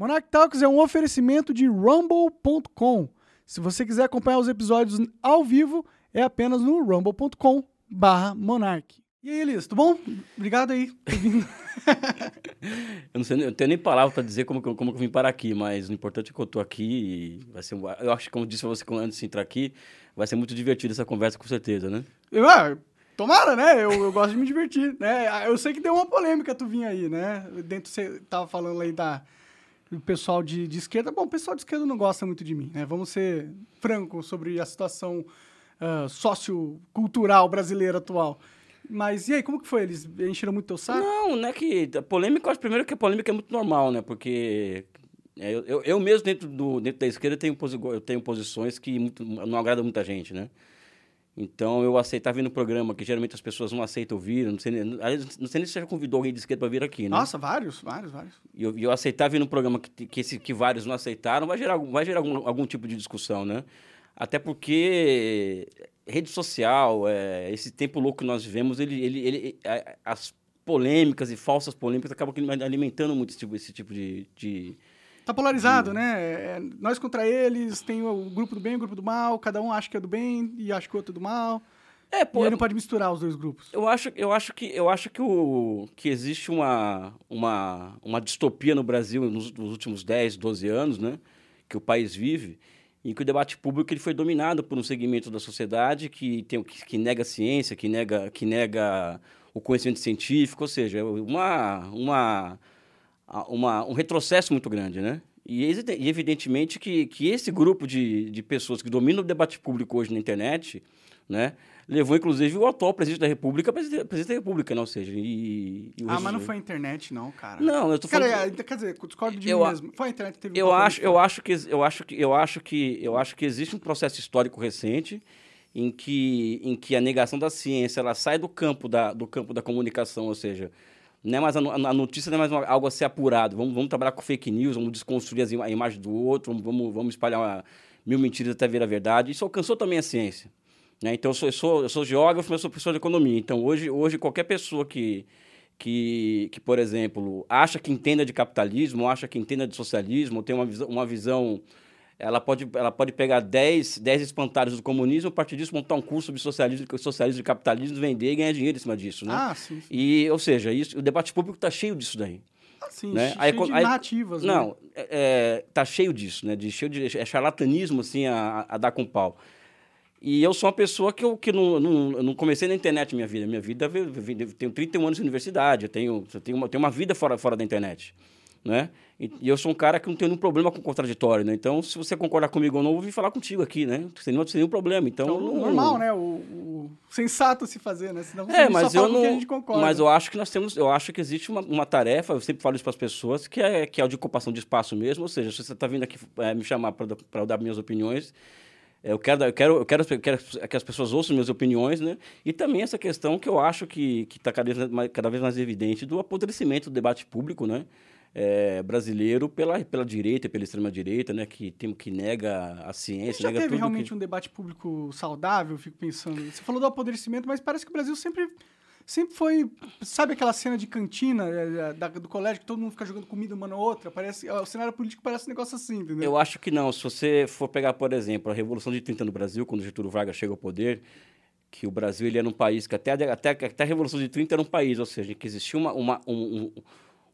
Monarch Talks é um oferecimento de rumble.com. Se você quiser acompanhar os episódios ao vivo, é apenas no rumble.com barra monarch. E aí, Elias, tudo bom? Obrigado aí eu não sei, eu tenho nem palavra para dizer como, como eu vim parar aqui, mas o importante é que eu tô aqui e vai ser, eu acho que como disse você antes de entrar aqui, vai ser muito divertido essa conversa com certeza, né? Eu, ah, tomara, né? Eu, eu gosto de me divertir, né? Eu sei que deu uma polêmica tu vinha aí, né? Dentro você tava falando aí da o pessoal de, de esquerda. Bom, o pessoal de esquerda não gosta muito de mim, né? Vamos ser francos sobre a situação uh, sociocultural brasileira atual. Mas e aí, como que foi? Eles encheram muito teu saco? Não, não é que. A polêmica, eu acho primeiro que a polêmica é muito normal, né? Porque é, eu, eu, eu mesmo, dentro, do, dentro da esquerda, tenho, eu tenho posições que muito, não agradam muita gente, né? Então eu aceitar vir no programa, que geralmente as pessoas não aceitam vir, não sei, não sei nem se você já convidou alguém de esquerda para vir aqui, né? Nossa, vários, vários, vários. E eu, eu aceitar vir no programa que, que, esse, que vários não aceitaram, vai gerar, vai gerar algum, algum tipo de discussão, né? Até porque rede social, é, esse tempo louco que nós vivemos, ele, ele, ele, as polêmicas e falsas polêmicas acabam alimentando muito esse tipo, esse tipo de, de Tá polarizado, né? É, nós contra eles, tem o grupo do bem e o grupo do mal, cada um acha que é do bem e acha que o outro é do mal. É, pô, e aí não pode misturar os dois grupos. Eu acho, eu acho que eu acho que, o, que existe uma, uma, uma distopia no Brasil nos, nos últimos 10, 12 anos, né? Que o país vive, em que o debate público ele foi dominado por um segmento da sociedade que, tem, que, que nega a ciência, que nega, que nega o conhecimento científico, ou seja, uma, uma uma, um retrocesso muito grande, né? E, e evidentemente que, que esse grupo de, de pessoas que dominam o debate público hoje na internet, né? Levou, inclusive, o atual presidente da República presidente, presidente da República, não? Ou seja, e... e ah, mas não foi a internet, não, cara. Não, eu tô falando... Cara, quer dizer, discordo de eu, mim mesmo. Foi a internet que teve... Eu acho, eu, acho que, eu, acho que, eu, acho que, eu acho que existe um processo histórico recente em que, em que a negação da ciência ela sai do campo da, do campo da comunicação, ou seja, não é mais a, a notícia não é mais algo a ser apurado. Vamos, vamos trabalhar com fake news, vamos desconstruir as, a imagem do outro, vamos, vamos espalhar uma, mil mentiras até vir a verdade. Isso alcançou também a ciência. Né? Então, eu sou, eu, sou, eu sou geógrafo, mas sou professor de economia. Então, hoje, hoje qualquer pessoa que, que, que, por exemplo, acha que entenda de capitalismo, acha que entenda de socialismo, tem uma visão, uma visão ela pode, ela pode pegar 10, 10 espantalhos do comunismo, a partir disso montar um curso sobre socialismo, socialismo e capitalismo, vender e ganhar dinheiro em cima disso, né? Ah, sim. E, ou seja, isso, o debate público está cheio disso daí. Ah, sim, né? cheio aí, de aí, narrativas, Não, né? é, é, tá cheio disso, né? De, cheio de, é charlatanismo, assim, a, a dar com pau. E eu sou uma pessoa que eu que não, não, não comecei na internet minha vida. Minha vida, eu tenho 31 anos de universidade, eu tenho, eu tenho, uma, tenho uma vida fora, fora da internet né? E, e, eu sou um cara que não tem nenhum problema com contraditório, né? Então, se você concordar comigo ou não, eu vou vir falar contigo aqui, né? Sem nenhum, sem nenhum problema. Então, então não, normal, né? O, o, sensato se fazer, né? Senão é, mas eu não. Mas eu acho que nós temos, eu acho que existe uma, uma tarefa. Eu sempre falo isso para as pessoas que é que é o de ocupação de espaço mesmo. Ou seja, se você está vindo aqui é, me chamar para dar minhas opiniões, eu quero, eu, quero, eu, quero, eu quero que as pessoas ouçam minhas opiniões, né? E também essa questão que eu acho que está cada, vez cada vez mais evidente do apodrecimento do debate público, né? É, brasileiro pela, pela direita, pela extrema-direita, né? Que, tem, que nega a ciência, já teve realmente que... um debate público saudável, fico pensando. Você falou do apodrecimento, mas parece que o Brasil sempre sempre foi. Sabe aquela cena de cantina é, é, da, do colégio que todo mundo fica jogando comida uma na outra? Parece, o cenário político parece um negócio assim, entendeu? Eu acho que não. Se você for pegar, por exemplo, a Revolução de 30 no Brasil, quando Getúlio Vargas chega ao poder, que o Brasil ele era um país que até, até, até a Revolução de 30 era um país, ou seja, que existia uma, uma um,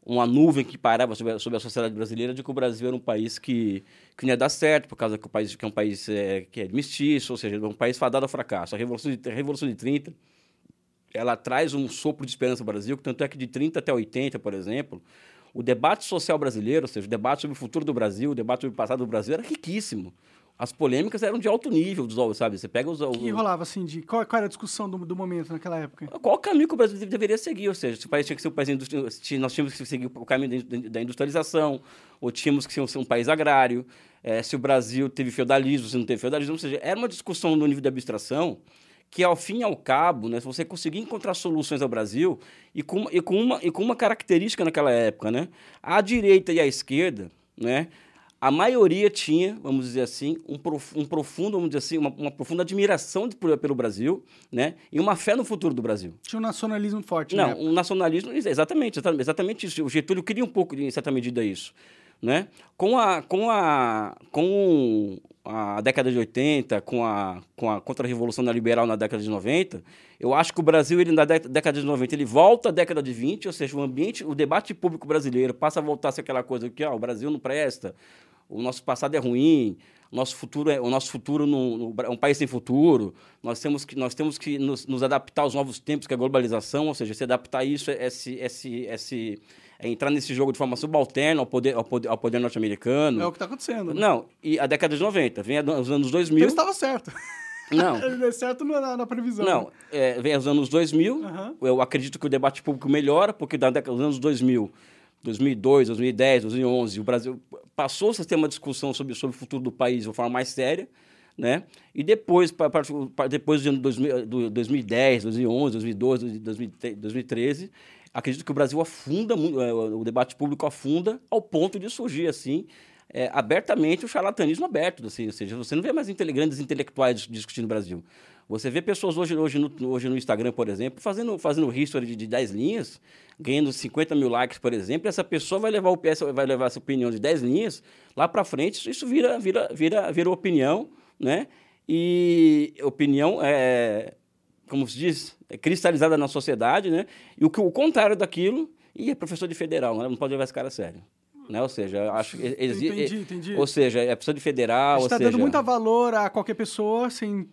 uma nuvem que parava sobre a, sobre a sociedade brasileira de que o Brasil era um país que, que não ia dar certo, por causa que o país que é um país é, que é mestiço, ou seja, um país fadado ao fracasso. A Revolução de, a Revolução de 30, ela traz um sopro de esperança ao Brasil, tanto é que de 30 até 80, por exemplo, o debate social brasileiro, ou seja, o debate sobre o futuro do Brasil, o debate sobre o passado do Brasil era riquíssimo as polêmicas eram de alto nível, sabe? Você pega os. O que rolava assim de. Qual, qual, era a discussão do, do momento naquela época? Qual o caminho que o Brasil deveria seguir? Ou seja, se o país tinha que ser um país nós tínhamos que seguir o caminho da industrialização, ou tínhamos que ser um, país agrário, é, se o Brasil teve feudalismo, se não teve feudalismo. Ou seja, era uma discussão no nível de abstração que, ao fim e ao cabo, né, se você conseguir encontrar soluções ao Brasil, e com, e, com uma, e com uma característica naquela época, né? A direita e a esquerda, né? A maioria tinha, vamos dizer assim, um, prof, um profundo, vamos dizer assim, uma, uma profunda admiração de, pelo Brasil, né? E uma fé no futuro do Brasil. Tinha um nacionalismo forte, Não, né? um nacionalismo, exatamente, exatamente isso. O Getúlio queria um pouco, em certa medida, isso. né? Com a, com a, com a década de 80, com a, com a contra-revolução neoliberal na década de 90, eu acho que o Brasil, ele, na década de 90, ele volta à década de 20, ou seja, o ambiente, o debate público brasileiro passa a voltar a ser aquela coisa que ó, o Brasil não presta, o nosso passado é ruim, o nosso futuro é o nosso futuro no, no, é um país sem futuro. Nós temos que nós temos que nos, nos, adaptar aos novos tempos que é a globalização, ou seja, se adaptar a isso é se, é se, é se é entrar nesse jogo de forma subalterna ao poder, ao poder, ao poder norte-americano. É o que está acontecendo. Né? Não, e a década de 90, vem os anos 2000. Então estava certo. Não. Ele deu certo na, na previsão. Não, é, vem os anos 2000. Uhum. Eu acredito que o debate público melhora, porque da década dos anos 2000, 2002, 2010, 2011, o Brasil passou a ter uma discussão sobre, sobre o futuro do país de uma forma mais séria. Né? E depois, pra, pra, depois do ano 2010, 2011, 2012, 2013, acredito que o Brasil afunda, é, o debate público afunda ao ponto de surgir, assim, é, abertamente o charlatanismo aberto. Assim, ou seja, você não vê mais grandes intelectuais discutindo no Brasil. Você vê pessoas hoje, hoje, no, hoje no Instagram, por exemplo, fazendo, fazendo history de, de 10 linhas, ganhando 50 mil likes, por exemplo, e essa pessoa vai levar, o, vai levar essa opinião de 10 linhas lá para frente, isso vira, vira, vira, vira opinião, né? E opinião é, como se diz, é cristalizada na sociedade, né? E o, o contrário daquilo, e é professor de federal, né? não pode levar esse cara a sério. Né? Ou seja, acho que entendi, entendi. Ou seja, é professor de federal. Está dando muito valor a qualquer pessoa sem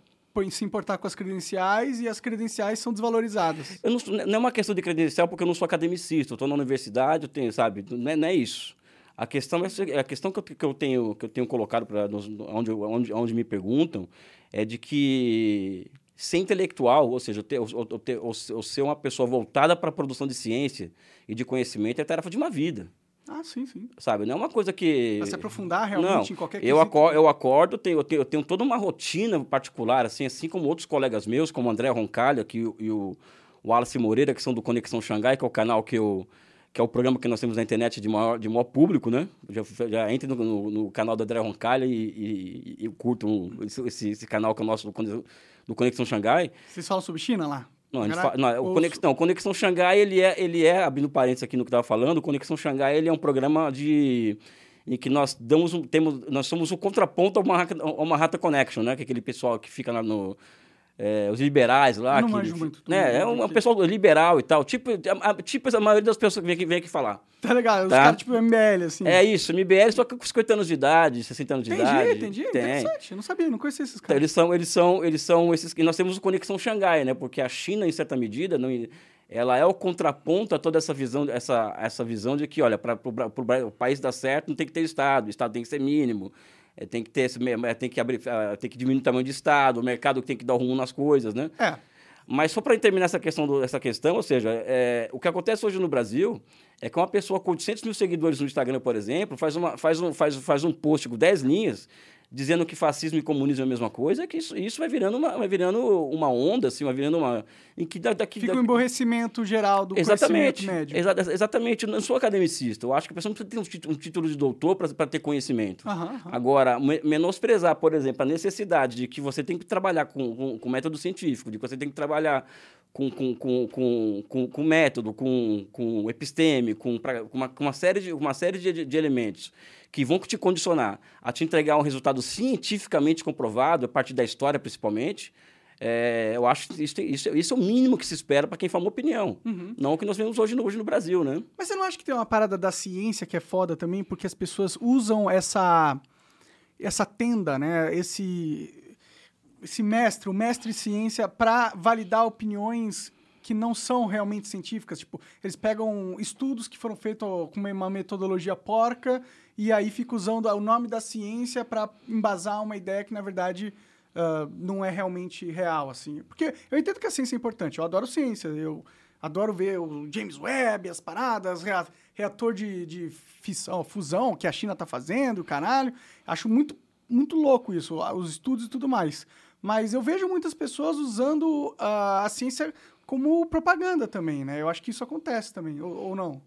se importar com as credenciais e as credenciais são desvalorizadas. Não, não, é uma questão de credencial porque eu não sou academicista, eu estou na universidade, eu tenho, sabe, não é, não é isso. A questão, é, a questão que, eu, que eu tenho que eu tenho colocado para onde, onde, onde me perguntam é de que ser intelectual, ou seja, ter, ou, ter, ou, ou ser uma pessoa voltada para a produção de ciência e de conhecimento é tarefa de uma vida. Ah, sim, sim. Sabe, não é uma coisa que... Para se aprofundar realmente não, em qualquer eu acordo, eu acordo, tenho, eu tenho, eu tenho toda uma rotina particular, assim, assim como outros colegas meus, como o André Roncalho aqui, e o, o Wallace Moreira, que são do Conexão Xangai, que é o canal que eu que é o programa que nós temos na internet de maior, de maior público, né? Já, já entre no, no, no canal do André Roncalho e, e, e curto um, esse, esse, canal que é o nosso do, do Conexão Xangai. Vocês falam sobre China lá? Não, a gente fala, não, o Conexão, não, Conexão Xangai, ele é, ele é, abrindo parênteses aqui no que estava falando, o Conexão Xangai, ele é um programa de em que nós damos um, temos, nós somos o contraponto ao Manhattan Connection, né? Que é aquele pessoal que fica lá no é, os liberais lá. Eu não que, manjo muito. Né, é um, um pessoal liberal e tal. Tipo a, tipo a maioria das pessoas que vem aqui, vem aqui falar. Tá legal, tá? os caras tipo MBL, assim. É isso, MBL só com 50 anos de idade, 60 anos de entendi, idade. Entendi, entendi. Interessante, eu não sabia, não conhecia esses então, caras. Então, eles são, eles são, eles são esses. E nós temos o Conexão Xangai, né? Porque a China, em certa medida, não, ela é o contraponto a toda essa visão, essa, essa visão de que, olha, para o país dar certo, não tem que ter Estado, o Estado tem que ser mínimo. É, tem que ter esse, é, tem que abrir, é, tem que diminuir o tamanho de estado, o mercado tem que dar rumo nas coisas, né? É. Mas só para terminar essa questão, do, essa questão, ou seja, é, o que acontece hoje no Brasil é que uma pessoa com 800 mil seguidores no Instagram, por exemplo, faz, uma, faz, um, faz, faz um post com 10 linhas dizendo que fascismo e comunismo é a mesma coisa, é que isso, isso vai virando uma, vai virando uma onda, assim, vai virando uma... Em que daqui, Fica um emborrecimento geral do exatamente, médio. Exa exatamente, eu não sou academicista, eu acho que a pessoa não precisa ter um, título de doutor para ter conhecimento. Agora, menosprezar, por exemplo, a necessidade de que você tem que trabalhar com, com, com método científico, de que você tem que trabalhar com, com, com, com, com, com método, com, com episteme, com, pra, com, uma, com uma série, de, uma série de, de elementos que vão te condicionar a te entregar um resultado cientificamente comprovado, a partir da história principalmente, é, eu acho que isso, isso, isso, é o mínimo que se espera para quem forma opinião. Uhum. Não o que nós vemos hoje no, hoje no Brasil, né? Mas você não acha que tem uma parada da ciência que é foda também, porque as pessoas usam essa, essa tenda, né? Esse, esse mestre, o mestre ciência, para validar opiniões que não são realmente científicas. Tipo, eles pegam estudos que foram feitos com uma metodologia porca e aí fica usando o nome da ciência para embasar uma ideia que, na verdade, uh, não é realmente real, assim. Porque eu entendo que a ciência é importante, eu adoro ciência, eu adoro ver o James Webb, as paradas, reator de, de fissão, fusão que a China está fazendo, caralho. Acho muito, muito louco isso, os estudos e tudo mais. Mas eu vejo muitas pessoas usando uh, a ciência como propaganda também, né? Eu acho que isso acontece também, ou, ou não?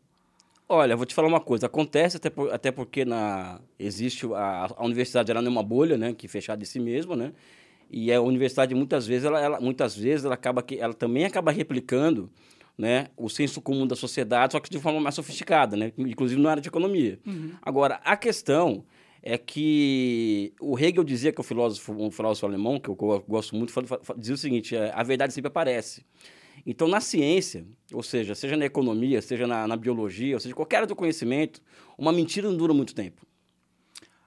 Olha, vou te falar uma coisa. Acontece até, por, até porque na, existe a, a universidade ela não é uma bolha, né? Que é fechada em si mesma, né? E a universidade muitas vezes ela, ela muitas vezes ela acaba que ela também acaba replicando né, o senso comum da sociedade, só que de forma mais sofisticada, né, inclusive na área de economia. Uhum. Agora, a questão é que o Hegel dizia que um filósofo, um filósofo alemão, que eu gosto muito, dizia o seguinte, é, a verdade sempre aparece. Então, na ciência, ou seja, seja na economia, seja na, na biologia, ou seja, qualquer área do conhecimento, uma mentira não dura muito tempo.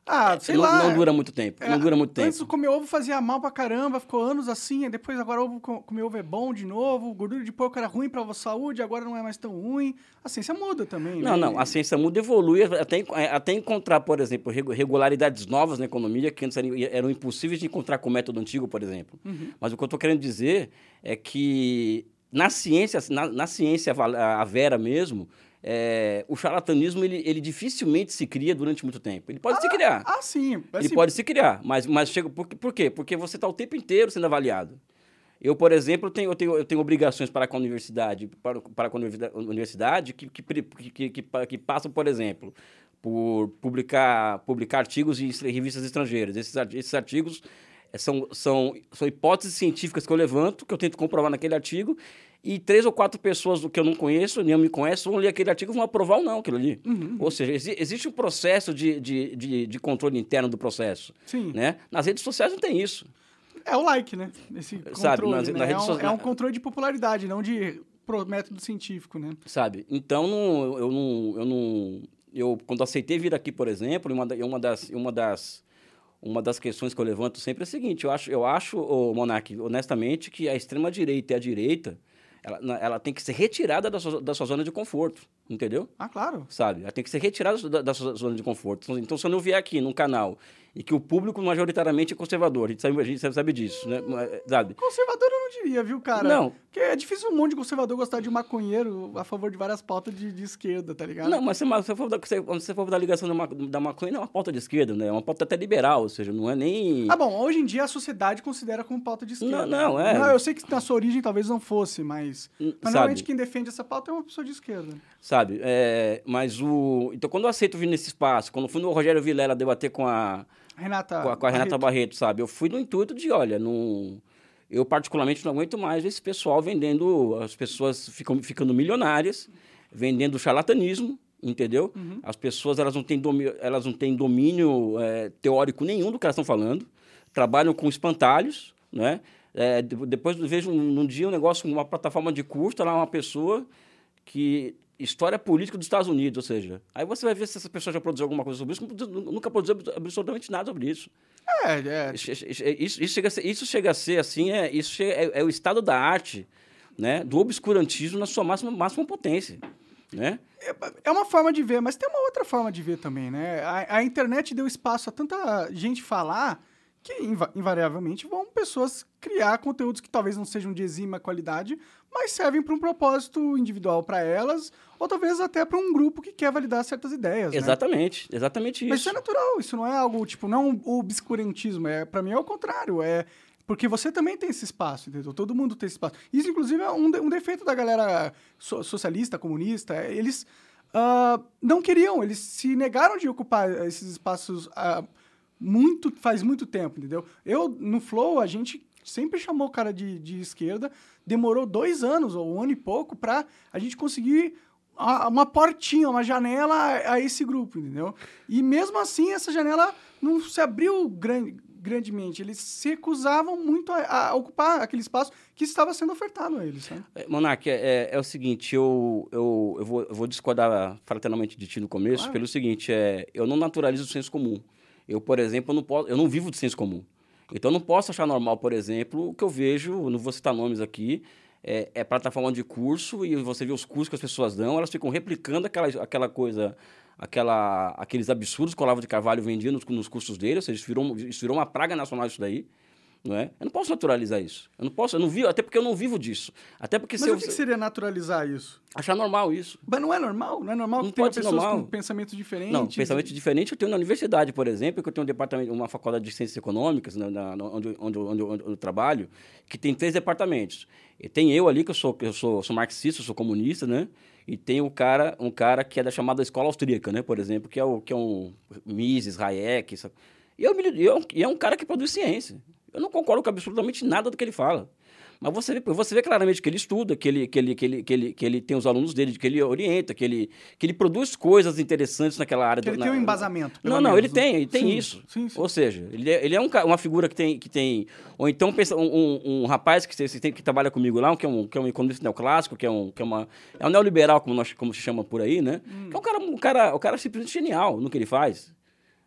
Ah, sei não, lá. Não dura muito tempo. É, não dura muito tempo. Antes comer ovo fazia mal pra caramba, ficou anos assim, e depois agora ovo, comer ovo é bom de novo, gordura de porco era ruim pra saúde, agora não é mais tão ruim. A ciência muda também, Não, né? não, a ciência muda, evolui, até, até encontrar, por exemplo, regularidades novas na economia que antes eram, eram impossíveis de encontrar com o método antigo, por exemplo. Uhum. Mas o que eu estou querendo dizer é que na ciência, na, na ciência a vera mesmo, é, o charlatanismo ele, ele dificilmente se cria durante muito tempo. Ele pode ah, se criar. Ah, sim. Ele assim, pode se criar, mas, mas chega. Por, por quê? Porque você está o tempo inteiro sendo avaliado. Eu, por exemplo, tenho, eu tenho, eu tenho obrigações para com a universidade, para, para com a universidade que, que, que, que, que passam, por exemplo, por publicar, publicar artigos em revistas estrangeiras. Esses, esses artigos são, são, são hipóteses científicas que eu levanto, que eu tento comprovar naquele artigo, e três ou quatro pessoas do que eu não conheço, nem eu me conheço, vão ler aquele artigo e vão aprovar ou não aquilo ali. Uhum. Ou seja, exi existe um processo de, de, de, de, controle interno do processo. Sim. Né? Nas redes sociais não tem isso. É o like, né? Esse controle, Sabe, nas, né? nas é, redes um, so... é um controle de popularidade, não de método científico, né? Sabe? Então, não, eu não... Eu não eu, quando aceitei vir aqui, por exemplo, uma, uma, das, uma, das, uma das questões que eu levanto sempre é a seguinte, eu acho, eu acho oh, Monark, honestamente, que a extrema-direita e a direita ela, ela tem que ser retirada da sua, da sua zona de conforto, entendeu? Ah, claro. Sabe? Ela tem que ser retirada da, da sua zona de conforto. Então, se eu não vier aqui num canal e que o público majoritariamente é conservador, a gente sabe, a gente sabe disso, né? Sabe? Conservador eu não diria, viu, cara? Não. Porque é difícil um monte de conservador gostar de maconheiro a favor de várias pautas de, de esquerda, tá ligado? Não, mas se você for, da, se você for da ligação da, da maconha, não é uma pauta de esquerda, né? É uma pauta até liberal, ou seja, não é nem... Ah, bom, hoje em dia a sociedade considera como pauta de esquerda. Não, não, é... Não, eu sei que na sua origem talvez não fosse, mas... Mas Sabe? normalmente quem defende essa pauta é uma pessoa de esquerda. Sabe? É, mas o... Então, quando eu aceito vir nesse espaço, quando fui no Rogério Vilela debater com a... Renata com a, com a Renata Barreto, sabe? Eu fui no intuito de, olha, não... Eu, particularmente, não aguento mais esse pessoal vendendo... As pessoas ficam ficando milionárias, vendendo charlatanismo, entendeu? Uhum. As pessoas, elas não têm domínio, elas não têm domínio é, teórico nenhum do que elas estão falando. Trabalham com espantalhos, né? É, depois vejo num dia um negócio, uma plataforma de curso, lá uma pessoa que história política dos Estados Unidos, ou seja, aí você vai ver se essa pessoa já produziu alguma coisa sobre isso, nunca produziu absolutamente nada sobre isso. É, é. Isso, isso, isso, chega, a ser, isso chega a ser assim, é, isso chega, é, é, o estado da arte, né, do obscurantismo na sua máxima, máxima potência, né? É uma forma de ver, mas tem uma outra forma de ver também, né? A, a internet deu espaço a tanta gente falar que invariavelmente vão pessoas criar conteúdos que talvez não sejam de exímia qualidade, mas servem para um propósito individual para elas, ou talvez até para um grupo que quer validar certas ideias. Exatamente, né? exatamente isso. Mas isso é natural, isso não é algo tipo, não o obscurantismo, é para mim é o contrário, é porque você também tem esse espaço, entendeu? Todo mundo tem esse espaço. Isso, inclusive, é um, de, um defeito da galera so, socialista, comunista. Eles uh, não queriam, eles se negaram de ocupar esses espaços uh, muito, faz muito tempo, entendeu? Eu, no Flow, a gente sempre chamou o cara de, de esquerda, demorou dois anos, ou um ano e pouco, para a gente conseguir uma portinha, uma janela a, a, esse grupo, entendeu? E mesmo assim, essa janela não se abriu grande, grandemente. Eles se recusavam muito a, a, ocupar aquele espaço que estava sendo ofertado a eles. Né? Monark, é, é, é, o seguinte, eu, eu, eu, vou, eu vou discordar fraternalmente de ti no começo, claro. pelo seguinte, é, eu não naturalizo o senso comum. Eu, por exemplo, eu não, posso, eu não vivo de senso comum. Então, eu não posso achar normal, por exemplo, o que eu vejo, não vou citar nomes aqui, é, é, plataforma de curso e você vê os cursos que as pessoas dão, elas ficam replicando aquela, aquela coisa, aquela, aqueles absurdos que o Olavo de Carvalho vendia nos, nos cursos dele, ou seja, isso virou, isso virou uma praga nacional isso daí. Não é? Eu não posso naturalizar isso. Eu não posso, eu não vivo, até porque eu não vivo disso. Até porque Mas se o eu, que, que seria naturalizar isso? Achar normal isso. Mas não é normal? Não é normal não que tenha pode ser pessoas normal. com pensamentos diferentes? Não, pensamento diferente eu tenho na universidade, por exemplo, que eu tenho um departamento, uma faculdade de ciências econômicas, né, na, na, onde, onde, onde, onde, eu trabalho, que tem três departamentos. E tem eu ali, que eu sou, eu sou, sou marxista, sou comunista, né? E tem um cara, um cara que é da chamada escola austríaca, né? Por exemplo, que é, o, que é um Mises, Hayek. Sabe? E, eu, e é um cara que produz ciência. Eu não concordo com absolutamente nada do que ele fala. Mas você vê, você vê claramente que ele estuda, que ele, que, ele, que, ele, que, ele, que ele tem os alunos dele, que ele orienta, que ele, que ele produz coisas interessantes naquela área. Que ele tem um embasamento. Não, não, ele tem, ele tem sim, isso. Sim, sim. Ou seja, ele é, ele é um, uma figura que tem, que tem. Ou então pensa, um, um, um rapaz que, que, que, trabalha comigo lá, que é um, que é um economista neoclássico, que é um, que é uma. É um neoliberal, como, nós, como se chama por aí, né? Hum. Que é um cara, um cara, um cara simplesmente genial no que ele faz.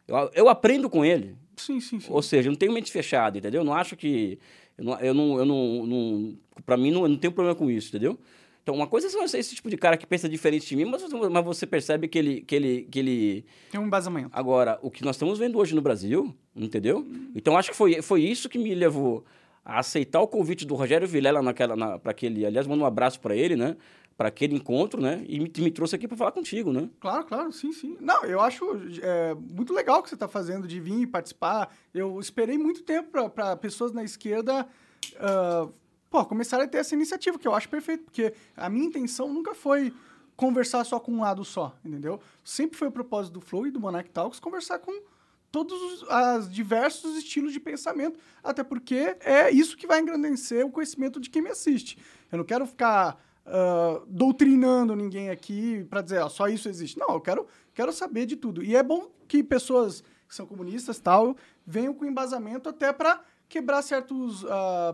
Eu, eu aprendo com ele. Sim, sim, sim. Ou seja, eu não tenho mente fechada, entendeu? Eu não acho que. Eu não, eu não, eu não, não para mim, não, eu não tenho problema com isso, entendeu? Então, uma coisa é esse tipo de cara que pensa diferente de mim, mas, mas você percebe que ele, que, ele, que ele... Tem um embasamento. Agora, o que nós estamos vendo hoje no Brasil, entendeu? Então, acho que foi, foi isso que me levou a aceitar o convite do Rogério Vilela naquela, na, para aquele... Aliás, mando um abraço para ele, né? Para aquele encontro, né? E me, me trouxe aqui para falar contigo, né? Claro, claro, sim, sim. Não, eu acho é, muito legal o que você está fazendo de vir e participar. Eu esperei muito tempo para pessoas na esquerda... Uh, pô, começaram a ter essa iniciativa, que eu acho perfeito, porque a minha intenção nunca foi conversar só com um lado só, entendeu? Sempre foi o propósito do Flow e do Monarch Talks conversar com todos os diversos estilos de pensamento, até porque é isso que vai engrandecer o conhecimento de quem me assiste. Eu não quero ficar uh, doutrinando ninguém aqui para dizer, ó, só isso existe. Não, eu quero, quero saber de tudo. E é bom que pessoas que são comunistas tal venham com embasamento até para quebrar certos uh,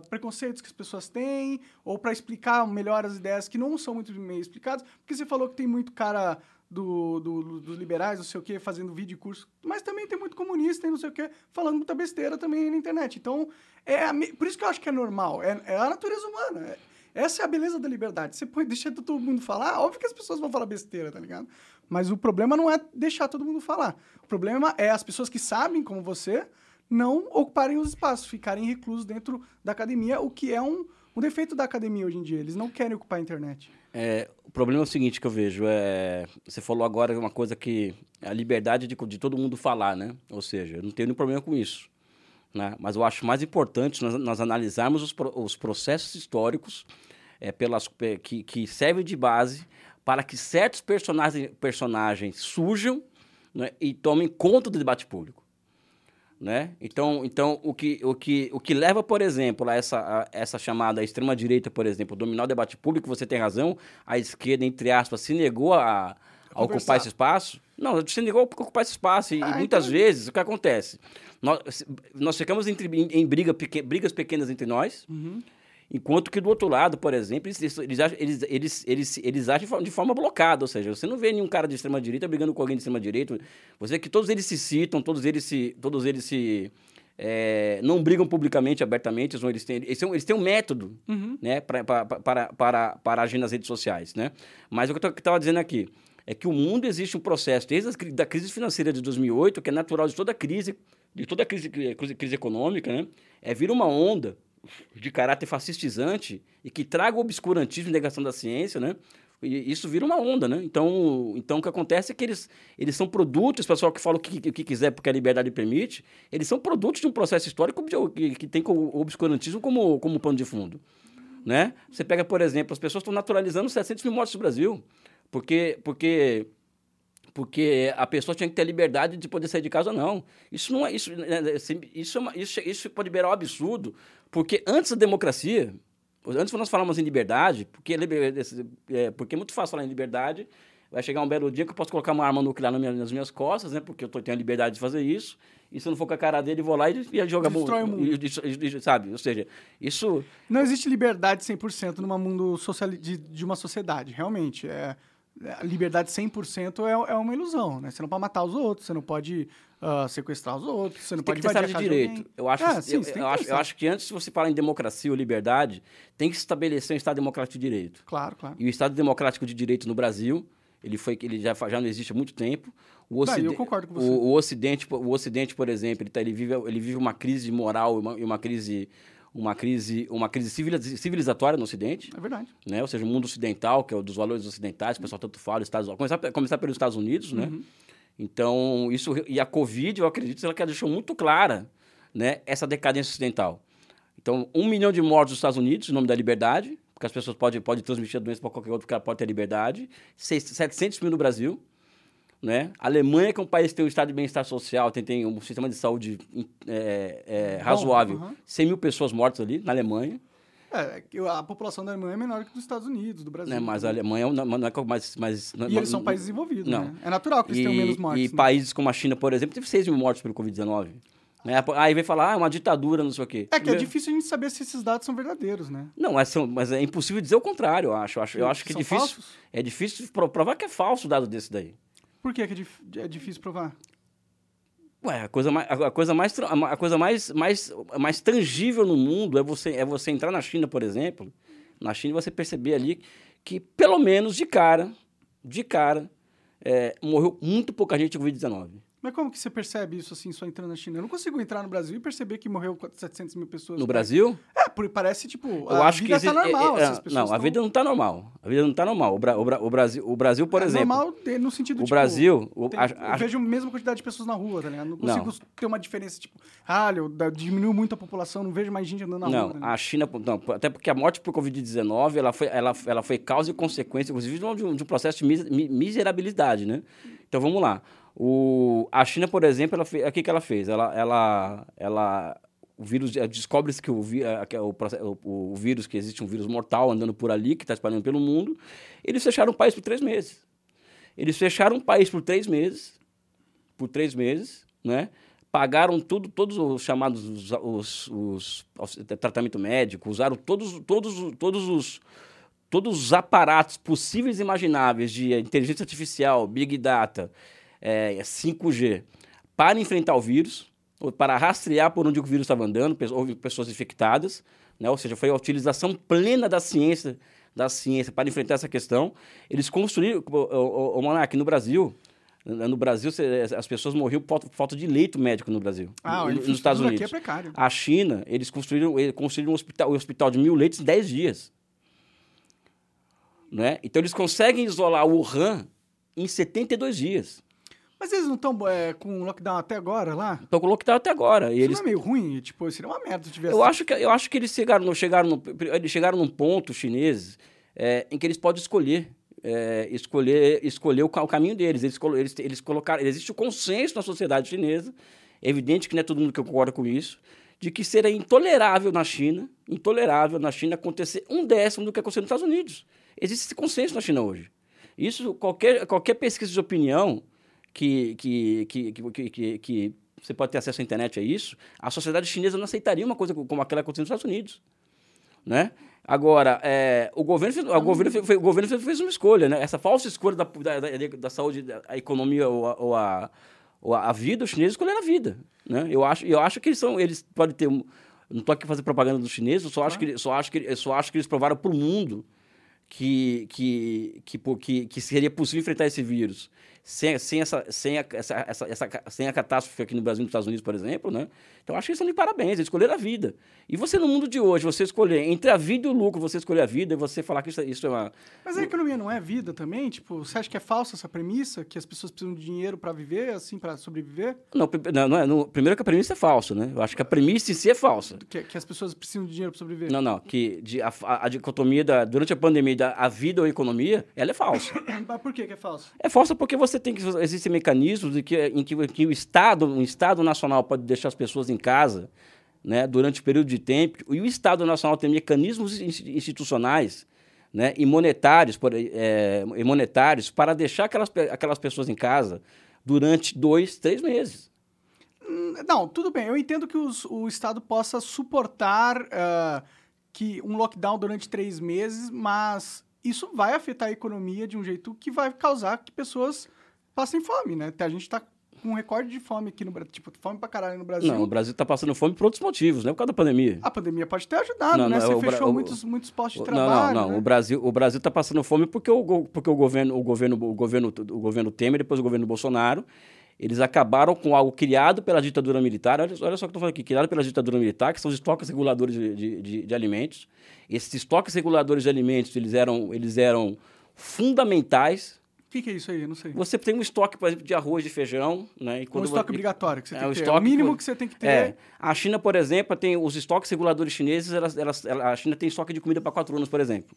preconceitos que as pessoas têm, ou para explicar melhor as ideias que não são muito bem explicadas, porque você falou que tem muito cara do, do, dos liberais, não sei o quê, fazendo vídeo e curso, mas também tem muito comunista e não sei o quê, falando muita besteira também na internet. Então, é por isso que eu acho que é normal, é, é a natureza humana. É, essa é a beleza da liberdade. Você pode deixar todo mundo falar, óbvio que as pessoas vão falar besteira, tá ligado? Mas o problema não é deixar todo mundo falar. O problema é as pessoas que sabem, como você, não ocuparem os espaços, ficarem reclusos dentro da academia, o que é um, um defeito da academia hoje em dia. Eles não querem ocupar a internet. É, o problema é o seguinte que eu vejo, é, você falou agora uma coisa que a liberdade de, de todo mundo falar, né? Ou seja, eu não tenho nenhum problema com isso. Né? Mas eu acho mais importante nós, nós analisarmos os, os processos históricos é, pelas, que, que servem de base para que certos personagens, personagens surjam né, e tomem conta do debate público. Né? Então, então o, que, o, que, o que leva, por exemplo, a essa, a essa chamada extrema-direita, por exemplo, dominar o debate público, você tem razão, a esquerda, entre aspas, se negou a, a ocupar esse espaço. Não, se negou a ocupar esse espaço. E, ah, muitas então... vezes, o que acontece? Nós, nós ficamos entre, em, em briga, pequ, brigas pequenas entre nós, uhum. Enquanto que do outro lado, por exemplo, eles, eles, eles, eles, eles, agem de forma blocada. Ou seja, você não vê nenhum cara de extrema-direita brigando com alguém de extrema-direita. Você vê que todos eles se citam, todos eles se. Todos eles se é, não brigam publicamente, abertamente, eles têm, eles têm, eles têm um método uhum. né, para, para, para, para agir nas redes sociais. Né? Mas o que eu estava dizendo aqui é que o mundo existe um processo, desde a da crise financeira de 2008, que é natural de toda crise, de toda crise, crise, crise econômica, né? é vir uma onda de caráter fascistizante e que traga o obscurantismo e negação da ciência, né? E isso vira uma onda, né? Então, então o que acontece é que eles, eles são produtos, o pessoal que fala o que, que quiser porque a liberdade permite, eles são produtos de um processo histórico que, que tem o obscurantismo como, como pano de fundo, né? Você pega, por exemplo, as pessoas estão naturalizando 700 mil mortes no Brasil, porque, porque porque a pessoa tinha que ter liberdade de poder sair de casa ou não. Isso não é isso, né, isso, é uma, isso, isso pode liberar um absurdo, porque antes da democracia, antes de nós falarmos em liberdade, porque, é, porque é muito fácil falar em liberdade, vai chegar um belo dia que eu posso colocar uma arma nuclear nas minhas costas, né? Porque eu tô, tenho a liberdade de fazer isso. E se eu não for com a cara dele, vou lá e, e jogar... Destrói o mundo. E, e, sabe? Ou seja, isso... Não existe liberdade 100% num mundo social, de, de uma sociedade, realmente. É, liberdade 100% é, é uma ilusão, né? Você não pode matar os outros, você não pode uh, sequestrar os outros, você não tem pode ter de direito. De eu acho, é, sim, eu, eu, acho, eu acho que antes de você falar em democracia ou liberdade, tem que se estabelecer um Estado democrático de direito. Claro, claro. E o Estado democrático de direito no Brasil, ele foi ele já, já não existe há muito tempo. O eu concordo com você. O, o, Ocidente, o Ocidente, por exemplo, ele, tá, ele, vive, ele vive uma crise moral e uma, uma crise uma crise, uma crise civilizatória no Ocidente. É verdade. Né? Ou seja, o mundo ocidental, que é o dos valores ocidentais, o pessoal tanto fala, Estados começar, começar pelos Estados Unidos, né? uhum. né? Então, isso e a Covid, eu acredito, ela deixou muito clara, né, essa decadência ocidental. Então, um milhão de mortos nos Estados Unidos, em nome da liberdade, porque as pessoas podem, podem transmitir a doença para qualquer outro, porque ela pode ter liberdade. 700 mil no Brasil. Né? A Alemanha, que é um país que tem um estado de bem-estar social, tem, tem um sistema de saúde é, é, razoável, uhum. 100 mil pessoas mortas ali na Alemanha. É, a população da Alemanha é menor que dos Estados Unidos, do Brasil. Né? Mas a Alemanha não, não é mais... mais não, e eles são países desenvolvidos, não. né? É natural que eles e, tenham menos mortes. E né? países como a China, por exemplo, teve 6 mil mortes pelo Covid-19. Né? Aí vem falar, ah, uma ditadura, não sei o quê. É que é difícil a gente saber se esses dados são verdadeiros, né? Não, mas, são, mas é impossível dizer o contrário, eu acho. Eu acho, eu acho que é são difícil. Falsos? É difícil provar que é falso o dado desse daí. Por que, que é, dif é difícil provar? Ué, a coisa mais, a coisa mais, a coisa mais, mais, mais tangível no mundo é você, é você entrar na China, por exemplo. Na China você perceber ali que, pelo menos de cara, de cara, é, morreu muito pouca gente de Covid-19. Mas como que você percebe isso assim, só entrando na China? Eu não consigo entrar no Brasil e perceber que morreu 700 mil pessoas. No Brasil? É, por, parece tipo. Eu a acho vida que tá existe- normal. é, é, essas pessoas não, a tão- vida não tá normal. A vida não tá normal. O, Bra- o Bra- o Brasil, o Brasil, por é exemplo. normal no sentido o tipo, Brasil, o- tem- a- eu a- vejo a mesma quantidade de pessoas na rua, tá ligado? Não Não. consigo ter uma diferença, tipo, ah, eu, diminuiu muito a população, não vejo mais gente andando na Não, rua. tá ligado? a China, não, até porque a morte por Covid-19, ela foi, ela, ela foi causa e consequência, inclusive, de um, de um processo de mis- mi- miserabilidade, né? Então, vamos lá. O, a China, por exemplo, ela fez, o que, que ela fez? Ela, ela, ela, o vírus, eh, descobre-se que, o, eh, é o, o, vírus, que existe um vírus mortal andando por ali, que está espalhando pelo mundo, eles fecharam o país por três meses. Eles fecharam o país por três meses, por três meses, né? Pagaram tudo, todos os chamados os, os, os- os- tratamento médico, usaram todos, todos, todos os todos os aparatos possíveis e imagináveis de inteligência artificial, big data, é, 5G, para enfrentar o vírus, ou para rastrear por onde o vírus estava andando, houve pessoas infectadas, né? ou seja, foi a utilização plena da ciência, da ciência para enfrentar essa questão. Eles construíram, o, o, o Monark, no Brasil, no Brasil, cê- as pessoas morriam por falta, de leito médico no Brasil, Ah, nos Estados Unidos. aqui é precário. A China, eles construíram, eles construíram um hospital, um hospital de mil leitos em 10 dias. Né? Então, eles conseguem isolar o Wuhan em 72 dias. Mas eles não estão com lockdown até agora lá? Estão com lockdown até agora. E Isso eles, não é meio ruim? Tipo, seria uma merda se tivesse... eu, acho que, eu acho que eles chegaram, chegaram, no, eles chegaram num ponto, chineses, é, em que eles podem escolher. é, escolher escolher o, o caminho deles. Eles, eles, eles colocaram. Existe o consenso na sociedade chinesa, é evidente que não é todo mundo que concorda com isso, de que seria intolerável na China, intolerável na China acontecer um décimo do que aconteceu nos Estados Unidos. Existe esse consenso na China hoje. Isso, qualquer, qualquer pesquisa de opinião que, que, que, que, que- que você pode ter acesso à internet a isso, a sociedade chinesa não aceitaria uma coisa como aquela que aconteceu nos Estados Unidos. Né? Agora, é, o governo, fez, o, governo fez, o governo fez- uma escolha, né? essa falsa escolha da, da, da, saúde, da a economia ou a, ou a, ou a vida, os chineses escolheram a vida. Né? Eu, acho, eu acho que eles, são, eles podem ter. um- Não estou aqui fazendo propaganda dos chineses, eu só acho, que, só acho, que, só acho que eles provaram para o mundo que, que, que, que, que seria possível enfrentar esse vírus sem, sem, essa, sem, a, essa, essa, essa, sem a catástrofe aqui no Brasil e nos Estados Unidos, por exemplo, né? Então, acho que eles estão de parabéns, eles escolheram a vida. E você, no mundo de hoje, você escolher entre a vida e o lucro, você escolher a vida e você falar que isso, isso é uma... Mas a economia não é vida também? Tipo, você acha que é falsa essa premissa? Que as pessoas precisam de dinheiro pra viver, assim, pra sobreviver? Não, não, não é, não, primeiro que a premissa é falsa, né? Eu acho que a premissa em si é falsa. Que, que as pessoas precisam de dinheiro pra sobreviver? Não, não, que de, a, a, a dicotomia da, durante a pandemia da a vida ou a economia, ela é falsa. Mas por que que é falso? É falsa porque você tem que existem mecanismos em que, em que, que o Estado, um Estado nacional pode deixar as pessoas em casa, né, durante o período de tempo, e o Estado nacional tem mecanismos ins- institucionais, né, e monetários, por, é, e monetários para deixar aquelas, aquelas pessoas em casa durante dois, três meses. Hum, Não, tudo bem. Eu entendo que os- o Estado possa suportar ah, que um lockdown durante três meses, mas isso vai afetar a economia de um jeito que vai causar que pessoas passem fome, né? A gente tá com um recorde de fome aqui no Brasil. Tipo, fome pra caralho no Brasil. Não, o Brasil está passando fome por outros motivos, não é por causa da pandemia. A pandemia pode ter ajudado, Não, né? não, Você o Bra- fechou o- muitos, muitos postos de Não, trabalho. não, não. né? O Brasil o Brasil está passando fome porque o, porque o governo o governo o governo o governo Temer depois o governo Bolsonaro eles acabaram com algo criado pela ditadura militar. Olha, olha só o que eu estou falando aqui, criado pela ditadura militar, que são os estoques reguladores de, de, de- de alimentos. Esses estoques reguladores de alimentos, eles eram, eles eram fundamentais. O que, que é isso aí? Eu não sei. Você tem um estoque, por exemplo, de arroz, de feijão, né? E Um quando estoque você- obrigatório que você É, tem o que ter. estoque o mínimo que você tem que ter. É. A China, por exemplo, tem os estoques reguladores chineses, elas, elas, ela- a China tem estoque de comida para quatro anos, por exemplo.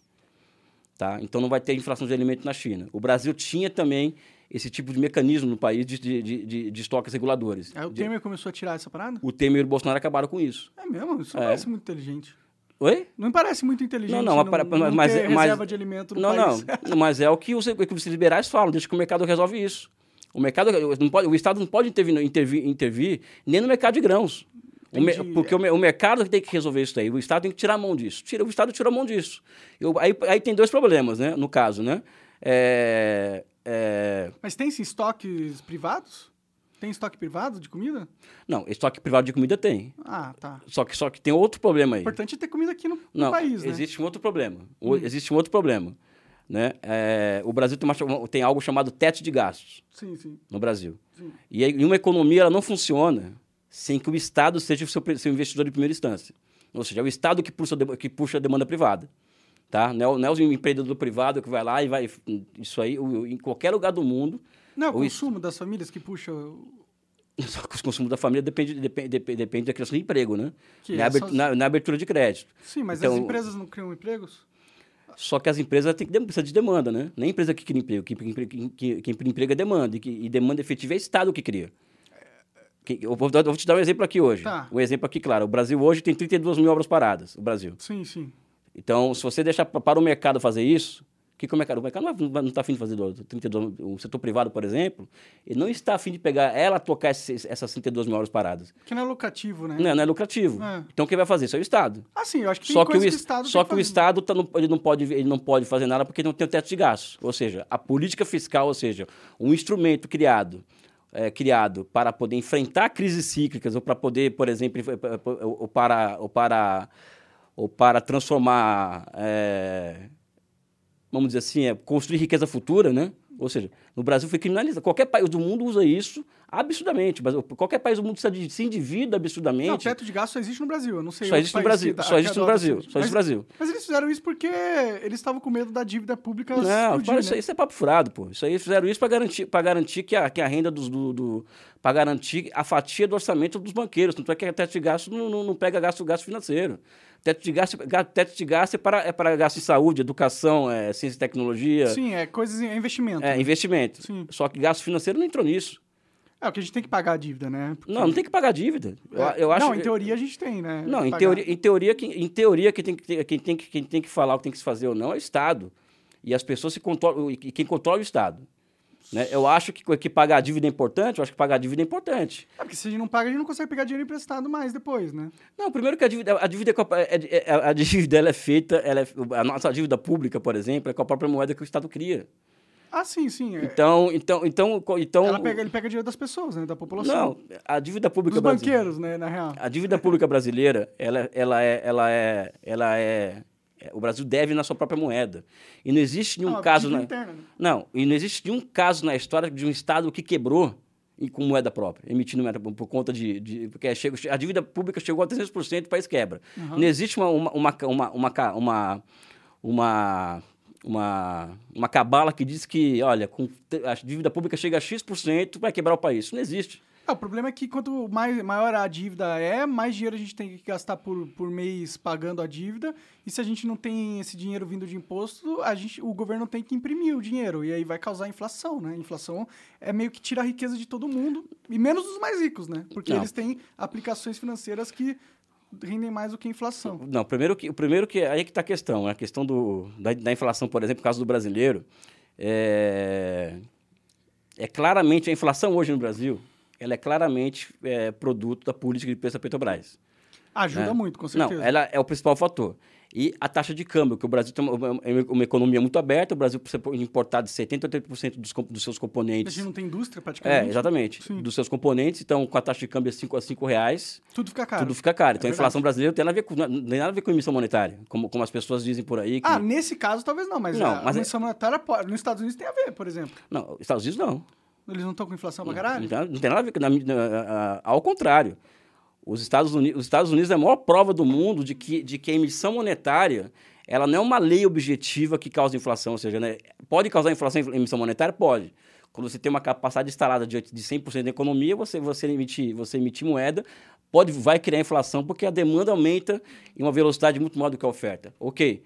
Tá? Então não vai ter inflação de alimento na China. O Brasil tinha também esse tipo de mecanismo no país de, de, de, de estoques reguladores. Aí o Temer começou a tirar essa parada? O Temer e o Bolsonaro acabaram com isso. É mesmo? Isso É. parece muito inteligente. Oi? Não me parece muito inteligente Não, não, não, para- não mas- ter mas- reserva de alimento no Não, país. não. Mas é o que os, liberais falam, deixa que o mercado resolve isso. O mercado não pode, o Estado não pode intervir, intervir, intervir nem no mercado de grãos. O me- Entendi. porque o, o mercado tem que resolver isso aí. O Estado tem que tirar a mão disso. Tira, o Estado tira a mão disso. Eu- aí, aí tem dois problemas, né? No caso, né? É, é, Mas tem sim, estoques privados? Tem estoque privado de comida? não, estoque privado de comida tem. Ah, tá. Só que, só que tem outro problema O aí. importante é ter comida aqui no, no Não, país, né? existe um outro problema. O- Existe um outro problema. Né? É, o Brasil tem, uma- tem algo chamado teto de gastos Sim, sim. no Brasil. Sim. E aí, uma economia ela não funciona sem que o Estado seja o seu, seu investidor de primeira instância. Ou seja, é o Estado que puxa, que puxa a demanda privada. Tá? Não, é, o- não é o empreendedor privado que vai lá e vai. Isso aí, o- em qualquer lugar do mundo, Não, é o consumo das famílias que puxa... o- consumo da família depende, depende, depende, da criação de emprego, né? Na, é só- na- na abertura de crédito. Sim, mas Então- as empresas não criam empregos? Só que as empresas têm que dem- precisa de demanda, né? Nem empresa que cria emprego. Quem, quem, quem, quem, emprego é demanda. E, que, e demanda efetiva é o Estado que cria. Que- Eu vou, eu vou te dar um exemplo aqui hoje. Tá. Um exemplo aqui, claro. O Brasil hoje tem 32 mil obras paradas. O Brasil. Sim, sim. Então, se você deixar pa- para o mercado fazer isso, que, que o mercado? O mercado não não está afim de fazer do- do 32, o setor privado, por exemplo, ele não está afim de pegar ela tocar esses- essas 32 mil obras paradas. Que não é lucrativo, né? Não, não é lucrativo. É. Então, quem vai fazer isso é o Estado. Ah, sim, eu acho que Só que, o, que o es- Estado só que o. Estado tá no- ele, não pode, ele não pode fazer nada porque não tem o teto de gastos. Ou seja, a política fiscal, ou seja, um instrumento criado, é, criado para poder enfrentar crises cíclicas ou para poder, por exemplo, ou, ou para, ou, para, ou para transformar, é, vamos dizer assim, é, construir riqueza futura, né? Ou seja, no Brasil foi criminalizado. Qualquer país do mundo usa isso absurdamente. Mas qualquer país do mundo se endivida absurdamente. Não, o teto de gasto só existe no Brasil. Eu não sei. Só existe no Brasil, só existe no Brasil, só existe no Mas- Brasil. Mas eles fizeram isso porque eles estavam com medo da dívida pública Não, explodir, para, né? isso, aí- isso é papo furado, pô. Isso aí fizeram isso para garantir, pra garantir que, a, que a renda dos. Do, do, para garantir a fatia do orçamento dos banqueiros. Tanto é que a teto de gasto não, não, não pega gasto, gasto financeiro. Teto de gasto, ga- teto de gasto é, para, é para gasto em saúde, educação, é, ciência e tecnologia, Sim, é coisas, é investimento. é, né? investimento. Sim. Só que gasto financeiro não entrou nisso. É, o que a gente tem que pagar a dívida, né? Porque- Não, não tem que pagar dívida. Eu, eu acho, Não, em teoria a gente tem, né? Não, em teoria, em teoria, quem, em teoria quem, tem que, quem, tem que, quem tem que falar o que tem que se fazer ou não é o Estado. E as pessoas se controlam, e quem controla é o Estado. Né? Eu acho que, que pagar a dívida é importante, eu acho que pagar a dívida é importante. É, porque se a gente não paga, a gente não consegue pegar dinheiro emprestado mais depois, né? Não, primeiro que a dívida, a dívida, é a, é- é- a dívida ela é feita, ela é- a nossa dívida pública, por exemplo, é com a própria moeda que o Estado cria. Ah, sim, sim. é. Então, então, então, então pega, ele pega dinheiro das pessoas, né? Da população. não, a dívida pública Dos banqueiros, né? Na real. A dívida pública brasileira, ela, ela é, ela é, ela é, é- o Brasil deve na sua própria moeda. E não existe nenhum é caso na, interna, né? não, e não existe nenhum caso na história de um estado que quebrou e com moeda própria, emitindo moeda por conta de, de porque chega, a dívida pública chegou a 300%, o país quebra. Não existe uma uma uma uma uma, uma, uma uma, cabala que diz que, olha, com a dívida pública chega a X%, vai quebrar o país. Isso não existe. Ah, o problema é que quanto mais, maior a dívida é, mais dinheiro a gente tem que gastar por, por mês pagando a dívida. E se a gente não tem esse dinheiro vindo de imposto, a gente, o governo tem que imprimir o dinheiro. E aí vai causar inflação, né? Inflação é meio que tira a riqueza de todo mundo, e menos dos mais ricos, né? Porque Não. eles têm aplicações financeiras que rendem mais do que a inflação. Não, primeiro que, o primeiro que aí que está a questão, a questão do, da, da inflação, por exemplo, no caso do brasileiro, é, é claramente, a inflação hoje no Brasil, ela é claramente é, produto da política de preço da Petrobras. Ajuda né? muito, com certeza. Não, ela é o principal fator. E a taxa de câmbio, que o Brasil tem uma, uma- economia muito aberta, o Brasil precisa importar de 70% a 80% dos, dos seus A componentes. gente não tem indústria praticamente. É, exatamente. Sim. Dos seus componentes, então com a taxa de câmbio é 5 a 5 reais, Tudo fica caro. tudo fica caro. Então É a inflação verdade. brasileira tem nada, a ver com, não tem nada a ver com emissão monetária, como, como as pessoas dizem por aí. Que, Ah, nesse caso talvez não, mas, Não, a, mas a é- emissão monetária pode. Nos Estados Unidos tem a ver, por exemplo. Não, Estados Unidos não. Eles não estão com inflação pra caralho? Não tem, não tem nada a ver com. na- na- ao contrário. Os Estados, Unidos, os Estados Unidos é a maior prova do mundo de que, de que a emissão monetária ela não é uma lei objetiva que causa inflação. Ou seja, né, pode causar inflação em emissão monetária? Pode. Quando você tem uma capacidade instalada de, de 100% da economia, você, você, emitir, você emitir moeda, pode, vai criar inflação porque a demanda aumenta em uma velocidade muito maior do que a oferta. Ok.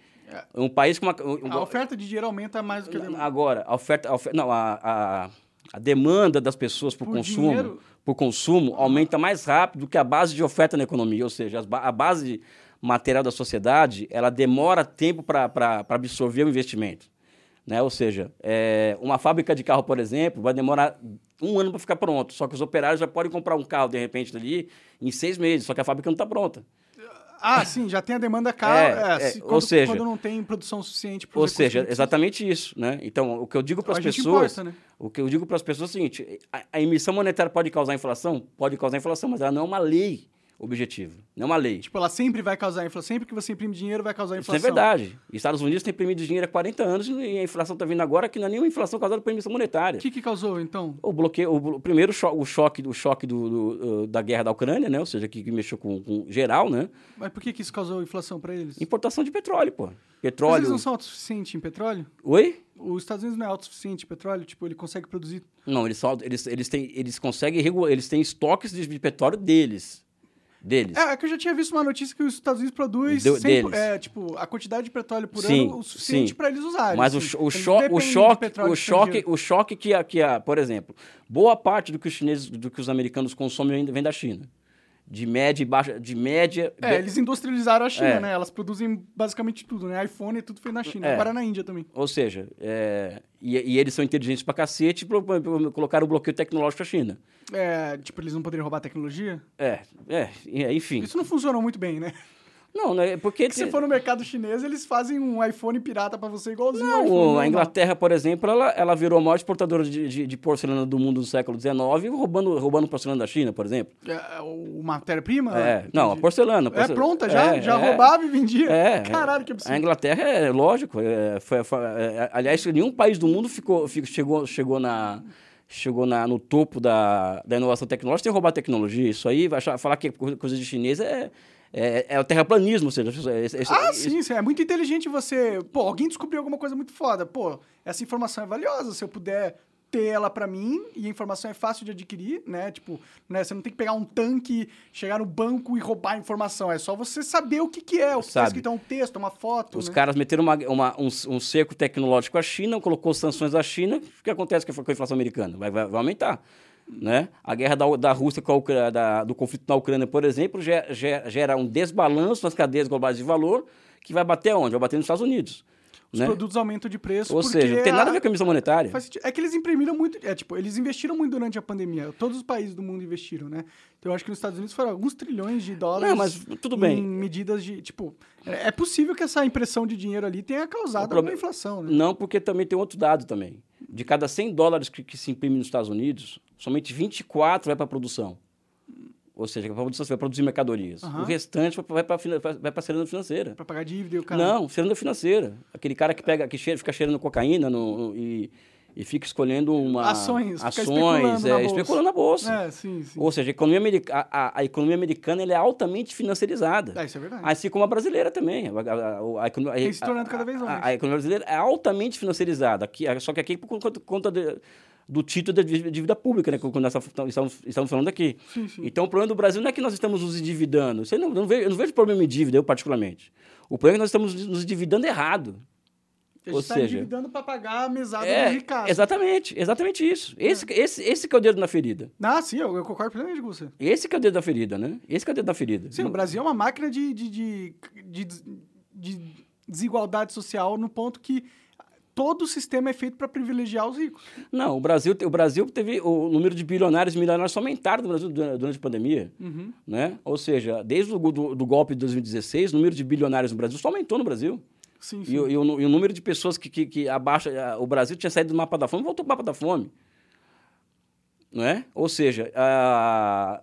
Um país com uma. um- A oferta de dinheiro aumenta mais do que a demanda. Agora, a oferta. A oferta não, a, a, a demanda das pessoas por, Por consumo, dinheiro? por consumo aumenta mais rápido do que a base de oferta na economia. Ou seja, a base material da sociedade ela demora tempo para absorver o investimento. Né? Ou seja, é, uma fábrica de carro, por exemplo, vai demorar um ano para ficar pronto. Só que os operários já podem comprar um carro, de repente, ali, em seis meses. Só que a fábrica não está pronta. Ah, sim, já tem a demanda cara. É, É, é, se- ou quando, seja- quando não tem produção suficiente para Ou seja, exatamente isso, né? Então, o que eu digo para as pessoas, importa, né? o que eu digo para as pessoas é o seguinte: a, a emissão monetária pode causar inflação, pode causar inflação, mas ela não é uma lei objetiva, não é uma lei. Tipo, ela sempre vai causar inflação. Sempre que você imprime dinheiro, vai causar Isso inflação. é verdade. Estados Unidos tem imprimido dinheiro há 40 anos e a inflação está vindo agora que não é nenhuma inflação causada por emissão monetária. O que, que causou, então? O bloqueio, o, primeiro o choque, o choque do, do, da guerra da Ucrânia, né? Ou seja, que, que mexeu com, com geral, né? Mas por que, que isso causou inflação para eles? Importação de petróleo, pô. Mas Petróleo. eles não são autossuficientes em petróleo? Oi? Os Estados Unidos não é autossuficiente em petróleo? Tipo, ele consegue produzir... Não, eles, só, eles, eles, têm, eles conseguem regular, eles têm estoques de petróleo deles. Deles. É, é que eu já tinha visto uma notícia que os Estados Unidos produz Do- 100 deles. é, tipo, a quantidade de petróleo por Sim, ano o suficiente para eles usarem. Mas o, assim. o, Eles cho- o choque, o choque, o choque que a, que a, por exemplo, boa parte do que os chineses, do que os americanos consomem ainda vem da China. De média e baixa, de média. É, be- eles industrializaram a China, É. né? Elas produzem basicamente tudo, né? iPhone é tudo feito na China. É. Agora na Índia também. Ou seja, é, e, e eles são inteligentes pra cacete e colocaram o bloqueio tecnológico à China. É, tipo, eles não poderiam roubar tecnologia? É, é, é, enfim. Isso não funciona muito bem, né? Não, né? Porque. Se for no mercado chinês, eles fazem um iPhone pirata pra você igualzinho Não, iPhone o- normal. a Inglaterra, por exemplo, ela, ela virou a maior exportadora de, de, de porcelana do mundo do século XIX, roubando, roubando porcelana da China, por exemplo. É, o matéria-prima? É, não, a Entendi. porcelana. É pronta já? É, já é. roubava e vendia? É, Caralho, que A absurdo. Inglaterra é lógico. é, foi- foi- é, aliás, nenhum país do mundo ficou, fico- chegou, chegou, na, chegou na, no topo da, da inovação tecnológica sem roubar tecnologia. Isso aí, achar- falar que é co- coisa de chinês é, é, é o terraplanismo. Ou seja, é- é- Ah, é- sim, é muito inteligente você. Pô, alguém descobriu alguma coisa muito foda. Pô, essa informação é valiosa. Se eu puder ter ela pra mim e a informação é fácil de adquirir, né? Tipo, né, você não tem que pegar um tanque, chegar no banco e roubar a informação. É só você saber o que, que é, o que tá Sabe. escrito é um texto, uma foto. Os né? caras meteram uma, uma- um, um cerco tecnológico à China, colocou sanções à China. O que acontece com a com a inflação americana? Vai, vai, vai aumentar. Né? A guerra da, da Rússia com a Ucrânia, da- do conflito na Ucrânia, por exemplo, ge- ge- gera um desbalanço nas cadeias globais de valor que vai bater onde? Vai bater nos Estados Unidos. Os né? produtos aumentam de preço. Ou seja, não tem nada a ver com a emissão monetária. É que eles imprimiram muito. É, tipo, eles investiram muito durante a pandemia. Todos os países do mundo investiram, né? Então eu acho que nos Estados Unidos foram alguns trilhões de dólares. Não, mas tudo bem. Em medidas de. Tipo, é é possível que essa impressão de dinheiro ali tenha causado alguma inflação, né? Não, porque também tem outro dado também. De cada 100 dólares que, que se imprime nos Estados Unidos, somente 24 vai para a produção. Ou seja, para produção, você vai produzir mercadorias. Aham. O restante vai para para a ciranda financeira. Pra pagar dívida e o cara. Não, ciranda financeira. Aquele cara que pega, que cheira, fica cheirando cocaína no, no- e, e fica escolhendo uma Ações, ações, especulando é, na bolsa. especulando na bolsa. É, sim, sim. Ou seja, a economia, america- a, a- a economia americana ela é altamente financiarizada. É, isso é verdade. Assim como a brasileira também. A, a, a, Tem se tornando a- cada vez mais. A, a economia brasileira é altamente financiarizada. Aqui, só que aqui por conta de- do título da dívida pública, né? Quando nós estamos, estamos falando aqui. Sim. Então, o problema do Brasil não é que nós estamos nos endividando. Você não, não vejo, eu não vejo problema em dívida, eu particularmente. O problema é que nós estamos nos endividando errado. A ou gente tá seja, endividando pra pagar a mesada É, do ricaço. exatamente, exatamente isso. Esse, esse, esse que é o dedo na ferida. Ah, sim, eu, eu concordo plenamente com você. Esse que é o dedo da ferida, né? Esse que é o dedo da ferida. Sim, o Brasil é uma máquina de, de, de, de, de desigualdade social no ponto que todo o sistema é feito para privilegiar os ricos. Não, o Brasil, o Brasil teve o número de bilionários e milionários só aumentaram no Brasil durante a pandemia, Uhum. né? Ou seja, desde o do, do golpe de 2016, o número de bilionários no Brasil só aumentou no Brasil. Sim, E, sim. o- e o, e o número de pessoas que, que, que abaixa a- o Brasil tinha saído do mapa da fome, voltou para o mapa da fome. Não é? Ou seja, a,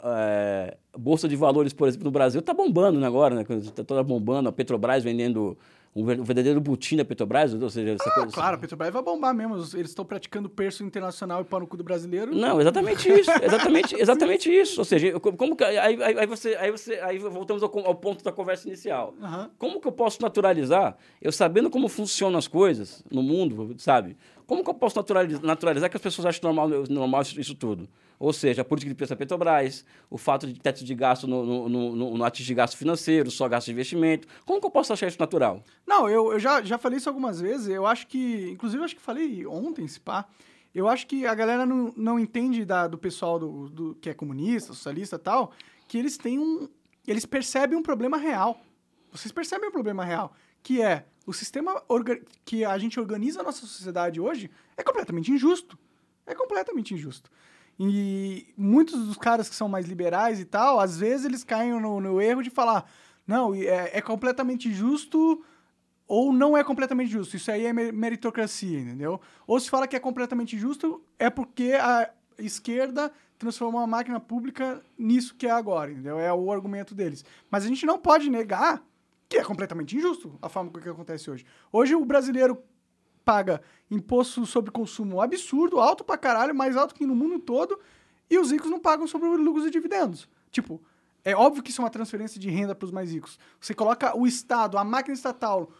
a Bolsa de Valores, por exemplo, no Brasil está bombando né, agora, né? Está toda bombando, a Petrobras vendendo um um verdadeiro butim da Petrobras, ou seja, essa Ah, coisa- claro, a Petrobras vai bombar mesmo. Eles estão praticando perso internacional e pau no cu do brasileiro. Não, exatamente isso, exatamente, exatamente isso. Ou seja, como que, aí, aí, você, aí você, aí voltamos ao, ao ponto da conversa inicial. Aham. Como que eu posso naturalizar, eu sabendo como funcionam as coisas no mundo, sabe? Como que eu posso naturalizar, naturalizar que as pessoas acham normal, normal isso, isso tudo? Ou seja, a política de preço da Petrobras, o fato de teto de gasto no, no, no, no atingir gasto financeiro, só gasto de investimento. Como que eu posso achar isso natural? Não, eu, eu já, já falei isso algumas vezes. Eu acho que, inclusive, eu acho que falei ontem, se pá. Eu acho que a galera não, não entende da, do pessoal do, do, que é comunista, socialista tal, que eles têm um. Eles percebem um problema real. Vocês percebem um problema real, que é o sistema que a gente organiza a nossa sociedade hoje é completamente injusto. É completamente injusto. E muitos dos caras que são mais liberais e tal, às vezes eles caem no, no erro de falar: não, é, é completamente justo ou não é completamente justo. Isso aí é meritocracia, entendeu? Ou se fala que é completamente justo, é porque a esquerda transformou a máquina pública nisso que é agora, entendeu? É o argumento deles. Mas a gente não pode negar que é completamente injusto a forma que acontece hoje. Hoje o brasileiro paga imposto sobre consumo absurdo, alto pra caralho, mais alto que no mundo todo, e os ricos não pagam sobre lucros e dividendos. Tipo, é óbvio que isso é uma transferência de renda para os mais ricos. Você coloca o Estado, a máquina estatal,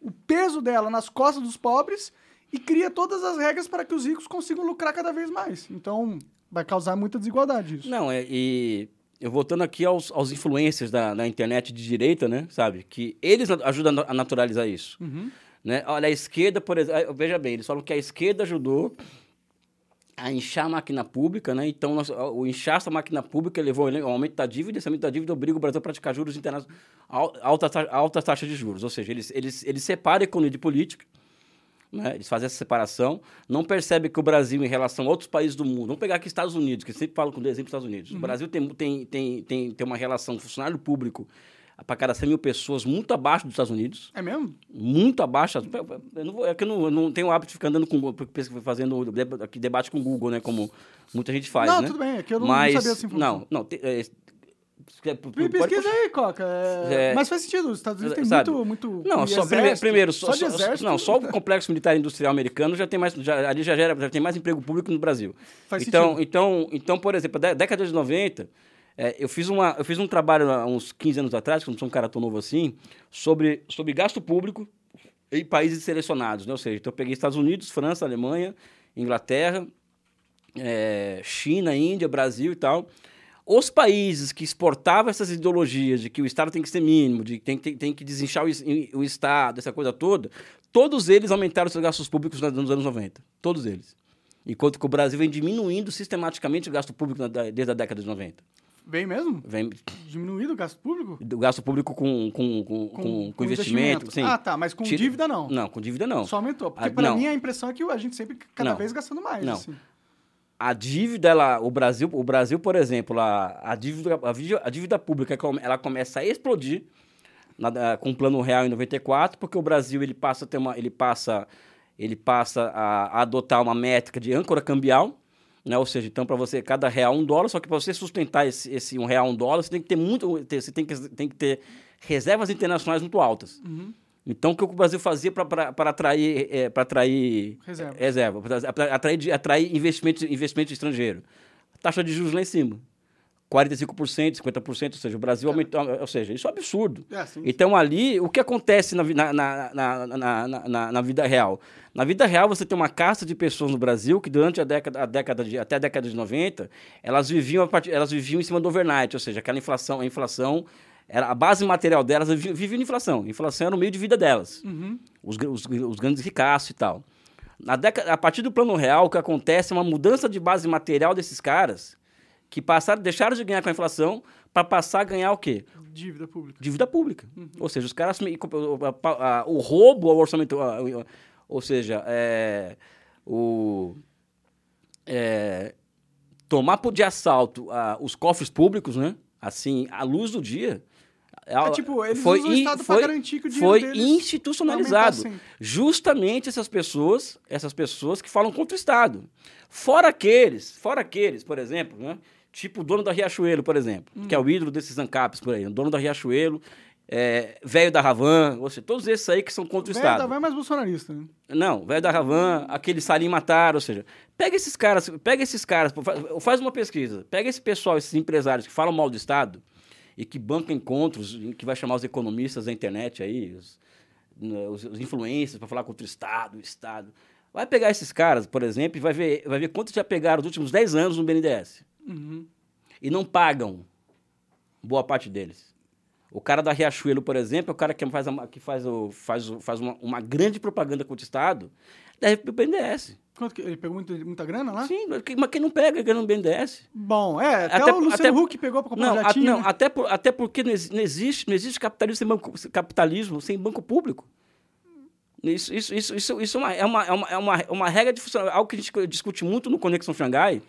o peso dela nas costas dos pobres e cria todas as regras para que os ricos consigam lucrar cada vez mais. Então, vai causar muita desigualdade isso. Não, é, e eu voltando aqui aos, aos influencers da, da internet de direita, né, sabe? Que eles ajudam a naturalizar isso. Uhum. Né? Olha, a esquerda, por exemplo, veja bem, eles falam que a esquerda ajudou a inchar a máquina pública, né? Então, nós, o inchaço da máquina pública levou ao aumento da dívida, esse aumento da dívida obriga o Brasil a praticar juros internacionais, altas alta taxas de juros. Ou seja, eles, eles, eles separam a economia de política, né? eles fazem essa separação, não percebem que o Brasil, em relação a outros países do mundo, vamos pegar aqui Estados Unidos, que sempre falo com o exemplo dos Estados Unidos. Uhum. O Brasil tem, tem, tem, tem, tem uma relação funcionário público para cada 100 mil pessoas, muito abaixo dos Estados Unidos. É mesmo? Muito abaixo. Eu não, é que eu não, eu não tenho o hábito de ficar andando com fazendo aqui debate com o Google, né? Como muita gente faz, não, né? tudo bem, é que eu não, Mas, não sabia assim Não, não. Te, é, Pesquisa aí, Coca. É... É... Mas faz sentido. Os Estados Unidos tem muito, muito. Não, só primeiro, primeiro só, só, exército, não, só o complexo militar industrial americano já tem mais, já, ali já, gera, já tem mais emprego público no Brasil. Faz então, sentido. então, então, por exemplo, década de 90, é, eu, fiz uma, eu fiz um trabalho há uns 15 anos atrás, que não sou um cara tão novo assim, sobre, sobre gasto público em países selecionados. Né? Ou seja, então eu peguei Estados Unidos, França, Alemanha, Inglaterra, é, China, Índia, Brasil e tal. Os países que exportavam essas ideologias de que o Estado tem que ser mínimo, de que tem, tem, tem que desinchar o, o Estado, essa coisa toda, todos eles aumentaram seus gastos públicos nos anos 90. Todos eles. Enquanto que o Brasil vem diminuindo sistematicamente o gasto público desde a década de 90. Vem mesmo? Vem. Diminuído o gasto público? O gasto público com, com, com, com, com investimento. investimento. Sim. Ah, tá. Mas com Tira... dívida não. Não, com dívida não. Só aumentou. Porque para mim a impressão é que a gente sempre, cada não. vez gastando mais. Não. Assim. A dívida, ela, o Brasil, o Brasil, por exemplo, a, a, dívida, a, dívida, pública, ela começa a explodir na, com o Plano Real em 94, porque o Brasil ele passa a ter uma, ele passa, ele passa a, a adotar uma métrica de âncora cambial, né? Ou seja, então para você cada real um dólar, só que para você sustentar esse, esse um real um dólar, você tem que ter muito, você tem que, tem que ter reservas internacionais muito altas. Uhum. Então, o que o Brasil fazia para atrair, é, para atrair reserva, reserva para atrair, atrair investimento, investimento estrangeiro? Taxa de juros lá em cima. 45%, 50%, ou seja, o Brasil é. aumentou, ou seja, isso é um absurdo. É, sim, sim. Então, ali, o que acontece na, na, na, na, na, na, vida real? Na vida real, você tem uma casta de pessoas no Brasil que durante a década, a década de, até a década de 90, elas viviam, part... elas viviam em cima do overnight, ou seja, aquela inflação, a inflação, era, a base material delas viviam em inflação. A inflação era o meio de vida delas. Uhum. Os, os, os grandes ricaços e tal. Na década, a partir do plano real, o que acontece é uma mudança de base material desses caras que passaram, deixaram de ganhar com a inflação para passar a ganhar o quê? Dívida pública. Dívida pública. Uhum. Ou seja, os caras. O roubo ao orçamento. Ou seja, é, o, é, tomar de assalto os cofres públicos, né? Assim, à luz do dia. É, é tipo, eles foi usam o Estado para garantir que o dinheiro Foi institucionalizado. Justamente essas pessoas, essas pessoas que falam contra o Estado. Fora aqueles, fora aqueles, por exemplo, né? Tipo o dono da Riachuelo, por exemplo, hum. que é o ídolo desses ANCAPs por aí. O dono da Riachuelo, é, velho da Ravan, ou seja, todos esses aí que são contra o, o Estado. Velho da Ravan é mais bolsonarista, né? Não, velho da Ravan, aquele Salim Matar, ou seja, pega esses caras, pega esses caras, faz uma pesquisa, pega esse pessoal, esses empresários que falam mal do Estado e que bancam encontros, que vai chamar os economistas da internet aí, os, os, os influencers para falar contra o Estado, o Estado. Vai pegar esses caras, por exemplo, e vai ver, vai ver quanto já pegaram nos últimos 10 anos no BNDES. Uhum. E não pagam boa parte deles. O cara da Riachuelo, por exemplo, é o cara que faz, a, que faz, o, faz, o, faz uma, uma grande propaganda contra o Estado, deve pro BNDES. Quanto que, ele pegou muito, muita grana lá? Sim, mas quem não pega ganha no BNDES? Bom, é, até, até o Luciano até, Huck pegou para comprar não, um jatinho. A, não, até, por, até porque não existe, não existe capitalismo sem banco, capitalismo sem banco público. Isso, isso, isso, isso, isso é, uma, é, uma, é, uma, é uma regra de funcionamento, algo que a gente discute muito no Conexão Xangai.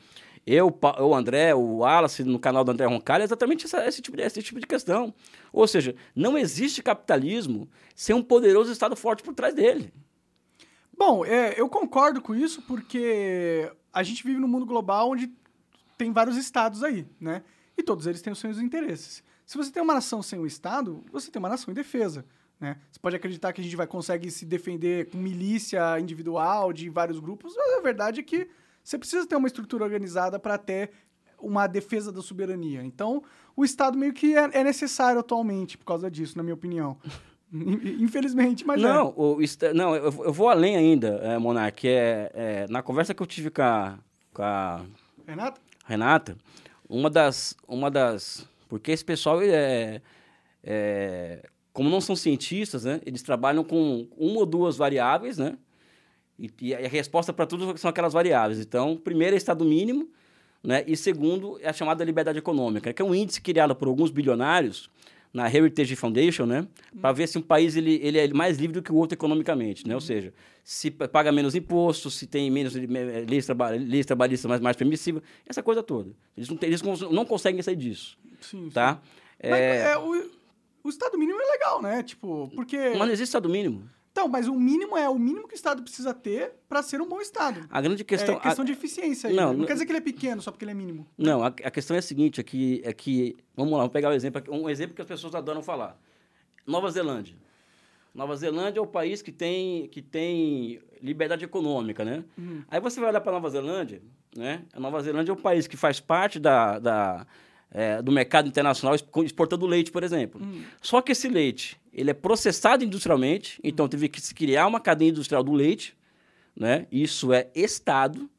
Eu, o André, o Wallace, no canal do André Roncalho, é exatamente essa, esse, tipo de, esse tipo de questão. Ou seja, não existe capitalismo sem um poderoso Estado forte por trás dele. Bom, é, eu concordo com isso porque a gente vive num mundo global onde tem vários estados aí, né? E todos eles têm os seus interesses. Se você tem uma nação sem um Estado, você tem uma nação em defesa. Né? Você pode acreditar que a gente vai conseguir se defender com milícia individual de vários grupos, mas a verdade é que você precisa ter uma estrutura organizada para ter uma defesa da soberania. Então, o Estado meio que é, é necessário atualmente por causa disso, na minha opinião. Infelizmente, mas não, é. O, não, eu, eu, vou além ainda, é, Monark. É, é, na conversa que eu tive com a, com a Renata? Renata, uma das, uma das, porque esse pessoal é, é como não são cientistas, né, eles trabalham com uma ou duas variáveis, né? E, e a resposta para tudo são aquelas variáveis. Então, primeiro é estado mínimo, né? E segundo é a chamada liberdade econômica, que é um índice criado por alguns bilionários na Heritage Foundation, né? Para ver se um país ele, ele é mais livre do que o outro economicamente, né? Ou seja, se paga menos impostos, se tem menos leis, traba, leis trabalhistas mais, mais permissivas, essa coisa toda. Eles não, eles não conseguem sair disso, sim, tá? Sim. Mas, é, o o Estado mínimo é legal, né? Tipo, porque. Mas não existe Estado mínimo. Então, mas o mínimo é o mínimo que o Estado precisa ter para ser um bom Estado. A grande questão. É questão a... de eficiência aí. Não, né? não quer dizer que ele é pequeno só porque ele é mínimo. Não, a, a questão é a seguinte: é que, é que. Vamos lá, vamos pegar um exemplo, um exemplo que as pessoas adoram falar. Nova Zelândia. Nova Zelândia é o país que tem, que tem liberdade econômica, né? Uhum. Aí você vai olhar para Nova Zelândia, né? A Nova Zelândia é um país que faz parte da, da é, do mercado internacional exportando leite, por exemplo. Hum. Só que esse leite, ele é processado industrialmente, então teve que se criar uma cadeia industrial do leite, né? Isso é Estado,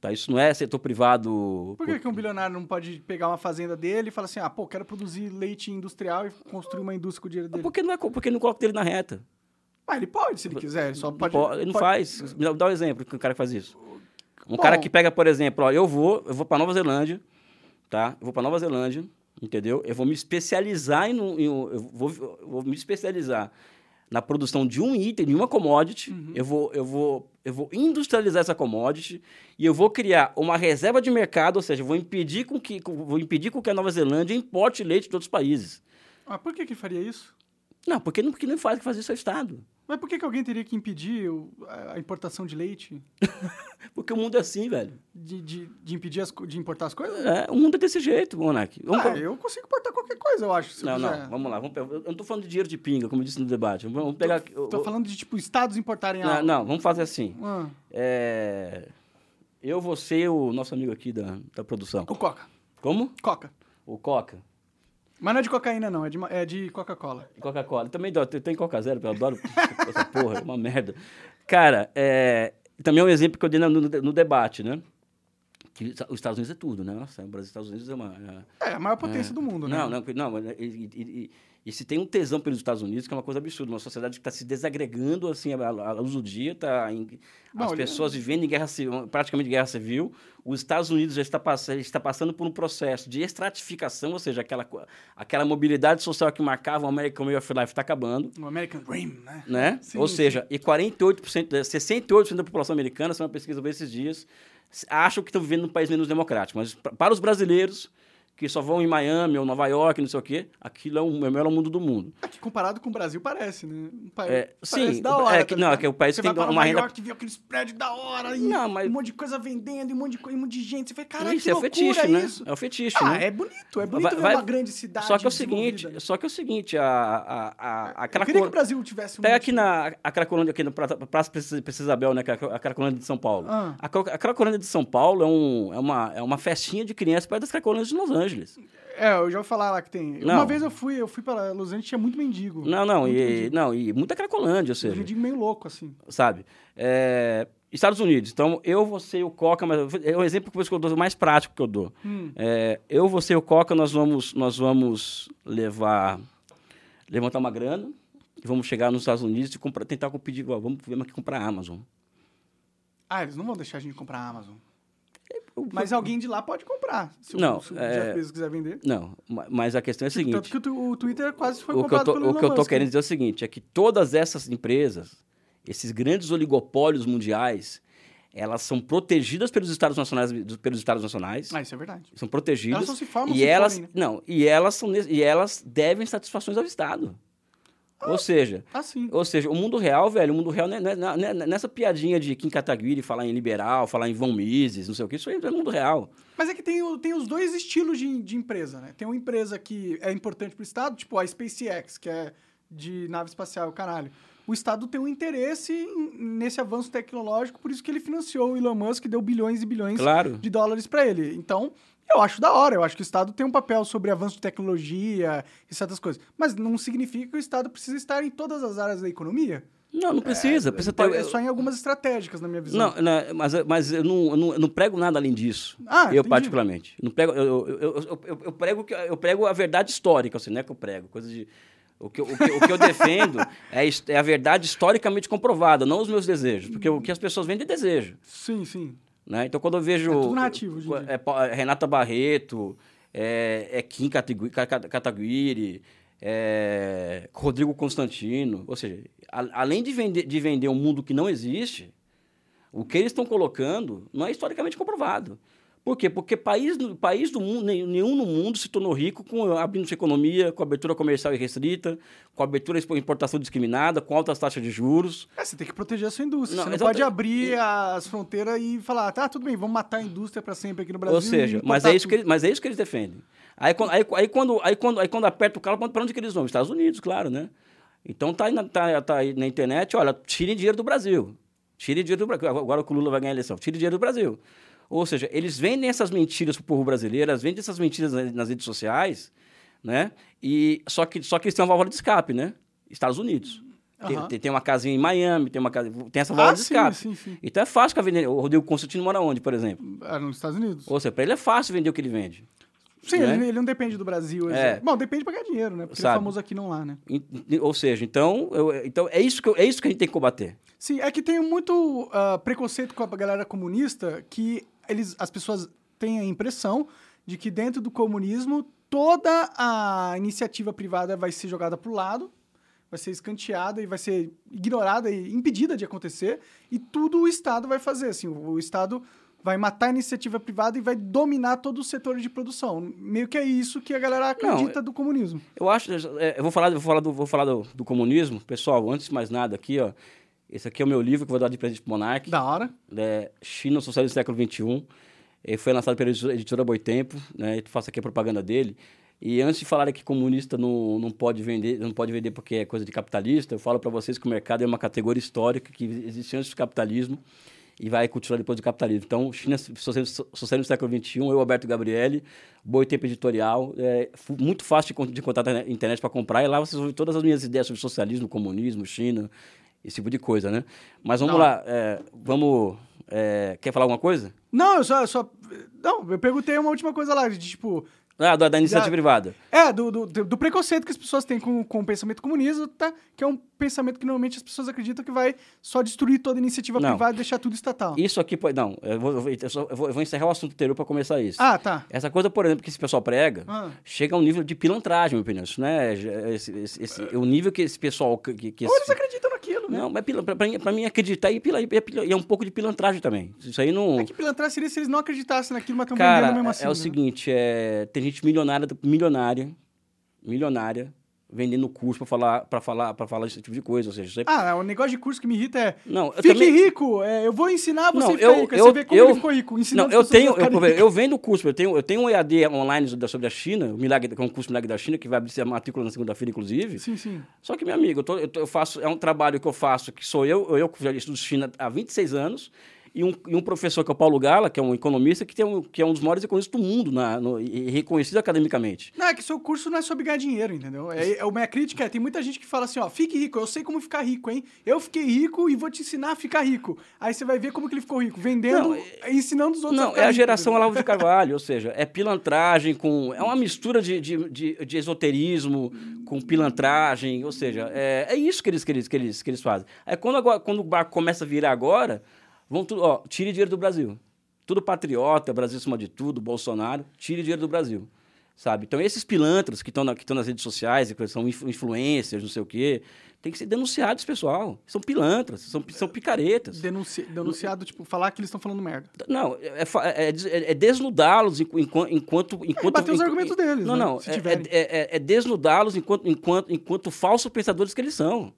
tá? Isso não é setor privado... Por que, que um bilionário não pode pegar uma fazenda dele e falar assim, ah, pô, quero produzir leite industrial e construir uma indústria com o dinheiro dele? Por que não, é, porque não coloca dele na reta? Ah, ele pode, se ele quiser, ele só pode... Ele não pode... faz. Me dá um exemplo, que o cara que faz isso. Um Bom, cara que pega, por exemplo, ó, eu vou, eu vou para Nova Zelândia, tá? Eu vou para Nova Zelândia, entendeu? Eu vou me especializar em, em eu, vou, eu vou me especializar na produção de um item, de uma commodity. Uhum. Eu, vou, eu, vou, eu vou industrializar essa commodity e eu vou criar uma reserva de mercado, ou seja, vou impedir com que, vou impedir com que a Nova Zelândia importe leite de outros países. Ah, por que que faria isso? Não, porque não, porque não faz que fazer isso é Estado. Mas por que, que alguém teria que impedir o, a importação de leite? porque o mundo é assim, velho. De, de, de impedir as, de importar as coisas? É, o mundo é desse jeito, Monark. Vamos ah, eu consigo importar qualquer coisa, eu acho. não, não, vamos lá. Vamos, eu não tô falando de dinheiro de pinga, como eu disse no debate. Vamos pegar. Tô, tô falando de, tipo, estados importarem não, algo. Não, vamos fazer assim. Ah. É, eu vou ser o nosso amigo aqui da, da produção. O Coca. Como? Coca. O Coca. Mas não é de cocaína, não, é de, é de Coca-Cola. Coca-Cola. Também tem Coca Zero, eu adoro essa porra, é uma merda. Cara, é, também é um exemplo que eu dei no, no, no debate, né? Que os Estados Unidos é tudo, né? Nossa, o Brasil e Estados Unidos é uma. É, é a maior potência é, do mundo, né? Não, não, não. E, e, e, e, se tem um tesão pelos Estados Unidos, que é uma coisa absurda. Uma sociedade que está se desagregando, assim, à luz do dia, tá em, as pessoas vivendo em guerra civil, praticamente guerra civil. Os Estados Unidos já está, pass está passando por um processo de estratificação, ou seja, aquela, aquela mobilidade social que marcava o American Way of Life está acabando. O American Dream, né? né? Sim, ou seja, sim. e 48%, 68% da população americana, é uma pesquisa esses dias, acham que estão vivendo num país menos democrático. Mas para os brasileiros, que só vão em Miami ou Nova York, não sei o quê, aquilo é, um, é o melhor mundo do mundo. Aqui, é comparado com o Brasil, parece, né? Um país, é, sim, da hora. É, que, tá não, é que o país você tem vai uma Nova renda... York, vê aqueles prédios da hora, e não, mas... um monte de coisa vendendo, e um monte de, um monte de gente. Você fala, caralho, isso que é loucura fetiche, é né? isso? É o fetiche, ah, né? é bonito, é bonito vai, ver uma grande cidade Só que é o seguinte, só que é o seguinte, a, a, a, a Eu queria que o Brasil tivesse um... Pega aqui na a Cracolândia, aqui na Praça Princesa Isabel, né, é a Cracolândia de São Paulo. Ah. A, a Cracolândia de São Paulo é, um, é, uma, é uma festinha de crianças perto das Cracolândias de Los Angeles. Angeles. É, eu já ouvi falar lá que tem. Não. Uma vez eu fui, eu fui pra Los Angeles, tinha muito mendigo. Não, não, Muito e, mendigo. não, e muita cracolândia, ou Um seja, mendigo meio louco, assim. sabe? É, Estados Unidos, então eu, você e o Coca, mas é o exemplo que eu dou mais prático que eu dou. Hum. É, eu, você e o Coca, nós vamos, nós vamos levar, levantar uma grana e vamos chegar nos Estados Unidos e comprar, tentar pedir, ó, vamos, vamos aqui comprar a Amazon. Ah, eles não vão deixar a gente comprar a Amazon. Mas alguém de lá pode comprar. Se o, Não, se o é- quiser vender. Não, ma- mas a questão é a seguinte. Tanto que o, o Twitter quase foi o que eu comprado tô, pelo o que eu tô Musk, querendo né? dizer é o seguinte, é que todas essas empresas, esses grandes oligopólios mundiais, elas são protegidas pelos estados nacionais, pelos estados nacionais, Ah, isso é verdade. são protegidas Elas só se formam e se elas forem, né? não, e elas são e elas devem satisfações ao estado. Ou seja, Ah, sim. ou seja, o mundo real, velho, o mundo real nessa piadinha de Kim Kataguiri falar em liberal, falar em Von Mises, não sei o que, isso aí é o mundo real. Mas é que tem, o- tem os dois estilos de, de empresa, né? Tem uma empresa que é importante pro Estado, tipo a SpaceX, que é de nave espacial, caralho. O Estado tem um interesse nesse avanço tecnológico, por isso que ele financiou o Elon Musk, deu bilhões e bilhões Claro. de dólares para ele. Então, eu acho da hora. Eu acho que o Estado tem um papel sobre avanço de tecnologia e certas coisas. Mas não significa que o Estado precisa estar em todas as áreas da economia. Não, não precisa, precisa ter É só em algumas estratégicas, na minha visão. Não, não, mas, mas eu, não, eu não- eu não prego nada além disso. Ah, eu, entendi. particularmente. Não prego, eu, eu, eu, eu, prego, que- eu prego a verdade histórica, assim, não é que eu prego. Coisa de, o, que, eu- o, que, o que eu defendo é, é a verdade historicamente comprovada, não os meus desejos. Porque o que as pessoas vendem é desejo. Sim, sim. Né? Então, quando eu vejo. É tudo em dia. é, é Renata Barreto, é, é Kim Katagui- Ka- Ka- Kataguiri, é Rodrigo Constantino. Ou seja, a- além de vender, de vender um mundo que não existe, o que eles estão colocando não é historicamente comprovado. Por quê? Porque país, país do mundo, nenhum no mundo se tornou rico com abrindo sua economia, com abertura comercial irrestrita, com abertura à importação discriminada, com altas taxas de juros. É, você tem que proteger a sua indústria. Não, você não pode abrir as fronteiras e falar, tá, tudo bem, vamos matar a indústria para sempre aqui no Brasil. Ou seja, mas é, isso que eles, mas é isso que eles defendem. Aí, quando, aí, aí, quando, aí, quando, aí quando aperta o carro, para onde que eles vão? Estados Unidos, claro, né? Então tá aí, na, tá, tá aí na internet, olha, tirem dinheiro do Brasil. Tirem dinheiro do Brasil. Agora que o Lula vai ganhar a eleição. Tirem dinheiro do Brasil. Ou seja, eles vendem essas mentiras pro povo brasileiro, eles vendem essas mentiras nas, redes sociais, né? E, só, que, só que eles têm uma válvula de escape, né? Estados Unidos. Tem, Aham. tem, tem uma casinha em Miami, tem, uma casa, tem essa válvula Ah, de sim, escape. sim, sim. Então é fácil ficar vendendo. O Rodrigo Constantino mora onde, por exemplo? Ah, nos Estados Unidos. Ou seja, para ele é fácil vender o que ele vende. Sim, né? ele, ele não depende do Brasil. É. Bom, depende pra ganhar dinheiro, né? Porque ele é Sabe. famoso aqui não lá, né? Ou seja, então, eu- então é, isso que eu- é isso que a gente tem que combater. Sim, é que tem muito ah, preconceito com a galera comunista que eles, as pessoas têm a impressão de que dentro do comunismo toda a iniciativa privada vai ser jogada pro lado, vai ser escanteada e vai ser ignorada e impedida de acontecer e tudo o Estado vai fazer. Assim, o, o Estado vai matar a iniciativa privada e vai dominar todo o setor de produção. Meio que é isso que a galera acredita do comunismo. Eu acho, é, eu vou falar, vou falar, do, vou falar do, do comunismo. Pessoal, antes de mais nada aqui, ó, esse aqui é o meu livro que eu vou dar de presente pro Monark. Da hora. É China, Socialismo do Século XXI. Ele foi lançado pela editora Boitempo, né? Eu faço aqui a propaganda dele. E antes de falar que comunista não, não pode vender, não pode vender porque é coisa de capitalista, eu falo para vocês que o mercado é uma categoria histórica que existe antes do capitalismo e vai continuar depois do capitalismo. Então, China, Socialismo, do Século XXI, eu, Alberto Gabriele, Boitempo Editorial, é muito fácil de encontrar na internet para comprar, e lá vocês vão ver todas as minhas ideias sobre socialismo, comunismo, China, esse tipo de coisa, né? Mas vamos Não. lá, é, vamos... é, quer falar alguma coisa? Não, eu só, eu só. Não, eu perguntei uma última coisa lá, de tipo. Ah, da, da iniciativa Já- privada. É, do, do, do preconceito que as pessoas têm com, com o pensamento comunista, tá? que é um pensamento que normalmente as pessoas acreditam que vai só destruir toda iniciativa Não. privada e deixar tudo estatal. Isso aqui pode... Não, eu vou, eu só- eu vou- eu vou encerrar o assunto anterior para começar isso. Ah, tá. Essa coisa, por exemplo, que esse pessoal prega, Ah. chega a um nível de pilantragem, meu opinião. Isso não é... Esse, esse, esse- é o nível que esse pessoal... Que, que- Ou eles acreditam né? Não, mas pra mim, acreditar e, pila- e, é pila- e é um pouco de pilantragem também. Isso aí não... É que pilantragem seria se eles não acreditassem naquilo, mas estão vendendo mesmo é- assim. é o né? seguinte, é, tem gente milionária, milionária, milionária, vendendo curso para falar, para falar, para falar esse tipo de coisa, ou seja, aí- Ah, o negócio de curso que me irrita é. Não, eu Fique também- rico! é, eu vou ensinar você Não, eu- rico. Eu- você vê como eu- ele ficou rico. Não, Ensinando eu as pessoas tenho, eu, eu vendo curso, eu tenho, eu tenho um EAD online sobre- a China, o Milagre, que é um curso Milagre da China, que vai abrir a matrícula na segunda-feira, inclusive. Sim, sim. Só que, meu amigo, eu, tô- eu tô- eu faço, é um trabalho que eu faço, que sou eu, eu que já estudo China há 26 anos, e um, e um professor que é o Paulo Gala, que é um economista, que, tem um, que é um dos maiores economistas do mundo na, no, e reconhecido academicamente. Não, é que seu curso não é sobre ganhar dinheiro, entendeu? É, é, a minha crítica é, tem muita gente que fala assim, ó, fique rico, eu sei como ficar rico, hein? Eu fiquei rico e vou te ensinar a ficar rico. Aí você vai ver como que ele ficou rico, vendendo, não, ensinando os outros Não, é a geração Olavo de Carvalho, ou seja, é pilantragem com... É uma mistura de, de, de, de esoterismo com pilantragem, ou seja, é, é isso que eles, que, eles, que, eles, que eles fazem. Aí quando, agora, quando o barco começa a virar agora Vão tudo, ó, tire dinheiro do Brasil. Tudo patriota, Brasil acima de tudo, Bolsonaro, tire dinheiro do Brasil. Sabe? Então, esses pilantras que estão na, nas redes sociais, que são influencers, não sei o quê, tem que ser denunciados, pessoal. São pilantras, são, são picaretas. Denunci, denunciado, tipo, falar que eles estão falando merda. Não, é, é, é, é desnudá-los enquanto. enquanto, enquanto bater os argumentos deles. Não, né? não. É, é, desnudá-los enquanto, enquanto, enquanto falsos pensadores que eles são.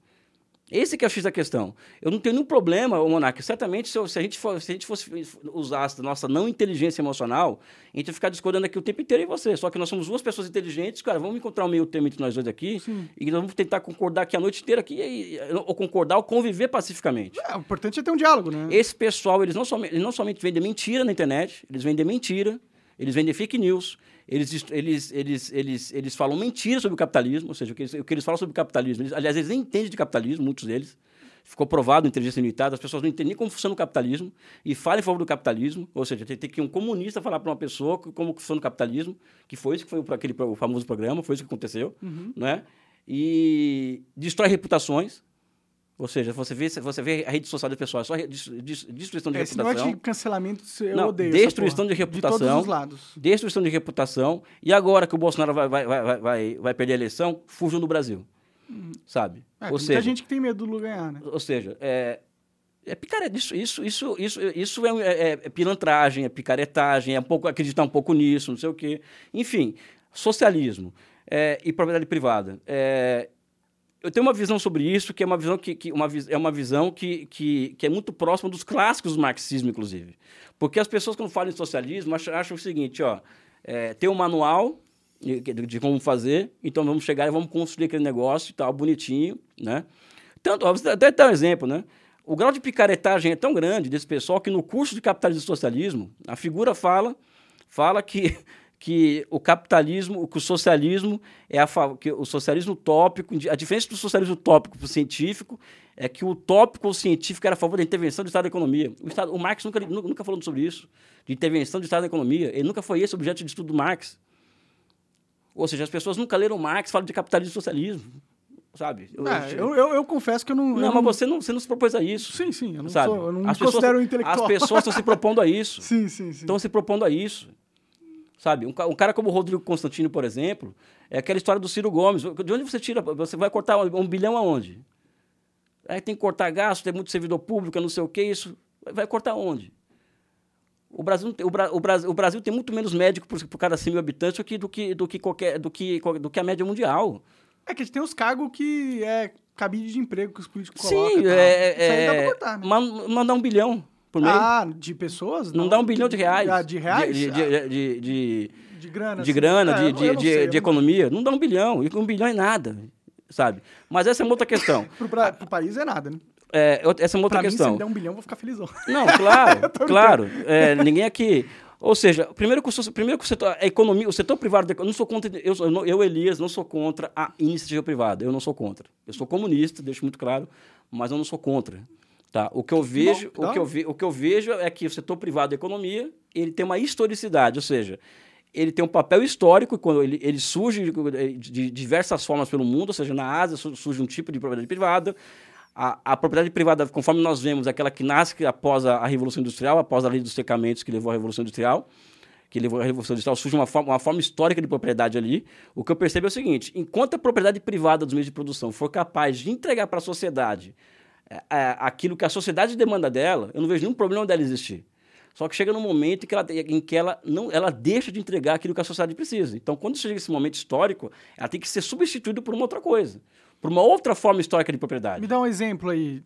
Esse que é o X da questão. Eu não tenho nenhum problema, o Monark. Certamente, se, se, a gente for, se a gente fosse usar a nossa não inteligência emocional, a gente ia ficar discordando aqui o tempo inteiro em você. Só que nós somos duas pessoas inteligentes, cara, vamos encontrar um meio termo entre nós dois aqui Sim. e nós vamos tentar concordar aqui a noite inteira aqui, e, ou concordar ou conviver pacificamente. É, o importante é ter um diálogo, né? Esse pessoal, eles não, somente, eles não somente vendem mentira na internet, eles vendem mentira, eles vendem fake news, eles, eles, eles, eles, eles falam mentiras sobre o capitalismo, ou seja, o que eles, o que eles falam sobre o capitalismo. Eles, aliás, eles nem entendem de capitalismo, muitos deles. Ficou provado em inteligência limitada, as pessoas não entendem nem como funciona o capitalismo e falam em favor do capitalismo, ou seja, tem, tem que um comunista falar para uma pessoa como funciona o capitalismo, que foi isso que foi aquele o famoso programa, foi isso que aconteceu, uhum. né? E destrói reputações, ou seja, você vê, você vê a rede social das pessoas, só destruição de é, reputação. Esse negócio de cancelamento, eu não, odeio. Destruição de reputação. De todos os lados. Destruição de reputação. E agora que o Bolsonaro vai, vai, vai, vai, vai perder a eleição, fujam do Brasil. Sabe? É, ou seja, muita gente que tem medo do Lula ganhar, né? Ou seja, é, é picareta. Isso, isso, isso, isso, isso é, é, é, pilantragem, é picaretagem, é um pouco, acreditar um pouco nisso, não sei o quê. Enfim, socialismo é, e propriedade privada. É, eu tenho uma visão sobre isso que é uma visão que, que uma, é uma visão que, que, que, é muito próxima dos clássicos do marxismo, inclusive. Porque as pessoas, quando falam em socialismo, acham, acham o seguinte, ó, é, tem um manual de, de, como fazer, então vamos chegar e vamos construir aquele negócio e tal, bonitinho, né? Tanto, até dar um exemplo, né? O grau de picaretagem é tão grande desse pessoal que no curso de capitalismo e socialismo, a figura fala, fala que que o capitalismo, que o socialismo é a que o socialismo utópico, a diferença do socialismo utópico para o científico é que o utópico científico era a favor da intervenção do Estado da economia. O, Estado, o Marx nunca, nunca falou sobre isso, de intervenção do Estado da economia. Ele nunca foi esse o objeto de estudo do Marx. Ou seja, as pessoas nunca leram Marx, falam de capitalismo e socialismo. Sabe? Eu, é, eu, eu, eu, confesso que eu não. Não, eu mas você não, você não se propôs a isso. Sim, sim. Eu não, sabe? Sou, eu não as me considero pessoas, intelectual. As pessoas estão se propondo a isso. sim, sim, sim. Estão se propondo a isso. Sabe? Um, um, cara como o Rodrigo Constantino, por exemplo, é aquela história do Ciro Gomes. De onde você tira? Você vai cortar um, um bilhão aonde? Aí tem que cortar gasto, tem muito servidor público, não sei o que, isso. Vai cortar onde? O Brasil, o, Bra, o, Brasil, o Brasil tem muito menos médico por, por cada 100 mil habitantes do que, do que, do que, qualquer, do que, do que a média mundial. É que a gente tem os cargos que é cabide de emprego que os políticos Sim, colocam. Sim, é, é, cortar, né? mandar um bilhão por mês. Ah, de pessoas? Não, dá um bilhão de reais. Ah, de reais? De, de, de, de, de, de grana. De grana, é, de, de, de, economia. Não dá um bilhão. E um bilhão é nada, sabe? Mas essa é uma outra questão. Para o país é nada, né? É, essa é uma outra pra questão. Mim, se der um bilhão, eu vou ficar felizão. Não, claro, claro. É, ninguém aqui... Ou seja, primeiro que o, primeiro que o setor, a economia, o setor privado, eu não sou contra, eu, eu, Elias, não sou contra a iniciativa privada. Eu não sou contra. Eu sou comunista, deixo muito claro, mas eu não sou contra. Tá? O, que eu vejo, Bom, o, que eu ve, o que eu vejo é que o setor privado da economia ele tem uma historicidade, ou seja, ele tem um papel histórico quando ele, ele surge de, de, diversas formas pelo mundo, ou seja, na Ásia surge um tipo de propriedade privada. A, a propriedade privada, conforme nós vemos, é aquela que nasce após a, a, Revolução Industrial, após a lei dos secamentos que levou à Revolução Industrial, que levou à Revolução Industrial, surge uma forma, uma forma histórica de propriedade ali. O que eu percebo é o seguinte: enquanto a propriedade privada dos meios de produção for capaz de entregar para a sociedade aquilo que a sociedade demanda dela, eu não vejo nenhum problema dela existir. Só que chega num momento em que ela, em que ela, não, ela deixa de entregar aquilo que a sociedade precisa. Então, quando chega esse momento histórico, ela tem que ser substituída por uma outra coisa, por uma outra forma histórica de propriedade. Me dá um exemplo aí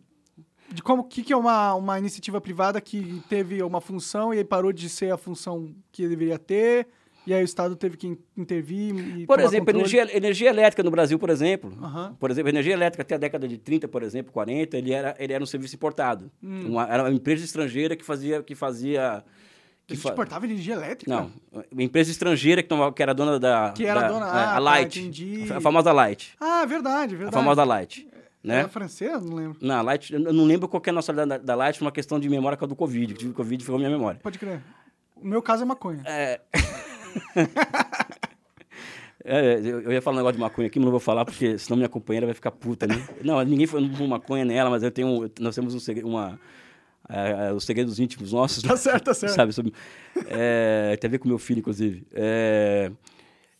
de como que, que é uma, uma iniciativa privada que teve uma função e aí parou de ser a função que deveria ter E aí o Estado teve que intervir e Por exemplo, energia, energia elétrica no Brasil, por exemplo. Aham. Por exemplo, energia elétrica até a década de 30, por exemplo, 40, ele era, ele era um serviço importado. Hum. Uma, era uma empresa estrangeira que fazia... Que fazia A que gente fa- exportava energia elétrica? Não, uma empresa estrangeira que, tomava- que era dona da... Que era da- dona- é, ah, a tá, Light. entendi. A famosa Light. Ah, verdade, A verdade. famosa Light. Né? Era francesa? Não lembro. Não, a Light, eu não lembro qual que é a nacionalidade da, da Light, uma questão de memória com a do Covid. que tive Covid ficou minha memória. Pode crer. O meu caso é maconha. É... É, eu eu ia falar um negócio de maconha aqui, mas não vou falar, porque senão minha companheira vai ficar puta, né? Não, ninguém foi com maconha nela, mas eu tenho, nós temos um segredo, uma, é, é, os segredos íntimos nossos. Tá certo, tá certo. Sabe, sobre, é, tem a ver com meu filho, inclusive. É,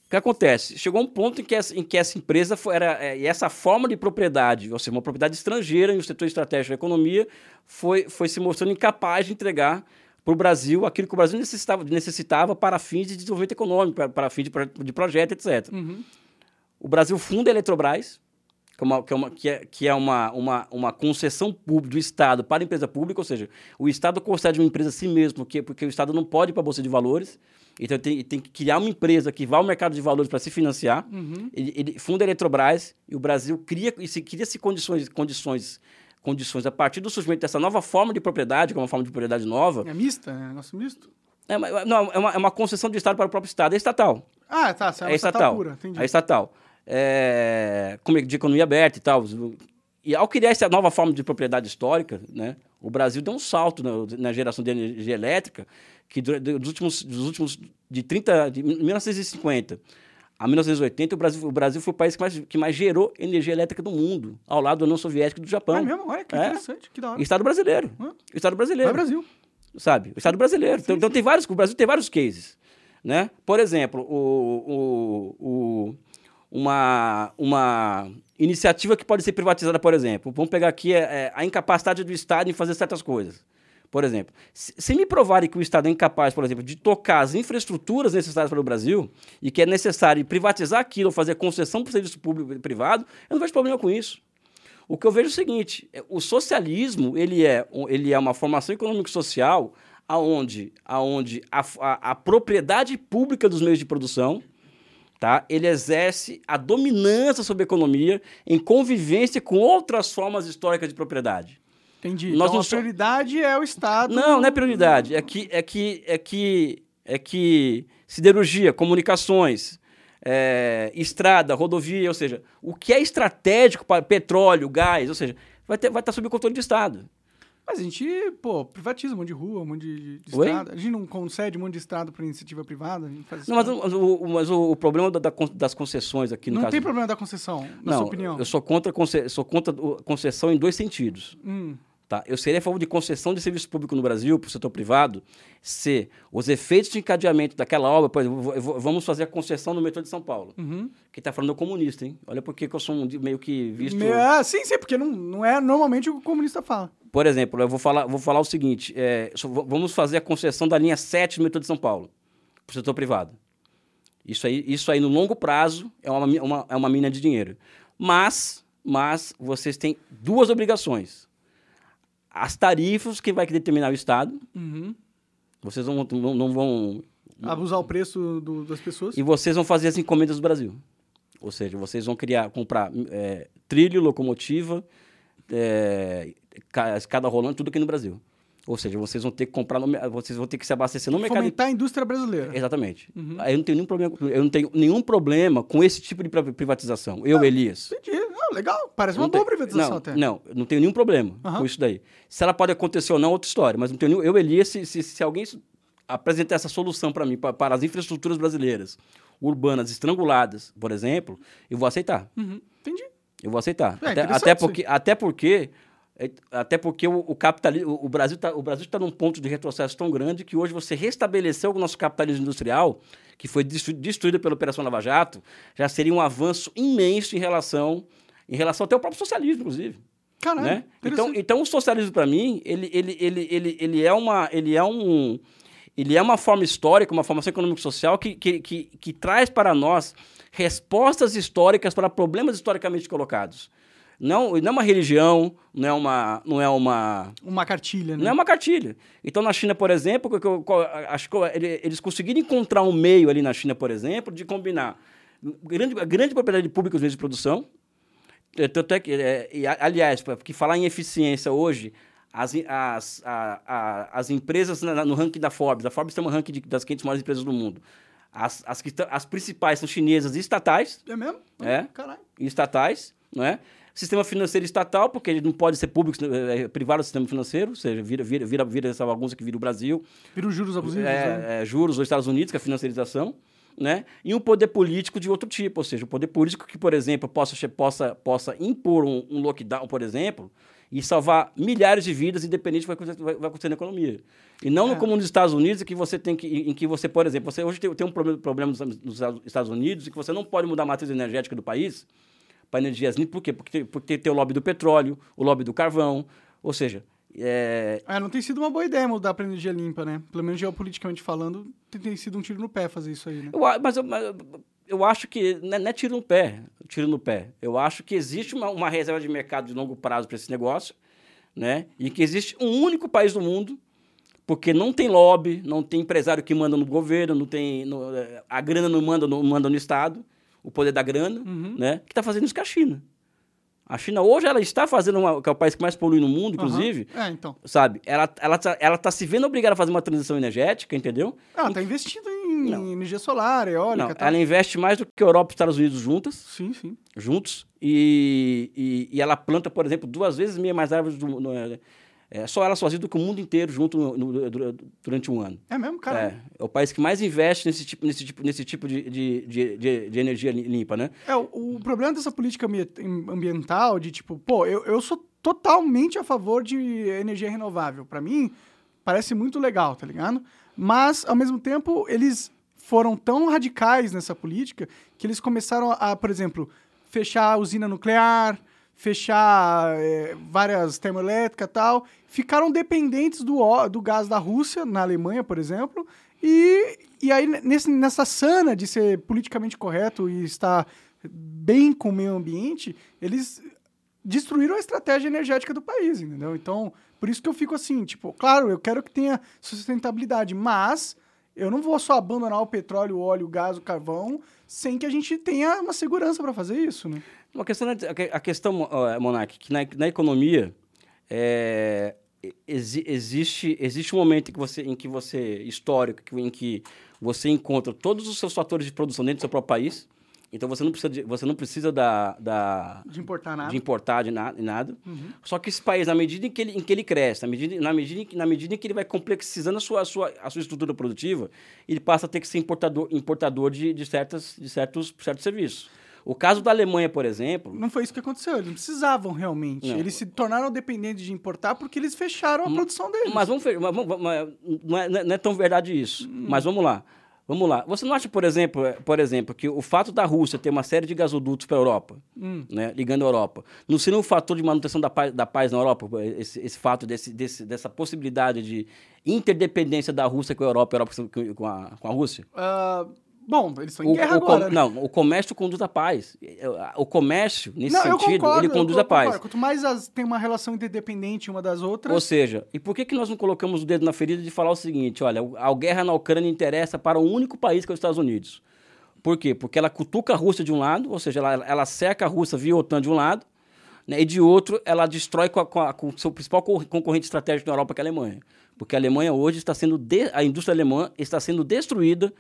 o que acontece? Chegou um ponto em que essa, em que essa empresa foi, era, é, e essa forma de propriedade, ou seja, uma propriedade estrangeira em um setor estratégico da economia, foi, foi se mostrando incapaz de entregar para o Brasil aquilo que o Brasil necessitava, necessitava para fins de desenvolvimento econômico, para, para fins de, de projeto, etc. Uhum. O Brasil funda a Eletrobras, que é uma, que é uma, que é, que é uma, uma, uma concessão pública do Estado para a empresa pública, ou seja, o Estado concede uma empresa a si mesmo, porque, porque o Estado não pode ir para a Bolsa de Valores, então tem, tem que criar uma empresa que vá ao mercado de valores para se financiar. Uhum. Ele, ele funda a Eletrobras e o Brasil cria, e se cria-se condições, condições, condições a partir do surgimento dessa nova forma de propriedade, que é uma forma de propriedade nova. É mista, né? Nosso misto. É, não, é uma, é uma concessão do Estado para o próprio Estado, é estatal. Ah, tá. É, É estatal. pura, entendi. É estatal. É, como é- de economia aberta e tal. E ao criar essa nova forma de propriedade histórica, né, o Brasil deu um salto na, na geração de energia elétrica, que dos últimos, dos últimos de 30, de 1950 a 1980, o Brasil, o Brasil foi o país que mais, que mais gerou energia elétrica do mundo, ao lado da União Soviética e do Japão. É mesmo? Olha que É. interessante, que da hora. Estado brasileiro. Hã? Estado brasileiro Vai Brasil. sabe? O Estado brasileiro. Então, então tem vários, o Brasil tem vários cases, né? Por exemplo, o, o, o- uma, uma iniciativa que pode ser privatizada, por exemplo. Vamos pegar aqui é, é, a incapacidade do Estado em fazer certas coisas. Por exemplo, se, me provarem que o Estado é incapaz, por exemplo, de tocar as infraestruturas necessárias para o Brasil e que é necessário privatizar aquilo fazer concessão para o serviço público e privado, eu não vejo problema com isso. O que eu vejo é o seguinte: é, o socialismo ele é, ele é uma formação econômico-social aonde, aonde a, a, a propriedade pública dos meios de produção tá, ele exerce a dominância sobre a economia em convivência com outras formas históricas de propriedade. Entendi. Nós então não a prioridade é o Estado. Não, não é prioridade. É que, é que, é que, é que siderurgia, comunicações, é, estrada, rodovia, ou seja, o que é estratégico para petróleo, gás, ou seja, vai, ter, vai estar sob o controle do Estado. Mas a gente, pô, privatiza um monte de rua, um monte de, de estrada. A gente não concede um monte de estrada para iniciativa privada? Não, mas, o, mas o, o problema da- das concessões aqui no não caso. tem problema da concessão, na não, sua opinião. eu sou contra, conce- sou contra concessão em dois sentidos. Hum, Tá? Eu seria a favor de concessão de serviço público no Brasil para o setor privado se os efeitos de encadeamento daquela obra, por exemplo, vamos fazer a concessão no metrô de São Paulo. uhum. Quem está falando é o comunista, hein? Olha porque que eu sou um meio que visto. Me- ah, sim, sim, porque não, não é normalmente o que o comunista fala. Por exemplo, eu vou falar, vou falar o seguinte: é, vamos fazer a concessão da linha 7 do metrô de São Paulo para o setor privado. Isso aí, isso aí, no longo prazo, é uma, mi- uma- é uma mina de dinheiro. Mas, mas vocês têm duas obrigações. As tarifas, quem vai determinar o Estado. Uhum. Vocês não, não, não vão. Abusar o preço do- das pessoas. E vocês vão fazer as encomendas do Brasil. Ou seja, vocês vão criar, comprar é, trilho, locomotiva, é, ca- escada rolante, tudo aqui no Brasil. Ou seja, vocês vão ter que comprar, no vocês vão ter que se abastecer no mercado. Fomentar a indústria brasileira. Exatamente. Uhum. Eu não tenho nenhum problema, eu não tenho nenhum problema com esse tipo de pri- privatização. Eu, Elias. Entendi. Ah, legal. Parece uma Não boa tem- privatização não, até. Não, não tenho nenhum problema Aham. com isso daí. Se ela pode acontecer ou não, é outra história. Mas não tenho nenhum, eu, Elias, se, se, se alguém apresentar essa solução para mim, pa- para as infraestruturas brasileiras, urbanas estranguladas, por exemplo, eu vou aceitar. Uhum. Entendi. Eu vou aceitar. É, até, até porque, até porque, até porque o, o capitalismo, o- o Brasil está o Brasil tá num ponto de retrocesso tão grande que hoje você restabeleceu o nosso capitalismo industrial, que foi destru- destruído pela Operação Lava Jato, já seria um avanço imenso em relação, em relação até ao próprio socialismo, inclusive. Caralho. Né? Então, então o socialismo para mim ele, ele, ele, ele, ele é uma ele é um ele é uma forma histórica uma formação econômico social que, que, que, que traz para nós respostas históricas para problemas historicamente colocados Não, não é uma religião, não é uma, não é uma, Uma cartilha, né? não é uma cartilha. Então, na China, por exemplo, que eu- acho que ele- eles conseguiram encontrar um meio ali na China, por exemplo, de combinar grande, grande propriedade pública os meios de produção. É, Tanto é que, é, aliás, porque falar em eficiência hoje, as, as, a- a- as empresas na- no ranking da Forbes, a Forbes tem um ranking de- das 500 maiores empresas do mundo. As, as, que as principais são chinesas e estatais, É mesmo? É. Caralho. e estatais, não é? Sistema financeiro estatal, porque ele não pode ser público, é, é privado o sistema financeiro, ou seja, vira, vira, vira, vira essa bagunça que vira o Brasil. Vira os juros abusivos, né? É, é, juros dos Estados Unidos, que é a financiarização, né? E um poder político de outro tipo, ou seja, o poder político que, por exemplo, possa, possa, possa impor um, um lockdown, por exemplo, e salvar milhares de vidas, independente do que vai, acontecer- vai, vai acontecer na economia. E não É. como nos Estados Unidos, em que você tem que, em que você, por exemplo, você hoje tem, tem um problema, problema nos, nos Estados Unidos, em que você não pode mudar a matriz energética do país para energias limpas, por quê? Porque, porque tem o lobby do petróleo, o lobby do carvão, ou seja, é, É, não tem sido uma boa ideia mudar pra energia limpa, né? Pelo menos geopoliticamente falando, tem, tem sido um tiro no pé fazer isso aí, né? Eu, mas eu, mas eu acho que não é, não é tiro no pé, tiro no pé. Eu acho que existe uma, uma reserva de mercado de longo prazo para esse negócio, né? E que existe um único país do mundo, porque não tem lobby, não tem empresário que manda no governo, não tem no- eh, a grana não manda no, manda no estado, o poder da grana, né? Que está fazendo isso com a China. A China hoje ela está fazendo uma, que é o país que mais polui no mundo, inclusive, Aham. É, então. sabe? Ela ela tá, ela tá se vendo obrigada a fazer uma transição energética, entendeu? Ah, tá investindo em Não. energia solar, eólica Não, tal. ela investe mais do que a Europa e os Estados Unidos juntas, Sim, sim. juntos, e, e, e ela planta, por exemplo, duas vezes meia mais árvores do, no, é, só ela sozinha do que o mundo inteiro junto no- no- du- durante um ano. É mesmo, cara. É, é o país que mais investe nesse tipo, nesse tipo, nesse tipo de, de, de, de- energia li- limpa, né? É, o, o problema dessa política ambi- ambiental, de tipo, pô, eu, eu sou totalmente a favor de energia renovável. Pra mim, parece muito legal, tá ligado? Mas, ao mesmo tempo, eles foram tão radicais nessa política que eles começaram a, por exemplo, fechar a usina nuclear, fechar é, várias termoelétricas e tal. Ficaram dependentes do, do gás da Rússia, na Alemanha, por exemplo. E, e aí, nesse, nessa sana de ser politicamente correto e estar bem com o meio ambiente, eles destruíram a estratégia energética do país, entendeu? Então, por isso que eu fico assim, tipo, claro, eu quero que tenha sustentabilidade, mas eu não vou só abandonar o petróleo, o óleo, o gás, o carvão, sem que a gente tenha uma segurança para fazer isso, né? Uma questão, é- a que- a questão, Monark, que na, na economia é, exi- existe, existe um momento em que você, em que você histórico, em que você encontra todos os seus fatores de produção dentro do seu próprio país. Então você não precisa, de- você não precisa da, da, De importar nada. de importar de nada, nada. Só que esse país, na medida em que ele, em que ele cresce, na medida, na, medida em que, na medida em que ele vai complexizando a sua, a sua, a sua estrutura produtiva, ele passa a ter que ser importador, importador de, de, certas, de certos, certos serviços. O caso da Alemanha, por exemplo, Não foi isso que aconteceu, eles não precisavam realmente. Não. Eles se tornaram dependentes de importar porque eles fecharam a produção deles. Mas vamos, mas vamos- mas não, é, não é tão verdade isso. Mas vamos lá. Vamos lá. Você não acha, por exemplo, eh, por exemplo, que o fato da Rússia ter uma série de gasodutos para a Europa, né, ligando a Europa, não seria um fator de manutenção da paz, da paz na Europa? Esse, esse fato desse, desse, dessa possibilidade de interdependência da Rússia com a Europa, a Europa com- a, com a Rússia? Ah, bom, eles estão em O- guerra o com- agora. né? Não, o comércio conduz à paz. O comércio, nesse Não, sentido, concordo, ele conduz à paz. Quanto mais as, tem uma relação interdependente uma das outras, Ou seja, e por que, que nós não colocamos o dedo na ferida de falar o seguinte: olha, a guerra na Ucrânia interessa para o único país que é os Estados Unidos. Por quê? Porque ela cutuca a Rússia de um lado, ou seja, ela, ela cerca a Rússia via OTAN de um lado, né, e de outro, ela destrói com, a- com a- com o seu principal cor- concorrente estratégico na Europa, que é a Alemanha. Porque a Alemanha hoje está sendo. de- a indústria alemã está sendo destruída,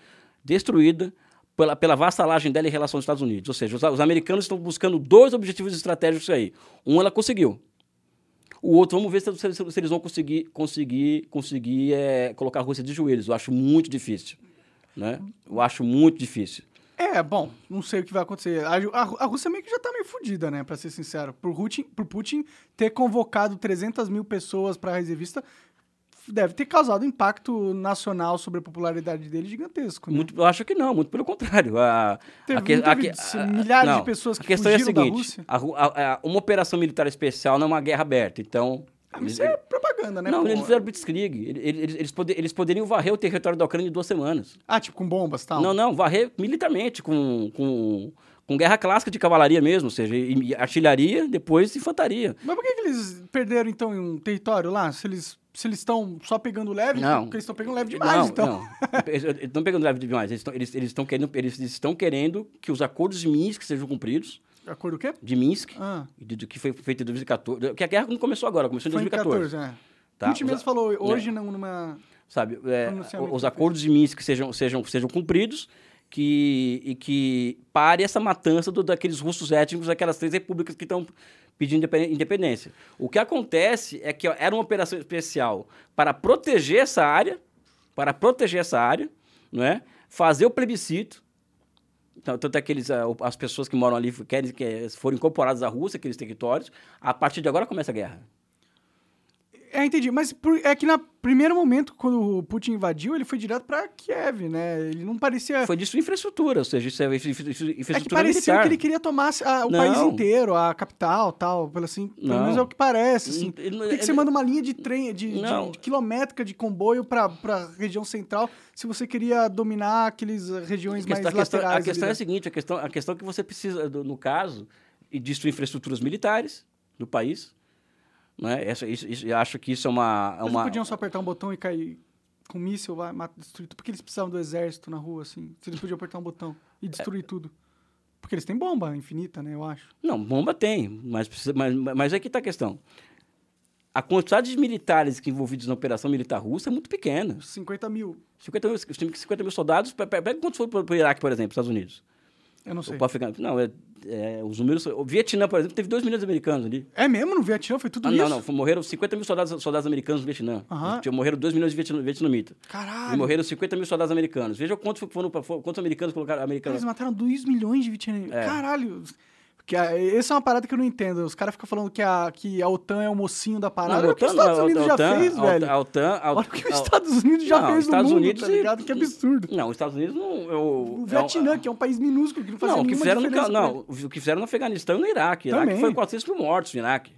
destruída pela, pela vassalagem dela em relação aos Estados Unidos. Ou seja, os, os americanos estão buscando dois objetivos estratégicos aí. Um ela conseguiu. O outro, vamos ver se, se- se eles vão conseguir, conseguir, conseguir é, colocar a Rússia de joelhos. Eu acho muito difícil. Né? Eu acho muito difícil. É, bom, não sei o que vai acontecer. A, a- a Rússia meio que já tá meio fodida, né, pra ser sincero. Por Putin, por Putin ter convocado 300 mil pessoas pra reservista deve ter causado impacto nacional sobre a popularidade dele gigantesco, né? Muito, eu acho que não, muito pelo contrário. A, Teve- a que- a que- milhares de não, pessoas que A questão é a seguinte, a a- a- uma operação militar especial não é uma guerra aberta, então... Ah, mas eles- Isso é propaganda, né? não, pô? eles fizeram blitzkrieg. Eles, eles, poder- eles poderiam varrer o território da Ucrânia em duas semanas. Ah, tipo com bombas e tal? Não, não, varrer militarmente, com, com, Com guerra clássica de cavalaria mesmo, ou seja, artilharia, depois infantaria. Mas por que, que eles perderam, então, um território lá? Se eles se eles estão só pegando leve, Não. porque eles estão pegando leve demais, não, então. não. Eles estão pegando leve demais. Eles estão eles, eles querendo, eles estão querendo que os acordos de Minsk sejam cumpridos. Acordo o quê? De Minsk, Ah, de, de que foi feito em 2014. Que a guerra não começou agora, começou em foi em 2014. 14, é. Tá? Putin mesmo falou hoje num- numa... sabe? é, os acordos de Minsk sejam, sejam, sejam cumpridos que, e que pare essa matança do, daqueles russos étnicos daquelas três repúblicas que estão pedindo indepen- independência. O que acontece é que era uma operação especial para proteger essa área, para proteger essa área, não é? fazer o plebiscito, então, tanto é que eles, o- as pessoas que moram ali querem que foram incorporadas à Rússia, aqueles territórios, a partir de agora começa a guerra. É, entendi. Mas por- é que no primeiro momento, quando o Putin invadiu, ele foi direto pra Kiev, né? Ele não parecia... Foi disso infraestrutura, ou seja, isso é infra- infra- infraestrutura É que parecia militar. que ele queria tomar a- o Não. país inteiro, a capital, tal, pelo assim, pelo Não. menos é o que parece, assim. Ele Por que, que você ele- manda uma linha de trem, de, de- de quilométrica de comboio pra, pra região central, se você queria dominar aqueles eh, regiões A mais questão, a questão- a laterais? questão é a ali, né? seguinte, a questão, a questão que você precisa, no caso, e destruir infraestruturas militares do país. Né? Essa, isso, isso- eu acho que isso é uma... É Eles uma não podiam só apertar um botão e cair com míssil, vai, mata, destruir tudo. Por que eles precisavam do exército na rua, assim? Se eles podiam apertar um botão e destruir tudo. Porque eles têm bomba infinita, né, eu acho. Não, bomba tem, mas, precisa, mas, mas é que está a questão. A quantidade de militares que envolvidos na operação militar russa é muito pequena. 50 mil, 50 mil, 50 mil soldados, pe- pe- pega quantos foram para o Iraque, por exemplo, Estados Unidos? Eu não sei. Ou para o Afeganistão. Não, é, é, os números... O Vietnã, por exemplo, teve 2 milhões de americanos ali. É mesmo? No Vietnã foi tudo Ah, isso? não, não. foi- Morreram 50 mil soldados, soldados americanos no Vietnã. Tinha- Morreram 2 milhões de vietnam- vietnamitas. Caralho. E morreram 50 mil soldados americanos. Veja quantos, foram, quantos americanos colocaram Cara, americanos. Eles mataram 2 milhões de vietnamitas. É. Caralho. Porque, ah, essa é uma parada que eu não entendo. Os caras ficam falando que a, que a OTAN é o mocinho da parada. Olha o que os não, Estados a- Unidos a já OTAN- fez, a- velho. A OTAN... a- Olha o que os a- Estados Unidos já Não, fez no Estados mundo, Unidos tá e- ligado? Que absurdo. Não, os Estados Unidos não... Eu, O Vietnã, que é um país minúsculo, que não fazia Não, que nenhuma fizeram no, diferença pra não, o que fizeram no Afeganistão e no Iraque. O Iraque Também. foi 400 mil mortos no Iraque.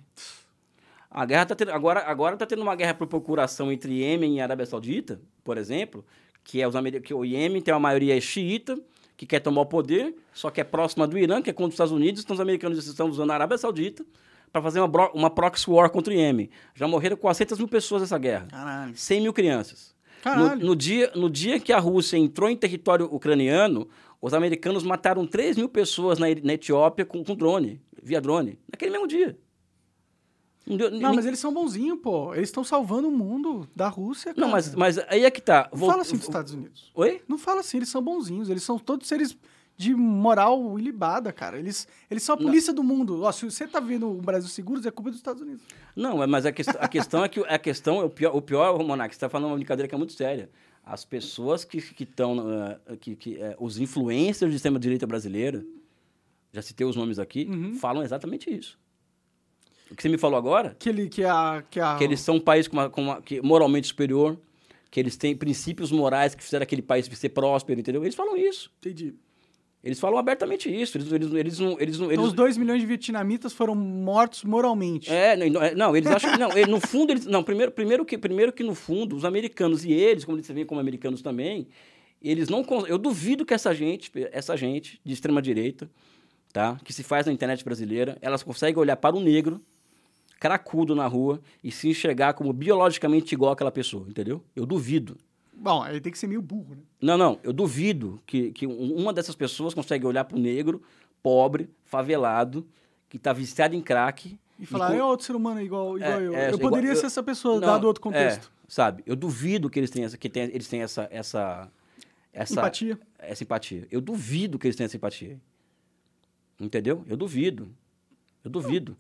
A guerra tá tendo, agora agora está tendo uma guerra por procuração entre Iêmen e Arábia Saudita, por exemplo, que é os que o Iêmen tem uma maioria xiita que quer tomar o poder, só que é próxima do Irã, que é contra os Estados Unidos, então os americanos estão usando a Arábia Saudita para fazer uma, uma proxy war contra o Iêmen. Já morreram 400 mil pessoas nessa guerra. Caralho. 100 mil crianças. Caralho. No, no dia, no dia que a Rússia entrou em território ucraniano, os americanos mataram 3 mil pessoas na, na Etiópia com, com drone, via drone, naquele mesmo dia. Não, deu- Não, mas eles são bonzinhos, pô. Eles estão salvando o mundo da Rússia, cara. não, mas, mas aí é que tá. Não Vol- fala assim dos Estados Unidos. Oi? Não fala assim, eles são bonzinhos. Eles são todos seres de moral ilibada, cara. Eles, eles são a polícia do mundo. Ó, se você tá vendo o Brasil seguro, é culpa dos Estados Unidos. Não, mas a, quest- a questão é que a questão, o pior, o pior Monark, você está falando uma brincadeira que é muito séria. As pessoas que estão, que, que, eh, os influencers do sistema direita brasileira, já citei os nomes aqui, Uhum. falam exatamente isso. O que você me falou agora, Que, ele, que, a, que, a, que eles são um país com uma, com uma- que, moralmente superior, que eles têm princípios morais que fizeram aquele país ser próspero, entendeu? Eles falam isso. Entendi. Eles falam abertamente isso. Eles, eles, eles, não, eles, não, Então, eles, os 2 milhões de vietnamitas foram mortos moralmente. É, não, não, é, não, eles acham que não, no fundo eles não, primeiro, primeiro que primeiro que no fundo os americanos e eles, como eles veem como americanos também, eles não eu duvido que essa gente, essa gente de extrema direita, tá, que se faz na internet brasileira, elas conseguem olhar para o negro cracudo na rua e se enxergar como biologicamente igual àquela pessoa, entendeu? Eu duvido. Bom, aí tem que ser meio burro, né? Não, não, eu duvido que, que um- uma dessas pessoas consegue olhar para o negro, pobre, favelado, que está viciado em crack E falar, com- é outro ser humano igual, igual É, eu. é, eu igual- poderia eu- ser essa pessoa, Não, dado outro contexto. é, sabe? Eu duvido que eles tenham essa, que tenha, eles tenham essa, essa, essa Empatia. essa empatia. Eu duvido que eles tenham essa empatia. Entendeu? Eu duvido. Eu duvido.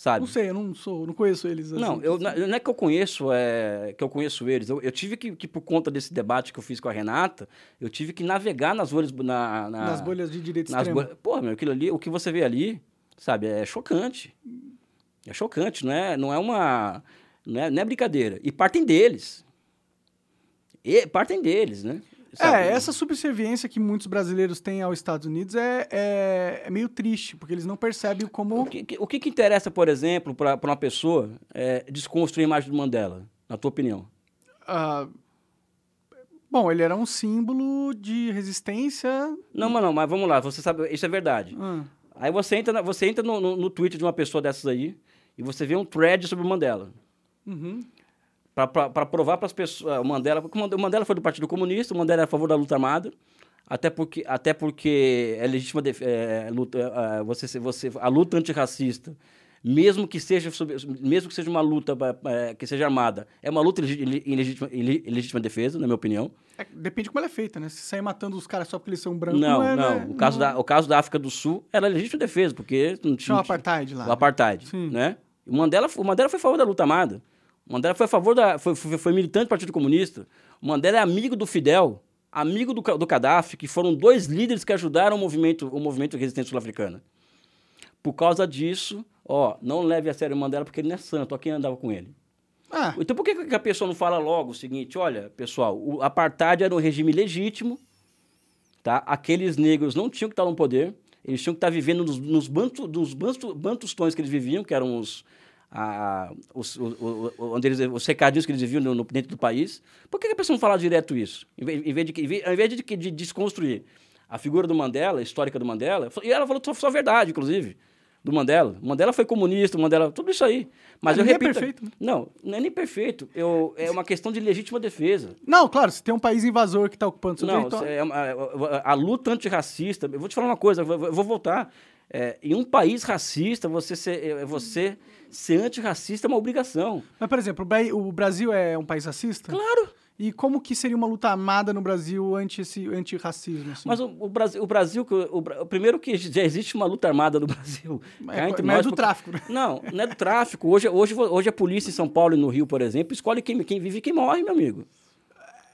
Sabe? Não sei, eu não sou, não conheço eles. assim. Não, eu, na- não é que eu conheço, é, que eu conheço eles. Eu, eu tive que, que, por conta desse debate que eu fiz com a Renata, eu tive que navegar nas bolhas, na, na- Nas bolhas de direita nas extrema. bolhas. Porra, meu, aquilo ali, o que você vê ali, sabe, é chocante. É chocante, não é, não é uma. Não é, não é brincadeira. E partem deles. E partem deles, né? Sabe? É, essa subserviência que muitos brasileiros têm aos Estados Unidos é, é, é meio triste, porque eles não percebem como. O que, que- o que, que interessa, por exemplo, para uma pessoa é, desconstruir a imagem do Mandela, na tua opinião? ah, Bom, ele era um símbolo de resistência. Não, mas não, mas vamos lá, você sabe, isso é verdade. Ah, Aí você entra, na- você entra no, no, no Twitter de uma pessoa dessas aí e você vê um thread sobre o Mandela. uhum. Para provar para as pessoas. O Mandela, porque o Mande- o Mandela foi do Partido Comunista, o Mandela é a favor da luta armada, até porque, até porque é legítima def- é, luta, é, você, se- você, a luta antirracista, mesmo que seja, mesmo que seja uma luta é, que seja armada, é uma luta em legítima, em legítima defesa, na minha opinião. É, depende de como ela é feita, né? Se sair matando os caras só porque eles são brancos, Não, é, não. né? O caso, da, o caso da África do Sul era legítima defesa, porque não Tinha o tinha. apartheid lá. O apartheid, Sim. né? O Mandela, o Mandela foi a favor da luta armada. O Mandela foi a favor da... Foi, foi, foi militante do Partido Comunista. O Mandela é amigo do Fidel, amigo do, do Gaddafi, que foram dois líderes que ajudaram o movimento, o movimento de resistência sul-africana. Por causa disso, ó, não leve a sério o Mandela porque ele não é santo, ó quem andava com ele. Ah, Então por que que a pessoa não fala logo o seguinte, olha, pessoal, o apartheid era um regime legítimo, tá? Aqueles negros não tinham que estar no poder, eles tinham que estar vivendo nos, nos, bantu, nos bantu, bantustões que eles viviam, que eram os, a, os, o, o, onde eles, os recadinhos que eles viviam no, no- dentro do país. Por que a pessoa não fala direto isso? Em vez, em vez de, em vez, de, de desconstruir a figura do Mandela, a histórica do Mandela, e ela falou só, só a verdade, inclusive, do Mandela. O Mandela foi comunista, o Mandela, tudo isso aí. Mas eu Ninguém é repito, perfeito, né? não, não é nem perfeito. Eu, é uma questão de legítima defesa. não, claro, se tem um país invasor que tá ocupando seu Não, território... é uma- a, a luta antirracista. Eu vou te falar uma coisa, eu vou, eu vou voltar. É, em um país racista, você ser, é, você ser antirracista é uma obrigação. Mas, por exemplo, o Bra- o Brasil é um país racista? Claro. E como que seria uma luta armada no Brasil anti esse antirracismo? Assim? Mas o, o Brasil, o Brasil o, o primeiro que já existe uma luta armada no Brasil. É Cá co- entre mas é nós, do porque- tráfico, né? Não, não é do tráfico. Hoje, hoje, hoje a polícia em São Paulo e no Rio, por exemplo, escolhe quem, quem vive e quem morre, meu amigo.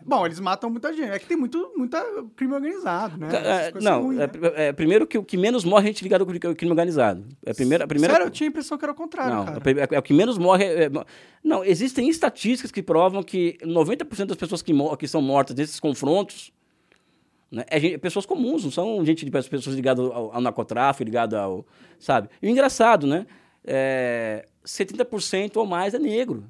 Bom, eles matam muita gente. É que tem muito muita crime organizado, né? É, não, ruins, é, né? é, primeiro que o que menos morre é gente ligada com o crime organizado. É a primeira, a primeira, Sério, eu tinha a impressão que era o contrário, Não, cara. é, pri- é o que menos morre. é- é- não, existem estatísticas que provam que 90% das pessoas que, que são mortas nesses confrontos né, é gente- pessoas comuns, não são gente de pessoas ligadas ao, ao narcotráfico, ligadas ao. Sabe? E o engraçado, né? É, 70% ou mais é negro.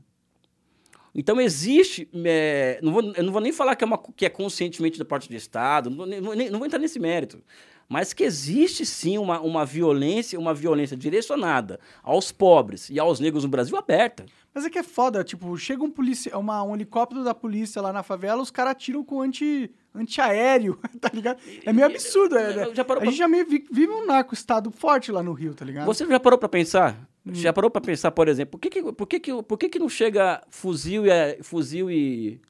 Então existe. é, não vou, eu não vou nem falar que é, uma, que é conscientemente da parte do Estado, não vou, nem- não vou entrar nesse mérito. Mas que existe sim uma, uma violência, uma violência direcionada aos pobres e aos negros no Brasil aberta. Mas é que é foda, tipo, chega um polícia, uma, um helicóptero da polícia lá na favela, os caras atiram com anti, antiaéreo, tá ligado? É meio absurdo. É, parou a pra- gente já meio vi- vive um narco-estado forte lá no Rio, tá ligado? Você já parou para pensar? Já parou para pensar, por exemplo, por que, que, por que, que, por que, que não chega fuzil e, fuzil e,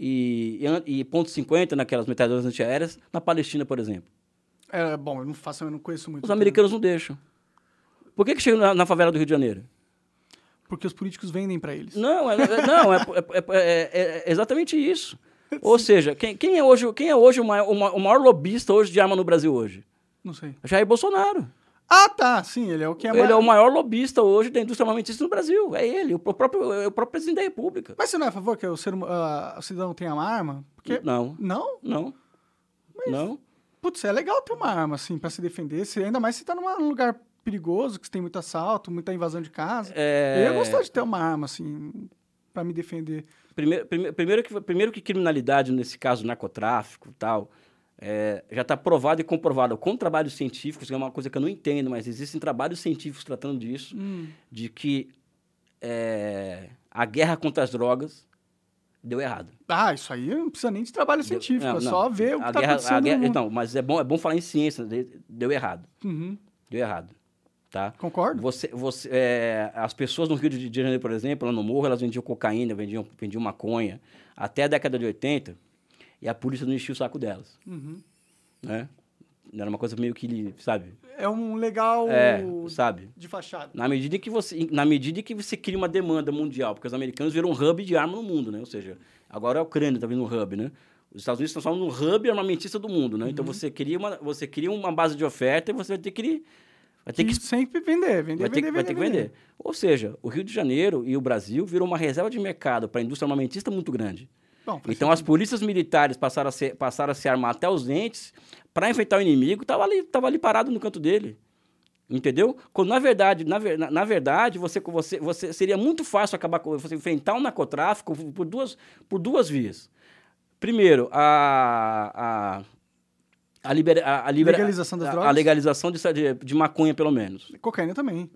e, e, ponto .50 naquelas metralhadoras antiaéreas na Palestina, por exemplo? É, bom, eu não faço, eu não conheço muito. Os americanos não deixam. Por que, que chega na, na favela do Rio de Janeiro? Porque os políticos vendem pra eles. Não, é, é- não, é, é- é- é- é exatamente isso. Ou seja, quem, quem é hoje, quem é hoje o, maior, o ma- o maior lobista hoje de arma no Brasil hoje? Não sei. Jair Bolsonaro. Ah, tá, sim, ele é o que é Ele mais... é o maior lobista hoje da indústria armamentista no Brasil. É ele, o próprio, é o próprio presidente da República. Mas você não é a favor que o, ser, ah, o cidadão tenha uma arma? Porque... Não, Não? não. Não. Putz, é legal ter uma arma, assim, pra se defender. Se, ainda mais se tá numa- num lugar perigoso, que tem muito assalto, muita invasão de casa. É, Eu ia gostar de ter uma arma, assim, pra me defender. Primeiro, primeiro, primeiro, que, primeiro que criminalidade, nesse caso, narcotráfico e tal, é, já está provado e comprovado com trabalhos científicos, que é uma coisa que eu não entendo, mas existem trabalhos científicos tratando disso, Hum. de que é, a guerra contra as drogas deu errado. Ah, isso aí não precisa nem de trabalho científico, Não, é não. só ver o que tá guerra, acontecendo guerra. Não, mas é bom, é bom falar em ciência, de- deu errado. Uhum. Deu errado. Tá? Concordo? Você, você, é, as pessoas no Rio de Janeiro, por exemplo, lá no Morro, elas vendiam cocaína, vendiam, vendiam maconha, até a década de 80, e a polícia não enchia o saco delas. Uhum. Né? Era uma coisa meio que, sabe? É um legal É, sabe? de fachada. Na medida, que você, na medida que você cria uma demanda mundial, porque os americanos viram um hub de arma no mundo, né? Ou seja, agora a Ucrânia está vindo um hub, né? Os Estados Unidos estão falando no hub armamentista do mundo, né? Então você cria, uma, você cria uma base de oferta e você vai ter que... Vai ter que que sempre vender, vender, vai ter, vender, que- vai ter vender, que vender. Ou seja, o Rio de Janeiro e o Brasil virou uma reserva de mercado para a indústria armamentista muito grande. Bom, Então as polícias militares passaram a, ser, passaram a se armar até os dentes para enfrentar o inimigo, estava ali, tava ali parado no canto dele. Entendeu? Quando, na verdade, na, na, verdade você, você, você seria muito fácil acabar com você enfrentar o narcotráfico por duas, por duas vias. Primeiro, a, a, a, libera, a, a libera- Legalização das drogas? A legalização de, de, de maconha, pelo menos. Cocaína também.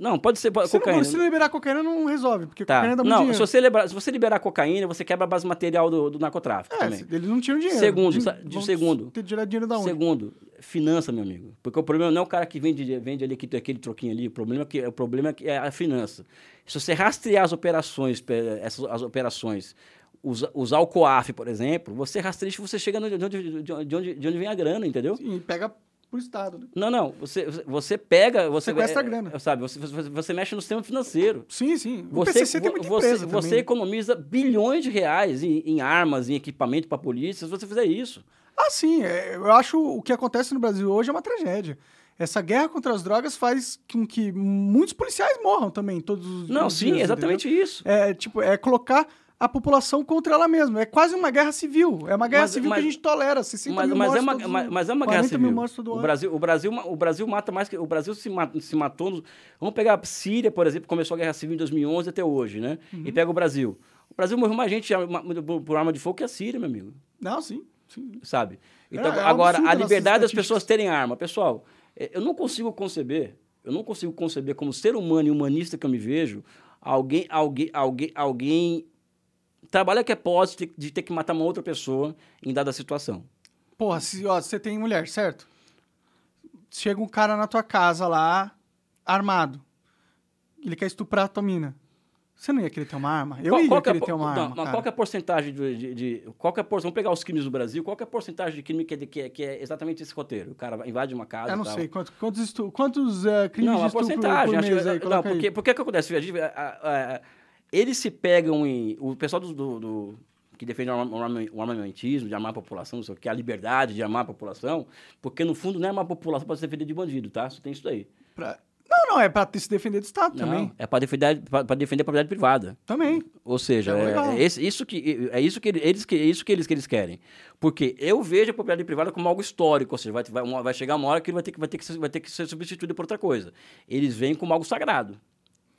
Não, pode ser Se cocaína. não, se liberar cocaína, não resolve, porque Tá. cocaína dá muito Não, se você, liberar, se você liberar cocaína, você quebra a base material do, do narcotráfico É, também. eles não tinham dinheiro. Segundo, de vão segundo. Ter dinheiro da onde? Segundo, finança, meu amigo. Porque o problema não é o cara que vende, vende ali aquele, aquele troquinho ali, o problema, é que, o problema é que é a finança. Se você rastrear as operações, pe- essas, as operações, usar, usar o COAF, por exemplo, você rastreia e você chega no- de onde, de, onde, de onde vem a grana, entendeu? Sim, pega pro Estado. né? Não, não. Você, você pega. Você, Sequestra é, a grana. Sabe, você, você, você mexe no sistema financeiro. Sim, sim. O Você, PCC tem muita você, empresa você também. economiza bilhões de reais em, em armas, em equipamento para a polícia, se você fizer isso. Ah, sim. é, eu acho o que acontece no Brasil hoje é uma tragédia. Essa guerra contra as drogas faz com que muitos policiais morram também, todos os Não, os sim, dias, exatamente entendeu? isso. É, tipo, é colocar a população contra ela mesma. É quase uma guerra civil. É uma guerra Mas- civil mas- que a gente tolera. 60 Mas, mil mas é uma, mas, mas é uma guerra 40 mil civil. O. Brasil, o, Brasil, o Brasil mata mais que. O Brasil se, ma- se matou. vamos pegar a Síria, por exemplo, começou a guerra civil em 2011 até hoje, né? Uhum. E pega o Brasil. O Brasil morreu mais gente por arma de fogo que a Síria, meu amigo. Não, sim. sim. sabe? Então, É, é agora, a liberdade das pessoas terem arma. Pessoal, eh, eu não consigo conceber, eu não consigo conceber como ser humano e humanista que eu me vejo, alguém, alguém, alguém, alguém trabalha que é posse de, ter que matar uma outra pessoa em dada situação. Porra, se, ó, você tem mulher, certo? Chega um cara na tua casa lá, armado. Ele quer estuprar a tua mina. Você não ia querer ter uma arma? Eu ia que é querer po- ter uma não, arma, mas qual que é a porcentagem de, de, de- qual é vamos pegar os crimes do Brasil, qual que é a porcentagem de crime que é, de- que é, que é exatamente esse roteiro? O cara invade uma casa Eu não tal. sei, quantos, quantos, estu- quantos eh, crimes Não, de a estupro porcentagem. por acho mês que- aí? não, aí. porque, porque que acontece? A- a- a- eles se pegam em. O pessoal do, do- do- que defende o arma- o arma- o armamentismo, de armar a população, não sei o que, a liberdade de armar a população, porque no fundo não é armar a população para se defender de bandido, tá? Só tem isso daí. Pra- Não, não, é pra se defender do Estado Não, também. é para defender, pra- defender a propriedade privada. Também. Ou seja, É é, é isso que é isso que ele- eles é isso que eles que eles querem. Porque eu vejo a propriedade privada como algo histórico, ou seja, vai, vai, uma- vai chegar uma hora que ele vai ter que vai ter que ser, vai ter que ser substituído por outra coisa. Eles veem como algo sagrado.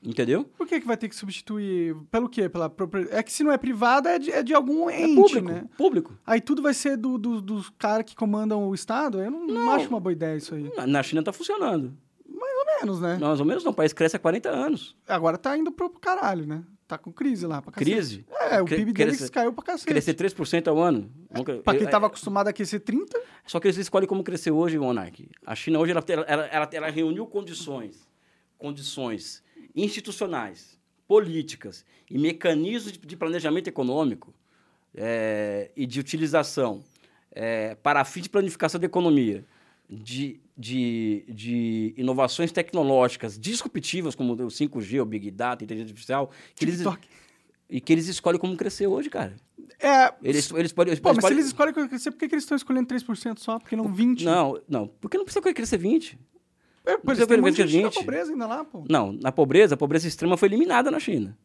Entendeu? Por que, que vai ter que substituir? Pelo quê? Pela propri- É que se não é privada, é de, é de algum É ente, público, né? público. Aí tudo vai ser do, do- dos caras que comandam o Estado? Eu não, não acho uma boa ideia isso aí. Na- Na China está funcionando. Mais ou menos, né? Mais ou menos não, o país cresce há 40 anos. Agora tá indo pro caralho, né? Tá com crise lá pra cacete. Crise. É, o PIB cresce- deles caiu pra cacete. Crescer 3% ao ano. Nunca- Pra quem é- tava acostumado a aquecer 30, Só que eles escolhem como crescer hoje, Monark. A China hoje ela, ela, ela, ela reuniu condições, condições institucionais, políticas e mecanismos de, planejamento econômico é, e de utilização é, para fim de planificação da economia, de, de, de inovações tecnológicas disruptivas, como o 5G, o Big Data, a inteligência artificial, que eles, e que eles escolhem como crescer hoje, cara. É. Eles, eles podem... Eles Pô, mas se podem- eles escolhem crescer, por que, que eles estão escolhendo 3% só? Porque não 20%? Não, não. Porque não precisa crescer 20. É, monte de crescer gente na 20. pobreza ainda lá, pô. Não, na pobreza, a pobreza extrema foi eliminada na China.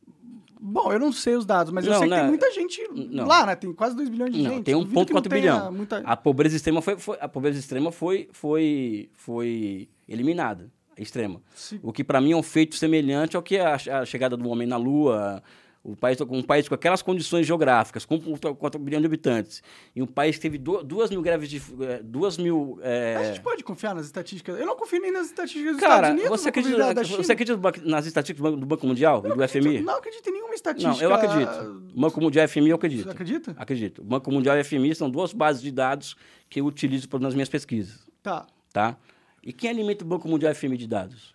Bom, eu não sei os dados, mas eu Não, sei que né? tem muita gente Não. lá, né? Tem quase 2 bilhões de Não, gente. tem Duvido que não 1,4 tenha bilhão. Muita... A pobreza extrema foi, foi- a pobreza extrema foi, foi, foi eliminada, extrema. Sim. O que para mim é um feito semelhante ao que a, a chegada do homem na Lua, o país, um país com aquelas condições geográficas, com 4 bilhões de habitantes, e um país que teve du- duas mil greves de... eh, duas mil... eh, A gente pode confiar nas estatísticas? Eu não confio nem nas estatísticas dos Cara, Estados Unidos. você acredita, China. você acredita nas estatísticas do Banco- Mundial e do FMI? Não acredito em nenhuma estatística. Não, eu acredito. Banco Mundial e FMI eu acredito. Você acredita? Acredito. Banco Mundial e FMI são duas bases de dados que eu utilizo nas minhas pesquisas, Tá. tá? E quem alimenta o Banco Mundial e FMI de dados?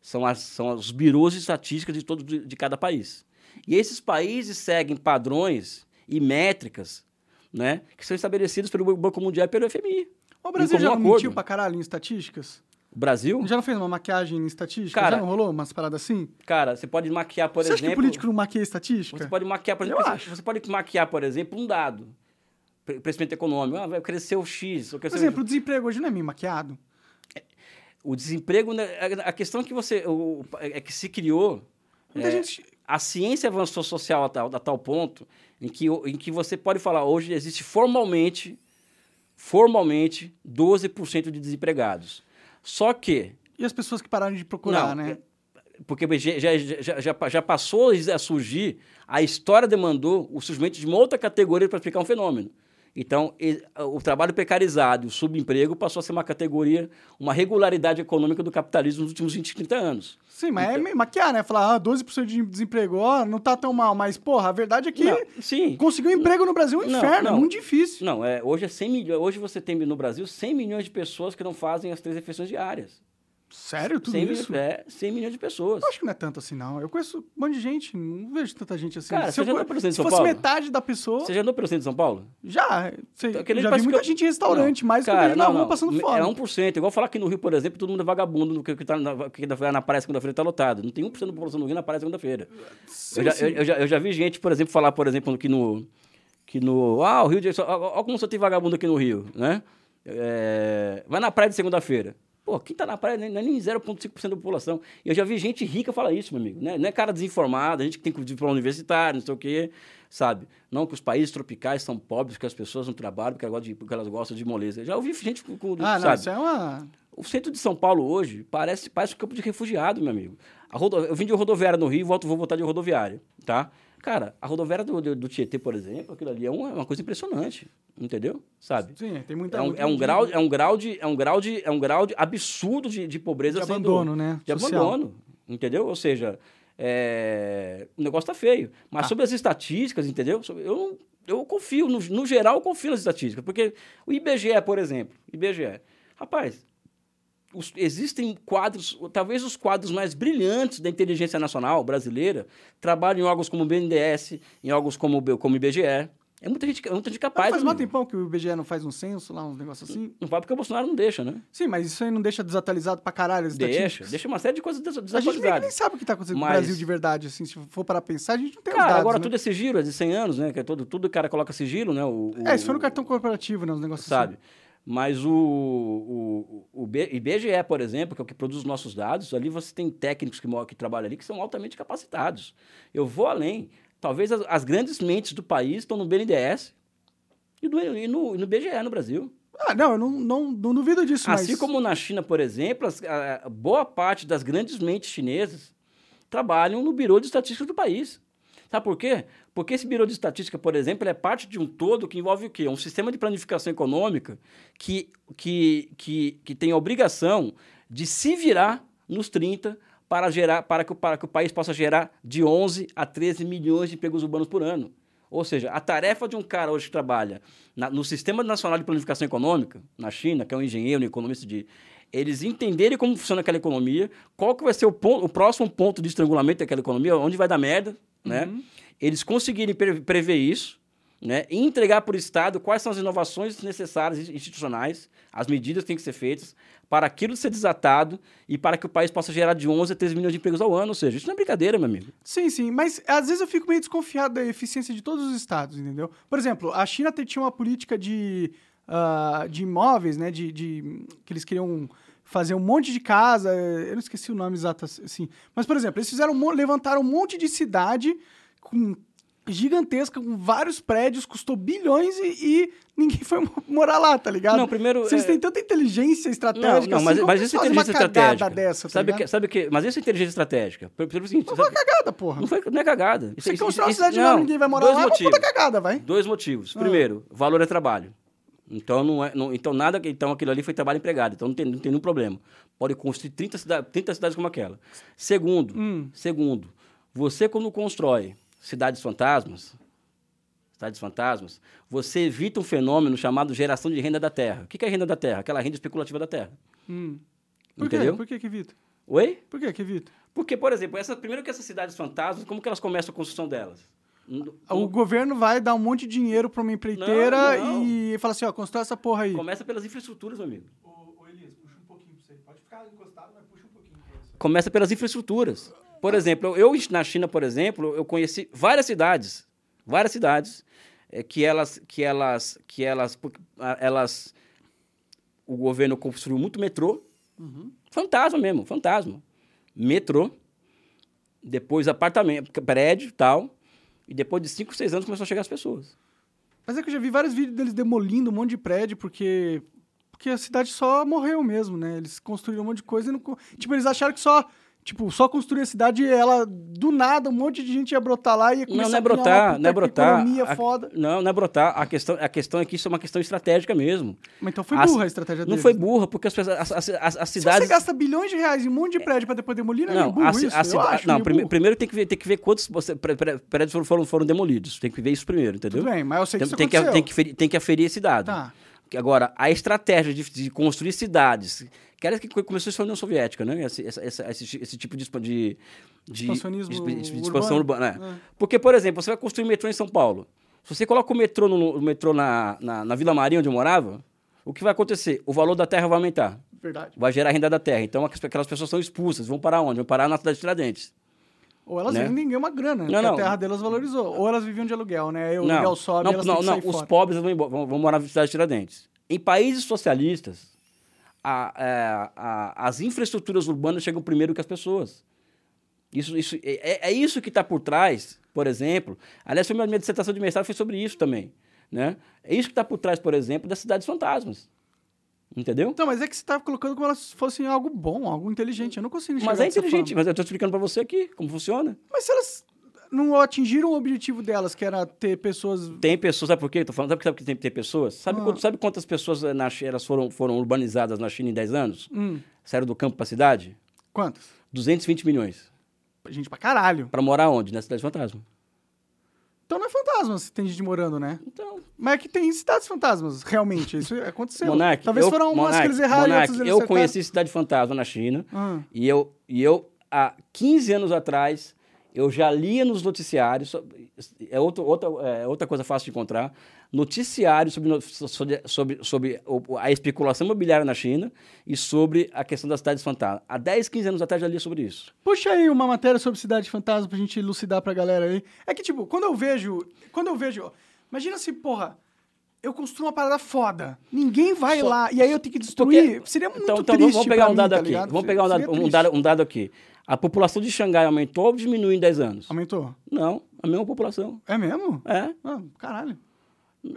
São, as, são os birôs de estatística de, todo, de, de cada país. E esses países seguem padrões e métricas né, que são estabelecidos pelo Banco Mundial e pelo FMI. O Brasil já acordo. mentiu pra caralho em estatísticas? O Brasil, Já não fez uma maquiagem em estatística? Cara, já não rolou umas paradas assim? cara, você pode maquiar, por você acha que exemplo... político não maquia estatística? Você pode maquiar, por Eu exemplo, você- acho. você pode maquiar, por exemplo, um dado. Crescimento econômico. Ah, vai crescer o X. Ou Por exemplo, o desemprego hoje não é meio maquiado? o desemprego, né, a questão que você o- é que se criou, Muita é, gente... a ciência avançou social a tal, a tal ponto em que, em que você pode falar hoje existe formalmente, formalmente 12% de desempregados. Só que E as pessoas que pararam de procurar, Não, né? porque já, já, já, já passou a surgir, a história demandou o surgimento de uma outra categoria para explicar um fenômeno. Então, o trabalho precarizado e o subemprego passou a ser uma categoria, uma regularidade econômica do capitalismo nos últimos 20, 30 anos. Sim, mas então, é maquiar, né? Falar, ah, 12% de desemprego, ó, não tá tão mal. Mas, porra, a verdade é que não, sim, conseguir um emprego no Brasil é um inferno, não, é muito difícil. Não, é, hoje, é 100 milhões, hoje você tem no Brasil 100 milhões de pessoas que não fazem as três refeições diárias. Sério? Tudo 100 isso? É, 100 milhões de pessoas. Eu acho que não é tanto assim, não. Eu conheço um monte de gente, não vejo tanta gente assim. Cara, se você já andou pelo centro de São fosse Paulo? metade da pessoa... Você já andou pelo centro de São Paulo? Já. Sei, Então, já vi muita que- gente em restaurante, mais que eu Cara, na não, não. passando É fome. 1%. Igual falar que no Rio, por exemplo, todo mundo é vagabundo, que, que, tá na, que vai na praia segunda-feira tá lotado. Não tem 1% da população no Rio na praia segunda-feira. Eu eu, eu já, eu já vi gente, por exemplo, falar, por exemplo, que no. Que no ah, o Rio de Janeiro. Olha como só tem vagabundo aqui no Rio, né? É, vai na praia de segunda-feira. Pô, quem tá na praia nem, não é nem 0,5% da população. E eu já vi gente rica falar isso, meu amigo. Né? Não é cara desinformada, gente que tem diploma universitário, não sei o quê, sabe? Não que os países tropicais são pobres, que as pessoas não trabalham porque elas gostam de, porque elas gostam de moleza. Já ouvi gente com. com- Ah, não, sabe? isso é uma... O centro de São Paulo hoje parece, parece um campo de refugiado, meu amigo. A rodo- Eu vim de rodoviária no Rio, volto, vou voltar de rodoviária, tá? Cara, a rodoviária do, do, do Tietê, por exemplo, aquilo ali é uma, é uma coisa impressionante, entendeu? Sabe? Sim, tem muita... É um, é um grau, é um grau de, é um grau de, é um grau de absurdo de, de pobreza de sendo- abandono, né? de social. abandono, entendeu? Ou seja, é, o negócio tá feio. Mas Tá. sobre as estatísticas, entendeu? Eu, eu confio, no, no geral, eu confio nas estatísticas. Porque o IBGE, por exemplo, IBGE, rapaz, os- existem quadros, talvez os quadros mais brilhantes da inteligência nacional brasileira, trabalham em órgãos como o BNDES, em órgãos como, como o IBGE. É muita gente, é muita gente Mas capaz. faz meu mó amigo. tempão que o IBGE não faz um censo lá, uns negócios assim. Não vai porque o Bolsonaro não deixa, né? Sim, mas isso aí não deixa desatualizado pra caralho as Deixa, deixa uma série de coisas des- A gente meio nem desatualizadas. sabe o que tá acontecendo Mas- no Brasil de verdade, assim. Se for parar pra pensar, a gente não tem Cara, dados, agora né? tudo é sigilo, é de 100 anos, né? Que é todo, tudo o cara coloca sigilo, né? O, o- É, isso foi no cartão corporativo, né? Os negócios Sabe? assim. Mas o, o, o IBGE, por exemplo, que é o que produz os nossos dados, ali você tem técnicos que, que trabalham ali que são altamente capacitados. Eu vou além. Talvez as, as grandes mentes do país estão no BNDES e, do- e no, e no BGE no Brasil. Ah, não, eu não, não, não duvido disso, Assim mas... como na China, por exemplo, as- a, boa parte das grandes mentes chinesas trabalham no Biro de Estatística do país. Sabe por quê? Porque esse Biro de Estatística, por exemplo, é parte de um todo que envolve o quê? Um sistema de planificação econômica que, que, que, que tem a obrigação de se virar nos 30 para, gerar, para, que, o- para que o país possa gerar de 11 a 13 milhões de empregos urbanos por ano. Ou seja, a tarefa de um cara hoje que trabalha na- no Sistema Nacional de Planificação Econômica, na China, que é um engenheiro, um economista de. Eles entenderem como funciona aquela economia, qual que vai ser o, ponto, o próximo ponto de estrangulamento daquela economia, onde vai dar merda, né? Eles conseguirem pre- prever isso, né? E entregar para o Estado quais são as inovações necessárias institucionais, as medidas que têm que ser feitas para aquilo ser desatado e para que o país possa gerar de 11 a 13 milhões de empregos ao ano. Ou seja, isso não é brincadeira, meu amigo. Sim, sim, mas às vezes eu fico meio desconfiado da eficiência de todos os estados, entendeu? Por exemplo, a China tinha uma política de, ah, de imóveis, né? De, de- que eles queriam fazer um monte de casa, eu não esqueci o nome exato assim. Mas, por exemplo, eles fizeram levantaram um monte de cidade com gigantesca, com vários prédios, custou bilhões e, e ninguém foi mo- morar lá, tá ligado? Não, primeiro, Vocês é- tão tanta inteligência estratégica, Não, não, mas, assim, mas isso é uma inteligência estratégica. Dessa, tá sabe, ligado? que, sabe que, mas isso é inteligência estratégica. Pelo, seguinte, Não foi uma cagada, porra. não, foi, não é cagada. Você Isso- constrói uma isso- cidade não, ninguém vai morar dois lá, é uma motivos. puta cagada, vai. Dois motivos. Ah. Primeiro, valor é trabalho. Então, não é, não- então, nada, então aquilo ali foi trabalho empregado. Então, não tem, não tem nenhum problema. Pode construir 30, cida, 30 cidades como aquela. Segundo, Hum. segundo, você quando constrói cidades fantasmas, cidades fantasmas, você evita um fenômeno chamado geração de renda da terra. O que é renda da terra? Aquela renda especulativa da terra. Hum. Por quê? Entendeu? Por que que evita? Oi? Por que que evita? Porque, por exemplo, essa, primeiro que essas cidades fantasmas, como que elas começam a construção delas? O governo vai dar um monte de dinheiro pra uma empreiteira Não, não. e fala assim, ó, constrói essa porra aí. Começa pelas infraestruturas, meu amigo. Ô, ô Elias, puxa um pouquinho pra você. Pode ficar encostado, mas puxa um pouquinho pra você. Começa pelas infraestruturas. Por exemplo, eu na China, por exemplo, eu conheci várias cidades, várias cidades eh, que elas, que elas, que elas, elas, o governo construiu muito metrô, fantasma mesmo, fantasma, metrô, depois apartamento, prédio, tal, e depois de cinco, seis anos começou a chegar as pessoas. Mas é que eu já vi vários vídeos deles demolindo um monte de prédio porque porque a cidade só morreu mesmo, né? Eles construíram um monte de coisa e não... Tipo, eles acharam que só Tipo, só construir a cidade, ela, do nada, um monte de gente ia brotar lá e ia começar Não, não é a brotar, não é brotar. economia A- foda. Não, não é brotar. A questão, a questão é que isso é uma questão estratégica mesmo. Mas então foi A- burra a estratégia Não deles. foi burra, porque as, as, as, as, as Se cidades. você gasta bilhões de reais em um monte de prédio pra depois demolir, não, é Não, meio burro a, isso. a eu cida- acho não prime- primeiro tem que ver, tem que ver quantos prédios foram, foram, foram demolidos. Tem que ver isso primeiro, entendeu? Tudo bem, mas eu sei que tem, isso tem que, tem, que tem que aferir esse dado. Tá. Agora, a estratégia de, de construir cidades, que era que começou isso na União Soviética, né? Esse, essa- esse, esse tipo de, de, de, de- expansão urbana. é. É. Porque, por exemplo, você vai construir um metrô em São Paulo. Se você coloca o metrô, no, o metrô na, na, na Vila Maria, onde eu morava, o que vai acontecer? O valor da terra vai aumentar. Verdade. Vai gerar renda da terra. Então, aquelas- aquelas pessoas são expulsas. Vão parar onde? Vão parar na cidade de Tiradentes. Ou elas Né? vendem uma grana, Não, não. a terra delas valorizou. Ou elas viviam de aluguel, né? Aí o não, aluguel sobe não, elas não, não, os fora. pobres vão, vão, vão morar na cidade de Tiradentes. Em países socialistas, a- é, a- as infraestruturas urbanas chegam primeiro que as pessoas. Isso, isso, é, é isso que está por trás, por exemplo. Aliás, minha, minha dissertação de mestrado foi sobre isso também. Né? É isso que está por trás, por exemplo, das cidades fantasmas. Entendeu? Então, mas é que você tá colocando como elas fossem algo bom, algo inteligente. Eu não consigo enxergar Mas é inteligente, mas eu estou explicando para você aqui como funciona. Mas se elas não atingiram o objetivo delas, que era ter pessoas... Tem pessoas, sabe por quê? Tô falando, sabe, sabe que tem, tem pessoas? Sabe, Ah. quanto- sabe quantas pessoas eh, na, elas foram, foram urbanizadas na China em 10 anos? Hum, Saíram do campo para a cidade? quantas? 220 milhões. Gente pra caralho. Para morar onde? Na cidade fantasma. Então não é fantasma se tem gente morando, né? Então, Mas é que tem cidades fantasmas, realmente. Isso aconteceu. Monark, Talvez eu, foram umas que eles erraram e Monark, eles eu acertaram. conheci cidade fantasma na China Ah, e eu, e eu, há 15 anos atrás, eu já lia nos noticiários, é outra, outra, é outra coisa fácil de encontrar, noticiários sobre, sobre, sobre, sobre a especulação imobiliária na China e sobre a questão das cidades fantasmas. Há 10, 15 anos atrás já lia sobre isso. Puxa aí uma matéria sobre cidade fantasma pra gente elucidar pra galera aí. É que, tipo, quando eu vejo. Quando eu vejo. Imagina se, porra, eu construo uma parada foda. Ninguém vai Só- lá. E aí eu tenho que destruir. Seria muito então, então triste. vamos pegar um dado mim, tá aqui. ligado? vamos pegar um dado, um, dado, um dado aqui. A população de Xangai aumentou ou diminuiu em 10 anos? Aumentou? Não, a mesma população. É mesmo? É. Ah, caralho.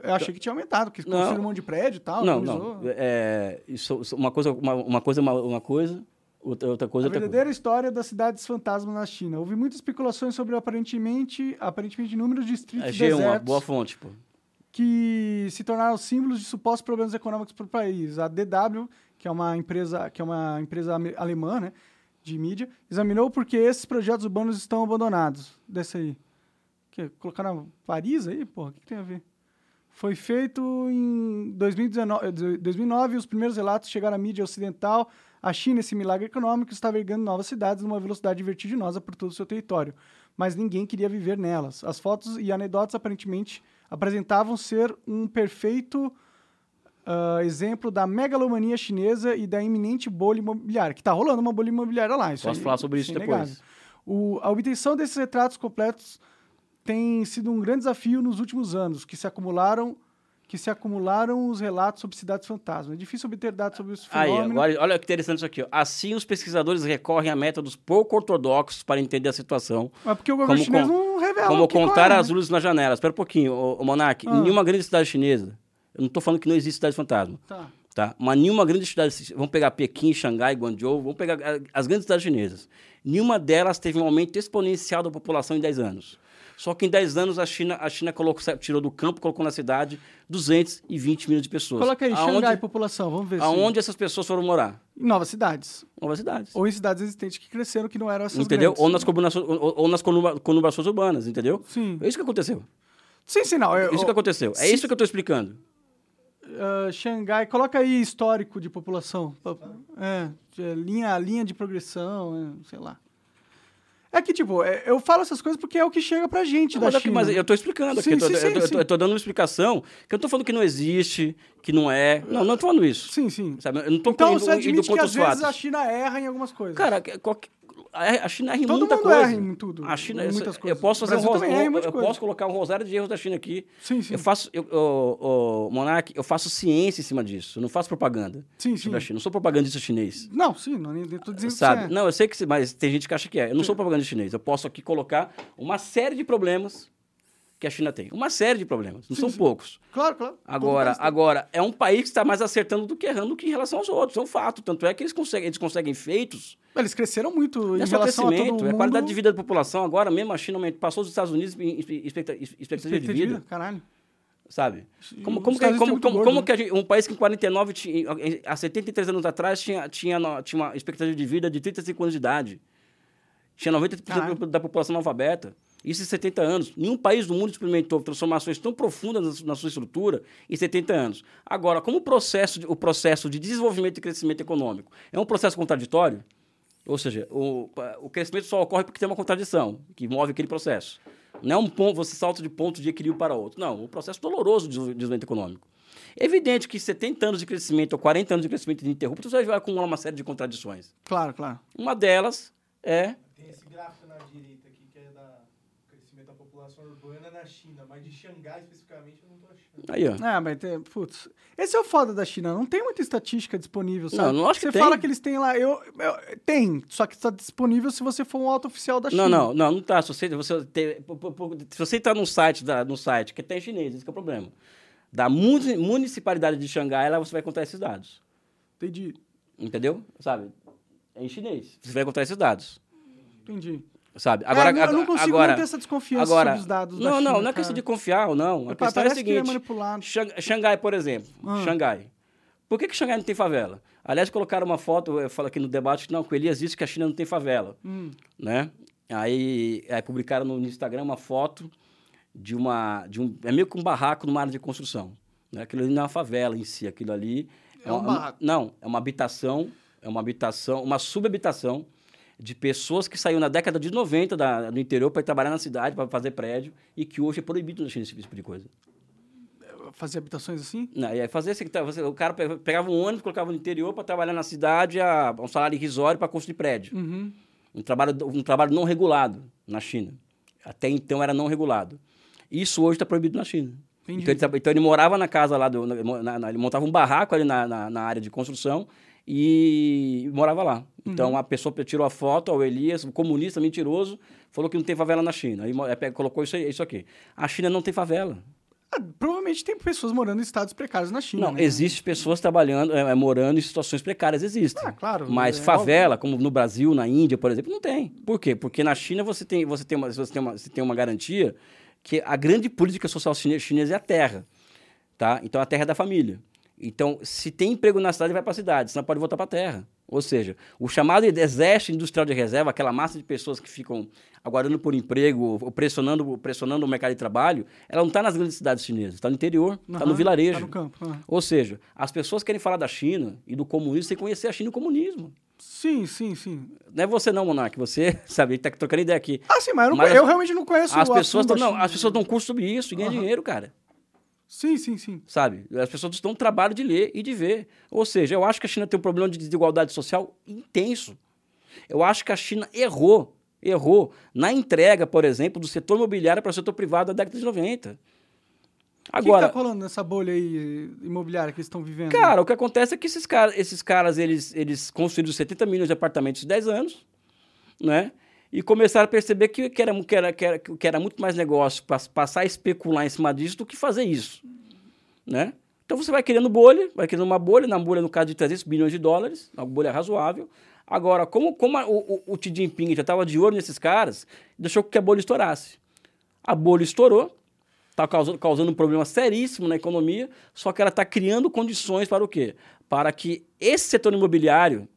Eu achei que tinha aumentado, porque construíram um monte de prédio e tal. Não, não. É, isso, uma coisa, uma, uma coisa, é uma, uma coisa, outra, outra coisa, A outra coisa. verdadeira história das cidades fantasmas na China. Houve muitas especulações sobre aparentemente, aparentemente inúmeros distritos G1, uma desertos boa fonte, pô. que se tornaram símbolos de supostos problemas econômicos para o país. A DW, que é uma empresa, que é uma empresa alemã, né, de mídia, examinou por que esses projetos urbanos estão abandonados. Desse aí. Que, colocaram Paris aí? Porra, o que, que tem a ver? Foi feito em 2019, eh, 2009 e os primeiros relatos chegaram à mídia ocidental. A China, esse milagre econômico, estava erguendo novas cidades numa velocidade vertiginosa por todo o seu território. Mas ninguém queria viver nelas. As fotos e anedotas aparentemente apresentavam ser um perfeito ah, exemplo da megalomania chinesa e da iminente bolha imobiliária, que está rolando uma bolha imobiliária lá. Isso Posso aí- falar sobre isso depois. O- a obtenção desses retratos completos tem sido um grande desafio nos últimos anos, que se acumularam que se acumularam os relatos sobre cidades fantasmas. É difícil obter dados sobre esse Aí, fenômeno. agora, olha que interessante isso aqui. Ó. Assim, os pesquisadores recorrem a métodos pouco ortodoxos para entender a situação. Mas porque o governo como chinês com- não revela como contar é, as né? luzes nas janelas. Espera um pouquinho, ô, ô Monark. Ah. Nenhuma grande cidade chinesa, eu não estou falando que não existe cidade fantasma, Tá. tá? Mas nenhuma grande cidade, vamos pegar Pequim, Xangai, Guangzhou, vamos pegar ah, as grandes cidades chinesas. Nenhuma delas teve um aumento exponencial da população em 10 anos. Só que em 10 anos a China, a China colocou, tirou do campo, colocou na cidade 220 milhões de pessoas. Coloca aí, aonde, Xangai, população, vamos ver. se- aonde essas pessoas foram morar? Em novas cidades. Novas cidades. Ou em cidades existentes que cresceram, que não eram essas entendeu? grandes. Ou nas, combinações, ou, ou nas conurbações urbanas, entendeu? Sim. É isso que aconteceu. Sim, sim, não. Eu, É isso que aconteceu. É se- isso que eu estou explicando. ah, Xangai, coloca aí histórico de população. É, linha, linha de progressão, é, sei lá. É que, tipo, é, eu falo essas coisas porque é o que chega pra gente Não, da mas, é China. mas eu estou explicando aqui. Sim, eu, tô, sim, eu sim, tô- eu tô- sim. eu tô dando uma explicação que eu estou falando que não existe, que não é. Não, não estou falando isso. Sim, sim. Sabe? Eu não estou Então indo, você indo admite que às vezes fatos. a China erra em algumas coisas. Cara, que- qualquer- a China erra em Todo muita mundo coisa. erra em tudo, A China, em eu- muitas eu, coisas. posso O fazer um ros- eu coisa. posso colocar um rosário de erros da China aqui. Sim, sim. Eu faço, eu, o, Monark, eu faço ciência em cima disso. Eu não faço propaganda Sim, sim. China. Eu não sou propagandista chinês. Não, sim, não, tô dizendo Sabe? que você é. Não, eu sei que, mas tem gente que acha que é. Eu não sou propagandista chinês. Eu posso aqui colocar uma série de problemas que a China tem? Uma série de problemas, não Sim, são sim. poucos. Claro, claro. Agora, agora, é um país que está mais acertando do que errando em relação aos outros. É um fato. Tanto é que eles conseguem, eles conseguem feitos. Eles cresceram muito em é só relação a todo crescimento, mundo. é qualidade de vida da população. Agora mesmo a China passou os Estados Unidos em expectativa, de vida, Caralho. sabe? Como, como, que, como, é muito como, gordo, como né? que gente- um país que em 49, tinha, há 73 anos atrás, tinha, tinha, tinha uma expectativa de vida de 35 anos de idade. Tinha 90% Caralho. da população analfabeta. Isso em 70 anos. Nenhum país do mundo experimentou transformações tão profundas na, na sua estrutura em 70 anos. Agora, como o processo, de, o processo de desenvolvimento e crescimento econômico é um processo contraditório, ou seja, o, o crescimento só ocorre porque tem uma contradição que move aquele processo. Não é um ponto, você salta de ponto de equilíbrio para outro. Não, é um processo doloroso de desenvolvimento econômico. É evidente que 70 anos de crescimento ou 40 anos de crescimento ininterrupto, você vai acumular uma série de contradições. Claro, claro. Uma delas é Tem esse gráfico na direita aqui que é da crescimento da população urbana na China, mas de Xangai especificamente eu não tô achando. Aí, ó. Ah, mas tem, putz. Esse é o foda da China. Não tem muita estatística disponível, sabe? Não, não acho que Você tem. fala que eles têm lá. Eu, eu- tem, só que está disponível se você for um alto oficial da China. Não, não, não, não tá. Se você, você, tem- se você está num site, da, no site que tem chinês, esse que é o problema. Da muni- municipalidade de Xangai, lá você vai encontrar esses dados. Entendi. Entendeu? Sabe? É em chinês. Você vai encontrar esses dados. Entendi. Sabe? Agora, É, eu não- eu consigo agora, manter essa desconfiança agora, sobre os dados da Não, China, não, não é cara. questão de confiar ou não. A Pa- questão é a é seguinte. Xang- Xangai, por exemplo. Ah. Xangai. Por que, que Xangai não tem favela? Aliás, colocaram uma foto, eu falo aqui no debate, não, que o Elias disse que a China não tem favela. Hum. Né? Aí, aí publicaram no Instagram uma foto de uma. De um, é meio que um barraco numa área de construção. Né? Aquilo ali não é uma favela em si, aquilo ali. É um uma- barraco. Não, é uma habitação, é uma habitação, uma subhabitação de pessoas que saíram na década de 90 da, do interior para trabalhar na cidade, para fazer prédio, e que hoje é proibido na China esse tipo de coisa. Fazer habitações assim? Não, fazia esse, você- o cara pe- pegava um ônibus, colocava no interior para trabalhar na cidade a um salário irrisório para construir prédio. Uhum. Um trabalho, um trabalho não regulado na China. Até então era não regulado. Isso hoje está proibido na China. Então ele, então ele morava na casa lá, do, na- na- ele montava um barraco ali na, na área de construção e morava lá. Então a pessoa tirou a foto, o Elias, um comunista mentiroso, falou que não tem favela na China. Aí pega- colocou isso, aí- isso aqui. A China não tem favela. Ah, provavelmente tem pessoas morando em estados precários na China. Não, né? existem pessoas trabalhando, é, é, morando em situações precárias, existem. Ah, claro, Mas é favela, como no Brasil, na Índia, por exemplo, não tem. Por quê? Porque na China você tem, você tem, uma, você tem, uma, você tem uma garantia que a grande política social chine- chinesa é a terra. Tá? Então a terra é da família. Então, se tem emprego na cidade, vai para a cidade, senão pode voltar para a terra. Ou seja, o chamado exército industrial de reserva, aquela massa de pessoas que ficam aguardando por emprego, ou pressionando, pressionando o mercado de trabalho, ela não está nas grandes cidades chinesas, está no interior, está Aham, no vilarejo. Tá no campo. ah. Ou seja, as pessoas querem falar da China e do comunismo sem conhecer a China e o comunismo. Sim, sim, sim. Não é você não, Monark, você, sabe, está trocando ideia aqui. Ah, sim, mas eu, não Mas eu realmente não conheço As o pessoas, tão, não, as pessoas dão curso sobre isso e ganham Aham. dinheiro, cara. Sim, sim, sim. Sabe? As pessoas dão trabalho de ler e de ver. Ou seja, eu acho que a China tem um problema de desigualdade social intenso. Eu acho que a China errou, errou na entrega, por exemplo, do setor imobiliário para o setor privado da década de 90. O Agora, que, que tá rolando nessa bolha aí imobiliária que eles estão vivendo? Cara, o que acontece é que esses caras, esses caras eles, eles construíram 70 milhões de apartamentos em 10 anos, né? E começaram a perceber que, que, era, que, era, que, era, que era muito mais negócio pas- passar a especular em cima disso do que fazer isso, né? Então você vai criando bolha, vai criando uma bolha, na bolha no caso de 300 bilhões de dólares, uma bolha razoável. Agora, como, como a- o, o, o Xi Jinping já estava de olho nesses caras, deixou que a bolha estourasse. A bolha estourou, está causando, causando um problema seríssimo na economia, só que ela está criando condições para o quê? Para que esse setor imobiliário,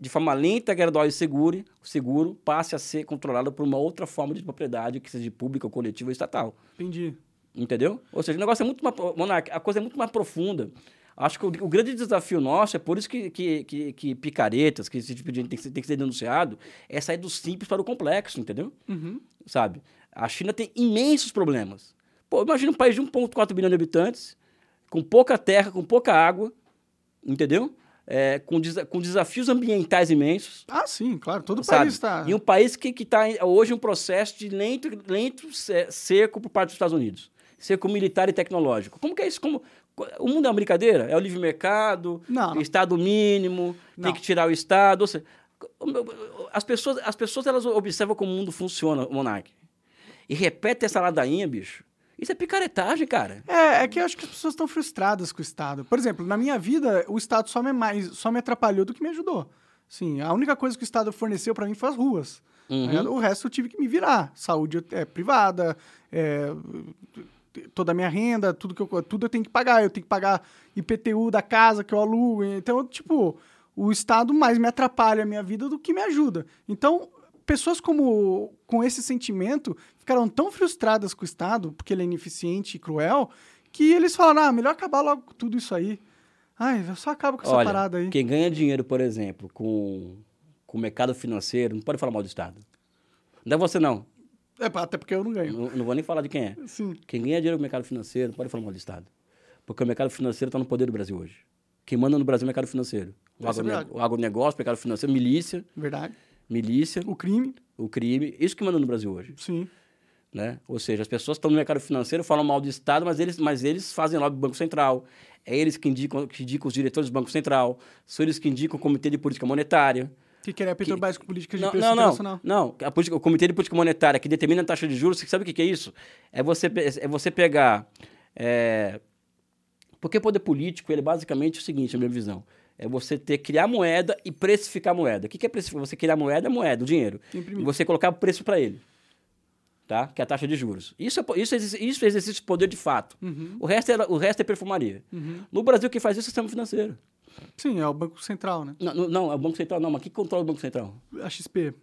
de forma lenta, gradual e seguro, seguro passe a ser controlado por uma outra forma de propriedade, que seja pública, coletiva ou estatal. Entendi. Entendeu? Ou seja, o negócio é muito mais. Monark, a coisa é muito mais profunda. Acho que o, o grande desafio nosso, é por isso que, que, que, que picaretas, que esse tipo de gente tem que, ser, tem que ser denunciado, é sair do simples para o complexo, entendeu? Uhum. sabe? A China tem imensos problemas. Pô, imagina um país de 1,4 bilhão de habitantes, com pouca terra, com pouca água, entendeu? É, com, desa- com desafios ambientais imensos. Ah, sim, claro. Todo sabe? país está. E um país que está hoje em um processo de lento, lento cerco por parte dos Estados Unidos. Cerco militar e tecnológico. Como que é isso? Como, o mundo é uma brincadeira? É o livre mercado, Não. Estado mínimo, Não. tem que tirar o Estado. Ou seja, as pessoas, as pessoas elas observam como o mundo funciona, Monark. e repete essa ladainha, bicho. Isso é picaretagem, cara. É, é que eu acho que as pessoas estão frustradas com o Estado. Por exemplo, na minha vida, o Estado só me, mais, só me atrapalhou do que me ajudou. Sim, a única coisa que o Estado forneceu para mim foi as ruas. Uhum. Né? O resto eu tive que me virar. Saúde é privada, é, toda a minha renda, tudo que eu, tudo eu tenho que pagar. Eu tenho que pagar IPTU da casa que eu alugo. Então, tipo, o Estado mais me atrapalha a minha vida do que me ajuda. Então, pessoas como com esse sentimento ficaram tão frustradas com o Estado, porque ele é ineficiente e cruel, que eles falaram, ah, melhor acabar logo com tudo isso aí. Ai, eu só acabo com essa Olha, parada aí. quem ganha dinheiro, por exemplo, com, com o mercado financeiro, não pode falar mal do Estado. Não é você, não. É, até porque eu não ganho. Não, não vou nem falar de quem é. Sim. Quem ganha dinheiro com o mercado financeiro, não pode falar mal do Estado. Porque o mercado financeiro está no poder do Brasil hoje. Quem manda no Brasil é o mercado financeiro. O, é agronegócio, o mercado financeiro, milícia, Verdade. Milícia, O crime, o crime, isso que manda no Brasil hoje. sim. Né? Ou seja, as pessoas estão no mercado financeiro, falam mal do Estado, mas eles, mas eles fazem lobby do Banco Central. É eles que indicam, que indicam os diretores do Banco Central, são eles que indicam o Comitê de Política Monetária. Que queria a Petrobras com políticas de Não, preço não, não, internacional. não. A política- o Comitê de Política Monetária que determina a taxa de juros, você sabe o que, que é isso? É você, é você pegar. é, Porque o poder político, ele é basicamente o seguinte, a minha visão. É você ter, criar moeda e precificar moeda. O que, que é precificar? Você criar moeda é moeda, o dinheiro. Imprimir. E você colocar o preço para ele. Tá? Que é a taxa de juros. Isso é, isso, é isso é exercício de poder de fato. Uhum. O, resto é, o resto é perfumaria. No Brasil, quem faz isso é o sistema financeiro. Sim, é o Banco Central, né? Não, não, é o Banco Central, não, mas quem controla o Banco Central? A XP.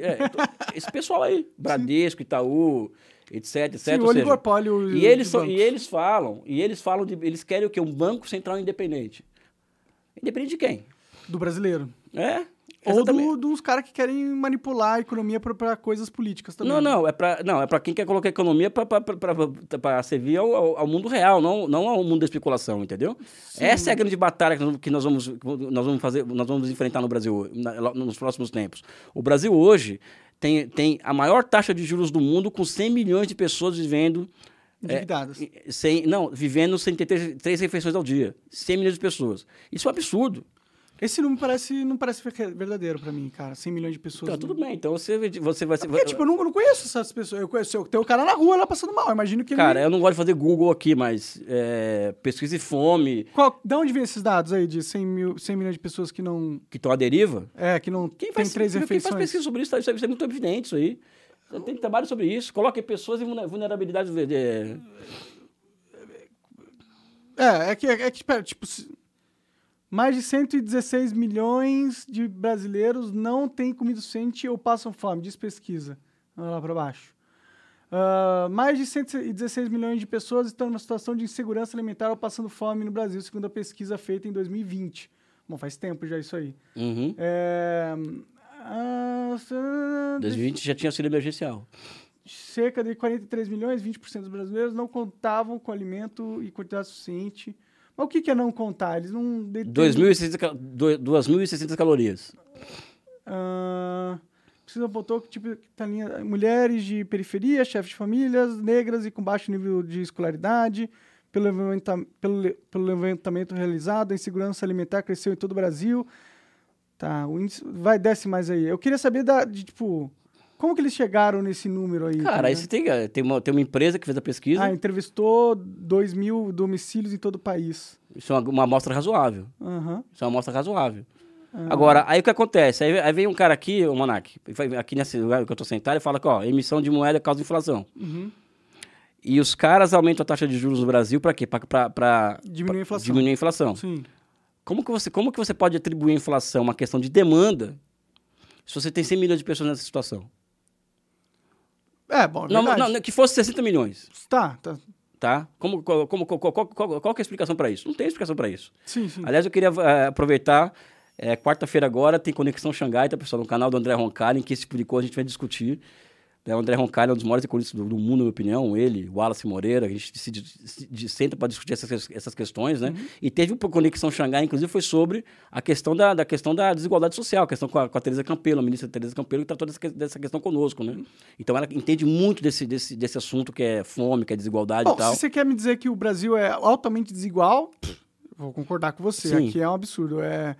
É, então, esse pessoal aí, Bradesco, Itaú, etc, etc. Sim, o oligopólio e eles, são- e eles falam, e eles falam de, eles querem o quê? Um banco central independente. Independente de quem? Do brasileiro. É? Ou do, dos caras que querem manipular a economia para coisas políticas também. Não, não, é para não, é para quem quer colocar a economia para servir ao, ao- ao mundo real, não, não ao mundo da especulação, entendeu? Essa é a grande batalha que nós- que nós vamos, nós vamos fazer, nós vamos enfrentar no Brasil na- nos próximos tempos. O Brasil hoje tem, tem a maior taxa de juros do mundo, com 100 milhões de pessoas vivendo Endividadas. É, sem, não, vivendo sem ter três, três refeições ao dia. 100 milhões de pessoas. Isso é um absurdo. Esse número parece, não parece ver- verdadeiro pra mim, cara. 100 milhões de pessoas. Então, tudo bem. Então, você, você vai... Porque, tipo, eu não, eu não conheço essas pessoas. Eu conheço, tem o cara na rua lá passando mal. Eu imagino que Cara, ele... eu não gosto de fazer Google aqui, mas é, pesquisa e fome, Qual, da onde vem esses dados aí de 100, mil, 100 milhões de pessoas que não... que estão à deriva, É, que não Quem tem faz, três quem refeições. faz pesquisa sobre isso, tá? isso é muito evidente isso aí. Você tem trabalho sobre isso. Coloque pessoas em vulne- vulnerabilidade. é, É, é que, é que espera, tipo, mais de 116 milhões de brasileiros não têm comida suficiente ou passam fome, diz pesquisa. Lá para baixo. Ah, mais de 116 milhões de pessoas estão numa situação de insegurança alimentar ou passando fome no Brasil, segundo a pesquisa feita em 2020. Bom, faz tempo já isso aí. Uhum. É, 2020 já tinha sido emergencial. cerca de 43 milhões, 20% dos brasileiros não contavam com alimento e quantidade suficiente. Mas o que que é não contar? Eles não... detêm- 2.600 ca- do- 2.600 calorias. Ah, precisa que tipo que tá linha, mulheres de periferia, chefes de famílias, negras e com baixo nível de escolaridade. Pelo, levanta, pelo, pelo levantamento realizado, a insegurança alimentar cresceu em todo o Brasil. Tá, o índice vai desce mais aí. Eu queria saber da, de tipo como que eles chegaram nesse número aí? Cara, tá, né? você tem, eh, tem, uma, tem uma empresa que fez a pesquisa. Ah, entrevistou 2 mil domicílios em todo o país. Isso é uma, uma amostra razoável. Aham. Isso é uma amostra razoável. Agora, aí o que acontece? Aí, aí vem um cara aqui, o Monark, aqui nesse lugar que eu tô sentado, e fala que, ó, emissão de moeda causa inflação. Uhum. E os caras aumentam a taxa de juros no Brasil para quê? Para Diminuir a inflação. diminuir a inflação. Sim. Como que, você, como que você pode atribuir a inflação uma questão de demanda se você tem 100 milhões de pessoas nessa situação? É, bom, é Não, verdade. não, que fosse 60 milhões, Tá, tá. tá? Como, como, como- qual, qual, qual, qual que é a explicação para isso? Não tem explicação para isso. Sim, sim. Aliás, eu queria eh, aproveitar, eh, quarta-feira agora tem Conexão Xangai, tá, pessoal? No canal do André Roncalho, em que esse tipo de coisa a gente vai discutir. Né? O André Roncalho é um dos maiores economistas do, do mundo, na minha opinião. Ele, o Wallace Moreira, a gente se, se- se senta para discutir essas, essas questões, né? E teve o Conexão Xangai, inclusive, foi sobre a questão da, da questão da desigualdade social, a questão com a, com a Tereza Campelo, a ministra Tereza Campelo, que tratou dessa, que- dessa questão conosco, né? Então, ela entende muito desse, desse, desse assunto que é fome, que é desigualdade Bom, e tal. se você quer me dizer que o Brasil é altamente desigual, vou concordar com você. Sim. Aqui é um absurdo. É,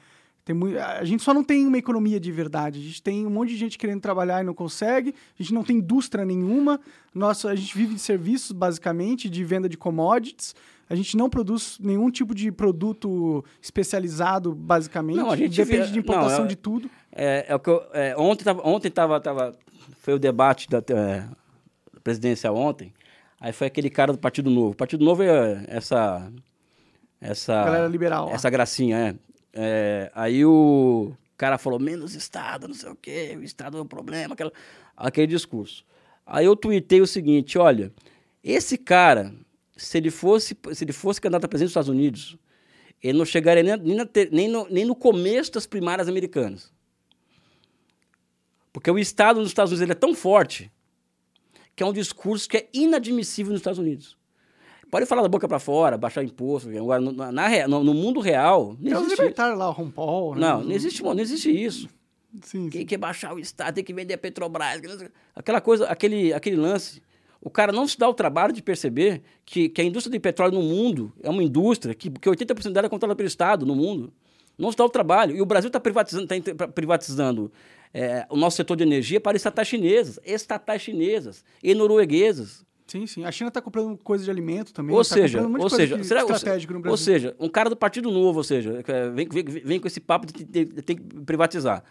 Tem mui- a gente só não tem uma economia de verdade. A gente tem um monte de gente querendo trabalhar e não consegue. A gente não tem indústria nenhuma. Nossa, a gente vive de serviços, basicamente, de venda de commodities. A gente não produz nenhum tipo de produto especializado, basicamente. Não, a gente Depende vê- de importação não, é- de tudo. É, é o que eu, é, ontem tava, ontem tava, tava, foi o debate da é, presidencial ontem. Aí foi aquele cara do Partido Novo. O Partido Novo é essa essa Galera liberal. ó. essa gracinha, é. É, aí o cara falou menos Estado, não sei o quê, o Estado é o problema, aquela, aquele discurso. Aí eu tuitei o seguinte, olha, esse cara, se ele fosse, se ele fosse candidato a presidente dos Estados Unidos, ele não chegaria nem, nem, na nem no, nem no começo das primárias americanas. Porque o Estado nos Estados Unidos ele é tão forte que é um discurso que é inadmissível nos Estados Unidos. Pode falar da boca para fora, baixar imposto. Agora, no, na, no- no mundo real, não os existe libertários lá, o Ron Paul. né? Não, não existe, não existe isso. Sim, Quem sim. quer baixar o Estado, tem que vender a Petrobras. Aquela coisa, aquele, aquele lance. O cara não se dá o trabalho de perceber que, que a indústria de petróleo no mundo é uma indústria que, que 80% dela é controlada pelo Estado no mundo. Não se dá o trabalho. E o Brasil está privatizando, tá privatizando é, o nosso setor de energia para estatais chinesas, estatais chinesas e norueguesas. Sim, sim. A China está comprando coisa de alimento também. Ou tá seja, um ou seja, que- será, estratégico no ou Brasil. seja, um cara do Partido Novo, ou seja, é, vem, vem, vem com esse papo de que tem, que privatizar,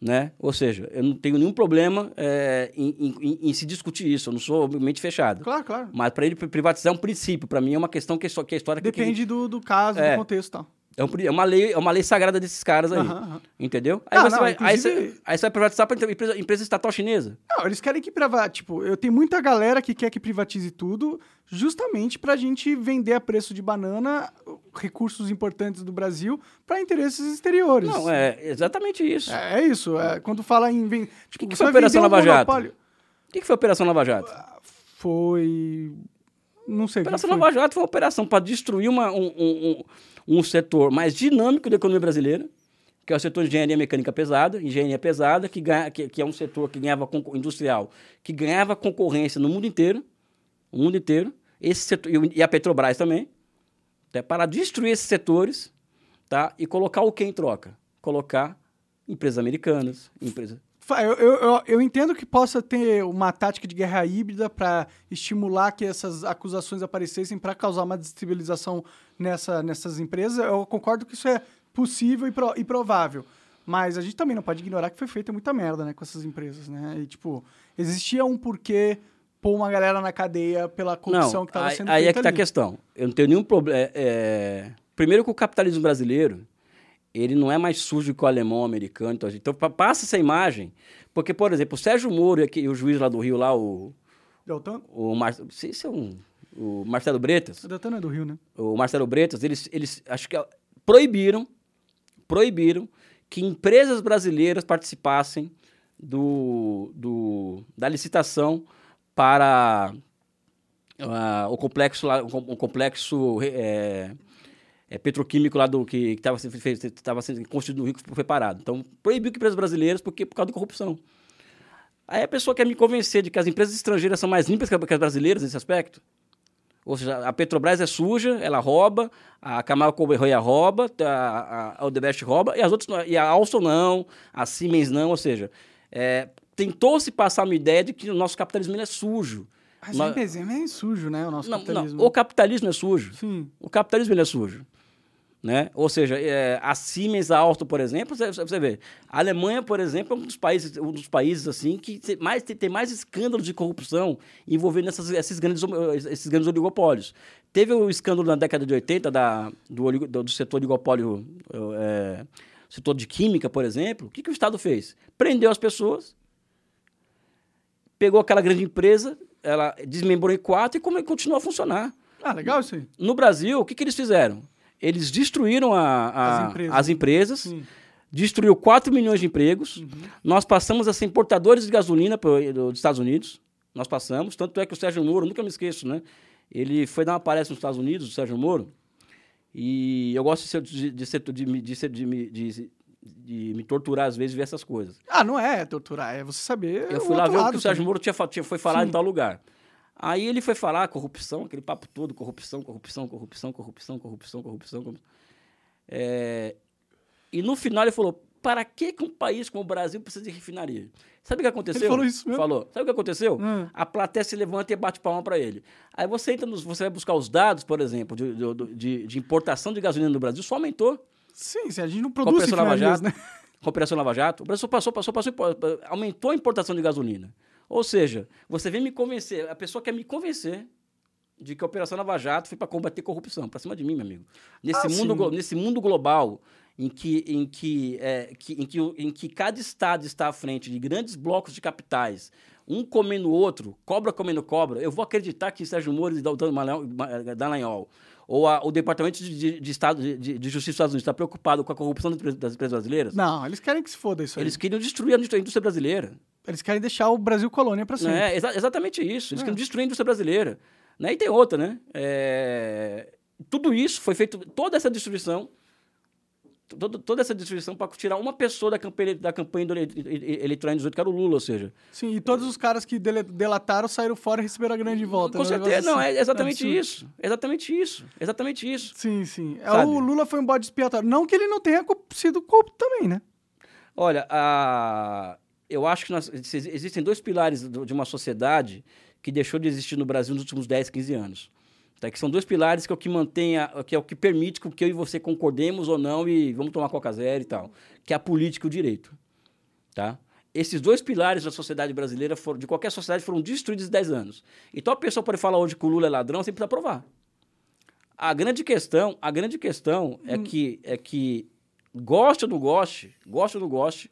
né? Ou seja, eu não tenho nenhum problema é, em, em- em- se discutir isso, eu não sou mente fechada. Claro, claro. Mas para ele privatizar é um princípio, para mim é uma questão que, só, que a história tem que- Depende do, do caso, É. do contexto e tal. É, é uma lei, é uma lei sagrada desses caras aí, aham. entendeu? Aí, Ah, você não, vai, aí, inclusive- você, aí você vai privatizar para empresa, empresa estatal chinesa. Não, eles querem que privatize. Tipo, eu tenho muita galera que quer que privatize tudo, justamente pra gente vender a preço de banana recursos importantes do Brasil para interesses exteriores. Não, é exatamente isso. É, é isso. é, quando fala em. Tipo, que você foi a Operação Lava Jato? O que que foi a Operação Lava Jato? Foi. Não sei. Operação. Lava Jato foi uma operação para destruir uma- um, um- um- um setor mais dinâmico da economia brasileira, que é o setor de engenharia mecânica pesada, engenharia pesada, que, ganha, que, que é um setor que ganhava industrial, que ganhava concorrência no mundo inteiro, o mundo inteiro, esse setor, e e a Petrobras também, tá? para destruir esses setores tá? e colocar o que em troca? Colocar empresas americanas, empresas... Eu, eu, eu, entendo que possa ter uma tática de guerra híbrida para estimular que essas acusações aparecessem para causar uma destabilização nessa, nessas empresas. Eu concordo que isso é possível e, pro- e provável. Mas a gente também não pode ignorar que foi feita muita merda né, com essas empresas, né? E, tipo, existia um porquê pôr uma galera na cadeia pela corrupção não, que estava aí, sendo aí é feita que tá a questão. Eu não tenho nenhum problema. primeiro que o capitalismo brasileiro, ele não é mais sujo que o alemão americano. Então, então pa- passa essa imagem. Porque, por exemplo, o Sérgio Moro e aqui- o juiz lá do Rio, lá, o, Deltan? o, Mar, se é um, o Marcelo Bretas, O Deltan é do Rio, né? o Marcelo Bretas, eles, eles acho que proibiram, proibiram que empresas brasileiras participassem do, do, da licitação para ah, o complexo, o complexo é, é, petroquímico lá do que estava sendo, feito- estava sendo construído no Rio foi parado. Então, proibiu que empresas brasileiras porque por causa de corrupção. Aí a pessoa quer me convencer de que as empresas estrangeiras são mais limpas que as brasileiras nesse aspecto. Ou seja, a Petrobras é suja, ela rouba, a Camargo Correia rouba, a, a Odebrecht rouba, e as outras e a Alstom não, a Siemens não, ou seja, é, tentou-se passar uma ideia de que o nosso capitalismo é sujo. Mas Mas- é sujo, né? O nosso Não, capitalismo. não, o capitalismo é sujo. Sim. O capitalismo é sujo. Né? Ou seja, é, a Siemens, a Alstom, por exemplo, você, você vê, a Alemanha, por exemplo, é um dos países, um dos países assim que tem mais, tem, tem mais escândalos de corrupção envolvendo essas, esses, grandes, esses grandes oligopólios. Teve o escândalo na década de 80 da, do, do, do setor oligopólio, é, setor de química, por exemplo. O que, que o Estado fez? Prendeu as pessoas, pegou aquela grande empresa, ela desmembrou em quatro e como, continuou a funcionar. Ah, legal isso aí. No Brasil, o que, que eles fizeram? Eles destruíram a- a- As empresas. as empresas, Sim. destruiu 4 milhões de empregos. Uhum. Nós passamos a ser importadores de gasolina pro- do- dos Estados Unidos. Nós passamos. Tanto é que o Sérgio Moro, nunca me esqueço, né? Ele foi dar uma palestra nos Estados Unidos, o Sérgio Moro. E eu gosto de, ser, de, de, ser- de me- de, me- torturar às vezes ver essas coisas. Ah, não é torturar, é você saber. Eu fui lá ver o que o Sérgio. Moro tinha, tinha, foi falar Sim. em tal lugar. Aí ele foi falar corrupção, aquele papo todo, corrupção, corrupção, corrupção, corrupção, corrupção, corrupção, corrupção. É, E no final ele falou: para que, que um país como o Brasil precisa de refinaria? Sabe o que aconteceu? Ele falou isso mesmo? Falou. Sabe o que aconteceu? Hum. A plateia se levanta e bate palma para ele. Aí você entra nos, você vai buscar os dados, por exemplo, de, de, de- importação de gasolina no Brasil, só aumentou. Sim, sim, a gente não produz Lava refinarias, Jato, né? com a Operação Lava Jato, o Brasil passou, passou, passou, aumentou a importação de gasolina. Ou seja, você vem me convencer, a pessoa quer me convencer de que a Operação Lava Jato foi para combater corrupção, para cima de mim, meu amigo. Nesse, Ah, mundo, sim. nesse mundo global em que, em, que, é, que- em, que, em que cada estado está à frente de grandes blocos de capitais, um comendo o outro, cobra comendo cobra, eu vou acreditar que Sérgio Moro e Ma- Dallagnol, ou a- o Departamento de, de- de Estado, de, de Justiça dos Estados Unidos está preocupado com a corrupção das empresas- das empresas brasileiras? Não, eles querem que se foda isso aí. Eles queriam destruir a indústria brasileira. Eles querem deixar o Brasil colônia pra sempre. É, exa- exatamente isso. Eles É. queriam destruir a indústria brasileira. Né? E tem outra, né? É, Tudo isso foi feito, toda essa destruição, todo- toda essa destruição para tirar uma pessoa da campanha, da campanha do ele- ele- eleitoral em 18, que era o Lula, ou seja. Sim, e todos os caras que dele- delataram saíram fora e receberam a grande volta. com né? Certeza, negócio não, assim. é exatamente absurdo. isso. Exatamente isso. Exatamente isso. Sim, sim. É, Sabe? O Lula foi um bode expiatório. Não que ele não tenha sido corrupto também, né? Olha, a- eu acho que nós- exi- existem dois pilares de uma sociedade que deixou de existir no Brasil nos últimos 10, 15 anos. Tá? Que são dois pilares que é o que mantém, a- que é o que permite que eu e você concordemos ou não e vamos tomar coca zero e tal, que é a política e o direito. Tá? Esses dois pilares da sociedade brasileira, foram, de qualquer sociedade, foram destruídos em 10 anos. Então a pessoa pode falar hoje que o Lula é ladrão sem precisar provar. A grande questão, a grande questão é que é que goste ou não goste, goste ou não goste,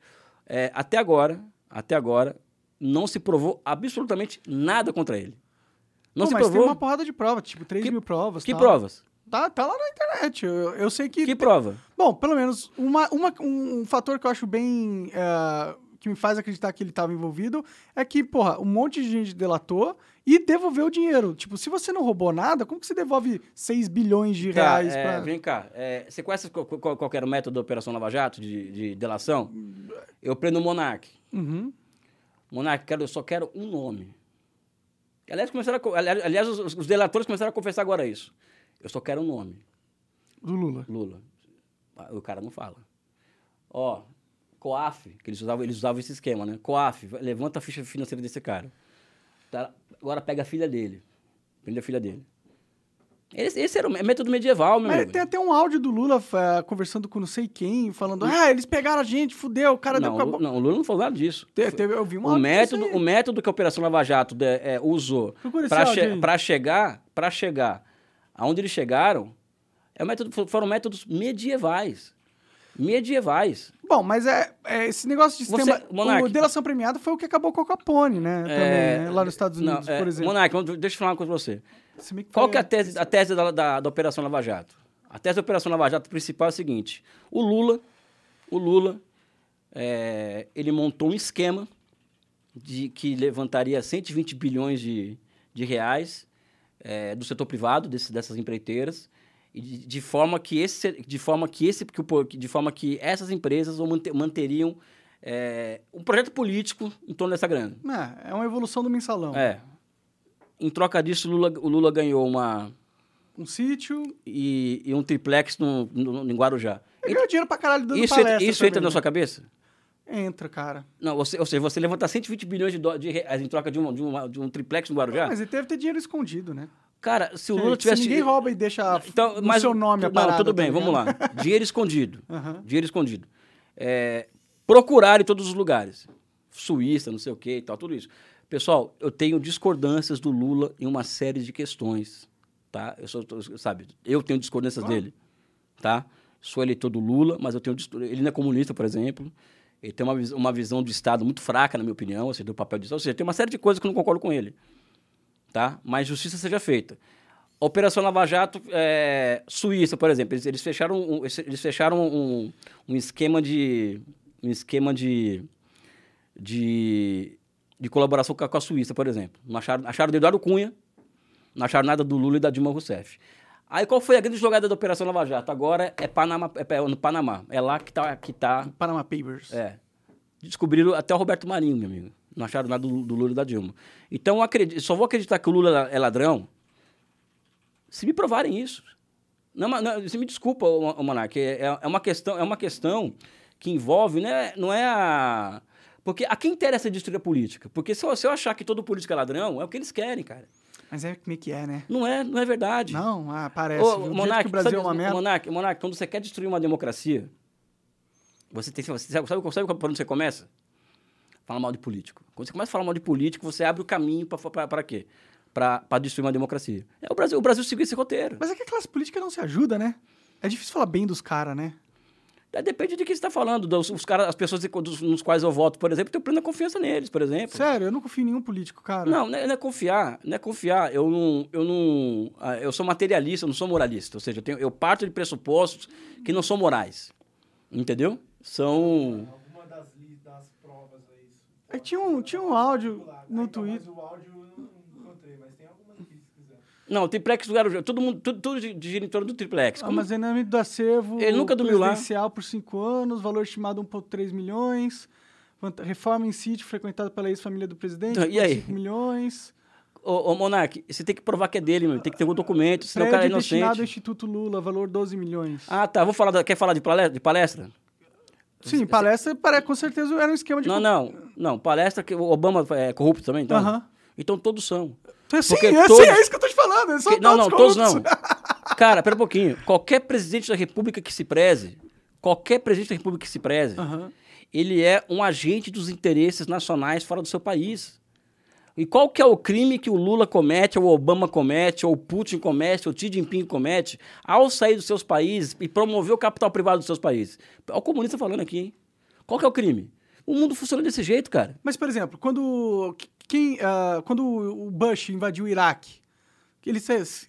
é, até agora, até agora não se provou absolutamente nada contra ele. Não Pô, se mas provou. tem uma porrada de prova, tipo, 3 Que- mil provas. Que tal. provas? Tá, tá lá na internet. Eu, eu sei que. Que prova? Bom, pelo menos uma, uma- um, fator que eu acho bem. eh, que me faz acreditar que ele estava envolvido é que, porra, um monte de gente delatou e devolveu o dinheiro. Tipo, se você não roubou nada, como que você devolve 6 bilhões de Tá, reais é, pra. Vem cá, é, você conhece qual, qual- qual era o método da Operação Lava Jato de, de delação? Eu prendo o Monark. Uhum. Monark, quero, eu só quero um nome. Aliás, começaram a aliás, os, os delatores começaram a confessar agora isso. Eu só quero um nome. Do Lula. Lula. O cara não fala. Ó, COAF, que eles usavam, eles usavam esse esquema, né? COAF, levanta a ficha financeira desse cara. Tá, agora pega a filha dele. Prende a filha dele. Esse, esse era o mé- método medieval, meu Mas amigo. tem até um áudio do Lula eh, conversando com não sei quem, falando: ah, eles pegaram a gente, fudeu, o cara Não, deu com a o, bo-" não, o Lula não falou nada disso. Te- teve- eu vi um O áudio método, o método que a Operação Lava Jato de- é, usou para che chegar, para chegar aonde eles chegaram, é o método, fo- foram métodos medievais. Medievais. Bom, mas é, é esse negócio de Você- sistema. Monark. o delação premiada foi o que acabou com a Capone, né? Também, É, né? Lá nos Estados não, Unidos, é, por exemplo. Monark, deixa eu falar uma coisa pra você. Bem Qual que é a tese, a tese da, da, da Operação Lava Jato? A tese da Operação Lava Jato principal é a seguinte: o Lula, o Lula, é, ele montou um esquema de que levantaria 120 bilhões de, de reais é, do setor privado desse, dessas empreiteiras de, de forma que esse, de forma que esse, que de forma que essas empresas manteriam é, um projeto político em torno dessa grana. É, é uma evolução do mensalão. É. Em troca disso, o Lula, o Lula ganhou uma Um sítio. e, e um triplex no, no, em Guarujá. Ele ganhou dinheiro pra caralho dando Isso, palestra entra- isso também, entra na né? sua cabeça? Entra, cara. Não, você, ou seja, você levantar 120 bilhões de, de reais em troca de, uma, de, uma, de um triplex no Guarujá? Mas ele deve ter dinheiro escondido, né? Cara, se o Se- Lula se tivesse... ninguém rouba e deixa então, mas, seu nome a Não, parada, tudo bem, tá vamos lá. Dinheiro escondido. Aham. Dinheiro escondido. É, procurar em todos os lugares. Suíça, não sei o que e tal, tudo isso. Pessoal, eu tenho discordâncias do Lula em uma série de questões, tá? Eu sou, sabe, eu tenho discordâncias Claro. dele, tá? Sou eleitor do Lula, mas eu tenho ele não é comunista, por exemplo. Ele tem uma, uma visão do Estado muito fraca, na minha opinião, ou seja, do papel de ou seja, tem uma série de coisas que eu não concordo com ele, tá? Mas justiça seja feita. Operação Lava Jato, é, Suíça, por exemplo, eles, eles fecharam, um, eles fecharam um, um esquema de um esquema de, de, de colaboração com a, com a Suíça, por exemplo. Não acharam, acharam do Eduardo Cunha, não acharam nada do Lula e da Dilma Rousseff. Aí qual foi a grande jogada da Operação Lava Jato? Agora é, Panama, é, é no Panamá. É lá que tá, que tá Panama Papers. é. Descobriram até o Roberto Marinho, meu amigo. Não acharam nada do, do Lula e da Dilma. Então, eu acredito, só vou acreditar que o Lula é ladrão se me provarem isso. Não, mas- não, você me desculpa, ô, Monark, é, é uma questão, é uma questão que envolve, né, não é a... Porque a quem interessa destruir a política? Porque se eu, se eu achar que todo político é ladrão, é o que eles querem, cara. Mas é meio que é, né? Não é, não é verdade. Não, ah, parece. Ô, jeito Monark, que o Brasil sabe, é uma merda. Monark, Monark, quando você quer destruir uma democracia, você tem você sabe, sabe, sabe onde você começa? Fala mal de político. Quando você começa a falar mal de político, você abre o caminho para quê? Para destruir uma democracia. É o Brasil, o Brasil seguiu esse roteiro. Mas é que a classe política não se ajuda, né? É difícil falar bem dos caras, né? É, Depende de quem você está falando. Dos, os caras, as pessoas dos- nos quais eu voto, por exemplo, eu tenho plena confiança neles, por exemplo. Sério, eu não confio em nenhum político, cara. Não, não é, não é confiar, não é confiar. Eu não, eu não, ah, eu sou materialista, eu não sou moralista. Ou seja, eu, tenho, eu parto de pressupostos que não são morais, entendeu? São Alguma das, li- das provas aí. isso. É, tinha um- tinha um áudio Ah, no então, Twitter. Mas o áudio eu não encontrei, mas tem alguma aqui se quiser. não, o triplex do Guarujá, todo mundo, tudo, tudo gi- gira em torno do triplex. Como- Armazenamento do acervo. Ele nunca dormiu lá. presidencial por cinco anos, valor estimado 1,3 milhões. Reforma em sítio frequentado pela ex-família do presidente. Então, e aí? 5 milhões. Ô, ô Monark, você tem que provar que é dele, meu. Tem que ter um documento, senão o cara é Prédio destinado ao inocente. Instituto Lula, valor 12 milhões. Ah, tá. Vou falar da- quer falar de palestra? De palestra? Sim, palestra, pare- com certeza era um esquema de... Não, não. Não, palestra que o Obama é corrupto também, então. Aham. Então todos são. Sim, Porque é, todos- sim, é isso que eu tô te falando. é só Que- não, não, todos todos não. corruptos. Cara, pera um pouquinho. Qualquer presidente da República que se preze, qualquer presidente da República que se preze, Aham. ele é um agente dos interesses nacionais fora do seu país. E qual que é o crime que o Lula comete, ou o Obama comete, ou o Putin comete, ou o Xi Jinping comete, ao sair dos seus países e promover o capital privado dos seus países? Olha o comunista falando aqui, hein? Qual que é o crime? O mundo funciona desse jeito, cara. Mas, por exemplo, quando, quem, ah, quando o Bush invadiu o Iraque, ele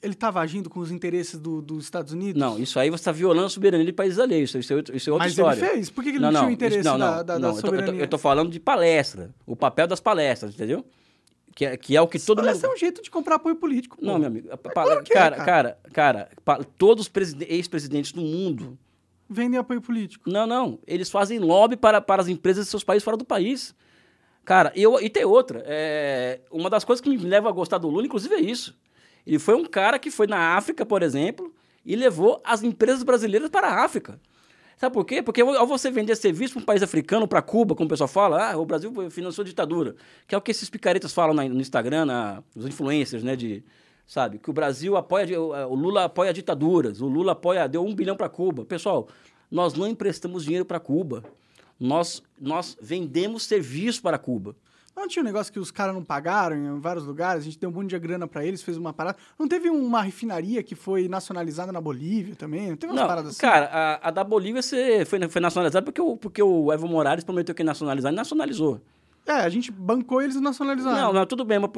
estava agindo com os interesses do- dos Estados Unidos? Não, isso aí você está violando a soberania de países alheios. Isso, é outro- isso é outra Mas história. ele fez? Por que que ele não tinha o interesse isso- não, da- não, da- da não, eu tô- eu tô- soberania? Eu tô, falando de palestra. O papel das palestras, entendeu? Que é, que é o que todo mundo... um jeito de comprar apoio político. pô. Não, meu amigo. pa- claro que é, cara, cara. cara, cara, pa- todos os preside- ex-presidentes do mundo. Vendem apoio político. Não, não. Eles fazem lobby para, para as empresas de seus países fora do país. Cara, e, eu, e tem outra. é, uma das coisas que me leva a gostar do Lula, inclusive, é isso. Ele foi um cara que foi na África, por exemplo, e levou as empresas brasileiras para a África. Sabe por quê? Porque ao você vender serviço para um país africano, para Cuba, como o pessoal fala, ah, o Brasil financiou ditadura. Que é o que esses picaretas falam na- no Instagram, na, os influencers, né? De, sabe? Que o Brasil apoia, o Lula apoia ditaduras, o Lula apoia, deu um bilhão para Cuba. Pessoal, nós não emprestamos dinheiro para Cuba. Nós, nós vendemos serviço para Cuba. Não tinha um negócio que os caras não pagaram em vários lugares, a gente deu um monte de grana pra eles, fez uma parada. Não teve uma refinaria que foi nacionalizada na Bolívia também? Não teve umas Não, paradas assim? cara, a, a da Bolívia você foi, foi nacionalizada porque o, porque o Evo Morales prometeu que ia nacionalizar e nacionalizou. É, a gente bancou eles e nacionalizaram. Não, não, tudo bem, mas,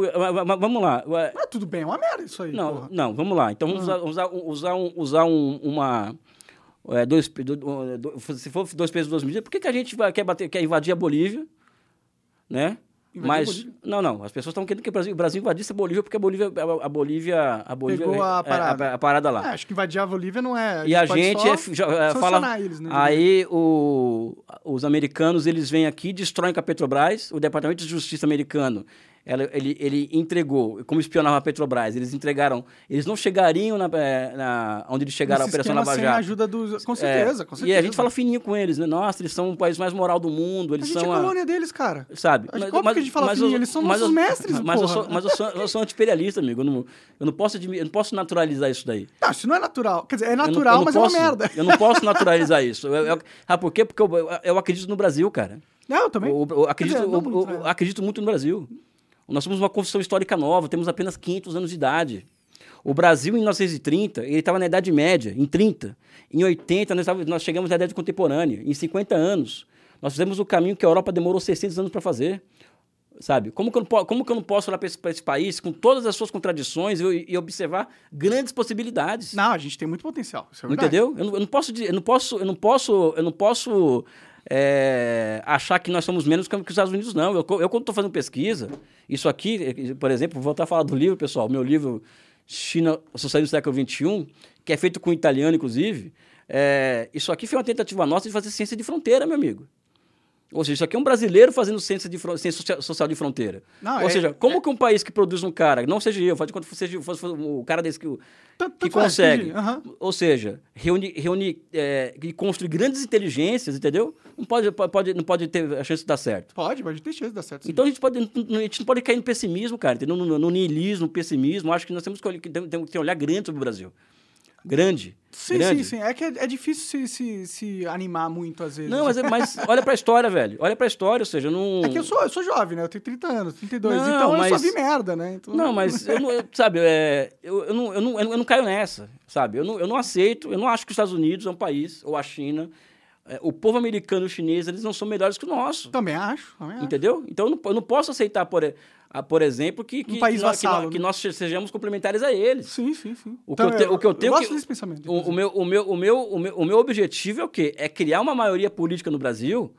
mas- vamos lá. Tudo bem, é uma merda isso aí, Não, porra. não, vamos lá. Então vamos usar, usar, usar, um, usar um- uma. é, dois, do- do- do- se for dois pesos, duas medidas, por que, que a gente vai, quer, bater, quer invadir a Bolívia? Né? Invadir a Mas. Não, não. As pessoas estão querendo que o Brasil, o Brasil invadisse a Bolívia porque a Bolívia. A, a Bolívia. A Bolívia Pegou a é- parada. a, a parada lá. É, acho que invadir a Bolívia não é... E a gente é, já- é, fala. eles, né? Aí o, os americanos eles vêm aqui, destroem com a Petrobras. O Departamento de Justiça americano ela- ele, ele entregou, como espionava a Petrobras, eles entregaram. Eles não chegariam na, eh, na- onde eles chegaram a Operação Lava sem a Jato. ajuda dos... Com É, certeza, com certeza. E a gente fala fininho com eles, né? Nossa, eles são o país mais moral do mundo, A eles gente são é a- colônia deles, cara. Sabe? Acho que óbvio que a gente fala mas fininho, eu- eles são mas nossos eu- mestres, Mas, eu porra. sou, mas eu, sou, eu sou anti-imperialista, amigo. Eu não, eu, não posso, eu não posso naturalizar isso daí. Não, isso não é natural. Quer dizer, é Eu não- natural, eu não mas posso, é uma merda. Eu não posso naturalizar isso. Eu, eu, sabe por quê? Porque eu, eu, eu acredito no Brasil, cara. Não, eu também. Eu, eu acredito, dizer, não eu- eu- né? eu acredito muito no Brasil. Nós somos uma construção histórica nova, temos apenas 500 anos de idade. O Brasil, em 1930, ele estava na Idade Média, em 30. Em 80, nós, tava- nós chegamos na Idade Contemporânea. Em 50 anos, nós fizemos o caminho que a Europa demorou 600 anos para fazer. Sabe? Como que, eu não, como que eu não posso olhar para esse, esse país com todas as suas contradições e, e observar grandes possibilidades? Não, a gente tem muito potencial. É. Entendeu? Eu não, eu não posso, eu não posso, eu não posso, eu não posso é, achar que nós somos menos que os Estados Unidos, não. Eu, eu quando estou fazendo pesquisa, isso aqui, eh, por exemplo, vou voltar a falar do livro, pessoal, meu livro China, Socialismo do Século XXI, que é feito com italiano, inclusive, é, isso aqui foi uma tentativa nossa de fazer ciência de fronteira, meu amigo. Ou seja, isso aqui é um brasileiro fazendo ciência, de, ciência socia- social de fronteira. Não, Ou é- seja, como que um país que produz um cara, não seja eu, faz de conta que seja fosse o cara desse que, Tanto- que tanto faz, consegue. Aham. Ou seja, reunir, reunir é, e construir grandes inteligências, entendeu? Não pode, pode, não pode ter a chance de dar certo. Pode, pode ter chance de dar certo. sim. Então a gente, pode, a gente não pode cair no pessimismo, cara, entendeu? No, no niilismo, no pessimismo. Acho que nós temos que, temos que olhar grande sobre o Brasil. Grande. sim, grande. sim, sim. É que é, é difícil se, se, se animar muito às vezes. Não, mas, é- mas olha pra história, velho. Olha pra história, ou seja, não. É que eu sou, eu sou jovem, né? Eu tenho 30 anos, 32. Não, então eu só mas- vi merda, né? Então, Não, mas, eu não, eu- sabe, é, eu, eu, não, eu, não, eu não caio nessa, sabe? Eu não, eu não aceito, eu não acho que os Estados Unidos é um país, ou a China, é, o povo americano e o chinês, eles não são melhores que o nosso, Também acho. Também acho. entendeu? Então eu não, eu não posso aceitar, por, a- por exemplo, que, que, Um país que, nós, que, vassalo, nós, que né? nós sejamos complementares a eles. Sim, sim, sim. O que eu te- o que eu tenho gosto que- desse pensamento. O, o meu, o, meu, o, meu, o, meu, o meu objetivo é o quê? É criar uma maioria política no Brasil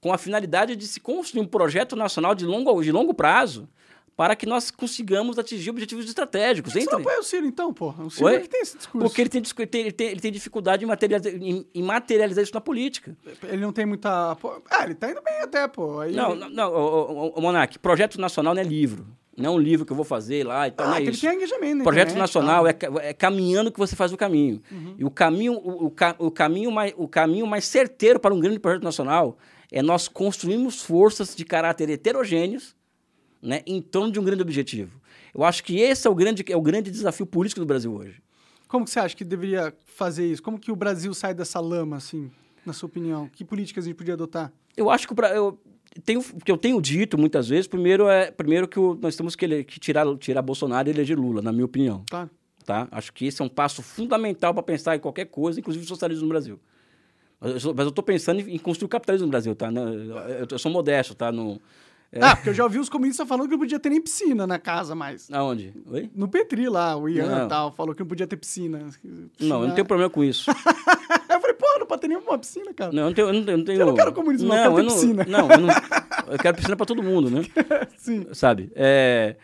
com a finalidade de se construir um projeto nacional de longo, de longo prazo para que nós consigamos atingir objetivos estratégicos. Por que você não apoia o Ciro, então, porra? O Ciro Oi? é que tem esse discurso. Porque ele tem, ele tem, ele tem dificuldade em materializar, em, em materializar isso na política. Ele não tem muita... Ah, ele tá indo bem até, pô. Aí Não, ele... não, não ô, ô, ô, Monark, projeto nacional não é livro. Não é um livro que eu vou fazer lá e tal, Ah, não é que ele isso. tem engajamento Projeto internet, nacional tal. é, é caminhando que você faz o caminho. E o caminho, o, o o caminho mais, o caminho mais certeiro para um grande projeto nacional é nós construirmos forças de caráter heterogêneos né, em torno de um grande objetivo. Eu acho que esse é o grande, é o grande desafio político do Brasil hoje. Como que você acha que deveria fazer isso? Como que o Brasil sai dessa lama, assim, na sua opinião? Que políticas a gente podia adotar? Eu acho que o eu tenho, que eu tenho dito muitas vezes, primeiro é primeiro que o- nós temos que, ele- que tirar, tirar Bolsonaro e eleger Lula, na minha opinião. Tá? tá? Acho que esse é um passo fundamental para pensar em qualquer coisa, inclusive o socialismo no Brasil. Mas eu, eu estou pensando em, construir o capitalismo no Brasil, tá? Não, Eu, eu sou modesto, tá? No, é, Ah, porque eu já ouvi os comunistas falando que não podia ter nem piscina na casa mais. aonde? Oi? No Petri lá, o Ian Não. e tal, falou que não podia ter piscina. Não, eu não tenho problema com isso. eu falei, porra, não pode ter nenhuma piscina, cara. Não, eu não tenho. Eu não, eu não tenho Eu não quero comunismo, não, eu quero ter não, piscina. Não, eu não. Eu quero piscina para todo mundo, né? Sim. Sabe? É,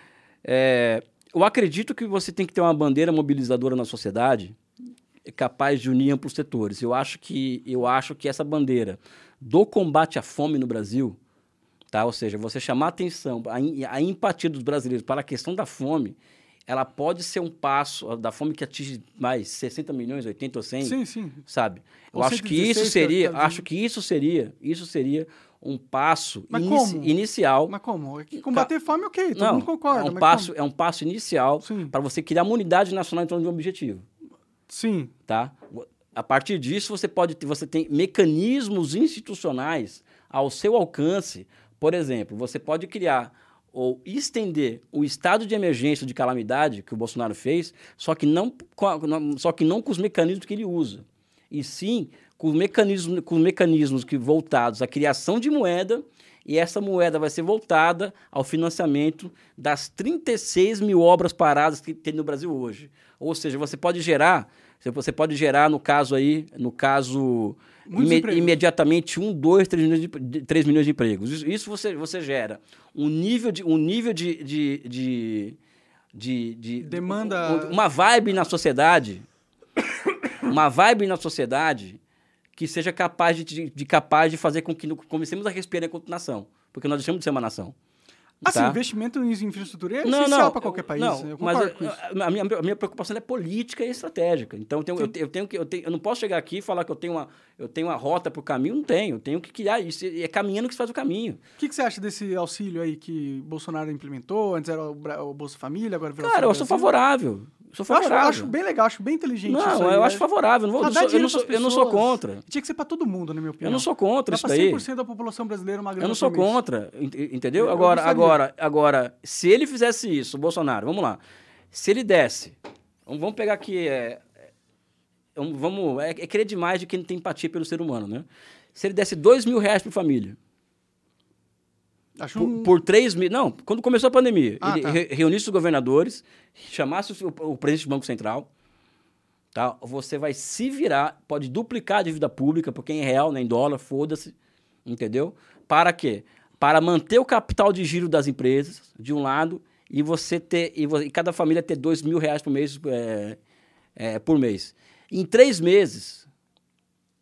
é, eu acredito que você tem que ter uma bandeira mobilizadora na sociedade capaz de unir amplos setores. Eu acho que, eu acho que essa bandeira do combate à fome no Brasil, tá? ou seja, você chamar a atenção, a, a empatia dos brasileiros para a questão da fome, ela pode ser um passo da fome que atinge mais 60 milhões, 80 ou 100, Sim, sim. sabe? Eu Ou acho que 116 isso seria, que tá acho que isso seria, isso seria um passo Mas inici- como? inicial. Mas como? É combater fome, ok, todo Não, mundo concorda. é um passo, como? é um passo inicial para você criar uma unidade nacional em torno de um objetivo, Sim. tá? A partir disso você pode ter, você tem mecanismos institucionais ao seu alcance. Por exemplo, você pode criar ou estender o estado de emergência de calamidade que o Bolsonaro fez, só que não só que não com os mecanismos que ele usa, e sim com os mecanismos, com os mecanismos que voltados à criação de moeda e essa moeda vai ser voltada ao financiamento das 36 mil obras paradas que tem no Brasil hoje. Ou seja, você pode gerar, você pode gerar no caso aí, no caso Muitos ime- empregos. imediatamente um, dois, três milhões de, três milhões de empregos. Isso, isso você, você gera um nível de um nível de, de, de, de- de- Demanda- uma vibe na sociedade, uma vibe na sociedade que seja capaz de, de, de capaz de fazer com que comecemos a respirar enquanto nação, porque nós deixamos de ser uma nação. Assim, tá? investimento em infraestrutura é essencial para qualquer país. Não, eu mas eu- a, minha, a minha preocupação é política e estratégica. Então eu tenho, eu, eu tenho que eu, tenho, eu não posso chegar aqui e falar que eu tenho uma eu tenho uma rota para o caminho, não tenho. Eu tenho que criar isso. E é caminhando que se faz o caminho. O que, que você acha desse auxílio aí que Bolsonaro implementou? Antes era o, o Bolsa Família, agora virou Cara, eu sou favorável. Eu sou acho, favorável. eu acho bem legal, acho bem inteligente não, aí, eu né? acho favorável. Eu não, vou, não sou- eu, não sou, eu não sou contra. Tinha que ser para todo mundo, na minha opinião. Eu não sou contra Dá isso daí. 100% da população brasileira uma grana Eu não sou contra, ent- entendeu? Eu agora, agora, agora, se ele fizesse isso, Bolsonaro, vamos lá. Se ele desse, vamos pegar aqui, é, é, vamos, é, é querer demais de quem não tem empatia pelo ser humano, né? Se ele desse dois mil reais por família, Acho por, um... por três mil, não, quando começou a pandemia, Ah, ele tá. re- reunisse os governadores, chamasse o, o presidente do Banco Central, tá? Você vai se virar, pode duplicar a dívida pública, porque em real, nem em dólar, foda-se, entendeu? Para quê? Para manter o capital de giro das empresas, de um lado, e você ter, e, vo- e cada família ter dois mil reais por mês, é, é, por mês. Em três meses,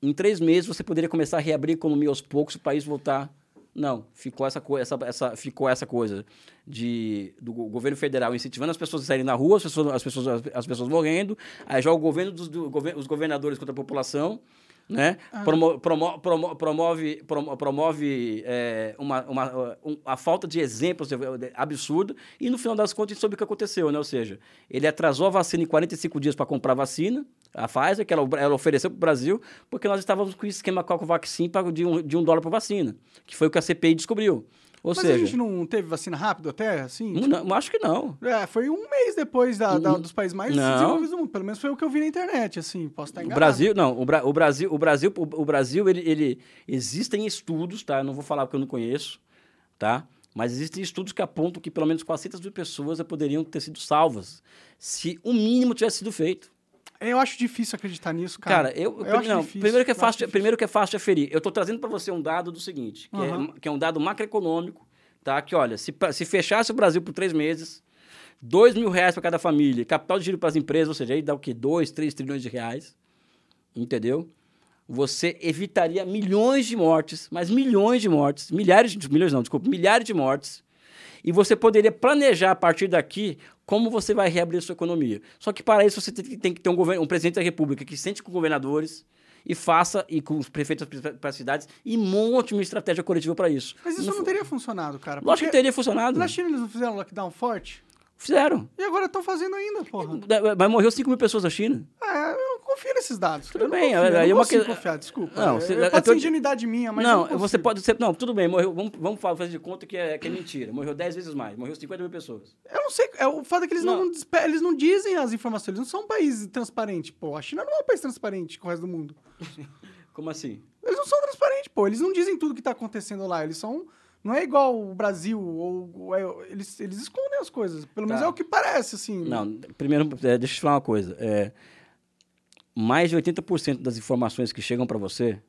em três meses você poderia começar a reabrir a economia aos poucos, o país voltar Não, ficou essa, essa, essa, ficou essa coisa de, do go- governo federal incentivando as pessoas a saírem na rua, as pessoas, as pessoas, as pessoas morrendo, aí joga o governo dos do, os governadores contra a população, né? Promo, promo, promo, promove promo- promove é, uma, uma, um- a falta de exemplos absurda e no final das contas a gente soube o que aconteceu, né? Ou seja, ele atrasou a vacina em 45 dias para comprar a vacina, a Pfizer, que ela, ela ofereceu para o Brasil, porque nós estávamos com o esquema Covaxin pago de um, de um dólar por vacina, que foi o que a CPI descobriu. Ou Mas a seja, gente não teve vacina rápido até, assim? não, acho que não. É, foi um mês depois da, da- dos países mais Não. desenvolvidos do mundo. Pelo menos foi o que eu vi na internet, assim. Posso estar O enganado. Brasil, não, o, Bra- o Brasil, o Brasil, o, o Brasil, ele, ele existem estudos, tá? Eu não vou falar porque eu não conheço, tá? Mas existem estudos que apontam que pelo menos 400 mil pessoas poderiam ter sido salvas se o mínimo tivesse sido feito. Eu acho difícil acreditar nisso, cara. Cara, eu, eu acho não, difícil, primeiro que é fácil, difícil. primeiro que é fácil de aferir. Eu estou trazendo para você um dado do seguinte, que, Aham. é, que é um dado macroeconômico, tá? Que olha, se, se fechasse o Brasil por três meses, dois mil reais para cada família, capital de giro para as empresas, ou seja, aí dá o quê? Dois, três trilhões de reais, entendeu? Você evitaria milhões de mortes, mas milhões de mortes, milhares de milhões não, desculpa, milhares de mortes. E você poderia planejar a partir daqui como você vai reabrir a sua economia. Só que para isso você tem que- ter um, governo, um presidente da República que sente com governadores e faça e com os prefeitos das cidades e monte uma estratégia coletiva para isso. Mas isso não, teria funcionado, cara. Lógico que teria funcionado. Na China eles não fizeram lockdown forte? Fizeram. E agora estão fazendo ainda, porra. Mas morreu 5 mil pessoas na China. É, não confio nesses dados. Tudo eu não bem, confio, aí eu é não uma consigo que- confiar, desculpa. Não, É, você- pode eu ser ingenuidade minha, mas não, eu você pode ser. Não, tudo bem, morreu. Vamos, vamos fa- fazer de conta que é, que é mentira. Morreu 10 vezes mais. Morreu 50 mil pessoas. Eu não sei, é, o fato é que eles não. Não. eles não dizem as informações, eles não são um país transparente, pô. A China não é um país transparente com o resto do mundo. Como assim? Eles não são transparentes, pô. Eles não dizem tudo que tá acontecendo lá. Eles são. Não é igual o Brasil, ou. ou é- eles, eles escondem as coisas. Pelo menos Tá. é o que parece, assim. Não, primeiro, é, deixa eu te falar uma coisa. É, mais de 80% das informações que chegam para você,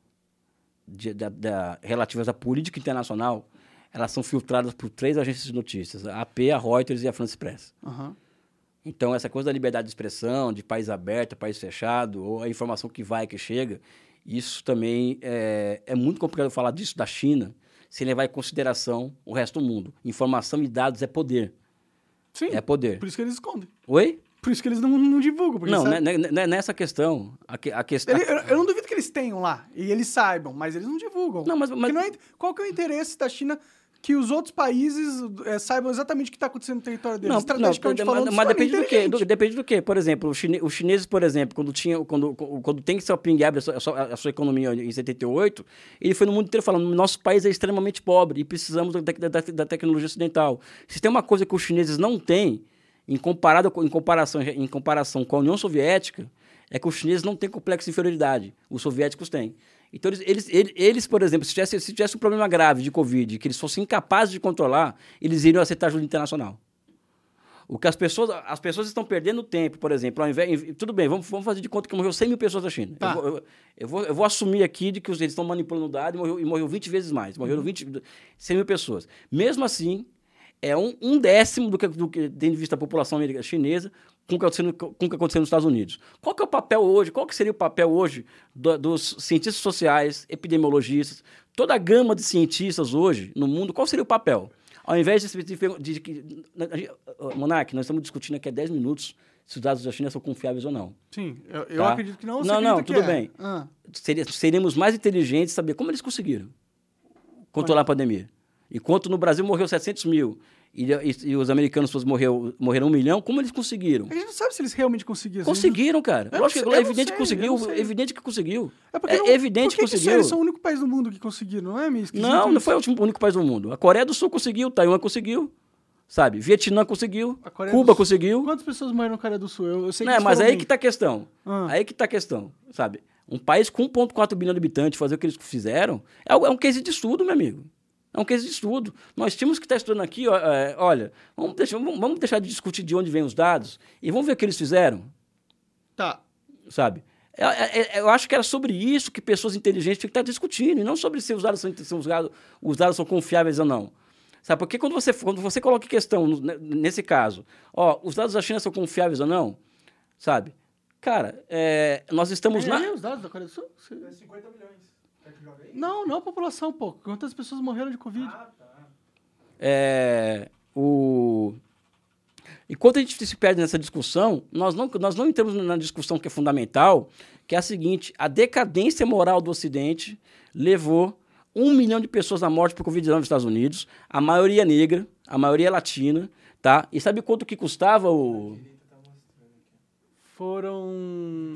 de- da- da- relativas à política internacional, elas são filtradas por três agências de notícias: a AP, a Reuters e a France Press. Aham. Então, essa coisa da liberdade de expressão, de país aberto, país fechado, ou a informação que vai, que chega, isso também é, é muito complicado falar disso da China sem levar em consideração o resto do mundo. Informação e dados é poder. Sim. É poder. Por isso que eles escondem. Oi? Por isso que eles não, não divulgam. Não, sabe- né, né, né, nessa questão. A, que- a questão. Ele- eu, eu não duvido que eles tenham lá e eles saibam, mas eles não divulgam. Não, mas- mas- não é- qual que é o interesse da China que os outros países eh, saibam exatamente o que está acontecendo no território deles? Não, Estrategicamente não, falando, mas, mas é depende do quê? Do- depende do quê? Por exemplo, os, chine- os chineses, por exemplo, quando, tinha, quando, quando tem que ser o Ping abre a sua, a sua- a sua economia em 78, ele foi no mundo inteiro falando: nosso país é extremamente pobre e precisamos da, da- da- da tecnologia ocidental. Se tem uma coisa que os chineses não têm, em, comparado, com- em, comparação, em comparação com a União Soviética, é que os chineses não têm complexo de inferioridade. Os soviéticos têm. Então, eles, eles, eles, por exemplo, se tivesse, se tivesse um problema grave de Covid, que eles fossem incapazes de controlar, eles iriam aceitar ajuda internacional. O que as pessoas, as pessoas estão perdendo tempo, por exemplo, ao invés, tudo bem, vamos, vamos fazer de conta que morreu 100 mil pessoas da China. Tá. Eu, vou, eu, eu vou, eu vou assumir aqui de que os- eles estão manipulando dados e morreu, e morreu 20 vezes mais. Morreram 20, 100 mil pessoas. Mesmo assim, é um, um décimo do que, do que tem de vista a população americana- chinesa com o que aconteceu, com o que aconteceu nos Estados Unidos. Qual que é o papel hoje? Qual que seria o papel hoje do- dos cientistas sociais, epidemiologistas, toda a gama de cientistas hoje no mundo? Qual seria o papel? Ao invés de, de, de, de Monark, nós estamos discutindo aqui há 10 minutos se os dados da China são confiáveis ou não. Sim, eu, eu Tá. acredito que não. Não, não, tudo é. bem. Ah, Seria, seríamos mais inteligentes saber como eles conseguiram controlar a pandemia. Enquanto no Brasil morreu 700 mil e, e- e os americanos morreu, morreram um milhão, como eles conseguiram? a gente não sabe se eles realmente conseguiram. Conseguiram, cara. Eu Lógico sei, é evidente sei, que conseguiu. Evidente que conseguiu. É, porque É não- evidente por que conseguiu. eles são o único país do mundo que conseguiram, não é, esquisito Não, não foi o único país do mundo. A Coreia do Sul conseguiu, Taiwan conseguiu, sabe? Vietnã conseguiu, Cuba conseguiu. Quantas pessoas morreram na Coreia do Sul? Eu, eu sei que Não, mas aí bem. que tá a questão. Ah. Aí que tá a questão, sabe? Um país com 1,4 bilhão de habitantes fazer o que eles fizeram é, é um case de estudo, meu amigo. É um case de estudo. Nós tínhamos que estar estudando aqui, ó, é, olha, vamos deixar, vamos, deixar de discutir de onde vêm os dados e vamos ver o que eles fizeram, Tá. sabe? É- é- é- eu acho que era sobre isso que pessoas inteligentes tinham que estar discutindo, e não sobre se os dados são, se os dados, os dados são confiáveis ou não. Sabe, porque quando você, quando você coloca em questão, ne- nesse caso, ó, os dados da China são confiáveis ou não, sabe? Cara, é, nós estamos Tem na... os dados da Coreia do Sul? Você- É 50 milhões. Que jogue aí? Não, não a população, pô. Quantas pessoas morreram de Covid? Ah, tá. É, o... Enquanto a gente se perde nessa discussão, nós não, nós não entramos na discussão que é fundamental, que é a seguinte: a decadência moral do Ocidente levou um milhão de pessoas à morte por Covid-19 nos Estados Unidos, a maioria negra, a maioria latina, tá? E sabe quanto que custava o. Tá. Foram.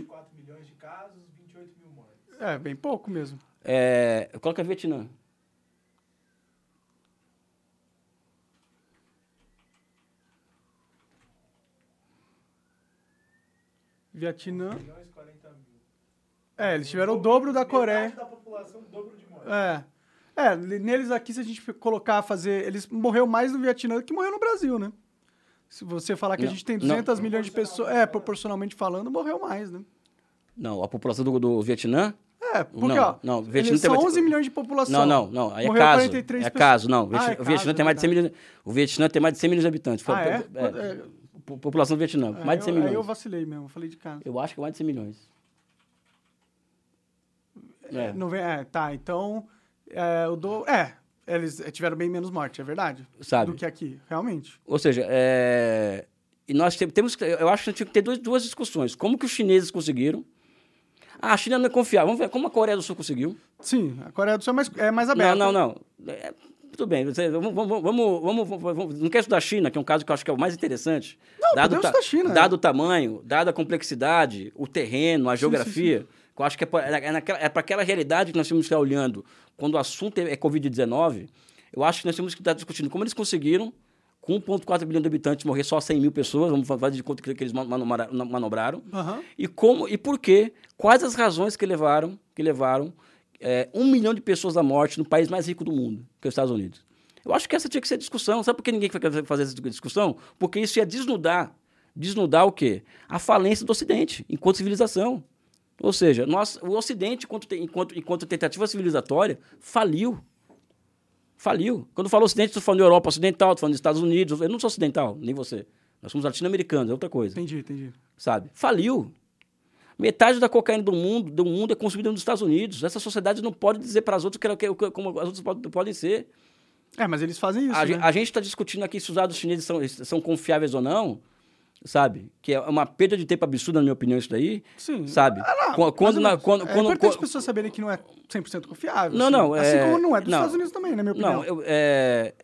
24 milhões de casos, 28 mil mortes. É, bem pouco mesmo. É, coloca Vietnã. Vietnã. 1 milhões e 40 mil. É, eles tiveram o dobro da Coreia. Da população, o dobro de mortes. É. É, neles aqui, se a gente colocar, fazer. Eles morreu mais no Vietnã do que morreu no Brasil, né? Se você falar que a Não, gente tem não. 200 milhões de pessoas. É, proporcionalmente falando, morreu mais, né? Não, a população do, do Vietnã. É, porque, Não, ó. não, Vietnã tem são mais- 11 milhões de população. Não, não, não. Aí é Morreu caso. 43 É pessoas. caso, não. O Ah, Vietnã, é o Vietnã caso, tem mais de 100 é milhões. O Vietnã tem mais de 100 milhões de habitantes. Ah, é? É, É, po- População do Vietnã, é, mais de 100 eu- milhões. Aí eu vacilei mesmo, falei de casa. Eu acho que é mais de 100 milhões. É. Não vem, é, tá, então. É, o do, é, eles tiveram bem menos morte, é verdade? Sabe? Do que aqui, realmente. Ou seja, é... e nós te- temos eu acho que a gente tem que ter duas, duas discussões. Como que os chineses conseguiram? Ah, a China não é confiável. Vamos ver como a Coreia do Sul conseguiu. Sim, a Coreia do Sul é mais, é mais aberta. Não, não, não. É, tudo bem. vamos, vamos, vamos, vamos, Não quero estudar a China, que é um caso que eu acho que é o mais interessante. Não, dado ta- China. Dado o tamanho, dada a complexidade, o terreno, a geografia, que eu acho que é para é é para aquela realidade que nós temos que estar olhando quando o assunto é é Covid-19. Eu acho que nós temos que estar discutindo como eles conseguiram, com 1,4 bilhão de habitantes, morrer só 100 mil pessoas, vamos fazer de conta que eles manobra- manobraram. Aham. E como e por quê? Quais as razões que levaram que levaram é, um milhão de pessoas à morte no país mais rico do mundo, que é os Estados Unidos? Eu acho que essa tinha que ser discussão. Sabe por que ninguém quer fazer essa discussão? Porque isso ia desnudar, desnudar o quê? A falência do Ocidente enquanto civilização. Ou seja, nós, o Ocidente, enquanto, enquanto, enquanto tentativa civilizatória, faliu. Faliu. Quando eu falo Ocidente, estou falando de Europa Ocidental, estou falando dos Estados Unidos. Eu não sou ocidental, nem você. Nós somos latino-americanos, é outra coisa Entendi, entendi. sabe? Faliu. Metade da cocaína do mundo, do mundo é consumida nos Estados Unidos. Essa sociedade não pode dizer para as outras que, que, que- como as outras pod- podem ser. É, mas eles fazem isso, a, né? a gente está discutindo aqui se os dados chineses são, são confiáveis ou não, sabe? Que é uma perda de tempo absurda, na minha opinião, isso daí. Sim. Sabe? Ah, não, quando na- menos. quando- é quando- importante as pessoas saberem que não é 100% confiável. Não, assim. não, Assim é- como não é dos não. Estados Unidos também, na minha opinião. Não, eu, é,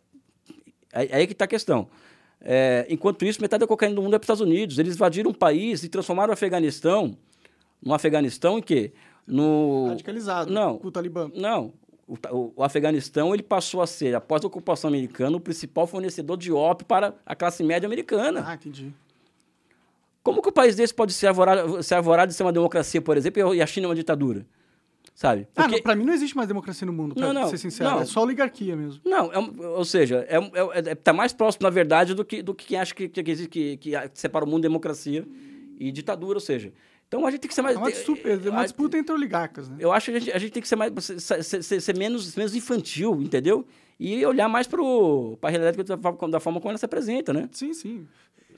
aí, aí que está a questão. É, enquanto isso, metade da cocaína do mundo é para os Estados Unidos. Eles invadiram um país e transformaram o Afeganistão no Afeganistão em quê? No... Radicalizado Não. o Talibã. Não. O, o- o Afeganistão ele passou a ser, após a ocupação americana, o principal fornecedor de ópio para a classe média americana. Ah, entendi. Como que o país desse pode ser arvorado, ser arvorado de ser uma democracia, por exemplo, e a China é uma ditadura? Sabe? Ah, Porque- não, pra mim não existe mais democracia no mundo, pra Não, não, ser sincero. não. É só oligarquia mesmo. Não, é um- ou seja, é, um- é, é- tá mais próximo da verdade do que, do que quem acha que, que, que, que, que separa o mundo de democracia e ditadura, ou seja. Então a gente tem que ser mais. É uma, disputa, é uma disputa entre oligarcas, né? Eu acho que a gente, a gente tem que ser, mais, ser, ser- ser- menos, menos infantil, entendeu? E olhar mais para a realidade da forma como ela se apresenta, né? Sim, sim.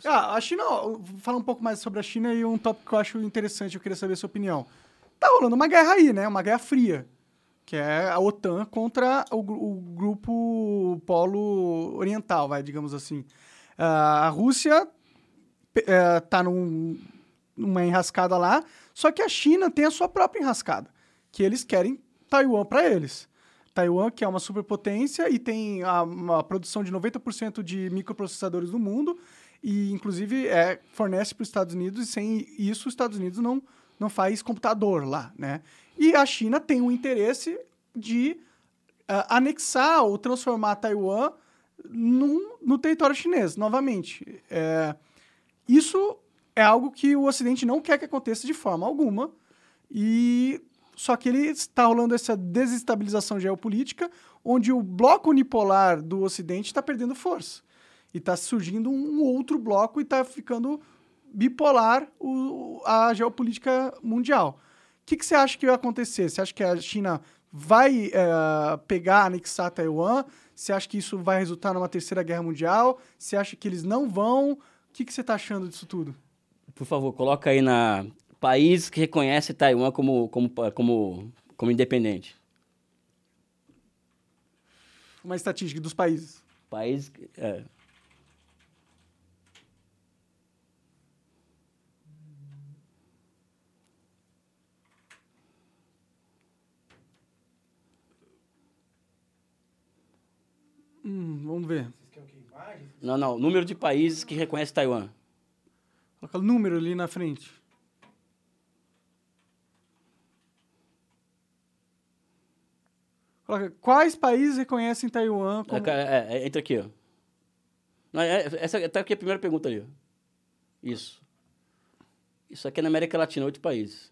Ah, a China, ó, vou falar um pouco mais sobre a China e um tópico que eu acho interessante, eu queria saber a sua opinião. Tá rolando uma guerra aí, né? Uma guerra fria, que é a OTAN contra o, o grupo polo oriental, vai, digamos assim. Ah, a Rússia eh, tá num, numa enrascada lá, só que a China tem a sua própria enrascada, que eles querem Taiwan para eles. Taiwan, que é uma superpotência e tem a, uma produção de 90% de microprocessadores no mundo e, inclusive, é, fornece para os Estados Unidos e sem isso os Estados Unidos não, não faz computador lá, né? E a China tem o interesse de ah, anexar ou transformar Taiwan num, no território chinês, novamente. É, isso é algo que o Ocidente não quer que aconteça de forma alguma. E só que ele está rolando essa desestabilização geopolítica, onde o bloco unipolar do Ocidente está perdendo força. E está surgindo um outro bloco e está ficando bipolar o, a geopolítica mundial. O que, que você acha que vai acontecer? Você acha que a China vai eh, pegar, anexar Taiwan? Você acha que isso vai resultar numa terceira guerra mundial? Você acha que eles não vão? O que, que você está achando disso tudo? Por favor, coloca aí na país que reconhece Taiwan como, como, como, como independente. Uma estatística dos países. País. É. Hum, vamos ver. Vocês querem o quê? Imagens? Não, não. Número de países que reconhece Taiwan. Coloca o número ali na frente. Coloca, quais países reconhecem Taiwan como... É, é, é, entra aqui, ó. Não, é, essa tá aqui a primeira pergunta ali, ó. Isso. Isso aqui é na América Latina, oito países.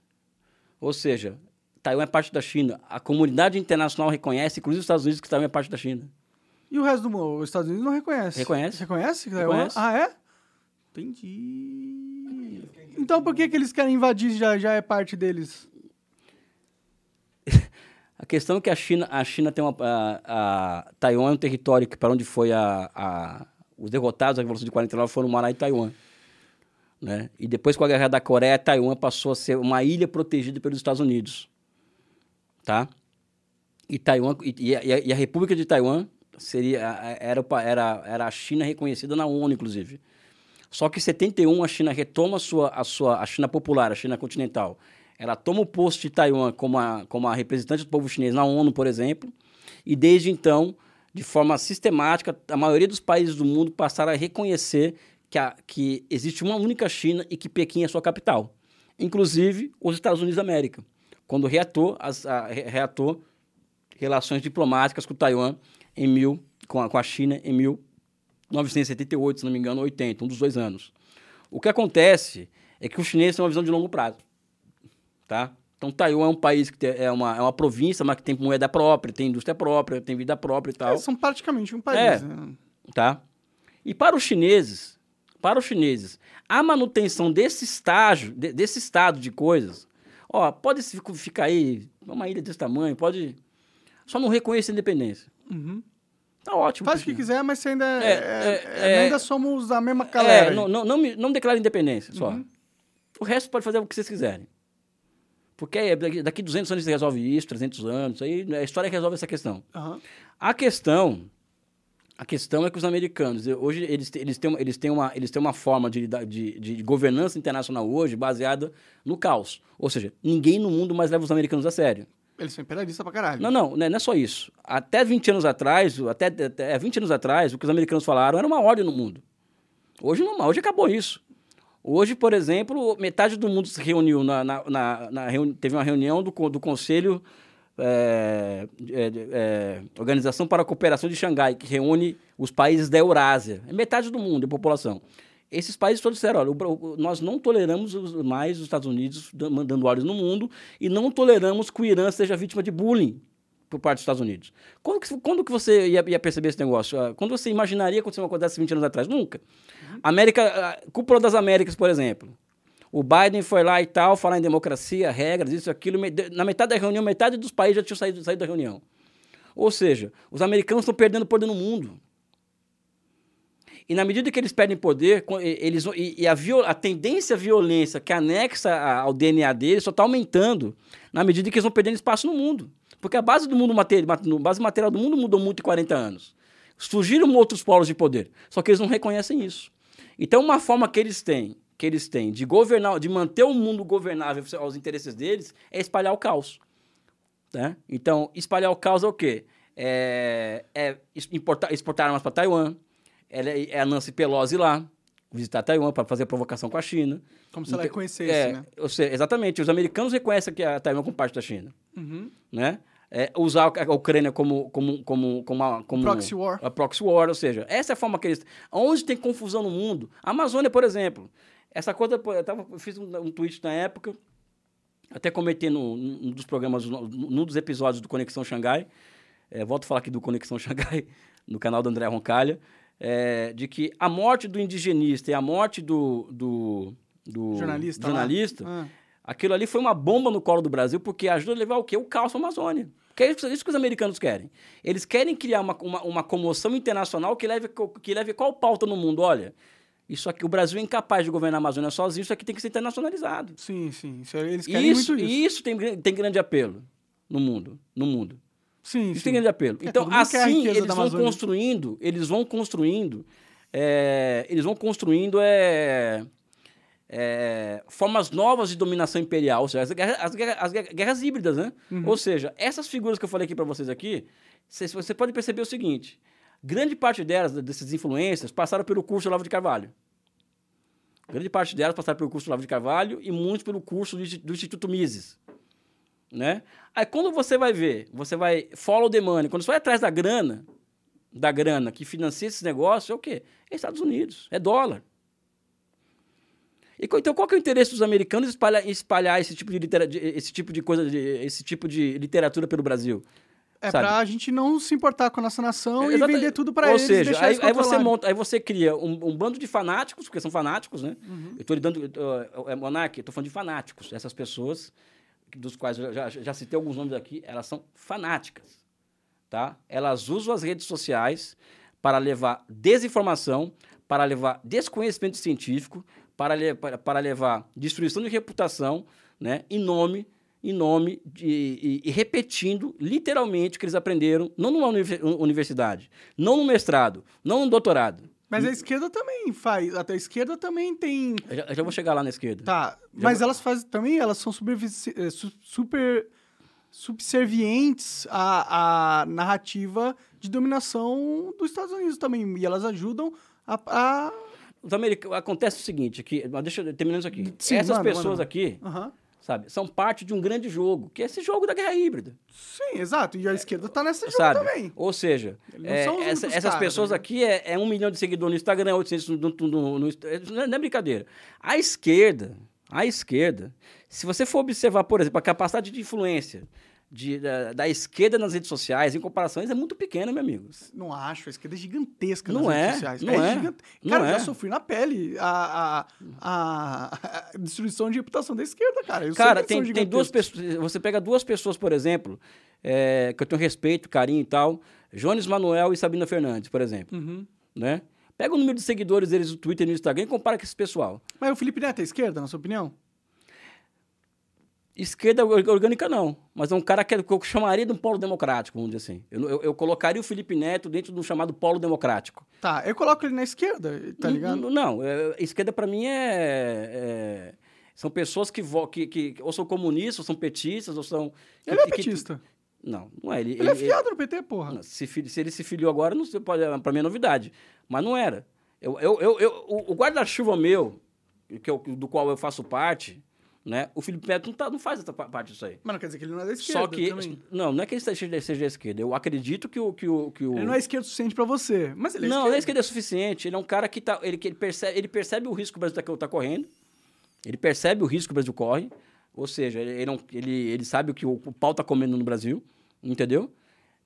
Ou seja, Taiwan é parte da China. A comunidade internacional reconhece, inclusive os Estados Unidos, que Taiwan é parte da China. E o resto do mundo? Os Estados Unidos não reconhece. Reconhece. Reconhece? Taiwan? Reconhece. Ah, é? Entendi. Então por que, que eles querem invadir já, já é parte deles? A questão é que a China, a China tem uma. A, a Taiwan é um território que, para onde foi a, a, os derrotados da Revolução de 49 foram morar em Taiwan. Né? E depois, com a Guerra da Coreia, Taiwan passou a ser uma ilha protegida pelos Estados Unidos. Tá? E, Taiwan, e, e, a, e a República de Taiwan seria, era, era, era a China reconhecida na ONU, inclusive. Só que em 71 a China retoma a sua, a sua a China popular, a China continental. Ela toma o posto de Taiwan como a, como a representante do povo chinês na ONU, por exemplo, e desde então, de forma sistemática, a maioria dos países do mundo passaram a reconhecer que, a, que existe uma única China e que Pequim é sua capital. Inclusive os Estados Unidos da América, quando reatou, as, a, re- reatou relações diplomáticas com Taiwan em mil, com, a, com a China em 1978, se não me engano, 80, um dos dois anos. O que acontece é que os chineses têm uma visão de longo prazo. Tá? Então, Taiwan é um país que tem- é, uma, é uma província, mas que tem moeda própria, tem indústria própria, tem vida própria e tal. Eles são praticamente um país. É. né? tá? E para os chineses, para os chineses, a manutenção desse estágio, de- desse estado de coisas, ó, pode ficar aí, uma ilha desse tamanho, pode só não reconhecer a independência. Uhum. Tá ótimo. Faz o que quiser, mas você ainda, É, é, é, é- é- ainda somos a mesma galera. É, não, não, não, me- não declara independência só. Uhum. O resto pode fazer o que vocês quiserem. Porque daqui- daqui 200 anos você resolve isso, 300 anos, aí é a história resolve essa questão. Aham. A questão, a questão é que os americanos, eh, hoje eles, têm- eles, têm, uma- eles, têm, uma, eles têm uma forma de, de, de governança internacional hoje baseada no caos. Ou seja, ninguém no mundo mais leva os americanos a sério. Eles são imperialistas pra caralho. Não, não, né, não é só isso. Até 20 anos atrás, até, até 20 anos atrás, o que os americanos falaram era uma ordem no mundo. Hoje não, hoje acabou isso. Hoje, por exemplo, metade do mundo se reuniu na, na, na- na teve uma reunião do, do Conselho é, é, é, Organização para a Cooperação de Xangai, que reúne os países da Eurásia. É metade do mundo, a população. Esses países todos disseram, olha, o nós não toleramos os- mais os Estados Unidos dan- mandando ordens no mundo e não toleramos que o Irã seja vítima de bullying por parte dos Estados Unidos. Quando que, quando que você ia, ia perceber esse negócio? Ah, Quando você imaginaria acontecer uma coisa dessa 20 anos atrás? Nunca. América, a Cúpula das Américas, por exemplo. O Biden foi lá e tal, falar em democracia, regras, isso, aquilo. Na metade da reunião, metade dos países já tinham saído, saído da reunião. Ou seja, os americanos estão perdendo poder no mundo. E na medida que eles perdem poder, eles, e, e a, viol- a tendência à violência que anexa ao DNA deles só está aumentando na medida que eles vão perdendo espaço no mundo. Porque a base do mundo materi- ma- no- base material do mundo mudou muito em 40 anos. Surgiram outros polos de poder, só que eles não reconhecem isso. Então, uma forma que eles têm, que eles têm de governar, de manter o mundo governável aos interesses deles, é espalhar o caos. Né? Então, espalhar o caos é o quê? É, é importar, exportar armas para Taiwan. Ela é, é a Nancy Pelosi lá, visitar Taiwan para fazer provocação com a China. Como se ela Então, reconhecesse, é, né? ou seja, exatamente. Os americanos reconhecem que a Taiwan como parte da China. Uhum. Né? É, usar a a Ucrânia como, como, como, como, a, como Proxy war. a proxy war, ou seja, essa é a forma que eles. Onde tem confusão no mundo? A Amazônia, por exemplo. Essa coisa, eu, tava, eu fiz um, um tweet na época, até comentei num dos programas, num dos episódios do Conexão Xangai, é, volto a falar aqui do Conexão Xangai, no canal do André Roncalha, é, de que a morte do indigenista e a morte do, do, do Jornalista. jornalista Ah. Aquilo ali foi uma bomba no colo do Brasil, porque ajuda a levar o quê? O caos a Amazônia. Que é isso, que os americanos querem. Eles querem criar uma, uma, uma comoção internacional que leve, que leve qual pauta no mundo? Olha, isso aqui, o Brasil é incapaz de governar a Amazônia sozinho, isso aqui tem que ser internacionalizado. Sim, sim. Isso- Eles querem Isso, muito isso. isso tem, tem grande apelo no mundo. No mundo. Sim, Isso sim. tem grande apelo. É, então, a assim, eles vão Amazônia. construindo, eles vão construindo, é, eles vão construindo é, é, formas novas de dominação imperial, ou seja, as guerras, as guerras- as guerras- híbridas, né? Uhum. Ou seja, essas figuras que eu falei aqui para vocês aqui, você, você pode perceber o seguinte, grande parte delas, desses influências, passaram pelo curso Olavo de Carvalho. Grande parte delas passaram pelo curso Olavo de Carvalho e muitos pelo curso do Instituto Mises. Né? Aí quando você vai ver, você vai follow the money, quando você vai atrás da grana, da grana que financia esses negócios, é o quê? É Estados Unidos, é dólar. E então qual que é o interesse dos americanos em espalhar, espalhar esse tipo de litera, de- esse tipo de coisa, de- esse tipo de literatura pelo Brasil? É sabe? pra gente não se importar com a nossa nação e Exata- vender tudo Ou eles e seja, aí, aí você monta, aí você cria um, um bando de fanáticos, porque são fanáticos, né? Uhum. Eu tô lidando, uh, é Monark, eu tô falando de fanáticos. Essas pessoas, dos quais eu já, já citei alguns nomes aqui, elas são fanáticas, tá? Elas usam as redes sociais para levar desinformação, para levar desconhecimento científico, para, le- para, levar destruição de reputação, né? Em nome em nome de e, e repetindo literalmente o que eles aprenderam, não numa univer- universidade, não no mestrado, não no doutorado. Mas a esquerda também faz. Até a esquerda também tem. Eu já, eu já vou chegar lá na esquerda. Tá. Mas elas fazem também, elas são supervici- eh, su- super subservientes à, à narrativa de dominação dos Estados Unidos também. E elas ajudam a. a... Os americanos, acontece o seguinte, mas deixa eu terminar isso aqui. Sim, Essas manda, pessoas manda. aqui, Aham. Sabe, são parte de um grande jogo, que é esse jogo da guerra híbrida, Sim, exato. E a esquerda tá nessa jogo sabe? também. Ou seja, é, essa- essas caras, pessoas né? aqui é, é um milhão de seguidores no Instagram, 800 no, no, no, no- não é- não é brincadeira. A esquerda, a esquerda, se você for observar, por exemplo, a capacidade de influência de, da, da esquerda nas redes sociais, em comparações, é muito pequena, meu amigo. Não acho, a esquerda é gigantesca Não nas é, redes sociais. não é, gigante- não Cara, eu é. já sofri na pele a, a, a, destruição de reputação da esquerda, cara. Eu Cara, tem, tem duas pessoas. Você pega duas pessoas, por exemplo, é, que eu tenho respeito, carinho e tal. Jones Manuel e Sabina Fernandes, por exemplo. Uhum. Né? Pega o número de seguidores deles no Twitter e no Instagram e compara com esse pessoal. Mas o Felipe Neto é esquerda, na sua opinião? Esquerda or- orgânica, não. Mas é um cara que eu chamaria de um polo democrático, vamos dizer assim. Eu, eu- eu colocaria o Felipe Neto dentro do chamado polo democrático. Tá, eu coloco ele na esquerda, tá ligado? n- Não, é, esquerda para mim é, é- São pessoas que, vo- que, que ou são comunistas, ou são petistas, ou são. Ele é que- que- petista. Não, não é. Ele, Ele é fiado no PT, porra. Não, Se, se ele se filiou agora, não para mim é novidade. Mas não era. Eu, eu, eu, eu- o, o guarda-chuva meu, que eu- do qual eu faço parte, né? O Felipe Neto não, tá- não faz essa pa- parte disso aí. Mas não quer dizer que ele não é da esquerda Só que. também. Não, não é que ele seja, seja da esquerda. Eu acredito que o. Que o, que o Ele não é esquerdo o suficiente pra você, mas ele é não, esquerda. não é esquerda é suficiente. Ele é um cara que, tá, ele, que ele, percebe, ele percebe o risco que o Brasil está tá correndo. Ele percebe o risco que o Brasil corre. Ou seja, ele, ele, é um- ele, ele sabe o que o, o pau tá comendo no Brasil. Entendeu?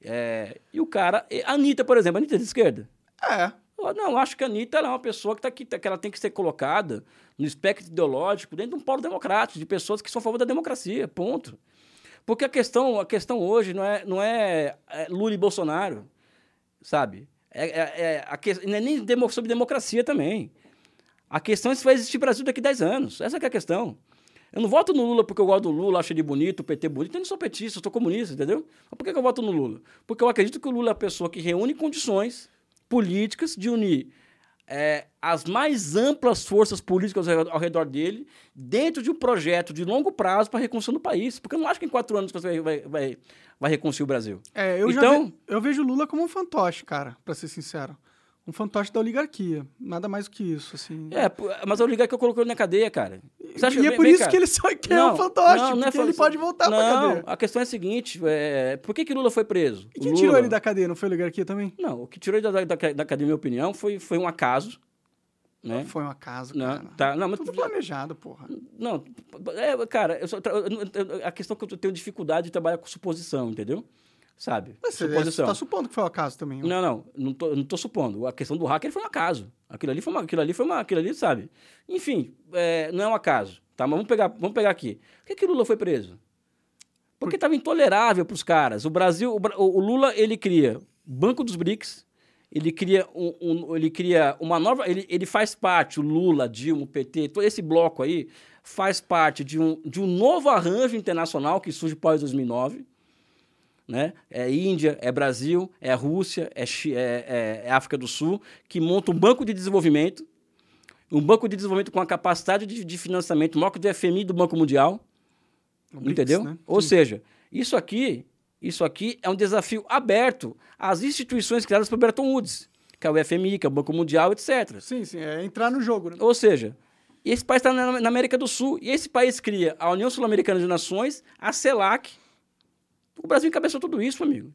É, e o cara. A Anitta, por exemplo, a Anitta é de esquerda. É. Eu não, acho que a Anitta é uma pessoa que, tá aqui, que ela tem que ser colocada no espectro ideológico dentro de um polo democrático, de pessoas que são a favor da democracia, ponto. Porque a questão, a questão hoje não é, não é, é Lula e Bolsonaro, sabe? É, é- é a que, não é nem demo- sobre democracia também. A questão é se vai existir Brasil daqui a 10 anos. Essa é a questão. Eu não voto no Lula porque eu gosto do Lula, acho ele bonito, o PT bonito. Eu não sou petista, eu sou comunista, entendeu? Mas por que eu voto no Lula? Porque eu acredito que o Lula é a pessoa que reúne condições políticas de unir é, as mais amplas forças políticas ao ao redor dele dentro de um projeto de longo prazo para a reconstrução do país. Porque eu não acho que em quatro anos você vai, vai, vai, vai reconstruir o Brasil. É, eu Então- ve- eu vejo o Lula como um fantoche, cara, pra ser sincero. Um fantoche da oligarquia. Nada mais do que isso, assim. É, mas a oligarca eu coloquei ele na cadeia, cara. Você acha- e é por isso cá. que ele só quer Não, um fantoche, não, não é porque fan- ele pode voltar pra não, cadeia. a questão é a seguinte, é, por que, que Lula foi preso? E quem Lula- tirou ele da cadeia? Não foi a oligarquia também? Não, o que tirou ele da, da, da, cadeia, na minha opinião, foi, foi um acaso. Né? Foi um acaso, Não, cara. tá, não, mas Tudo planejado, porra. Não, é, cara, eu só tra- eu- eu- a questão é que eu tenho dificuldade de trabalhar com suposição, entendeu? Sabe? Mas você suposição. tá supondo que foi um acaso também. Não, não, não tô, não tô supondo. A questão do hacker foi um acaso. Aquilo ali foi uma, aquilo ali foi uma, aquilo ali, sabe? Enfim, é, não é um acaso, tá? Mas vamos pegar, vamos pegar aqui. Por que, que Lula foi preso? Porque estava intolerável para os caras. O Brasil, o, o Lula, ele cria Banco dos BRICS, ele cria, um, um- ele cria uma nova, ele, ele faz parte, o Lula, Dilma, o PT, todo esse bloco aí faz parte de um, de um novo arranjo internacional que surge pós 2009, né? É Índia, é Brasil, é Rússia, é, é- é- é África do Sul, que monta um banco de desenvolvimento, um banco de desenvolvimento com a capacidade de, de financiamento maior que o do FMI do Banco Mundial, BRICS, entendeu? né? Ou Sim. seja, isso aqui, isso aqui é um desafio aberto às instituições criadas por Bretton Woods, que é o FMI, que é o Banco Mundial, etc. Sim, sim, é entrar no jogo, né? Ou seja, esse país está na, na América do Sul e esse país cria a União Sul-Americana de Nações, a CELAC. O Brasil encabeçou tudo isso, amigo.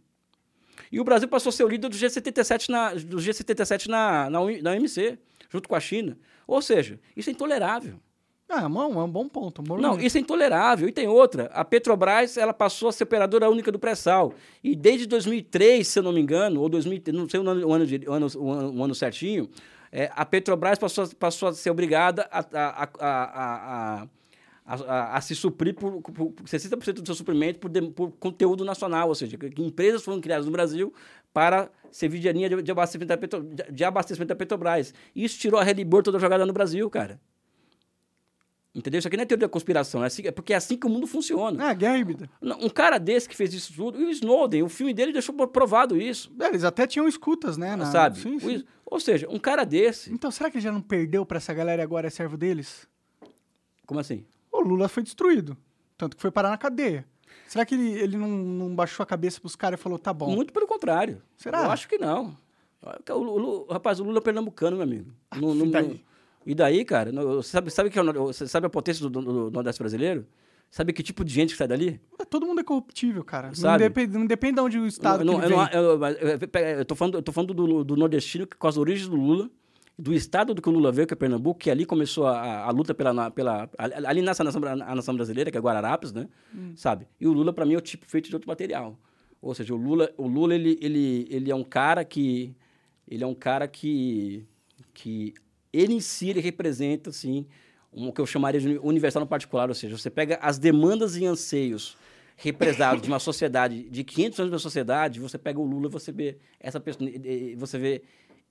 E o Brasil passou a ser o líder do G77 na, do G77 na, na, na OMC, junto com a China. Ou seja, isso é intolerável. Ah, é um, é um bom ponto. Um Não, isso é intolerável. E tem outra. A Petrobras ela passou a ser operadora única do pré-sal. E desde 2003, se eu não me engano, ou 2000, não sei o ano, o ano, o ano, o ano- certinho, é, a Petrobras passou, a- passou a ser obrigada a, a, a, a, a, a, a- se suprir por, por, por 60% do seu suprimento por, dem- por conteúdo nacional. Ou seja, que, empresas foram criadas no Brasil para servir de linha de, de abastecimento da Petro, de, de abastecimento da Petrobras. Isso tirou a Relibor toda jogada no Brasil, cara. Entendeu? Isso aqui não é teoria da conspiração, é, assim- é porque é assim que o mundo funciona. É, guerra híbrida. Um cara desse que fez isso tudo, e o Snowden, o filme dele deixou provado isso, É, eles até tinham escutas, né? na- sabe? Sim, sim. Ou seja, um cara desse, Então, será que ele já não perdeu pra essa galera e agora é servo deles? como assim? O Lula foi destruído. Tanto que foi parar na cadeia. Será que ele, ele não, não baixou a cabeça pros caras e falou, tá bom? Muito pelo contrário. Será? Eu acho que não. O Lula- rapaz, o Lula é pernambucano, meu amigo. Não- não- e daí? não- e daí, cara? Não- Você sabe, sabe, que é o sabe a potência do, do- do Nordeste brasileiro? Sabe que tipo de gente que sai dali? Todo mundo é corruptível, cara. Não Sabe? depende, não depende de onde o Estado Eu que não- ele eu, vem. não- eu- eu- eu- eu tô falando, eu tô falando do, do nordestino que- com as origens do Lula, do estado do que o Lula veio, que é Pernambuco, que ali começou a, a- luta pela, pela. Ali nasce a nação, a nação brasileira, que é Guararapes, né? Sabe? E o Lula, para mim, é o tipo feito de outro material. Ou seja, o Lula, o Lula ele, ele, ele é um cara que. Ele é um cara que. que ele em si ele representa, assim, um que eu chamaria de universal no particular. Ou seja, você pega as demandas e anseios represados de uma sociedade, de 500 anos da sociedade, você pega o Lula você vê essa pessoa, você vê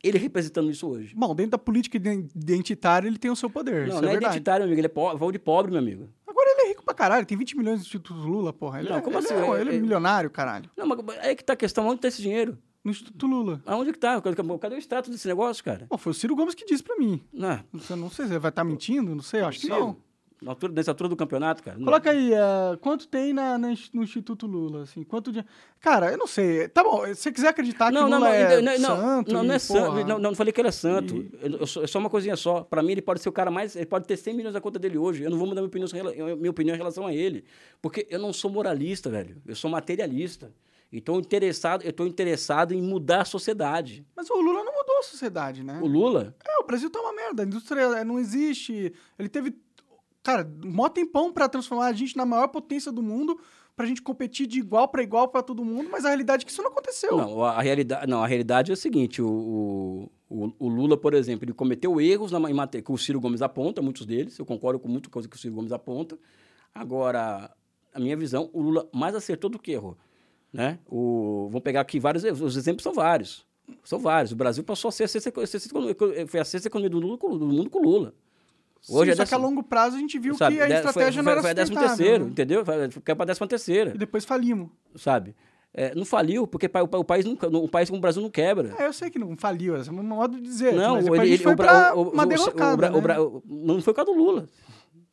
ele representando isso hoje. Bom, dentro da política iden- identitária ele tem o seu poder. Não, isso não é é identitário, meu amigo, ele é pobre, voo de pobre, meu amigo. Agora ele é rico pra caralho, tem 20 milhões de Instituto Lula, porra. Ele, Não, é, como ele assim? é, É- ele é é- milionário, caralho. Não, mas aí que tá a questão, onde tá esse dinheiro? No Instituto Lula. Aonde que tá? Cadê o extrato desse negócio, cara? Pô, foi o Ciro Gomes que disse pra mim. Não, Você não sei se vai estar mentindo, não sei, eu acho que não. Na altura, nessa altura do campeonato, cara. Coloca aí, eh, quanto tem na, na no Instituto Lula, assim, quanto de... Cara, eu não sei, tá bom, se você quiser acreditar Não, que não, Lula não, é não, santo não, não e, é santo. Não, não falei que ele é santo. Eu- eu só- é só uma coisinha só. Pra mim, ele pode ser o cara mais. Ele pode ter 100 milhões na conta dele hoje. Eu não vou mudar minha opinião, minha opinião em relação a ele. Porque eu não sou moralista, velho. Eu sou materialista. Então, interessado, eu tô interessado em mudar a sociedade. Mas o Lula não mudou a sociedade, né? O Lula, É, o Brasil tá uma merda, a indústria não existe, ele teve, cara, mó tempão pra transformar a gente na maior potência do mundo, pra gente competir de igual pra igual pra todo mundo, mas a realidade é que isso não aconteceu. Não, a, realidade, não, a realidade é a seguinte: o, o, o Lula, por exemplo, ele cometeu erros na, em que o Ciro Gomes aponta, muitos deles. Eu concordo com muita coisa que o Ciro Gomes aponta. Agora, a minha visão, o Lula mais acertou do que errou. Né? O, vamos pegar aqui vários os exemplos são vários. São vários. O Brasil passou a ser a sexta, foi a sexta economia do, Lula, do mundo com o Lula. Hoje é só que a décimo- longo prazo a gente viu sabe, que a de- estratégia foi, não era foi, a décimo terceiro, né? entendeu? Foi para a décima terceira, E depois falimos. sabe? É, não faliu, porque o, o país nunca, o país como o Brasil não quebra. É, eu sei que não faliu, é um modo de dizer, Não, mas ele, a ele- foi pra o, uma derrocada, né? não foi por causa do Lula.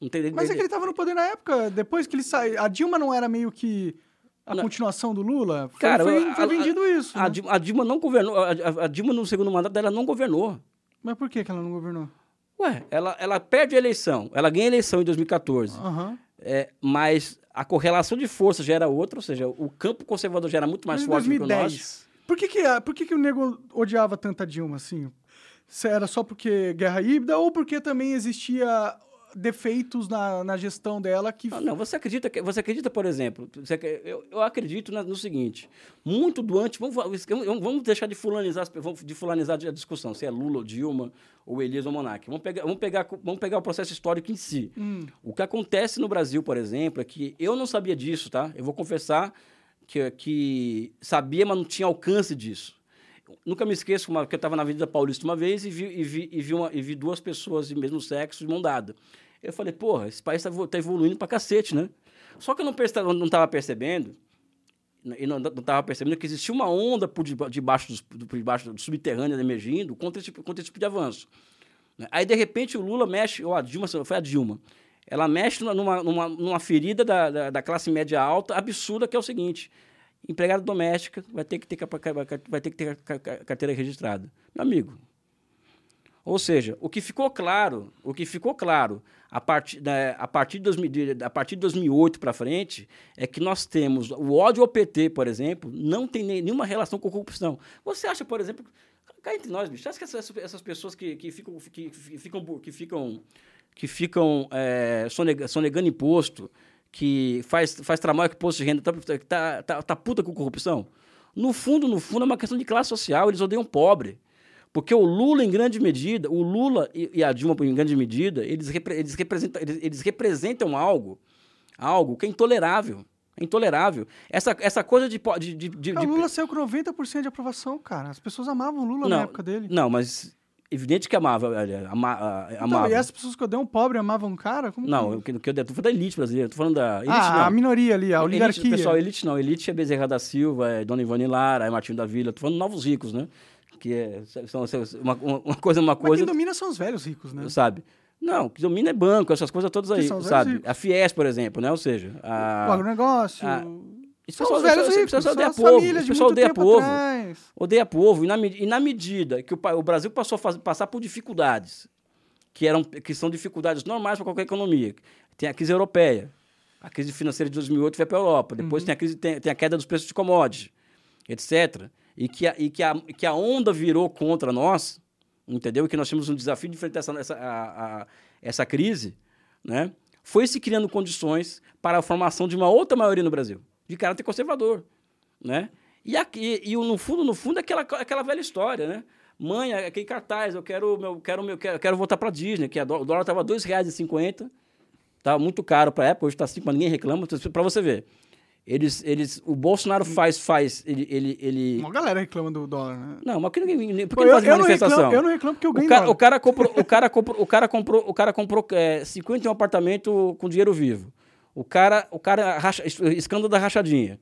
Não tem- Mas é que ele tava no poder na época, depois que ele saiu, a Dilma não era meio que a Não. continuação do Lula? Foi, Cara, foi, a- foi a- vendido isso, A né? Dilma, a Dilma não governou, a, a- a Dilma no segundo mandato dela não governou. Mas por que que ela não governou? Ué, ela, ela perde a eleição, ela ganha a eleição em 2014, Aham. é, mas a correlação de forças já era outra, ou seja, o campo conservador já era muito mais Mas forte do que o nosso. 2010. Por que que, por que que o nego odiava tanto a Dilma, assim? Se Era só porque guerra híbrida ou porque também existia defeitos na, na gestão dela que... Não, não, você acredita, que, você acredita, por exemplo, você eu, eu acredito na- no seguinte, muito do antes, vamos, vamos deixar de fulanizar, de fulanizar a discussão, se é Lula ou Dilma, ou Elias ou Monark. Vamos pegar, vamos, pegar, vamos pegar o processo histórico em si. Hum. O que acontece no Brasil, por exemplo, é que eu não sabia disso, tá? Eu vou confessar que, que sabia, mas não tinha alcance disso. Nunca me esqueço uma, que eu estava na Avenida Paulista uma vez e vi, e vi, e vi, uma- e vi duas pessoas de mesmo sexo de mão dada. Eu falei, porra, esse país está evoluindo pra cacete, né? Só que eu não estava percebendo e não estava percebendo que existia uma onda por deba- debaixo, por debaixo do subterrâneo emergindo contra esse, contra esse tipo de avanço. né? Aí, de repente, o Lula mexe, ou a Dilma, foi a Dilma, ela mexe numa, numa, numa ferida da, da, da classe média alta absurda, que é o seguinte, empregada doméstica vai ter que ter, vai ter, que ter ca- ca- carteira registrada. Meu amigo, ou seja, o que ficou claro, o que ficou claro a partir, né, a partir, de, 2000 de- a partir de 2008 para frente é que nós temos o ódio ao PT, por exemplo, não tem nenhuma relação com corrupção. Você acha, por exemplo, cá entre nós, bicho, acha que essas, essas pessoas que, que ficam que, que ficam que ficam que ficam é, sonega- sonegando imposto, que faz faz trabalho com imposto de renda, tá, tá, tá, tá puta com corrupção? No fundo, no fundo, é uma questão de classe social, eles odeiam pobre. Porque o Lula, em grande medida, o Lula e, a Dilma, em grande medida, eles, repre- eles, representam, eles, eles representam algo, algo que é intolerável. É intolerável. Essa, essa coisa de. de, de, de- O de- Lula saiu com 90% de aprovação, cara. As pessoas amavam o Lula não, na época dele. Não, mas evidente que amava. ama, a- Então, amava. e as pessoas que odeiam pobre amavam o cara? Como Não, que... o que, eu tô falando da elite brasileira, tô falando da elite, ah, não. a minoria ali, a Elite, oligarquia. pessoal, elite não. Elite é Bezerra da Silva, é Dona Ivone Lara, é Martinho da Vila. Tô falando novos ricos, né? Que é, são, são- uma, uma uma coisa, uma Mas coisa. quem domina são os velhos ricos, né? sabe? Não, o que domina é banco, essas coisas todas aí, sabe? ricos. A Fies, por exemplo, né? Ou seja, a... O agronegócio. ah, esse são pessoal, os velhos ricos, pessoal são odeia as povo, de pessoal odeia povo, atrás. odeia povo, e na, e na medida que o, o Brasil passou a faz- passar por dificuldades, que, eram, que são dificuldades normais para qualquer economia, tem a crise europeia, a crise financeira de 2008 foi para a Europa, depois tem, a crise, tem, tem a queda dos preços de commodities, etc., e que, a, e que, a, que a onda virou contra nós, entendeu? E que nós tínhamos um desafio de enfrentar essa, essa, a- a- essa crise, né? foi se criando condições para a formação de uma outra maioria no Brasil, de caráter conservador. Né? E, aqui, e no fundo, no fundo, é aquela, aquela velha história, né? Mãe, aquele cartaz, eu quero, meu, quero, meu, quero, quero voltar para Disney, que o dólar estava R$ 2,50, estava muito caro para a época, hoje está 5, mas ninguém reclama, para você ver. Eles, eles, o Bolsonaro faz, faz, ele, ele, ele... Uma galera reclama do dólar, né? Não, mas por que ninguém, por que eu, faz eu não manifestação? reclamo, eu não reclamo porque eu ganho O cara, o cara comprou, o cara comprou, o cara comprou, o cara comprou é, 51 apartamento com dinheiro vivo. O cara, o cara racha, es- escândalo da rachadinha.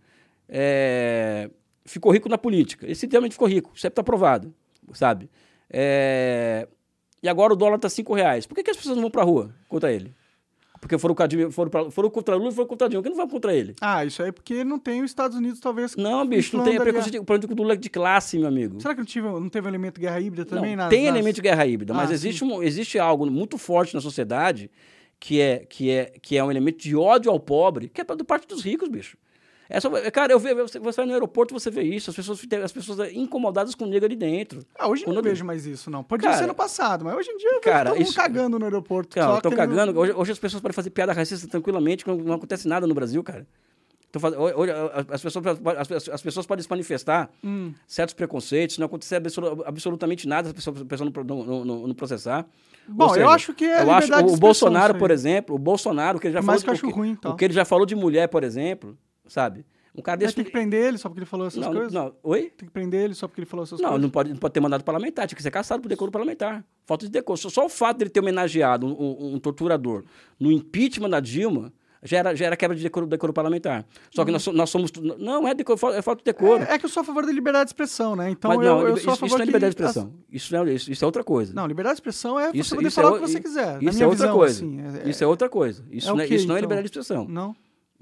É, ficou rico na política. Ele simplesmente ficou rico. Isso está provado, sabe? É, e agora o dólar está 5 reais. Por que, que as pessoas não vão para rua contra ele? Porque foram, foram, pra- foram contra Lula e foram contra Dilma. Por que não vão contra ele? Ah, isso aí é porque não tem os Estados Unidos, talvez. Não, bicho, não tem a- preconceito. O problema do Lula é de classe, meu amigo. Será que não, tive, não teve elemento guerra híbrida também? Não, nas- tem nas- elemento de guerra híbrida, mas Ah, existe, um, existe algo muito forte na sociedade que é, que é, que é um elemento de ódio ao pobre, que é da parte dos ricos, bicho. É só, cara, eu vejo, você, você vai no aeroporto você vê isso, as pessoas, as pessoas incomodadas com o negro ali dentro. Ah, hoje eu não vejo mais isso, não. Podia Cara, ser no passado, mas hoje em dia eu vejo cara, todo mundo isso- cagando no aeroporto. Cara, estão cagando. Hoje, hoje as pessoas podem fazer piada racista tranquilamente, não, não acontece nada no Brasil, cara. Tão faz- hoje, as, pessoas, as, as pessoas podem se manifestar Hum. certos preconceitos, não acontecer absolu- absolutamente nada, as pessoas, a pessoa não, não, não- não processar. Bom, Ou eu acho que é eu acho de o Bolsonaro, por exemplo, o Bolsonaro, que ele já Por falou que eu o ruim, então. o que ele já falou de mulher, por exemplo, sabe? Um cara Mas desse tem que prender ele só porque ele falou essas não, coisas? não, oi? Tem que prender ele só porque ele falou essas Não, coisas? não pode, não pode ter mandado parlamentar, tinha que ser caçado por decoro parlamentar. Falta de decoro. Só, só o fato dele ter homenageado um, um- um torturador no impeachment da Dilma já era, já era quebra de decoro, decoro parlamentar. Só que nós, nós somos. Não, é, decoro, é falta de decoro. É, é que eu sou a favor da liberdade de expressão, né? Então Mas eu, não, eu isso, sou a isso favor não é liberdade de as- expressão. Isso, não é, isso, isso é outra coisa. Não, liberdade de expressão é Isso- você poder isso falar é o que você quiser. na Isso minha é outra visão, coisa. assim, é- Isso é outra coisa. Isso, é não, é, isso não é então? liberdade de expressão. Não?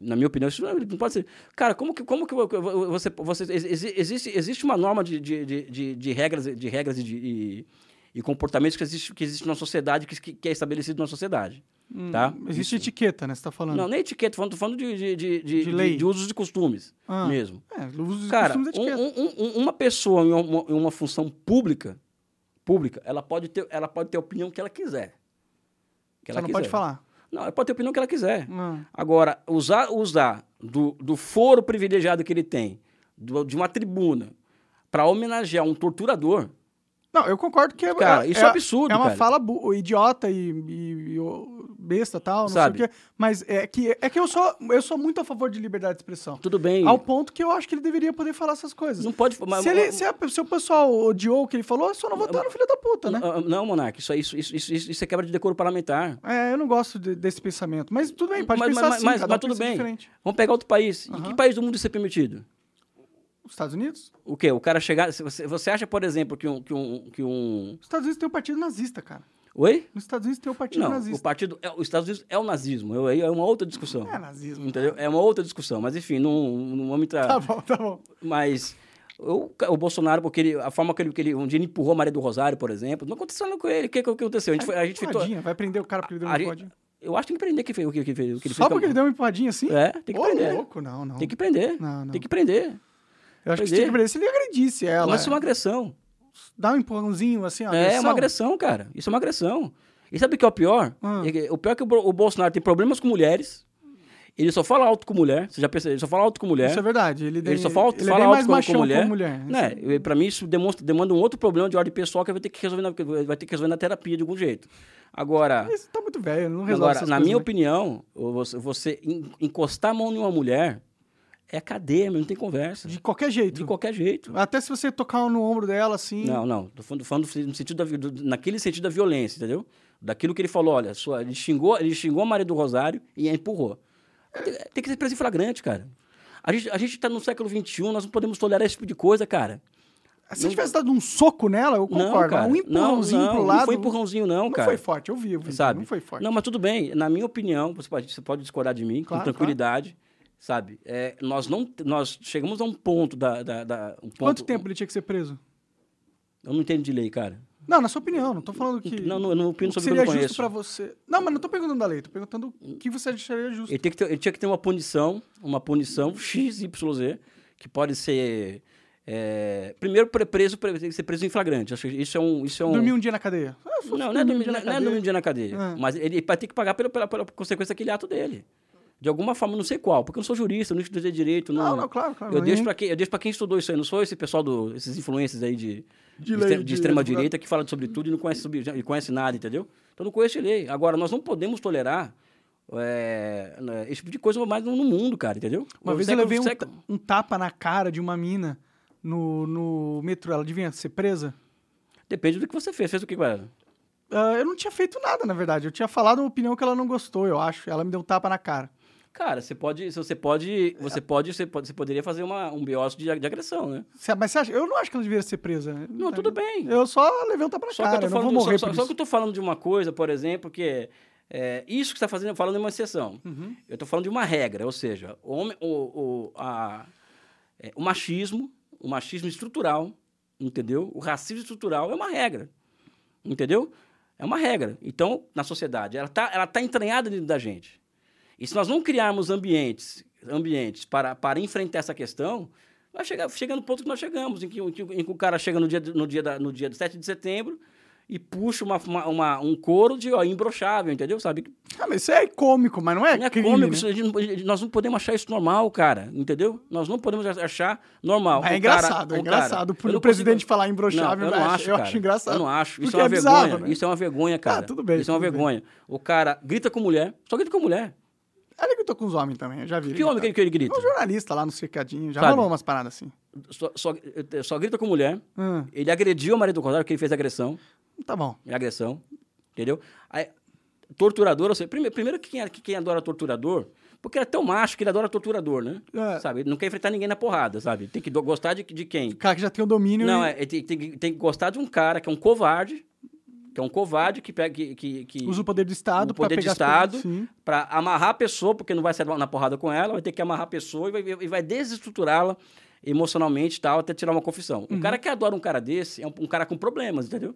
Na minha opinião, isso não, é- não pode ser. Cara, como que, como que você. você exi- existe, existe uma norma de, de, de, de, regras, de regras e, de, e, e comportamentos que existe, que existe na sociedade, que, que- é estabelecido na sociedade. tá? Hum, Existe Isso- etiqueta, né? Você tá falando. Não, nem etiqueta, falando, tô falando de, de, de, de, lei. de, usos e costumes Ah. mesmo. É, uso dos Cara, costumes de etiqueta. um- um- um- uma pessoa em uma, em uma função pública, pública, ela pode ter, ela pode ter a opinião que ela quiser. Que Só ela não quiser. pode falar. Não, ela pode ter a opinião que ela quiser. Ah. Agora, usar, usar do, do foro privilegiado que ele tem, do- de uma tribuna, para homenagear um torturador, Não, eu concordo que é. Cara, isso é absurdo, É uma cara. fala idiota e, e- e besta tal, não Sabe? sei o quê. Mas é que, é que eu, sou, eu sou muito a favor de liberdade de expressão. tudo bem. Ao ponto que eu acho que ele deveria poder falar essas coisas. Não pode. Mas, se, ele, se, a- se o pessoal odiou o que ele falou, é só não votar no filho da puta, né? Não, não, Monark, isso, é- isso, isso, isso, isso, é quebra de decoro parlamentar. É, eu não gosto de- desse pensamento. Mas tudo bem, pode mas, pensar mas, assim, mas, mas tudo bem. diferente. Vamos pegar outro país. Em que país do mundo isso é permitido? Os Estados Unidos? O quê? O cara chegar. Você, você acha, por exemplo, que um, que um. Que um... Os Estados Unidos tem o partido nazista, cara. Oi? Nos Estados Unidos tem o partido Não, nazista. o partido. É, os Estados Unidos é o nazismo. Eu- é uma outra discussão. É nazismo. Entendeu? É uma outra discussão. Mas enfim, não, não vamos entrar. Tá bom, tá bom. Mas o, ca- o Bolsonaro, porque ele, a forma que ele, que ele. Um dia ele empurrou a Maria do Rosário, por exemplo. Não aconteceu nada com ele. O que, que aconteceu? A gente, foi, a gente fez. Empurradinha, Vai prender o cara porque ele deu uma empurradinha. Eu acho que tem que prender quem fez o que, que fez. Que ele Só fez porque ele deu uma empurradinha assim? É, tem que Ô, prender. louco, não, não. Tem que prender. Não, não. Tem que prender. Eu acho que prender. tinha que prender se ele agredisse ela. Mas isso é uma agressão. Dá um empurrãozinho assim, ó. É uma agressão, cara. Isso é uma agressão. E sabe o que é o pior? Hum. É O pior é que o Bo- o Bolsonaro tem problemas com mulheres. Ele só fala alto com mulher. Você já percebeu? Ele só fala alto com mulher. Isso é verdade. Ele, Ele só fala, ele fala é alto mais com, com mulher. com mulher. Né? E Pra mim, isso demonstra, demanda um outro problema de ordem pessoal que vai ter que resolver na, vai ter que resolver na terapia de algum jeito. Agora, Isso tá muito velho, não resolve agora na coisas, minha né? opinião, você, você en- encostar a mão em uma mulher é cadeia, não tem conversa. De qualquer jeito. De qualquer jeito. Até se você tocar no ombro dela, assim... Não, não. Tô falando, falando no sentido da, do- naquele sentido da violência, entendeu? Daquilo que ele falou, olha, sua, ele, xingou, ele xingou a Maria do Rosário e a empurrou. Tem, tem que ser preso em flagrante, cara. A gente, a gente tá no século XXI, nós não podemos tolerar esse tipo de coisa, cara. Se tivesse dado um soco nela, eu concordo. Não, cara. um empurrãozinho não, não, pro lado... Não foi empurrãozinho, não, Não cara. foi forte, eu vi, eu vi. sabe? Não foi forte. Não, mas tudo bem. Na minha opinião, você pode, você pode discordar de mim Claro, com tranquilidade, sabe? É, nós não, nós chegamos a um ponto da, da, da- um ponto, Quanto tempo ele tinha que ser preso? Eu não entendo de lei, cara. Não, na sua opinião, não tô falando que... Não, não, eu não opino sobre o que seria eu não justo pra você... Não, mas não tô perguntando da lei, tô perguntando o que você acharia justo. Ele, tem que ter- ele tinha que ter uma punição, uma punição X, Y, Z, que pode ser. é, primeiro, pre- preso, pre- tem que ser preso em flagrante. Acho que Isso é um. Isso é um Dormir um dia na cadeia. Ah, não, não é dormir, um dia na não é cadeia. dormir um dia na cadeia. Ah. Mas ele vai ter que pagar pela, pela, pela consequência daquele ato dele. De alguma forma, não sei qual, porque eu não sou jurista, eu não estudei direito. Não, Não, não, claro, claro. Eu deixo para quem, eu deixo pra quem estudou isso aí, não sou esse pessoal, do, esses influencers aí de, De de, lei, de de extrema advogado. direita que fala sobre tudo e não conhece, sobre, e conhece nada, entendeu? Então não conhece lei. Agora, nós não podemos tolerar é, esse tipo de coisa mais no, mundo, cara, entendeu? Uma O vez eu século- levei um, século- um tapa na cara de uma mina no, no metrô. Ela devia ser presa? Depende do que você fez. Fez o que com ela? Ah, eu não tinha feito nada, na verdade. Eu tinha falado uma opinião que ela não gostou, eu acho. Ela me deu um tapa na cara. Cara, você pode, você pode, você pode, você pode, você poderia fazer uma, um biópsia de, de agressão, né? Cê- Mas acha? Eu não acho que ela deveria ser presa. Não, tudo bem. Eu só levei na Só cara. eu Eu não falando, vou morrer só, só isso. que eu tô falando de uma coisa, por exemplo, que é, é, isso que você está fazendo, falando é uma exceção. Uhum. Eu tô falando de uma regra, ou seja, o, homem, o, o, a, é, o machismo, o machismo estrutural, entendeu? O racismo estrutural é uma regra, entendeu? É uma regra. Então, na sociedade, ela tá, ela tá entranhada dentro da gente. E se nós não criarmos ambientes, ambientes para, para enfrentar essa questão, vai chegar, chega no ponto que nós chegamos, em que, em que- em que o cara chega no dia, no dia, da, no dia do 7 de setembro e puxa uma, uma, uma- um couro de ó, imbrochável, entendeu? Sabe? Ah, mas isso é cômico, mas não é, Não é crime, cômico, né? nós não podemos achar isso normal, cara, entendeu? Nós não podemos achar normal. Mas é Um cara- engraçado, é um cara- engraçado. eu Pro não presidente consigo- falar imbrochável, não, eu não acho- eu cara. acho engraçado. Eu não acho. Isso Porque é uma é bizarro, vergonha. né? Isso é uma vergonha, cara. tudo bem, Isso é uma bem. vergonha. O cara grita com mulher, só grita com mulher. Ele gritou com os homens também, eu já vi. Que homem que ele, que ele grita? É um jornalista lá no cercadinho, já Sabe? rolou umas paradas assim. Só, só, só grita com mulher. Hum, Ele agrediu a Maria do Rosário porque ele fez agressão. tá bom. É agressão. Entendeu? Aí, torturador, ou seja, primeiro, primeiro que quem, é- que quem adora torturador, porque ele é tão macho que ele adora torturador, né? É. Sabe? Ele não quer enfrentar ninguém na porrada, sabe? Tem que do- gostar de, de quem? O cara que já tem o domínio. Não, e- é, tem, tem tem que gostar de um cara que é um covarde, que é um covarde que pega. Que, que, que Usa o poder do Estado o poder de Estado para amarrar a pessoa, porque não vai sair na porrada com ela, vai ter que amarrar a pessoa e vai, e vai desestruturá-la emocionalmente tal, até tirar uma confissão. Uhum. Um cara que adora um cara desse é um, um cara com problemas, entendeu?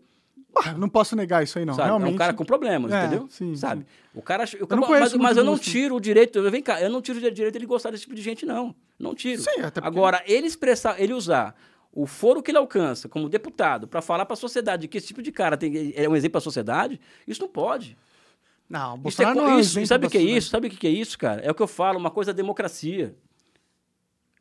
Ah, não posso negar isso aí, não. sabe? Realmente. É um cara com problemas, É, entendeu? sim, sabe? sim. O cara, o cara- conheço mas, mas eu não tiro o direito, vem cá, eu não tiro o direito de ele gostar desse tipo de gente não. Não tiro. Sim, até porque- Agora, ele expressar, ele usar o foro que ele alcança como deputado para falar para a sociedade que esse tipo de cara tem, é um exemplo para a sociedade, isso não pode. Não, Isso é, não é isso, exemplo sabe o que é isso? Sabe o que é isso, cara? É o que eu falo, uma coisa é democracia.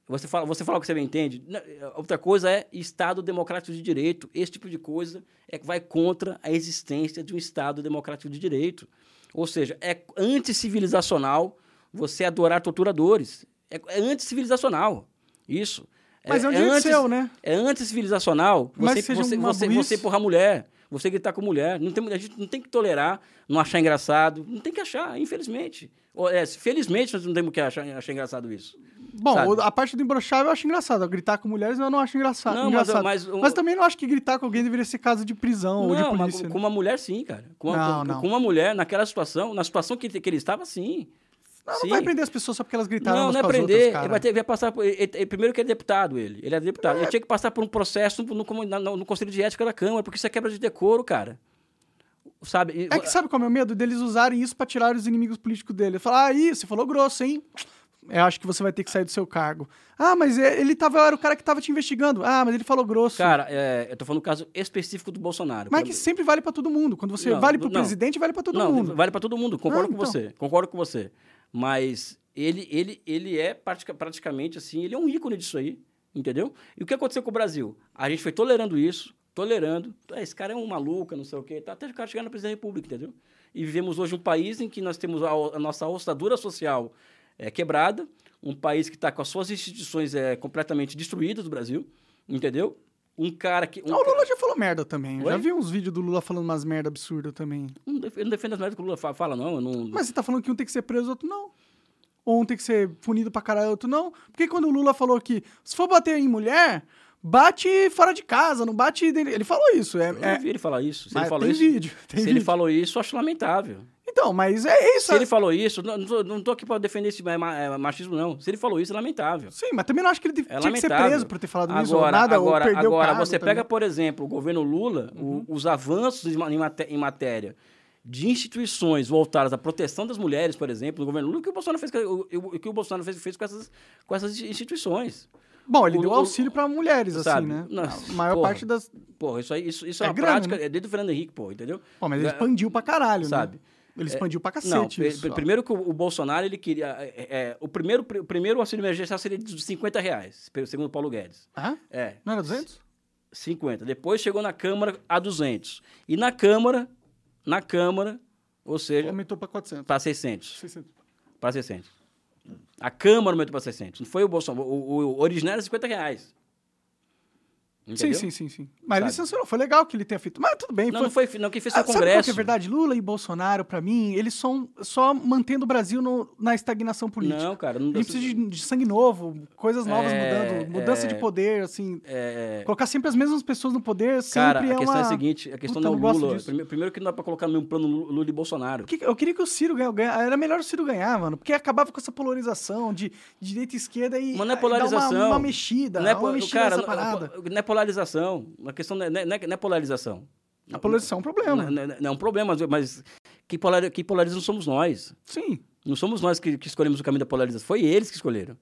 Você fala, você fala o que você bem entende. Não, Outra coisa é Estado democrático de direito. Esse tipo de coisa é que vai contra a existência de um Estado democrático de direito. Ou seja, é anticivilizacional você adorar torturadores. É, é anticivilizacional. Isso. Mas é um direito seu, né? É anticivilizacional Mas você, você, uma você, você empurrar mulher, você gritar com mulher. Não tem, a gente não tem que tolerar, não achar engraçado. Não tem que achar, infelizmente. Ou, é, felizmente nós não temos que achar, achar engraçado isso. Bom, sabe? a parte do embroxar eu acho engraçado. Gritar com mulheres eu não acho engraçado. Não, mas- engraçado. mas Mas, o- também não acho que gritar com alguém deveria ser caso de prisão ou de Não, mas polícia. com né? com uma mulher sim, cara. Com, uma- Não, com- não. com uma mulher, naquela situação, na situação que, que ele estava, sim. Não, não vai prender as pessoas só porque elas gritaram Não, não é com prender. outras, ele vai, ter, vai passar por. ele- ele- primeiro que ele é deputado, ele. Ele é deputado. Ele tinha que passar por um processo no, no, na- no Conselho de Ética da Câmara, porque isso é quebra de decoro, cara. Sabe? É que sabe qual é o meu medo? Deles usarem isso pra tirar os inimigos políticos dele. Falar, ah, você falou grosso, hein? Eu acho que você vai ter que sair do seu cargo. Ah, mas é- ele tava, era o cara que tava te investigando. Ah, mas ele falou grosso. Cara, é, eu tô falando do caso específico do Bolsonaro. mas que sempre vale pra todo mundo. Quando você Não, vale pro não. presidente, vale pra todo não, mundo. vale para todo mundo. Concordo Ah, com então. você. Concordo com você. Mas ele, ele, ele é pratica- praticamente assim, ele é um ícone disso aí, entendeu? E o que aconteceu com o Brasil? A gente foi tolerando isso, tolerando. Ah, Esse cara é um maluco, não sei o quê, tá, até o cara chegar na presidência da República, entendeu? E vivemos hoje um país em que nós temos a, a nossa ostadura social é, quebrada, um país que está com as suas instituições é, completamente destruídas do Brasil, entendeu? Um cara que. Um Ah, o Lula já falou merda também. Oi? já vi uns vídeos do Lula falando umas merda absurdas também. Não eu não defendo as merdas que o Lula fa- fala, não. Não Mas você tá falando que um tem que ser preso, outro não. Ou um tem que ser punido pra caralho, outro não. Porque quando o Lula falou que se for bater em mulher, bate fora de casa, não bate... Ele falou isso. É, Eu é- não vi ele falar isso. Se mas ele falou tem isso, vídeo, tem se ele vídeo. falou isso, eu acho lamentável. Então, mas é isso. Se ele falou isso, não, não, tô, não tô aqui pra defender esse ma- machismo, não. Se ele falou isso, é lamentável. Sim, mas também não acho que ele É tinha que ser lamentável. preso por ter falado isso ou agora, nada, agora, ou perdeu agora você também. pega, por exemplo, o governo Lula, o- Uhum. os avanços em, ma- em maté- em matéria de instituições voltadas à proteção das mulheres, por exemplo, no governo Lula, o que o Bolsonaro fez, o, que o Bolsonaro fez, fez com, essas, com essas instituições. Bom, ele o- deu auxílio pra mulheres, assim, sabe? né? Não, a maior porra. parte das... Porra, isso, aí, isso, isso é, É uma grana, prática, né? é desde o Fernando Henrique, pô, entendeu? Pô, mas ele É, expandiu pra caralho, sabe? né? Ele expandiu pra Não, cacete pe- isso. primeiro que o, o Bolsonaro, ele queria... é, é, o, primeiro, o primeiro auxílio emergencial seria de 50 reais, segundo o Paulo Guedes. Hã? É, Não era 200? 50. Depois chegou na Câmara a 200. E na Câmara, na Câmara, ou seja, Aumentou pra 400. para 600. 600. Para 600. A Câmara aumentou para 600. Não foi o Bolsonaro. O, o original era 50 reais. Sim, Entendeu? sim, sim, sim. Mas ele Sabe? censurou. Foi legal que ele tenha feito. Mas tudo bem. Não, foi... não foi, não, quem fez foi Ah, o sabe que Congresso. é verdade? Lula e Bolsonaro, pra mim, eles são só mantendo o Brasil no- na estagnação política. Não, cara. Não A precisa de, de sangue novo, coisas novas É, mudando, mudança é. de poder, assim. É, Colocar sempre as mesmas pessoas no poder cara, sempre a é questão uma... é a seguinte: a questão Puta, não é o Lula. Primeiro, primeiro que não dá para colocar no mesmo plano Lu- Lula e Bolsonaro. Que- Eu queria que o Ciro ganha, ganha- Era melhor o Ciro ganhar, mano. Porque acabava com essa polarização de direita e esquerda e, Mas não é polarização. uma, uma mexida. Não é, uma mexida cara, não é polarização. A questão não é, não é- não é polarização. A polarização é um problema. Não, não- é um problema, mas- quem polariza, quem polariza somos nós. Sim, Não somos nós que, que escolhemos o caminho da polarização. Foi eles que escolheram.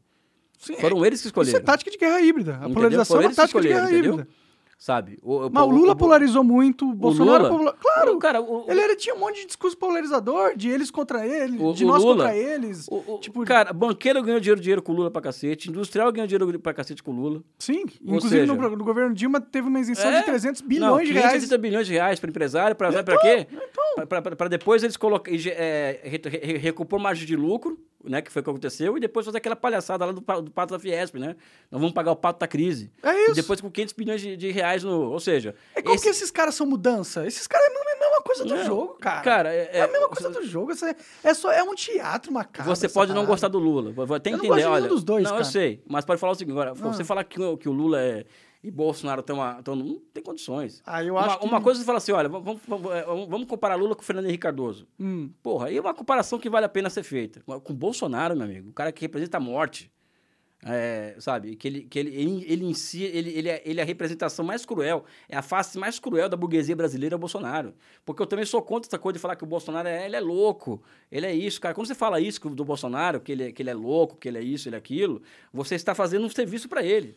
sim. Foram eles que Isso é escolheram. tática de guerra híbrida. A Entendeu? polarização é uma eles que tática de guerra escolheram, híbrida. Sabe? O, Mas o Lula polarizou muito, o Bolsonaro... Claro, O cara, o, ele, ele tinha um monte de discurso polarizador, de eles contra ele, O- de o nós Lula- contra eles. o, o- tipo, cara, banqueiro ganhou dinheiro, dinheiro com o Lula pra cacete, industrial ganhou dinheiro pra cacete com o Lula. Sim, Ou inclusive seja- no, no governo Dilma teve uma isenção É? de 300 Não, bilhões de reais. 580 bilhões de reais para empresário, para Então, para quê? Para depois eles colocar, é, re- re- recompor margem de lucro, né, que foi o que aconteceu, e depois fazer aquela palhaçada lá do, do pato da Fiesp, né? Nós vamos pagar o pato da crise. É isso. E depois com 500 bilhões de, de reais no... Ou seja... É como esse- que esses caras são mudança? Esses caras é a mesma- a mesma coisa do Não, jogo, cara. Cara, é, É a mesma coisa do jogo. Isso é, é só, é um teatro macabro. Você essa pode não gostar do Lula. Vou vou até Eu não entender, gosto de nenhum olha. dos dois, não, eu cara. Ah. sei. Mas pode falar o seguinte, agora, você falar que, o- que o Lula é, e Bolsonaro estão... Não tem condições. Ah, eu uma, acho que... uma coisa você fala assim, olha, vamos, vamos, é, vamos- vamos comparar Lula com o Fernando Henrique Cardoso. Hum. Porra, aí é uma comparação que vale a pena ser feita. Com o Bolsonaro, meu amigo, o cara que representa a morte, é, sabe? Que ele, que ele, ele, ele em si, ele, ele, é, ele é a representação mais cruel, é a face mais cruel da burguesia brasileira, é o Bolsonaro. Porque eu também sou contra essa coisa de falar que o Bolsonaro é, ele é louco, ele é isso. Cara, quando você fala isso do Bolsonaro, que ele, é- que ele é louco, que ele é isso, ele é aquilo, você está fazendo um serviço para ele.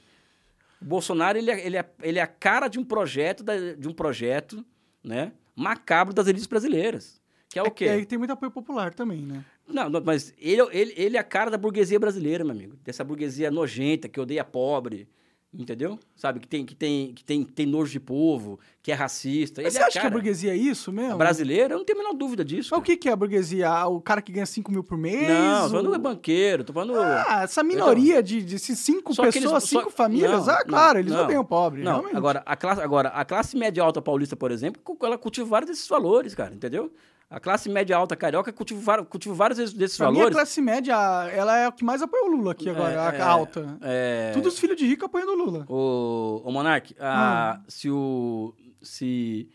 O Bolsonaro, ele é, ele, é, ele é a cara de um projeto, da- de um projeto, né? Macabro das elites brasileiras. Que é o É, quê? é, tem muito apoio popular também, né? Não, não, mas ele, ele, ele é a cara da burguesia brasileira, meu amigo. Dessa burguesia nojenta, que odeia pobre, entendeu? Sabe? Que tem, que tem, que tem, tem nojo de povo, que é racista. Mas ele você é a acha que a cara. burguesia é isso mesmo? brasileira? Eu não tenho a menor dúvida disso. Mas o cara. que, que é a burguesia? Ah, O cara que ganha 5 mil por mês? Não, tô o... falando é banqueiro, tô falando... Ah, essa minoria de, de cinco que eles- pessoas, só- cinco famílias, não, ah, claro, eles não, odeiam pobre. Não, realmente. agora a, classe, agora, a classe média alta paulista, por exemplo, ela cultiva vários desses valores, cara, entendeu? A classe média alta carioca cultiva, cultiva vários desses- Pra mim, a valores. classe média, ela é o que mais apoia o Lula aqui agora, a é, alta. É, Todos os filhos de rico apoiam o Lula. O, o Monark, a- se o. Se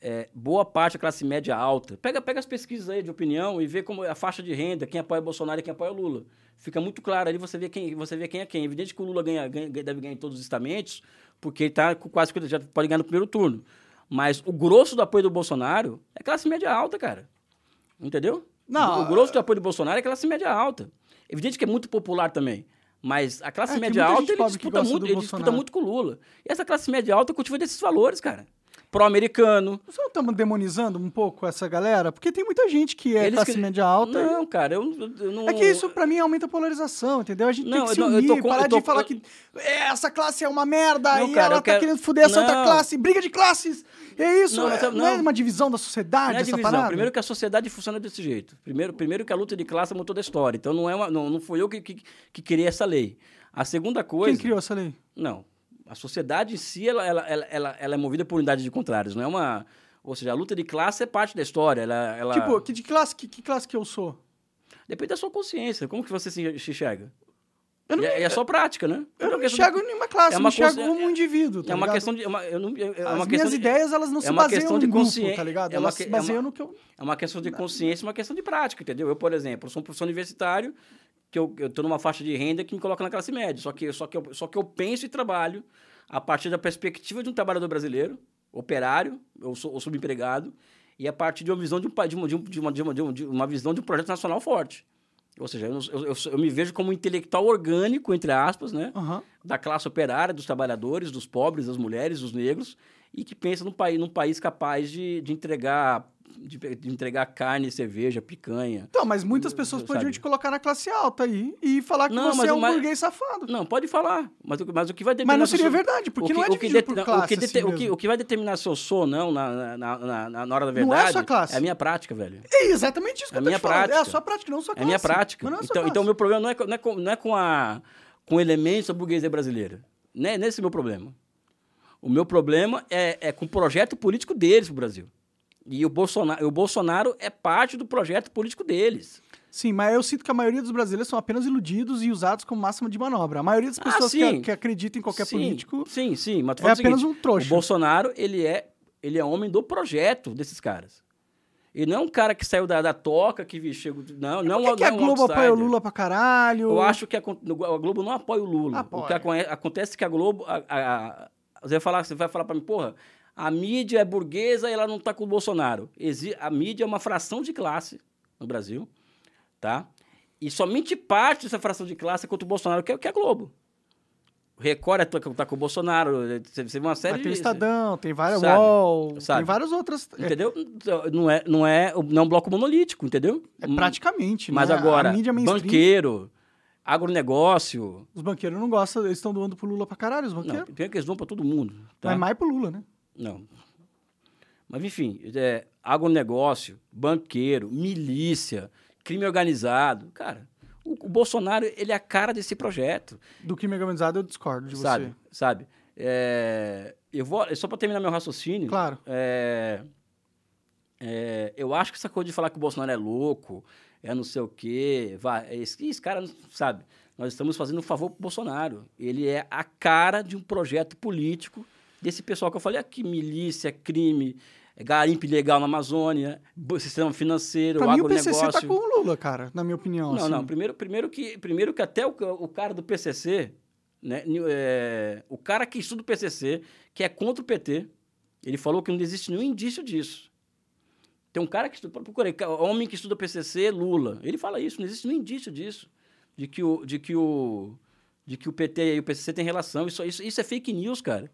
é, boa parte da classe média alta. Pega, pega as pesquisas aí de opinião e vê como é a faixa de renda, quem apoia Bolsonaro e quem apoia Lula. Fica muito claro ali, você vê quem, você vê quem é quem. Evidente que o Lula ganha, ganha- deve ganhar em todos os estamentos, porque ele tá com quase que já pode ganhar no primeiro turno. Mas o grosso do apoio do Bolsonaro é classe média alta, cara. Entendeu? Não, o grosso do apoio do Bolsonaro é classe média alta. Evidente que é muito popular também. Mas a classe É, média alta, ele disputa, muito, ele disputa muito com o Lula. E essa classe média alta cultiva desses valores, cara. Pró-americano. Nós não estamos demonizando um pouco essa galera? Porque tem muita gente que é Eles classe que- média alta. Não, cara, eu, eu não... É que isso, pra mim, aumenta a polarização, entendeu? A gente tem Não, que se não- eu unir, tô parar eu tô de falar que "É, essa classe é uma merda Não, e cara, ela tá quero- querendo fuder essa outra classe. Briga de classes. É isso. Não, é, não é uma divisão da sociedade, Não é essa divisão. parada? Primeiro que a sociedade funciona desse jeito. Primeiro, primeiro que a luta de classe é motor da história. Então não, é uma, não, não fui eu que, que, que criei essa lei. A segunda coisa... Quem criou essa lei? Não. A sociedade em si, ela, ela, ela, ela, é movida por unidade de contrários. Não é uma... Ou seja, a luta de classe é parte da história. Ela, ela... Tipo, que, de classe, que, que classe que eu sou? Depende da sua consciência. Como que você se, enxerga? Eu não, E é, e é só prática, né? eu É não uma me de- enxergo em nenhuma classe, é eu uma me enxergo consci- como um indivíduo, tá É uma ligado? questão de... É uma, eu não- é As uma minhas de, ideias, elas não é se uma baseiam questão de num grupo, consciência- tá ligado? é uma Elas que- se é uma- baseiam no que eu... É uma questão de consciência e uma questão de prática, entendeu? Eu, por exemplo, sou um professor universitário que eu, eu tô numa faixa de renda que me coloca na classe média. Só que, só, que eu, só que eu penso e trabalho a partir da perspectiva de um trabalhador brasileiro, operário, ou, sou, ou subempregado, e a partir de uma visão de, um, de, uma, de, um- uma, de, uma, de, uma, de uma visão de um projeto nacional forte. Ou seja, eu, eu, eu, me vejo como um intelectual orgânico, entre aspas, né? Aham. da classe operária, dos trabalhadores, dos pobres, das mulheres, dos negros, e que pensa num país, num país capaz de, de entregar de, de entregar carne, cerveja, picanha. Então, mas muitas pessoas Sabe? podiam te colocar na classe alta aí e falar que Não, você mas é um mais- burguês safado. Não, pode falar, mas, o- mas o que vai determinar... Mas não seria verdade, porque o que- não é dividido o classe que assim o que- mesmo. o que vai determinar se eu sou ou não na, na, na, na- hora da Não é verdade... sua classe. É a minha prática, velho. É exatamente isso que É eu a tô minha te falando. É a prática. sua prática, não a sua É classe. a minha prática. Mas é a Então, então, meu problema não é, com- não é com, não é com, a, com elementos da burguesia brasileira. Não é nesse o meu problema. O meu problema é, é com o projeto político deles pro Brasil. E o Bolsonaro, o Bolsonaro é parte do projeto político deles. Sim, mas eu sinto que a maioria dos brasileiros são apenas iludidos e usados como máxima de manobra. A maioria das Ah, pessoas que, sim. que acreditam em qualquer sim, político Sim, sim. Mas é apenas seguinte, um trouxa. O Bolsonaro, ele é, ele é homem do projeto desses caras. Ele não é um cara que saiu da, da toca, que chegou... Não, não, Por que, que não a é um Globo apoia o. Lula pra caralho? Eu acho que a, a Globo não apoia o Lula. Apoia. O que aconte- acontece é que a Globo. a- a- a- você, vai falar, você vai falar para mim, porra, a mídia é burguesa e ela não tá com o Bolsonaro. Exi- a mídia é uma fração de classe no Brasil, tá? E somente parte dessa fração de classe é contra o Bolsonaro, que é, que é a Globo. O Record é, tá com o Bolsonaro, você você vê uma série Mas tem o de. Estadão, tem várias Sabe? UOL, Sabe? tem várias outras. É, Entendeu? Não é, não, é, não é um bloco monolítico, entendeu? é praticamente, Mas né? agora, banqueiro, agronegócio, os banqueiros não gostam, eles estão doando pro Lula pra caralho, os Não, banqueiros. primeiro que eles vão para todo mundo. Tá? Mas mais pro Lula, né? Não. Mas, enfim, é, agronegócio, banqueiro, milícia, crime organizado. Cara, o, o Bolsonaro, ele é a cara desse projeto, Do crime organizado eu discordo de sabe? você. Sabe? É, eu vou, só para terminar meu raciocínio, Claro. é, é, eu acho que essa coisa de falar que o Bolsonaro é louco, é não sei o quê, vai, esse, esse cara, sabe? Nós estamos fazendo um favor pro Bolsonaro. Ele é a cara de um projeto político desse pessoal que eu falei aqui, milícia, crime, garimpo ilegal na Amazônia, sistema financeiro, Pra mim o agronegócio. PCC tá com o Lula, cara, na minha opinião. Não, assim. não. Primeiro, primeiro, que, primeiro que até o, o cara do PCC, né, é, o cara que estuda o PCC, que é contra o PT, ele falou que não existe nenhum indício disso. Tem um cara que estuda, procurei, ca- homem que estuda PCC, Lula. Ele fala isso, não existe nenhum indício disso, de que o, de que o, de que o PT e o PCC têm relação. Isso, isso, isso é fake news, cara.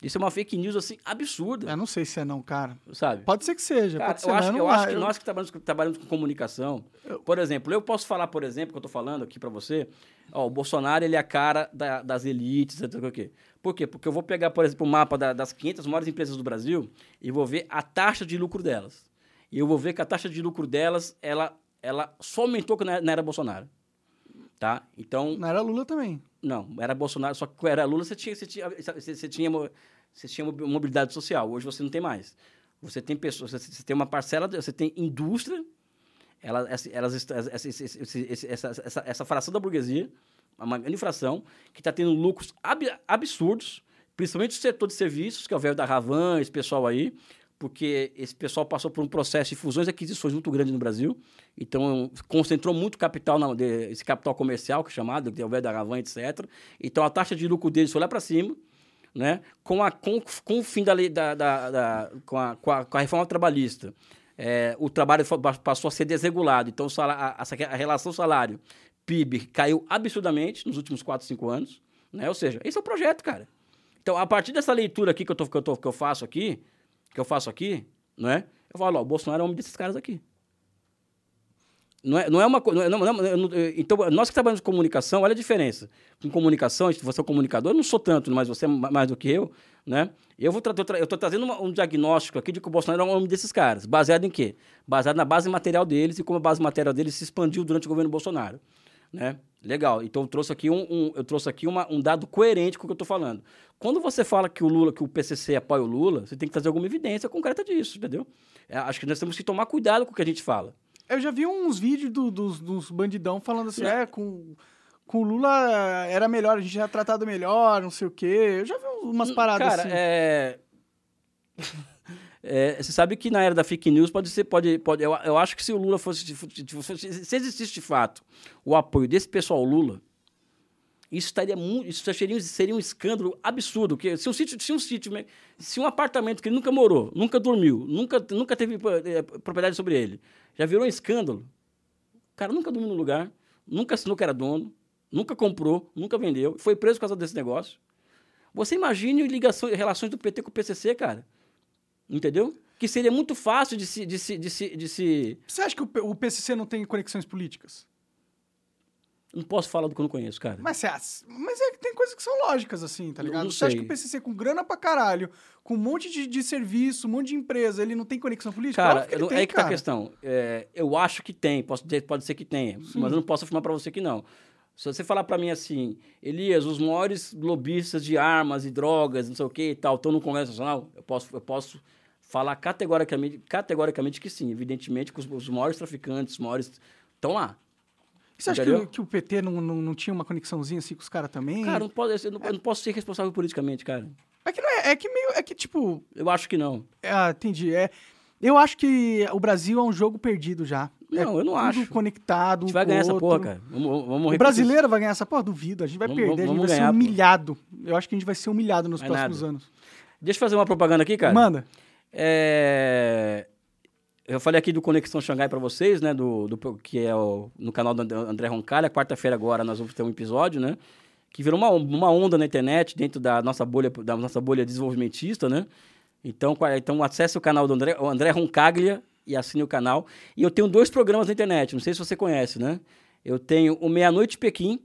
Isso é uma fake news assim absurda, Eu não sei se é não, cara. sabe? Pode ser que seja, Cara, ser, eu acho, não eu há- acho que eu- nós que trabalhamos, com- trabalhamos com comunicação, por exemplo, eu posso falar, por exemplo, que eu estou falando aqui para você, ó, o Bolsonaro ele é a cara da- das elites, não sei o quê. Por quê? Porque eu vou pegar, por exemplo, o mapa da- das 500 maiores empresas do Brasil e vou ver a taxa de lucro delas. E eu vou ver que a taxa de lucro delas, ela, ela só aumentou quando não era Bolsonaro. Tá? Então, Não era Lula também. Não, era Bolsonaro, só que era Lula você tinha, você tinha, você, tinha, você tinha mobilidade social, hoje você não tem mais. Você tem pessoas, você tem uma parcela, você tem indústria, ela, essa, elas, essa, essa, essa, essa fração da burguesia, uma grande fração, que está tendo lucros ab- absurdos, principalmente o setor de serviços, que é o velho da Ravan, esse pessoal aí, porque esse pessoal passou por um processo de fusões e aquisições muito grande no Brasil, então concentrou muito capital, na, de- esse capital comercial, que é chamado, que é o velho da Ravan, etc. Então a taxa de lucro deles foi lá para cima, né? Com, a, com, com o fim da da, da, da- com, a, com, a, com a reforma trabalhista, é, o trabalho passou a ser desregulado. Então, salário, a- a relação salário-PIB caiu absurdamente nos últimos 4, 5 anos. Né? Ou seja, esse é o projeto, cara. Então, a partir dessa leitura aqui que eu, tô, que eu, tô, que eu faço aqui, que eu faço aqui, né? eu falo, ó, o Bolsonaro é um desses caras aqui. Não é, não é uma coisa. Não, não, não, então, nós que trabalhamos com comunicação, olha a diferença. Com comunicação, você é um comunicador, eu não sou tanto, mas você é ma- mais do que eu, né? Eu vou eu estou trazendo uma- um diagnóstico aqui de que o Bolsonaro é um homem desses caras. Baseado em quê? Baseado na base material deles e como a base material deles se expandiu durante o governo Bolsonaro. Né? Legal. Então eu trouxe aqui, um, um- eu trouxe aqui uma- um dado coerente com o que eu estou falando. Quando você fala que o Lula, que o PCC apoia o Lula, você tem que trazer alguma evidência concreta disso, entendeu? É, acho que nós temos que tomar cuidado com o que a gente fala. Eu já vi uns vídeos do- dos, dos bandidão falando assim, é, com, com o Lula era melhor, a gente era tratado melhor, não sei o quê. Eu já vi umas paradas Cara, assim. é... é, Você sabe que na era da fake news pode ser. Pode, pode, eu, eu acho que se o Lula fosse, Se existisse de fato o apoio desse pessoal Lula, isso estaria muito. Isso seria, seria um escândalo absurdo. Que se um sítio, se um sítio, se um apartamento que ele nunca morou, nunca dormiu, nunca, nunca teve eh, propriedade sobre ele, já virou um escândalo. O cara nunca dormiu no lugar, nunca assinou que era dono, nunca comprou, nunca vendeu, foi preso por causa desse negócio. Você imagine ligações, relações do PT com o PCC, cara. Entendeu? Que seria muito fácil de se, de se, de se, de se... Você acha que o, PCC não tem conexões políticas? Não posso falar do que eu não conheço, cara. Mas, você acha- mas é que tem coisas que são lógicas, assim, tá Não- ligado? não Você acha sei. que o PCC com grana pra caralho, com um monte de, de serviço, um monte de empresa, ele não tem conexão política? Cara, que não- tem, é que tá a questão. É, eu acho que tem, posso dizer, pode ser que tenha, mas eu não posso afirmar para você que não. Se você falar para mim assim, Elias, os maiores lobistas de armas e drogas, não sei o que e tal, estão no Congresso Nacional, eu posso, eu posso falar categoricamente, categoricamente que sim. Evidentemente que os, os maiores traficantes, os maiores estão lá. E Você acha que, que o PT não, não, não tinha uma conexãozinha assim com os caras também? Cara, não, posso, eu, não, eu não posso ser responsável politicamente, cara. É que não é, é que meio, é que tipo, Eu acho que não. ah, entendi, é, eu acho que o Brasil é um jogo perdido já. É Não, eu não acho. conectado, A gente vai ganhar o essa outro. porra, cara. Vamos, vamos O brasileiro vai ganhar essa porra? Duvido. A gente vai Vamos- perder, a gente vamos vai ganhar, ser pô. humilhado. Eu acho que a gente vai ser humilhado nos Vai próximos nada. anos. Deixa eu fazer uma propaganda aqui, cara. Manda. É, Eu falei aqui do Conexão Xangai para vocês, né? Do, do- que é o- no canal do And- André Roncalha. Quarta-feira agora nós vamos ter um episódio, né? Que virou uma, uma onda na internet dentro da nossa bolha, da nossa bolha desenvolvimentista, né? Então, então acesse o canal do André, André Roncaglia e assine o canal. E eu tenho dois programas na internet, não sei se você conhece, né? Eu tenho o Meia-Noite Pequim,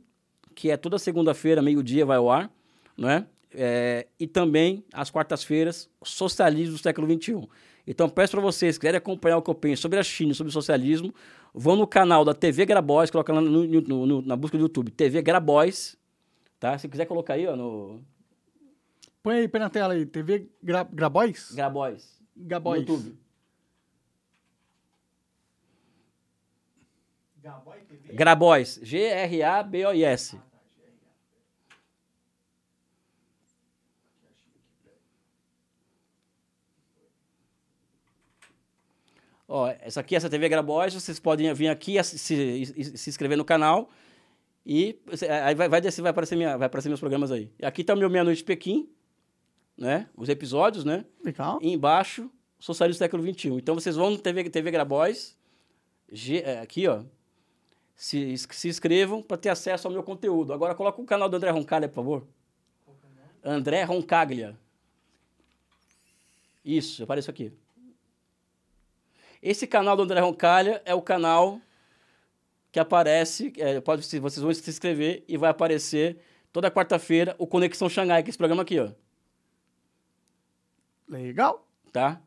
que é toda segunda-feira, meio-dia, vai ao ar, né? É, e também, às quartas-feiras, Socialismo do século XXI. Então, peço para vocês, que quiserem acompanhar o que eu penso sobre a China, e sobre o socialismo, vão no canal da TV Grabois, coloca lá no- no- no- na busca do YouTube, TV Grabois, tá? Se quiser colocar aí, ó, no Põe aí, põe na tela aí. TV Gra Grabois? Grabois, no Gabois. YouTube. Grabois, G-R-A-B-O-I-S. Ó, essa aqui é essa TV Grabois, vocês podem vir aqui se, se, se inscrever no canal e aí vai, vai descer, vai aparecer, minha, vai aparecer meus programas aí. Aqui tá o meu Meia-Noite de Pequim, né? Os episódios, né? Legal. E embaixo, Socialismo do século XXI. Então vocês vão no TV, TV Grabois, G- é, aqui, ó. Se, se inscrevam para ter acesso ao meu conteúdo. Agora coloca o canal do André Roncaglia, por favor. André Roncaglia. Isso, aparece aqui. Esse canal do André Roncalha é o canal que aparece, é, pode, vocês vão se inscrever e vai aparecer toda quarta-feira o Conexão Xangai, que é esse programa aqui, ó, Legal. tá?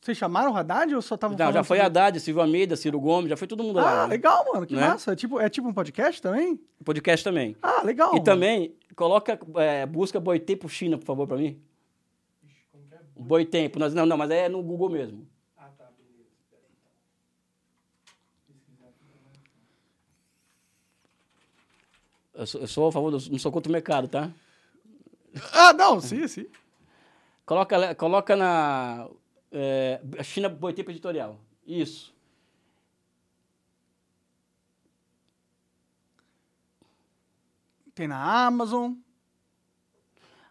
Vocês chamaram o Haddad ou só estavam Não, já foi sobre- Haddad, Silvio Almeida, Ciro Gomes, já foi todo mundo lá. Ah, legal, mano. Que Né? massa. É tipo, é tipo um podcast também? Podcast também. Ah, legal. e mano. também, coloca, é, busca Boitepo China, por favor, pra mim. Ixi, como que é? Boitempo. Nós, não, não, mas é no Google mesmo. Ah, tá, beleza. Pera aí, então. Pesquisar aqui também. Eu sou, eu sou a favor, do- não sou contra o mercado, tá? Ah, não, sim, sim. Coloca, coloca na é, China Boitempo Editorial. Isso. Tem na Amazon.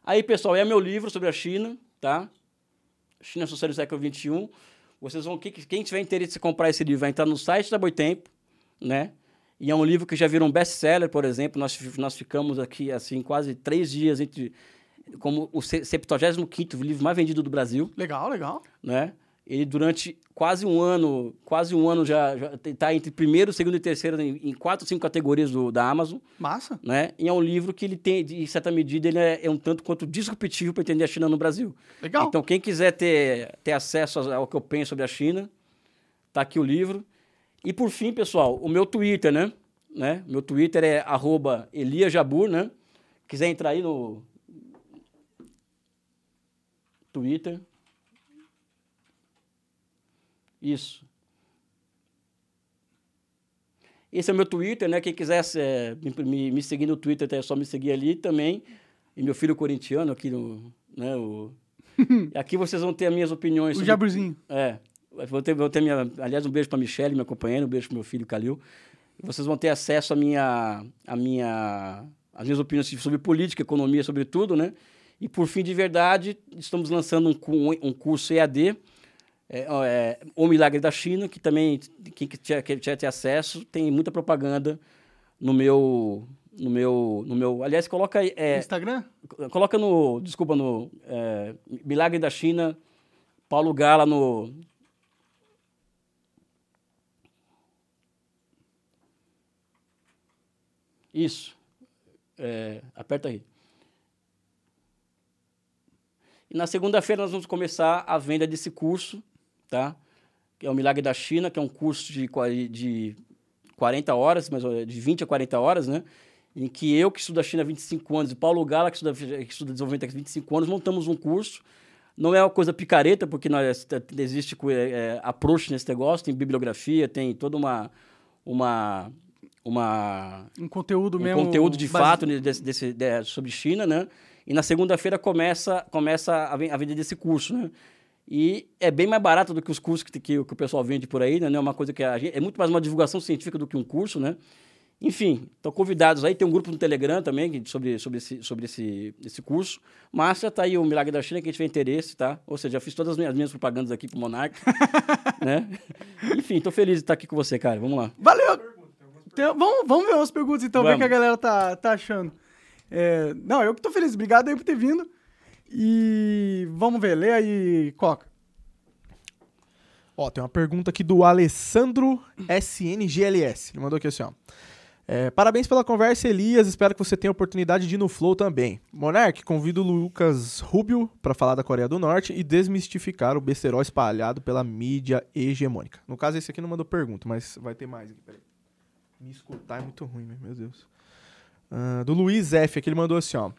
Aí, pessoal, é meu livro sobre a China, tá? China Social do século XXI. Vocês vão, quem tiver interesse em comprar esse livro vai entrar no site da Boitempo, né? E é um livro que já virou um best-seller, por exemplo. Nós, nós ficamos aqui, assim, quase três dias entre... Como o se- 75º livro mais vendido do Brasil, Legal, legal. né? Ele durante quase um ano, quase um ano já está entre primeiro, segundo e terceiro em, em quatro, cinco categorias do, da Amazon, Massa. né? E é um livro que ele tem, de certa medida, ele é, é um tanto quanto disruptivo para entender a China no Brasil. Legal. Então, quem quiser ter, ter acesso ao que eu penso sobre a China, tá aqui o livro. E por fim, pessoal, o meu Twitter, né? né? Meu Twitter é arroba eliajabur, né? Quiser entrar aí no Twitter. Isso. Esse é o meu Twitter, né? Quem quiser é, me, me- seguir no Twitter, é só me seguir ali também. E meu filho corintiano aqui no... Né, o... aqui vocês vão ter as minhas opiniões. o sobre- Jaburzinho. é. Vou ter, vou ter minha, aliás, um beijo para Michelle, minha companheira, um beijo para meu filho Calil. Vocês vão ter acesso à minha, à minha, às minhas opiniões sobre política, economia, sobre tudo, né? E por fim, de verdade, estamos lançando um, um curso EAD, é, é, O Milagre da China, que também, quem quer, quer ter acesso, tem muita propaganda no meu, no meu, no meu, aliás, coloca aí, é, Instagram? Coloca no. Desculpa, no. é, Milagre da China, Paulo Gala no. Isso. É, aperta aí. E na segunda-feira nós vamos começar a venda desse curso, tá? Que é o Milagre da China, que é um curso de, de 40 horas, mas de 20 a 40 horas, né? Em que eu, que estudo a China há 25 anos, e Paulo Gala, que estuda, que estuda desenvolvimento há 25 anos, montamos um curso. Não é uma coisa picareta, porque nós, existe co- é, é, approach nesse negócio, tem bibliografia, tem toda uma, uma, uma Um conteúdo um mesmo. conteúdo de base- fato né, desse, desse- de- sobre China, né? E na segunda-feira começa, começa a, a venda desse curso, né? E é bem mais barato do que os cursos que, que, que o pessoal vende por aí, né? É uma coisa que a gente, é muito mais uma divulgação científica do que um curso, né? Enfim, estão convidados aí. Tem um grupo no Telegram também que- sobre, sobre, esse, sobre esse, esse curso. Já está aí o Milagre da China, quem tiver interesse, tá? Ou seja, já fiz todas as minhas, minhas propagandas aqui pro Monark, né? Enfim, estou feliz de estar aqui com você, cara. Vamos lá. Valeu! Tem vamos, vamos ver umas perguntas então, ver o Vamos. que a galera tá, tá achando. É, não, eu que tô feliz. Obrigado aí por ter vindo. E vamos ver, lê aí, Coca. Ó, tem uma pergunta aqui do Alessandro SNGLS. Ele mandou aqui assim, ó. É, parabéns pela conversa, Elias. Espero que você tenha a oportunidade de ir no Flow também. Monark, convido o Lucas Rubio para falar da Coreia do Norte e desmistificar o besterol espalhado pela mídia hegemônica. No caso, esse aqui não mandou pergunta, mas vai ter mais aqui. Peraí. Me escutar é muito ruim, meu Deus. Ah, do Luiz F, aqui ele mandou assim, ó.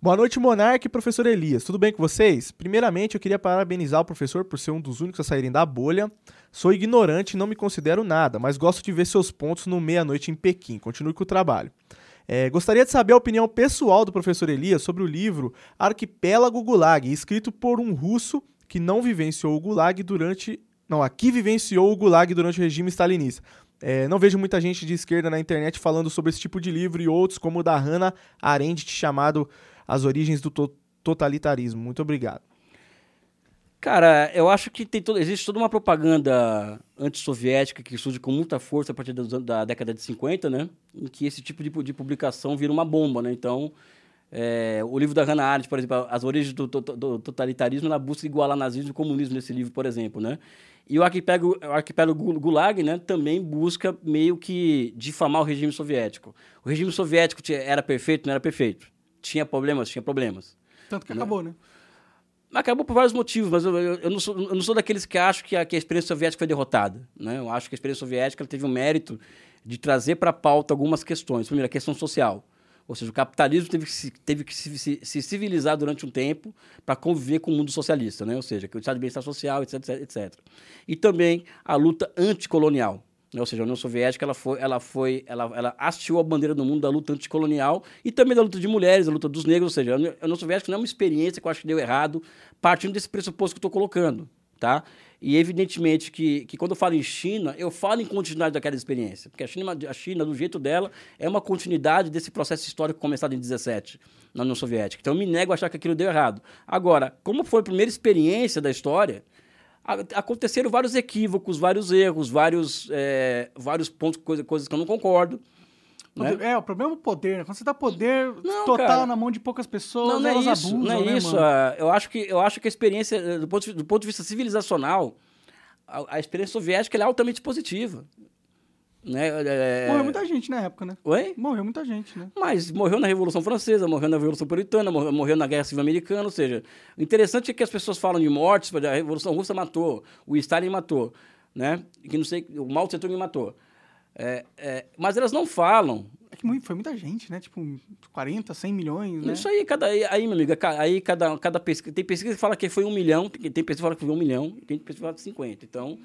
Boa noite, Monark e professor Elias. Tudo bem com vocês? Primeiramente, eu queria parabenizar o professor por ser um dos únicos a saírem da bolha. Sou ignorante e não me considero nada, mas gosto de ver seus pontos no Meia-Noite em Pequim. Continue com o trabalho. É, gostaria de saber a opinião pessoal do professor Elias sobre o livro Arquipélago Gulag, escrito por um russo que não vivenciou o Gulag durante. Não, aqui vivenciou o Gulag durante o regime stalinista. É, não vejo muita gente de esquerda na internet falando sobre esse tipo de livro e outros, como o da Hannah Arendt, chamado As Origens do To- Totalitarismo. Muito obrigado. Cara, eu acho que todo, existe toda uma propaganda antissoviética que surge com muita força a partir anos- da década de 50, né? Em que esse tipo de, de publicação vira uma bomba, né? Então, é, o livro da Hannah Arendt, por exemplo, As Origens do, to- do Totalitarismo, ela busca igualar nazismo e comunismo nesse livro, por exemplo, né? E o arquipélago, o arquipélago Gulag, né, também busca meio que difamar o regime soviético. O regime soviético era perfeito? Não era perfeito. Tinha problemas? Tinha problemas. Tanto que acabou, né? Acabou por vários motivos, mas eu, eu- eu não, sou, eu não sou daqueles que acham que a, que a experiência soviética foi derrotada. Né? Eu acho que a experiência soviética teve o mérito de trazer para a pauta algumas questões. Primeiro, a questão social. Ou seja, o capitalismo teve que se, teve que se, se- se civilizar durante um tempo para conviver com o mundo socialista, né? ou seja, que o estado de bem-estar social, etc, etc, etc. E também a luta anticolonial. né? Ou seja, a União Soviética ela foi, ela foi, ela, ela hasteou a bandeira do mundo da luta anticolonial e também da luta de mulheres, da luta dos negros. Ou seja, a União Soviética não é uma experiência que eu acho que deu errado, partindo desse pressuposto que eu estou colocando, tá? E evidentemente que, que quando eu falo em China, eu falo em continuidade daquela experiência, porque a China, a China, do jeito dela, é uma continuidade desse processo histórico começado em 17 na União Soviética. Então eu me nego a achar que aquilo deu errado. Agora, como foi a primeira experiência da história, aconteceram vários equívocos, vários erros, vários, é, vários pontos, coisa, coisas que eu não concordo. Né? É, o problema é o poder, né? Quando você dá poder Não, total cara. na mão de poucas pessoas, Não, não é isso, abusam, não é né, isso. mano? ah, Eu acho que eu acho que a experiência eh, do ponto, de- do ponto de vista civilizacional, a, a experiência soviética é altamente positiva, né? É- Morreu muita gente na época, né? Oi? Morreu muita gente, né? Mas morreu na Revolução Francesa, morreu na Revolução Puritana, morreu, na Guerra Civil Americana, ou seja, o interessante é que as pessoas falam de mortes, a Revolução Russa matou, o Stalin matou, né? Que não sei, o Mao Tse Tung matou. É, é, mas elas não falam É que foi muita gente, né? Tipo, 40, 100 milhões, né? Isso aí, cada, aí, meu amigo, ca- aí cada, cada pesquisa. Tem pesquisa que fala que foi um milhão, tem, tem pesquisa que fala que foi um milhão, tem pesquisa que fala que 50. Então.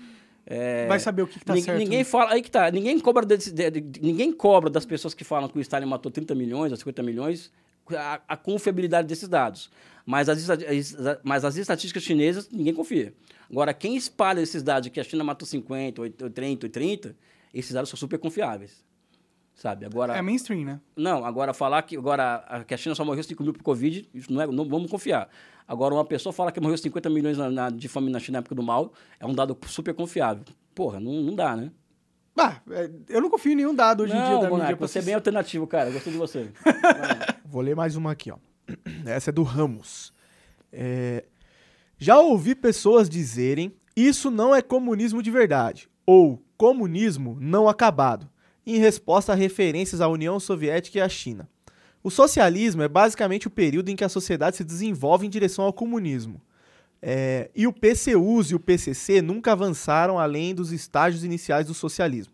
é, Vai saber o que, que tá certo. Ninguém né? fala. Aí que tá. Ninguém cobra, desse- de- de- ninguém cobra das pessoas que falam que o Stalin matou 30 milhões ou 50 milhões a, a confiabilidade desses dados. Mas as, as- mas as estatísticas chinesas, ninguém confia. Agora, quem espalha esses dados de que a China matou 50, ou 30, ou 30, esses dados são super confiáveis. Sabe? Agora. É mainstream, né? Não, agora falar que, agora, a- que a China só morreu 5 mil por Covid, isso não, é, não vamos confiar. Agora, uma pessoa fala que morreu 50 milhões na- na- de fome na China na época do mal, é um dado super confiável. Porra, não, não dá, né? Ah, é, eu não confio em nenhum dado hoje em dia não, da Monarca, mídia. você é bem alternativo, cara. Gostei de você. Vou ler mais uma aqui, ó. Essa é do Ramos. É, Já ouvi pessoas dizerem isso não é comunismo de verdade ou comunismo não acabado, em resposta a referências à União Soviética e à China. O socialismo é basicamente o período em que a sociedade se desenvolve em direção ao comunismo. É, e o PCUs e o PCC nunca avançaram além dos estágios iniciais do socialismo.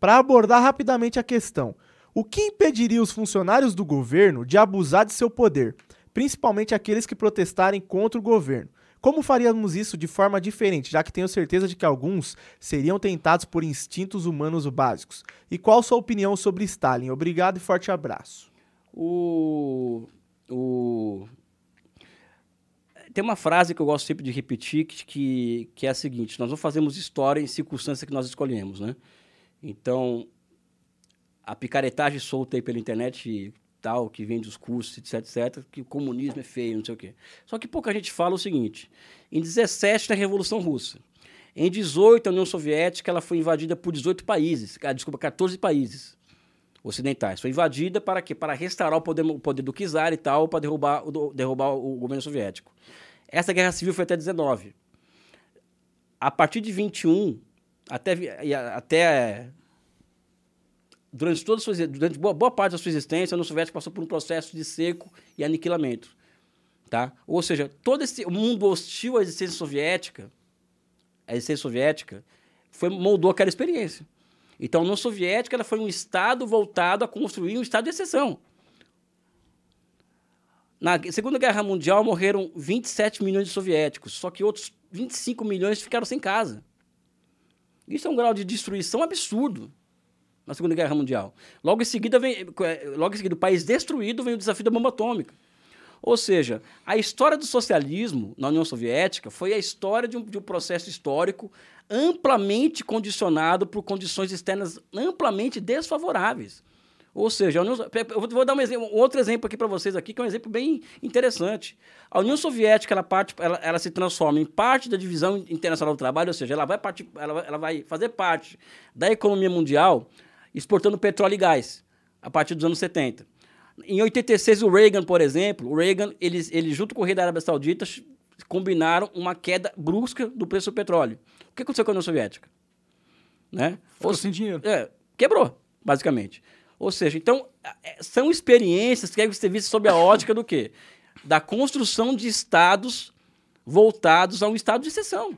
Para abordar rapidamente a questão, o que impediria os funcionários do governo de abusar de seu poder, principalmente aqueles que protestarem contra o governo? Como faríamos isso de forma diferente, já que tenho certeza de que alguns seriam tentados por instintos humanos básicos? E qual sua opinião sobre Stalin? Obrigado e forte abraço. O, o... Tem uma frase que eu gosto sempre de repetir, que, que, é a seguinte: nós não fazemos história em circunstância que nós escolhemos, né? Então, a picaretagem solta aí pela internet tal, que vem dos cursos, etc, etc, que o comunismo é feio, não sei o quê. Só que pouca gente fala o seguinte: em 17 tem a Revolução Russa. Em 18, a União Soviética ela foi invadida por 18 países, ah, desculpa, 14 países ocidentais. Foi invadida para quê? Para restaurar o poder, o poder do czar e tal, para derrubar, o, derrubar o governo soviético. Essa guerra civil foi até 19. A partir de 21, até, até durante toda sua, durante boa, boa parte da sua existência, a União Soviética passou por um processo de seco e aniquilamento. Tá? Ou seja, todo esse mundo hostil à existência soviética, a existência soviética, foi, moldou aquela experiência. Então, a União Soviética ela foi um Estado voltado a construir um Estado de exceção. Na Segunda Guerra Mundial morreram 27 milhões de soviéticos, só que outros 25 milhões ficaram sem casa. Isso é um grau de destruição absurdo na Segunda Guerra Mundial. Logo em seguida, vem, logo em seguida o país destruído vem o desafio da bomba atômica. Ou seja, a história do socialismo na União Soviética foi a história de um, de um processo histórico amplamente condicionado por condições externas amplamente desfavoráveis. Ou seja, União, eu vou- dar um, exemplo, um outro exemplo aqui para vocês aqui, que é um exemplo bem interessante. A União Soviética ela, parte, ela, ela se transforma em parte da divisão internacional do trabalho, ou seja, ela vai, ela, ela vai fazer parte da economia mundial exportando petróleo e gás a partir dos anos 70. Em 86, o Reagan, por exemplo, o Reagan, eles, ele junto com o rei da Arábia Saudita, combinaram uma queda brusca do preço do petróleo. O que aconteceu com a União Soviética? Né? Ficou Ou sem dinheiro. é, quebrou, basicamente. Ou seja, então, é, são experiências que devem ser vistas sob a ótica do quê? Da construção de estados voltados a um estado de exceção.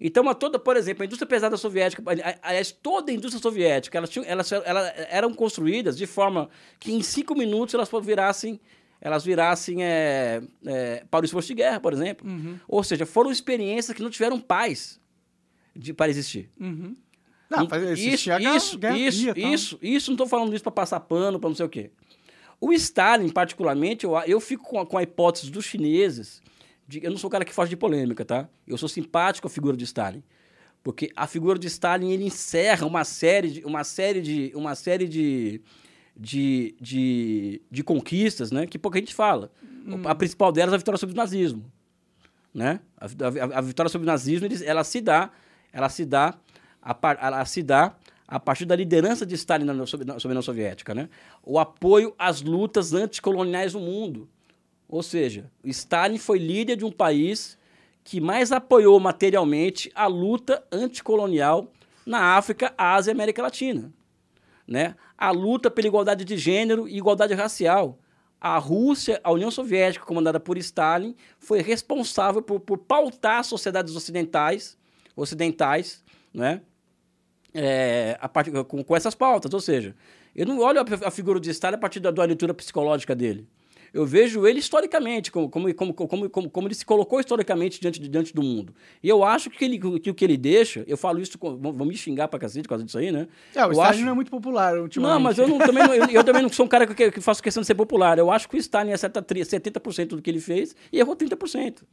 Então, a toda, por exemplo, a indústria pesada soviética, ali- aliás, toda a indústria soviética, elas, tinham, elas, elas eram construídas de forma que em cinco minutos elas virassem, elas virassem é, é, para o esforço de guerra, por exemplo. Uhum. Ou seja, foram experiências que não tiveram paz de, para existir. Uhum. Não, isso, guerra- isso, Guerra isso, Fria, tal. isso, isso, não estou falando isso para passar pano, para não sei o quê. O Stalin, particularmente, eu, eu fico com a, com a hipótese dos chineses. De- eu não sou o cara que foge de polêmica, tá? Eu sou simpático à figura de Stalin. Porque a figura de Stalin ele encerra uma série de, uma série de, uma série de, de, de, de conquistas, né? Que pouca gente fala. A principal delas é a vitória sobre o nazismo né? A, a- a vitória sobre o nazismo, eles- ela se dá, ela se dá, a, ela se dá a partir da liderança de Stalin na, sobre, sobre a União Soviética, né? O apoio às lutas anticoloniais no mundo. Ou seja, Stalin foi líder de um país que mais apoiou materialmente a luta anticolonial na África, Ásia e América Latina né? A luta pela igualdade de gênero e igualdade racial. A Rússia, a União Soviética, comandada por Stalin, foi responsável por, por pautar sociedades ocidentais, ocidentais, né? É, a partir, com, com essas pautas. Ou seja, eu não olho a, a figura de Stalin a partir da, da leitura psicológica dele. Eu vejo ele historicamente, como, como, como, como, como, como ele se colocou historicamente diante, diante do mundo. E eu acho que, ele, que o que ele deixa, eu falo isso, com- vão me xingar pra cacete por causa disso aí, né? É, o eu Stalin acho- não é muito popular ultimamente. não, mas eu, não, também, não- eu, eu também não sou um cara que, que faço questão de ser popular. Eu acho que o Stalin acerta tri- 70% do que ele fez e errou 30%.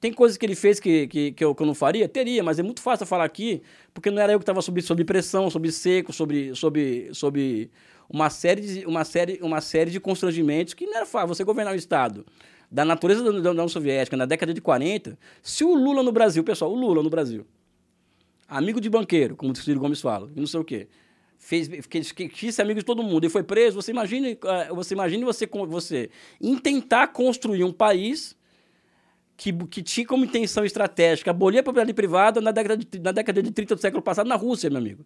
Tem coisas que ele fez que, que, que, eu, que eu não faria? Teria, mas é muito fácil falar aqui, porque não era eu que estava sob, sob pressão, sob seco, sobre, sobre, sobre uma, série de, uma, série, uma série de constrangimentos que não era fácil. Você governar um Estado da natureza da União Soviética na década de 40, se o Lula no Brasil, pessoal, o Lula no Brasil, amigo de banqueiro, como o Ciro Gomes fala, não sei o quê. Fez, que, quis ser amigo de todo mundo e foi preso. Você imagine, eh, você imagine você, você em tentar construir um país que, que tinha como intenção estratégica abolir a propriedade privada na década, de, na década de 30 do século passado na Rússia, meu amigo.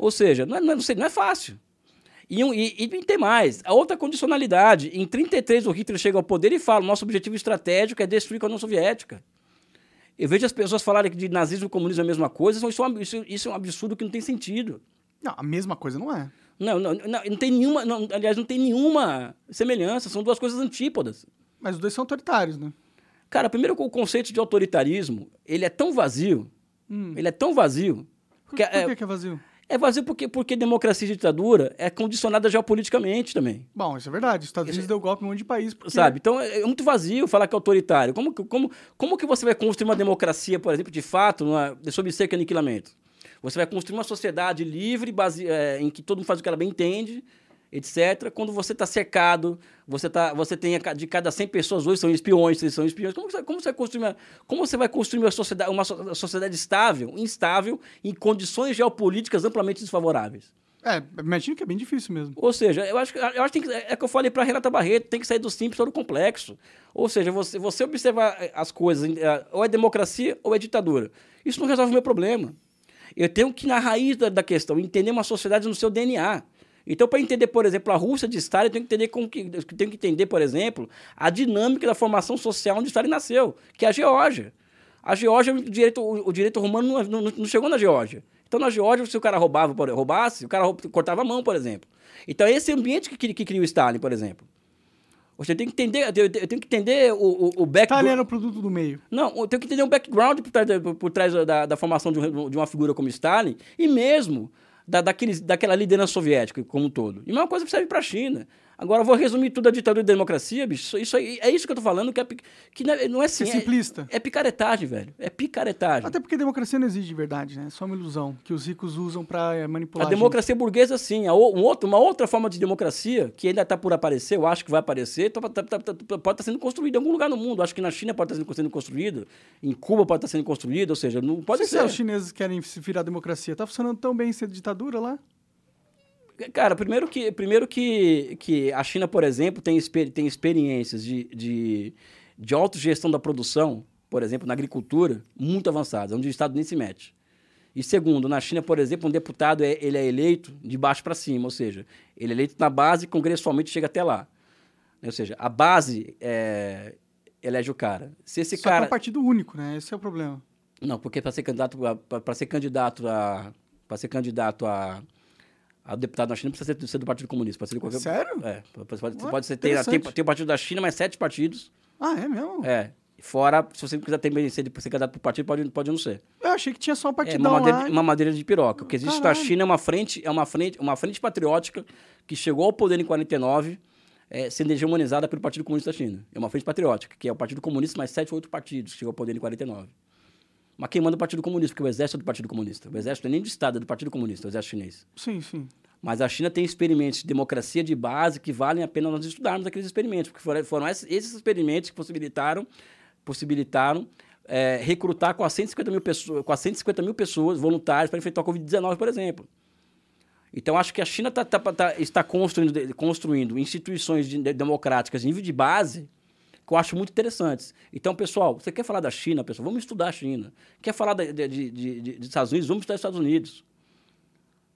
Ou seja, não é, não é, não é fácil. E, e, e tem mais, a outra condicionalidade. Em 33, o Hitler chega ao poder e fala: nosso objetivo estratégico é destruir a União Soviética. Eu vejo as pessoas falarem que de nazismo e comunismo é a mesma coisa, isso é, um, isso, isso é um absurdo que não tem sentido. Não, a mesma coisa não é. Não, não, não, não tem nenhuma, não, aliás, não tem nenhuma semelhança, são duas coisas antípodas. Mas os dois são autoritários, né? Cara, primeiro o conceito de autoritarismo, ele é tão vazio, Hum. ele é tão vazio, Por, que por é, que, que é vazio? É vazio porque, porque democracia e ditadura é condicionada geopoliticamente também. Bom, isso é verdade. Os Estados Unidos deu golpe em um monte de país. Porque... Sabe? Então é é muito vazio falar que é autoritário. Como, como, como que você vai construir uma democracia, por exemplo, de fato, numa, sob e aniquilamento? Você vai construir uma sociedade livre, base, é, em que todo mundo faz o que ela bem entende, etc. Quando você está cercado, você, tá, você tem a de cada 100 pessoas, hoje são espiões, três são espiões. Como você, como você, vai, construir uma, como você vai construir uma sociedade, uma so- sociedade estável, instável, em condições geopolíticas amplamente desfavoráveis? É, imagino que é bem difícil mesmo. Ou seja, eu acho que, eu acho que, que é que eu falei para Renata Barreto, tem que sair do simples para o complexo. Ou seja, você, você observar eh, as coisas, eh, ou é democracia ou é ditadura. Isso não resolve o meu problema. Eu tenho que, na raiz da, da questão, entender uma sociedade no seu DNA. Então, para entender, por exemplo, a Rússia de Stalin, eu tenho que entender, como que, tenho que entender, por exemplo, a dinâmica da formação social onde Stalin nasceu, que é a Geórgia. A Geórgia, o direito, o, direito romano não, não- não chegou na Geórgia. Então, na Geórgia, se o cara roubava, roubasse, o cara cortava a mão, por exemplo. Então, é esse ambiente que, que, que cria o Stalin, por exemplo. Você tem que entender, eu tenho que entender o, o, o background. ali era o produto do meio. Não, eu tenho que entender o background por trás, por trás da, da formação de, um- de uma figura como Stalin e mesmo da, daqueles, daquela liderança soviética como um todo. E a mesma coisa serve para a China. Agora, eu vou resumir tudo a ditadura e a democracia, bicho. Isso, aí, é isso que eu tô falando, que, é, que não é- não é assim. É simplista. É, é picaretagem, velho. É picaretagem. Até porque democracia não existe de verdade, né? É só uma ilusão que os ricos usam pra é, manipular. A democracia burguesa, sim. A um outro, uma outra forma de democracia, que ainda está por aparecer, eu acho que vai aparecer, tá- tá- tá- tá- pode estar sendo construída em algum lugar no mundo. Acho que na China pode estar sendo- construída, em Cuba pode estar sendo construída, ou seja, não pode se ser. é os chineses querem se virar democracia. Tá funcionando tão bem ser ditadura lá? Cara, primeiro que, primeiro que, que a China, por exemplo, tem, exper- tem experiências de, de, de autogestão da produção, por exemplo, na agricultura, muito avançadas, onde o Estado nem se mete. E segundo, na China, por exemplo, um deputado é, ele é eleito de baixo para cima, ou seja, ele é eleito na base e congressualmente chega até lá. Ou seja, a base é, elege o cara. Se esse Só que é cara. um partido único, né? Esse é o problema. Não, porque para ser candidato para ser candidato a para ser candidato a, a deputado na China precisa ser, ser do Partido Comunista. Pode ser de qualquer... Sério? É. Pode, pode, Ué, pode ser, tem, tem, tem o Partido da China, mais sete partidos. Ah, é mesmo? É. Fora, se você quiser também ser, ser candidato para o partido, pode, pode não ser. Eu achei que tinha só um É partidão uma madeira, uma madeira de piroca. O que existe na Caralho. China é uma frente, é uma frente, uma frente patriótica que chegou ao poder em 49, é, sendo hegemonizada pelo Partido Comunista da China. É uma frente patriótica, que é o Partido Comunista mais sete ou oito partidos que chegou ao poder em 49. Mas quem manda é o Partido Comunista, porque o exército é do Partido Comunista. O exército não é nem do Estado, é do Partido Comunista, o exército chinês. Sim, sim. Mas a China tem experimentos de democracia de base que valem a pena nós estudarmos aqueles experimentos, porque foram, esses, experimentos que possibilitaram, possibilitaram é, recrutar 450 mil, pessoas, 450 mil pessoas voluntárias para enfrentar a Covid-19, por exemplo. Então, acho que a China tá- tá- tá- está construindo, construindo instituições de- de- democráticas de nível de base que eu acho muito interessantes. Então, pessoal, você quer falar da China, pessoal? Vamos estudar a China. Quer falar de, de, de- de- dos Estados Unidos? Vamos estudar os Estados Unidos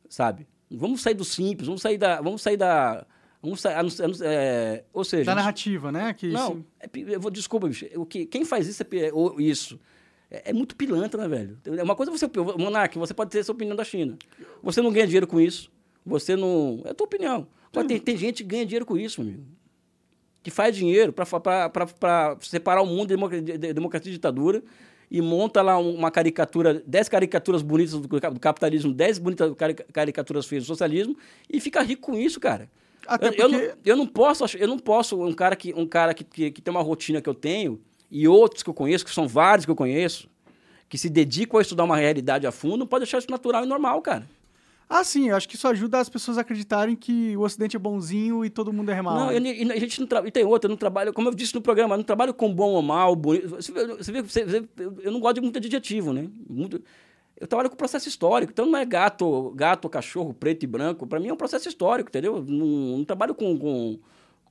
sabe? Vamos sair do simples, vamos sair da, vamos sair da, vamos sair, é, ou seja, Da narrativa, né? Que não, é vou, desculpa, bicho, o que, quem faz isso é, pi- ou isso é, é muito pilantra, né, velho? É uma coisa você, Monark, você pode ter essa opinião da China, você não ganha dinheiro com isso, você não, é a tua opinião. Agora, tem, tem gente que ganha dinheiro com isso, meu amigo, que faz dinheiro para separar o mundo de democracia, de- de democracia e ditadura e monta lá um- uma caricatura, 10 caricaturas bonitas do, ca- do capitalismo, 10 bonitas cari- caricaturas feias do socialismo e fica rico com isso, cara. Até eu, eu porque- não, eu não posso, eu não posso, um cara que, um cara que, que, que tem uma rotina que eu tenho e outros que eu conheço, que são vários que eu conheço, que se dedicam a estudar uma realidade a fundo, não pode deixar isso natural e normal, cara. Ah, sim, eu acho que isso ajuda as pessoas a acreditarem que o Ocidente é bonzinho e todo mundo é mal. Não, eu, e a gente não trabalha. E tem outra, eu não trabalho, como eu disse no programa, eu não trabalho com bom ou mal, bonito. Você, você vê, você vê- eu não gosto de muito adjetivo, né? Muito, eu trabalho com processo histórico, então não é gato, gato, cachorro, preto e branco. Para mim é um processo histórico, entendeu? Não, não trabalho com, com,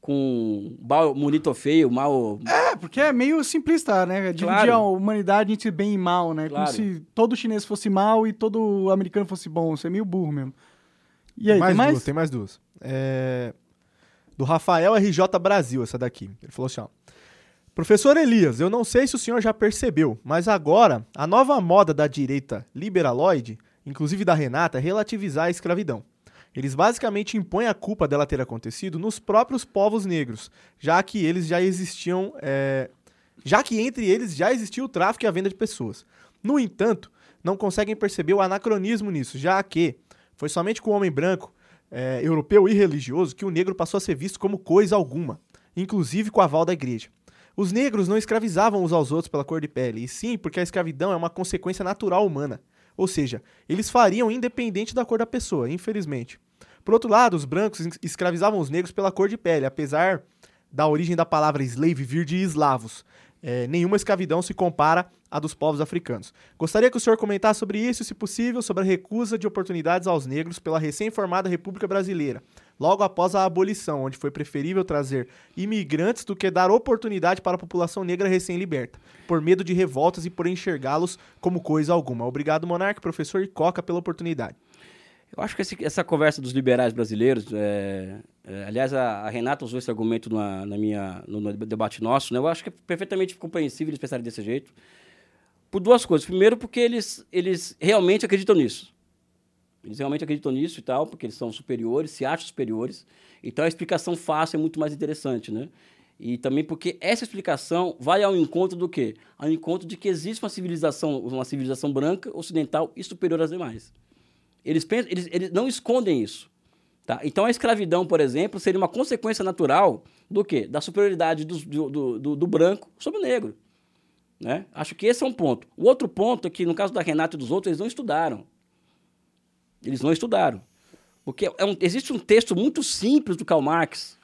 com bonito ou feio, mal. É, porque é meio simplista, né? Dividir Claro. a humanidade entre bem e mal, né? Claro. Como se todo chinês fosse mal e todo americano fosse bom. Isso é meio burro mesmo. E aí, mais tem mais? duas, tem mais duas. É, Do Rafael RJ Brasil, essa daqui. Ele falou assim, ó. Professor Elias, eu não sei se o senhor já percebeu, mas agora a nova moda da direita liberaloide, inclusive da Renata, é relativizar a escravidão. Eles basicamente impõem a culpa dela ter acontecido nos próprios povos negros, já que eles já existiam, é, já que entre eles já existia o tráfico e a venda de pessoas. No entanto, não conseguem perceber o anacronismo nisso, já que foi somente com o homem branco, é, europeu e religioso que o negro passou a ser visto como coisa alguma, inclusive com o aval da igreja. Os negros não escravizavam uns aos outros pela cor de pele, e sim porque a escravidão é uma consequência natural humana. Ou seja, eles fariam independente da cor da pessoa, infelizmente. Por outro lado, os brancos es- escravizavam os negros pela cor de pele, apesar da origem da palavra slave vir de eslavos. É, nenhuma escravidão se compara à dos povos africanos. Gostaria que o senhor comentasse sobre isso, se possível, sobre a recusa de oportunidades aos negros pela recém-formada República Brasileira, logo após a abolição, onde foi preferível trazer imigrantes do que dar oportunidade para a população negra recém-liberta, por medo de revoltas e por enxergá-los como coisa alguma. Obrigado, Monarque, professor e Coca, pela oportunidade. Eu acho que esse- essa conversa dos liberais brasileiros, é, é, aliás, a, a Renata usou esse argumento na, na minha, no, no debate nosso, né? eu acho que é perfeitamente compreensível eles pensarem desse jeito, por duas coisas. Primeiro, porque eles, eles realmente acreditam nisso. Eles realmente acreditam nisso e tal, porque eles são superiores, se acham superiores. Então a explicação fácil é muito mais interessante, né? E também porque essa explicação vai ao encontro do quê? Ao encontro de que existe uma civilização, uma civilização branca, ocidental e superior às demais. Eles, pensam, eles, eles não escondem isso. Tá? Então, a escravidão, por exemplo, seria uma consequência natural do quê? Da superioridade do, do, do, do branco sobre o negro. Né? Acho que esse é um ponto. O outro ponto é que, no caso da Renata e dos outros, eles não estudaram. Eles não estudaram. Porque é um, existe um texto muito simples do Karl Marx.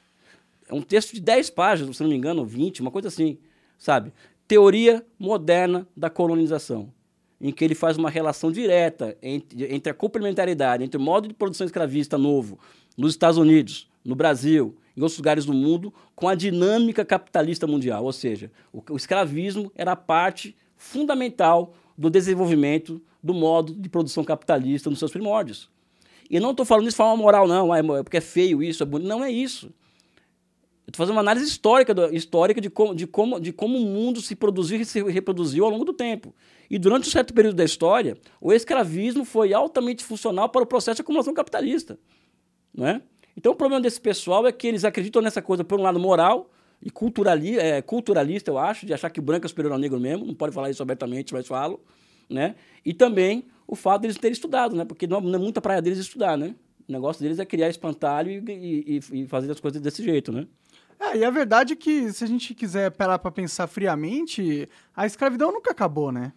É um texto de 10 páginas, se não me engano, 20, uma coisa assim. Sabe? Teoria moderna da colonização em que ele faz uma relação direta entre, entre a complementaridade entre o modo de produção escravista novo nos Estados Unidos, no Brasil, em outros lugares do mundo, com a dinâmica capitalista mundial. Ou seja, o, o escravismo era parte fundamental do desenvolvimento do modo de produção capitalista nos seus primórdios. E não estou falando isso de forma moral, não, ah, é porque é feio isso, é bonito. Não é isso. Tô fazendo uma análise histórica, do- histórica de, como, de, como, de como o mundo se produziu e se reproduziu ao longo do tempo. E durante um certo período da história, o escravismo foi altamente funcional para o processo de acumulação capitalista. Não é? Então, o problema desse pessoal é que eles acreditam nessa coisa, por um lado, moral e culturali é, culturalista, eu acho, de achar que o branco é superior ao negro mesmo, não pode falar isso abertamente, mas falam. Né? E também o fato deles terem estudado, né? porque não, não é muita praia deles estudar. Né? O negócio deles é criar espantalho e, e- e- fazer as coisas desse jeito. Né? É, e a verdade é que, se a gente quiser parar pra pensar friamente, a escravidão nunca acabou, né?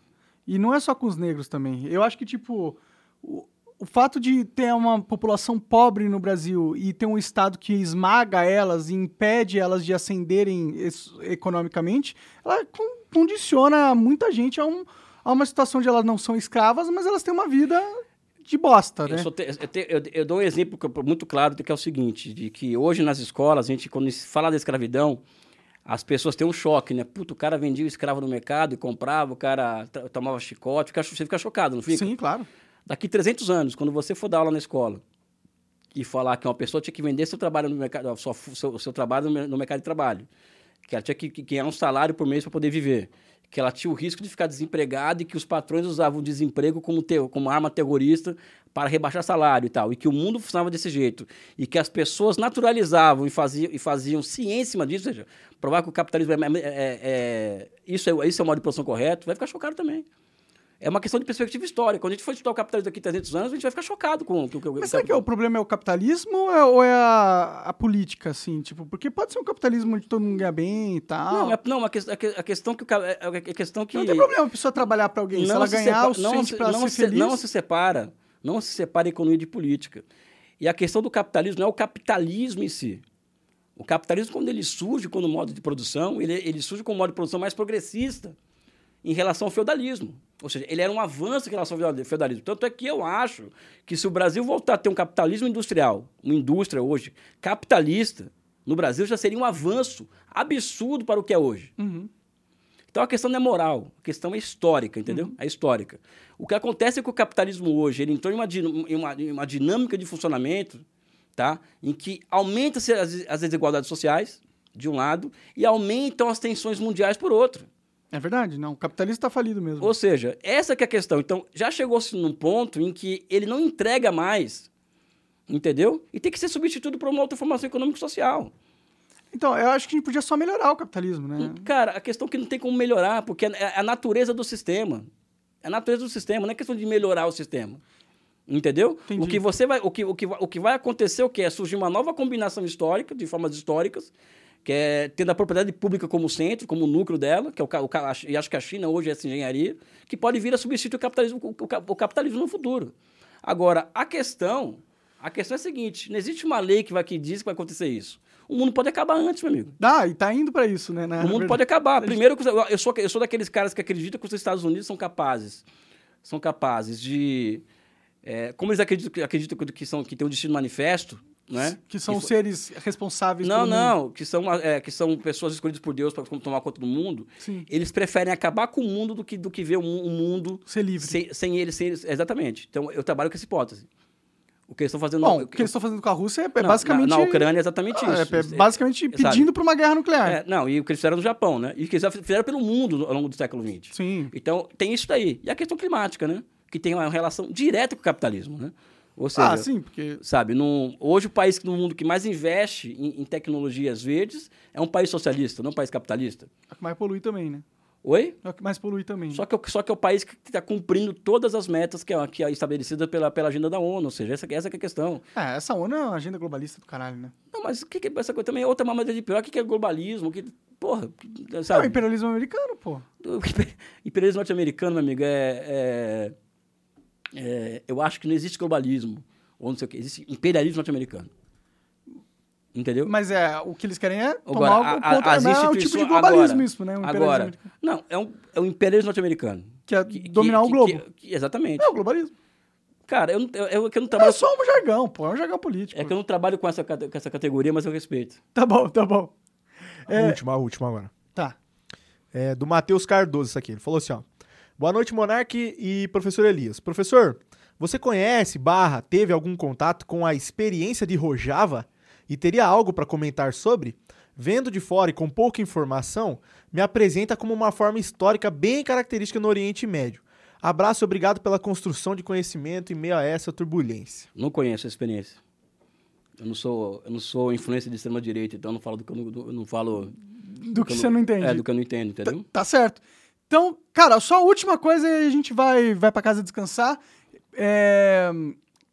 E não é só com os negros também. Eu acho que, tipo, o, o fato de ter uma população pobre no Brasil e ter um Estado que esmaga elas e impede elas de ascenderem economicamente, ela con- condiciona muita gente a, um, a uma situação de elas não são escravas, mas elas têm uma vida de bosta, né? Eu, te- eu te- eu- eu dou um exemplo muito claro que é o seguinte, de que hoje nas escolas, a gente, quando se fala da escravidão, as pessoas têm um choque, né? Puta, o cara vendia o escravo no mercado e comprava, o cara tomava chicote, fica- você fica chocado, não fica? Sim, claro. Daqui 300 anos, quando você for dar aula na escola e falar que uma pessoa tinha que vender seu trabalho no mercado, sua seu, seu trabalho no mer- no mercado de trabalho, que ela tinha que ganhar um salário por mês para poder viver, que ela tinha o risco de ficar desempregada e que os patrões usavam o desemprego como, te, como arma terrorista para rebaixar salário e tal, e que o mundo funcionava desse jeito, e que as pessoas naturalizavam e faziam, e faziam ciência em cima disso, ou seja, provar que o capitalismo é, é- é- é- isso, é, isso é o modo de produção correto, vai ficar chocado também. É uma questão de perspectiva histórica. Quando a gente for estudar o capitalismo daqui a 300 anos, a gente vai ficar chocado com o que o Mas será que o problema é o capitalismo ou é, ou é a, a política, assim? Tipo, porque pode ser um capitalismo onde todo mundo ganha bem e tal. Não, é, não a, que- a que- a questão que o é a questão que Não tem problema a pessoa trabalhar pra alguém. se ela ganhar sepa- o suficiente não ser se, feliz... não se separa, não se separa economia de política. E a questão do capitalismo não é o capitalismo em si. O capitalismo, quando ele surge como modo de produção, ele, ele surge como modo de produção mais progressista em relação ao feudalismo. Ou seja, ele era um avanço em relação ao feudalismo. Tanto é que eu acho que se o Brasil voltar a ter um capitalismo industrial, uma indústria hoje capitalista, no Brasil já seria um avanço absurdo para o que é hoje. Uhum. Então a questão não é moral, a questão é histórica, entendeu? É histórica. O que acontece é que o capitalismo hoje ele entrou em uma, em uma, em uma dinâmica de funcionamento tá? em que aumenta-se as, as desigualdades sociais, de um lado, e aumentam as tensões mundiais por outro. É verdade, não. O capitalismo tá falido mesmo. Ou seja, essa que é a questão. Então, já chegou-se num ponto em que ele não entrega mais, entendeu? E tem que ser substituído por uma outra formação econômico-social. Então, eu acho que a gente podia só melhorar o capitalismo, né? Cara, a questão é que não tem como melhorar, porque é a natureza do sistema. É a natureza do sistema, não é questão de melhorar o sistema. Entendeu? Entendi. O que você vai, o que, o que, o que vai acontecer o que é surgir uma nova combinação histórica, de formas históricas, que é tendo a propriedade pública como centro, como núcleo dela, que é o, o e acho que a China hoje é essa engenharia, que pode vir a substituir o capitalismo, o, o ca- o capitalismo no futuro. Agora, a questão, a questão é a seguinte, não existe uma lei que vai que diz que vai acontecer isso. O mundo pode acabar antes, meu amigo. Dá, e tá indo pra isso, né? na O mundo verdade. pode acabar. Primeiro, eu sou, eu sou daqueles caras que acreditam que os Estados Unidos são capazes, são capazes de, é, como eles acreditam, que- acreditam que, que são que tem um destino manifesto, né? Que são E os fo- seres responsáveis não, não, que são, é, que são pessoas escolhidas por Deus para tomar conta do mundo. Sim. Eles preferem acabar com o mundo do que do que ver o mu- o mundo Ser livre. sem, sem eles, sem eles. Exatamente. Então eu trabalho com essa hipótese. O que eles estão fazendo Bom, na- o que eles estão fazendo com a Rússia é, é Não, basicamente... na, na Ucrânia é exatamente Ah, isso. É, é basicamente pedindo pra uma guerra nuclear. É, não, e o que eles fizeram no Japão, né? E o que eles fizeram pelo mundo ao longo do século XX. Sim. Então, tem isso daí. E a questão climática, né? Que tem uma relação direta com o capitalismo, né? Ou seja, ah, sim, porque... sabe, num- hoje o país no mundo que mais investe em, em tecnologias verdes é um país socialista, não um país capitalista. É o que mais polui também, né? Oi? É o que mais polui também. Só que, é o- só que é o país que está cumprindo todas as metas que é, que é estabelecida pela, pela agenda da ONU. Ou seja, essa, essa é a questão. É, essa ONU é uma agenda globalista do caralho, né? Não, mas o que, que é essa coisa também é outra maneira de pior. O que, que é globalismo? Que, porra, que- É o sabe? imperialismo americano, pô. O imperialismo norte-americano, meu amigo, é, é- é- Eu acho que não existe globalismo. Ou não sei o que. Existe imperialismo norte-americano. Entendeu? Mas é, o que eles querem é tomar Agora, o a- a- contra... as é um tipo de globalismo agora, isso, né? O imperialismo Agora, não, é, um, é o imperialismo norte-americano. Que é Que- que- dominar o que- globo. que- que- exatamente. É o globalismo. Cara, eu, não- eu, eu, que eu não É trabalho... só um jargão, pô. É um jargão político. É que eu não trabalho com essa, com essa categoria, mas eu respeito. Tá bom, tá bom. A É. última, a última agora. Tá. É do Matheus Cardoso, isso aqui. Ele falou assim, ó. Boa noite, Monark e professor Elias. Professor, você conhece, barra, teve algum contato com a experiência de Rojava e teria algo para comentar sobre? vendo de fora e com pouca informação, me apresenta como uma forma histórica bem característica no Oriente Médio. Abraço e obrigado pela construção de conhecimento em meio a essa turbulência. Não conheço a experiência. Eu não sou, eu não sou influência de extrema direita, então eu não falo do que eu não, do- eu não falo Do que eu você não entende. É, do que eu não entendo, entendeu? Tá certo. Então, cara, só a última coisa e a gente vai, vai pra casa descansar. É,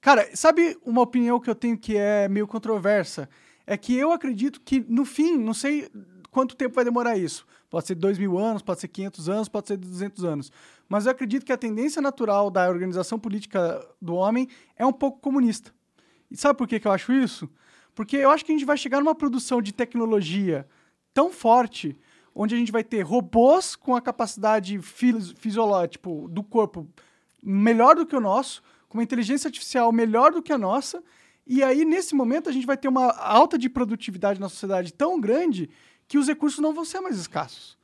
Cara, sabe uma opinião que eu tenho que é meio controversa? É que eu acredito que, no fim, não sei quanto tempo vai demorar isso. Pode ser dois mil anos, pode ser 500 anos, pode ser 200 anos. Mas eu acredito que a tendência natural da organização política do homem é um pouco comunista. E sabe por que, que eu acho isso? Porque eu acho que a gente vai chegar numa produção de tecnologia tão forte, onde a gente vai ter robôs com a capacidade fisi- fisiológica tipo, do corpo melhor do que o nosso, com uma inteligência artificial melhor do que a nossa, e aí, nesse momento, a gente vai ter uma alta de produtividade na sociedade tão grande que os recursos não vão ser mais escassos.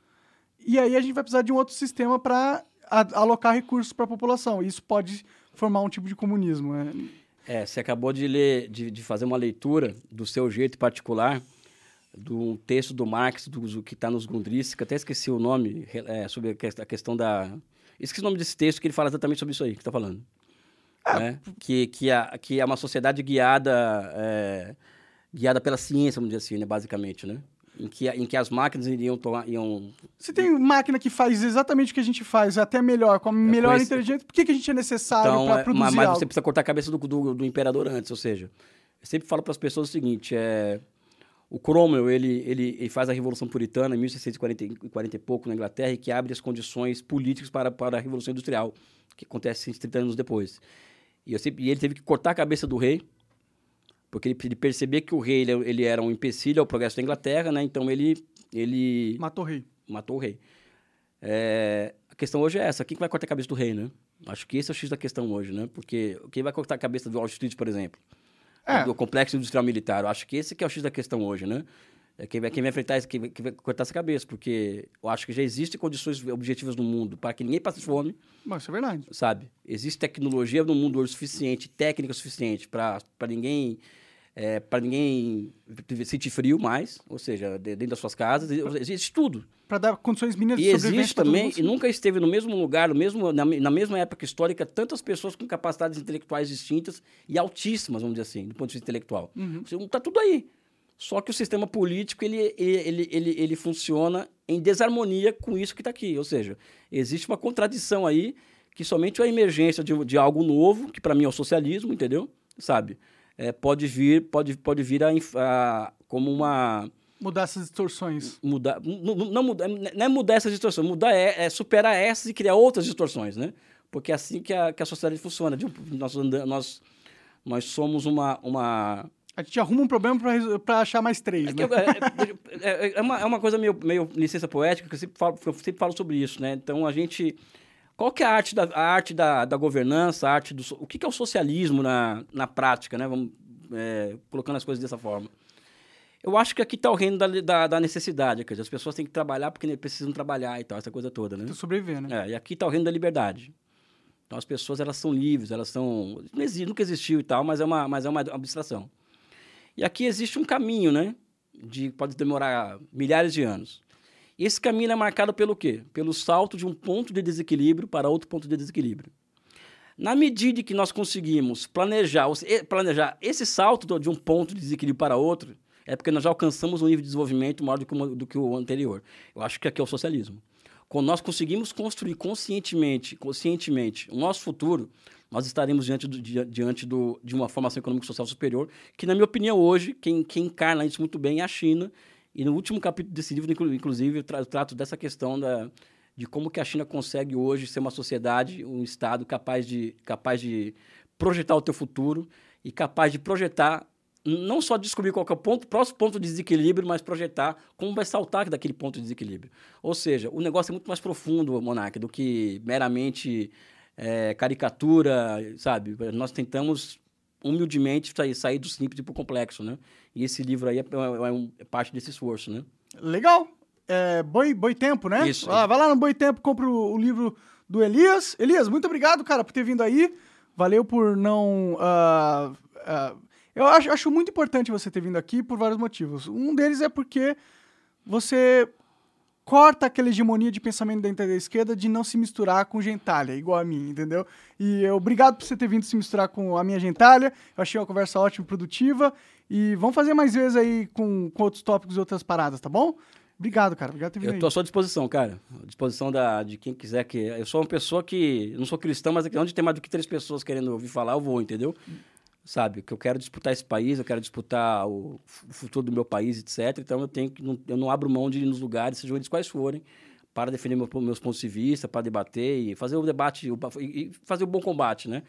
E aí a gente vai precisar de um outro sistema para alocar recursos para a população. E isso pode formar um tipo de comunismo. né? É, você acabou de ler, de, de fazer uma leitura do seu jeito particular do texto do Marx, do, que está nos Gundris, que até esqueci o nome, é, sobre a ques- a questão da... Esqueci o nome desse texto, que ele fala exatamente sobre isso aí que está falando. né? Que, que, a, que é uma sociedade guiada, é, guiada pela ciência, vamos dizer assim, né? basicamente, né? Em que, em que as máquinas iriam tomar... Iam, Se tem máquina que faz exatamente o que a gente faz, até melhor, com a melhor conheci- inteligência, por que, que a gente é necessário Então, para é, produzir mas, mas você precisa cortar a cabeça do, do, do imperador antes, ou seja, eu sempre falo para as pessoas o seguinte, é, o Cromwell, ele, ele, ele faz a Revolução Puritana em 1640 e 40 pouco na Inglaterra e que abre as condições políticas para, para a Revolução Industrial, que acontece 30 anos depois. E, sempre, e ele teve que cortar a cabeça do rei, porque ele, ele percebia que o rei ele, ele era um empecilho ao progresso da Inglaterra, né? então ele, ele Matou o rei. matou o rei. É, a questão hoje é essa: quem que vai cortar a cabeça do rei, né? Acho que esse é o X da questão hoje, né? Porque quem vai cortar a cabeça do Wall Street, por exemplo? É. Do complexo industrial militar. Eu acho que esse que é o X da questão hoje, né? É quem vai, quem vai enfrentar isso, quem vai, quem vai cortar essa cabeça, porque eu acho que já existem condições objetivas no mundo para que ninguém passe fome, Mas isso é verdade. sabe? Existe tecnologia no mundo hoje suficiente, técnica suficiente para ninguém é, para ninguém sentir frio mais, ou seja, de- dentro das suas casas, existe tudo. Para dar condições mínimas E de sobrevivência existe pra todo também, e nunca esteve no mesmo lugar, no mesmo, na, na mesma época histórica, tantas pessoas com capacidades intelectuais distintas e altíssimas, vamos dizer assim, do ponto de vista intelectual. Está tudo aí. Só que o sistema político, ele, ele, ele, ele, ele funciona em desarmonia com isso que está aqui. Ou seja, existe uma contradição aí que somente a emergência de, de algo novo, que para mim é o socialismo, entendeu? Sabe? É, pode vir, pode, pode vir a, a- como uma Mudar essas distorções. mudar, não, mudar, não é mudar essas distorções, mudar é, é superar essas e criar outras distorções, né? Porque é assim que a, que a sociedade funciona. Nós, nós, nós somos uma... uma A gente arruma um problema para achar mais três, é, né? que eu- é- é- é uma, é uma coisa meio, meio licença poética, que eu sempre falo, eu sempre falo sobre isso, né? Então, a gente... Qual que é a arte da, a arte da, da governança, a arte do... O que, que é o socialismo na, na prática, né? Vamos, é, colocando as coisas dessa forma. Eu acho que aqui está o reino da, da, da necessidade, quer dizer, as pessoas têm que trabalhar porque precisam trabalhar e tal, essa coisa toda, né? Pra sobreviver, né? É, e aqui está o reino da liberdade. Então as pessoas elas são livres, elas são não exi- nunca existiu e tal, mas é uma mas é uma abstração. E aqui existe um caminho, né? De pode demorar milhares de anos. Esse caminho é marcado pelo quê? Pelo salto de um ponto de desequilíbrio para outro ponto de desequilíbrio. Na medida que nós conseguimos planejar, eh, planejar esse salto de um ponto de desequilíbrio para outro, é porque nós já alcançamos um nível de desenvolvimento maior do que, o- do que o anterior. Eu acho que aqui é o socialismo. Quando nós conseguimos construir conscientemente, conscientemente o nosso futuro, nós estaremos diante, do, di- diante do, de uma formação econômica e social superior, que, na minha opinião, hoje, quem, quem encarna isso muito bem é a China. E no último capítulo desse livro, inclu- inclusive, eu tra- eu trato dessa questão da, de como que a China consegue hoje ser uma sociedade, um Estado capaz de, capaz de projetar o teu futuro e capaz de projetar, não só descobrir qual é o ponto, próximo ponto de desequilíbrio, mas projetar como vai saltar daquele ponto de desequilíbrio. Ou seja, o negócio é muito mais profundo, Monarca, do que meramente é, caricatura, sabe? Nós tentamos humildemente sair, sair do simples para o complexo, né? E esse livro aí é, é um- é parte desse esforço, né? Legal. É, boi, boi Tempo, né? Isso. Ah, vai lá no Boi Tempo, compra o, o livro do Elias. Elias, muito obrigado, cara, por ter vindo aí. Valeu por não. ah, ah, Eu acho, acho muito importante você ter vindo aqui por vários motivos. Um deles é porque você corta aquela hegemonia de pensamento dentro da esquerda de não se misturar com gentalha, igual a mim, entendeu? E eu, obrigado por você ter vindo se misturar com a minha gentalha. Eu achei uma conversa ótima e produtiva. E vamos fazer mais vezes aí com, com outros tópicos e outras paradas, tá bom? Obrigado, cara. Obrigado por ter vindo Eu aí. estou à sua disposição, cara. À disposição da, de quem quiser que. Eu sou uma pessoa que. Não sou cristão, mas onde tem mais do que três pessoas querendo ouvir falar, eu vou, entendeu? Sabe? Que eu quero disputar esse país, eu quero disputar o fu- futuro do meu país, etc. Então eu tenho que. não- Eu não abro mão de ir nos lugares, sejam eles quais forem, para defender meu- meus pontos de vista, para debater e fazer o debate e fazer o bom combate, né?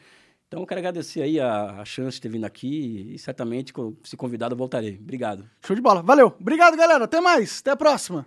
Então eu quero agradecer aí a, a chance de ter vindo aqui e certamente, se convidado, eu voltarei. Obrigado. Show de bola. Valeu. Obrigado, galera. Até mais. Até a próxima.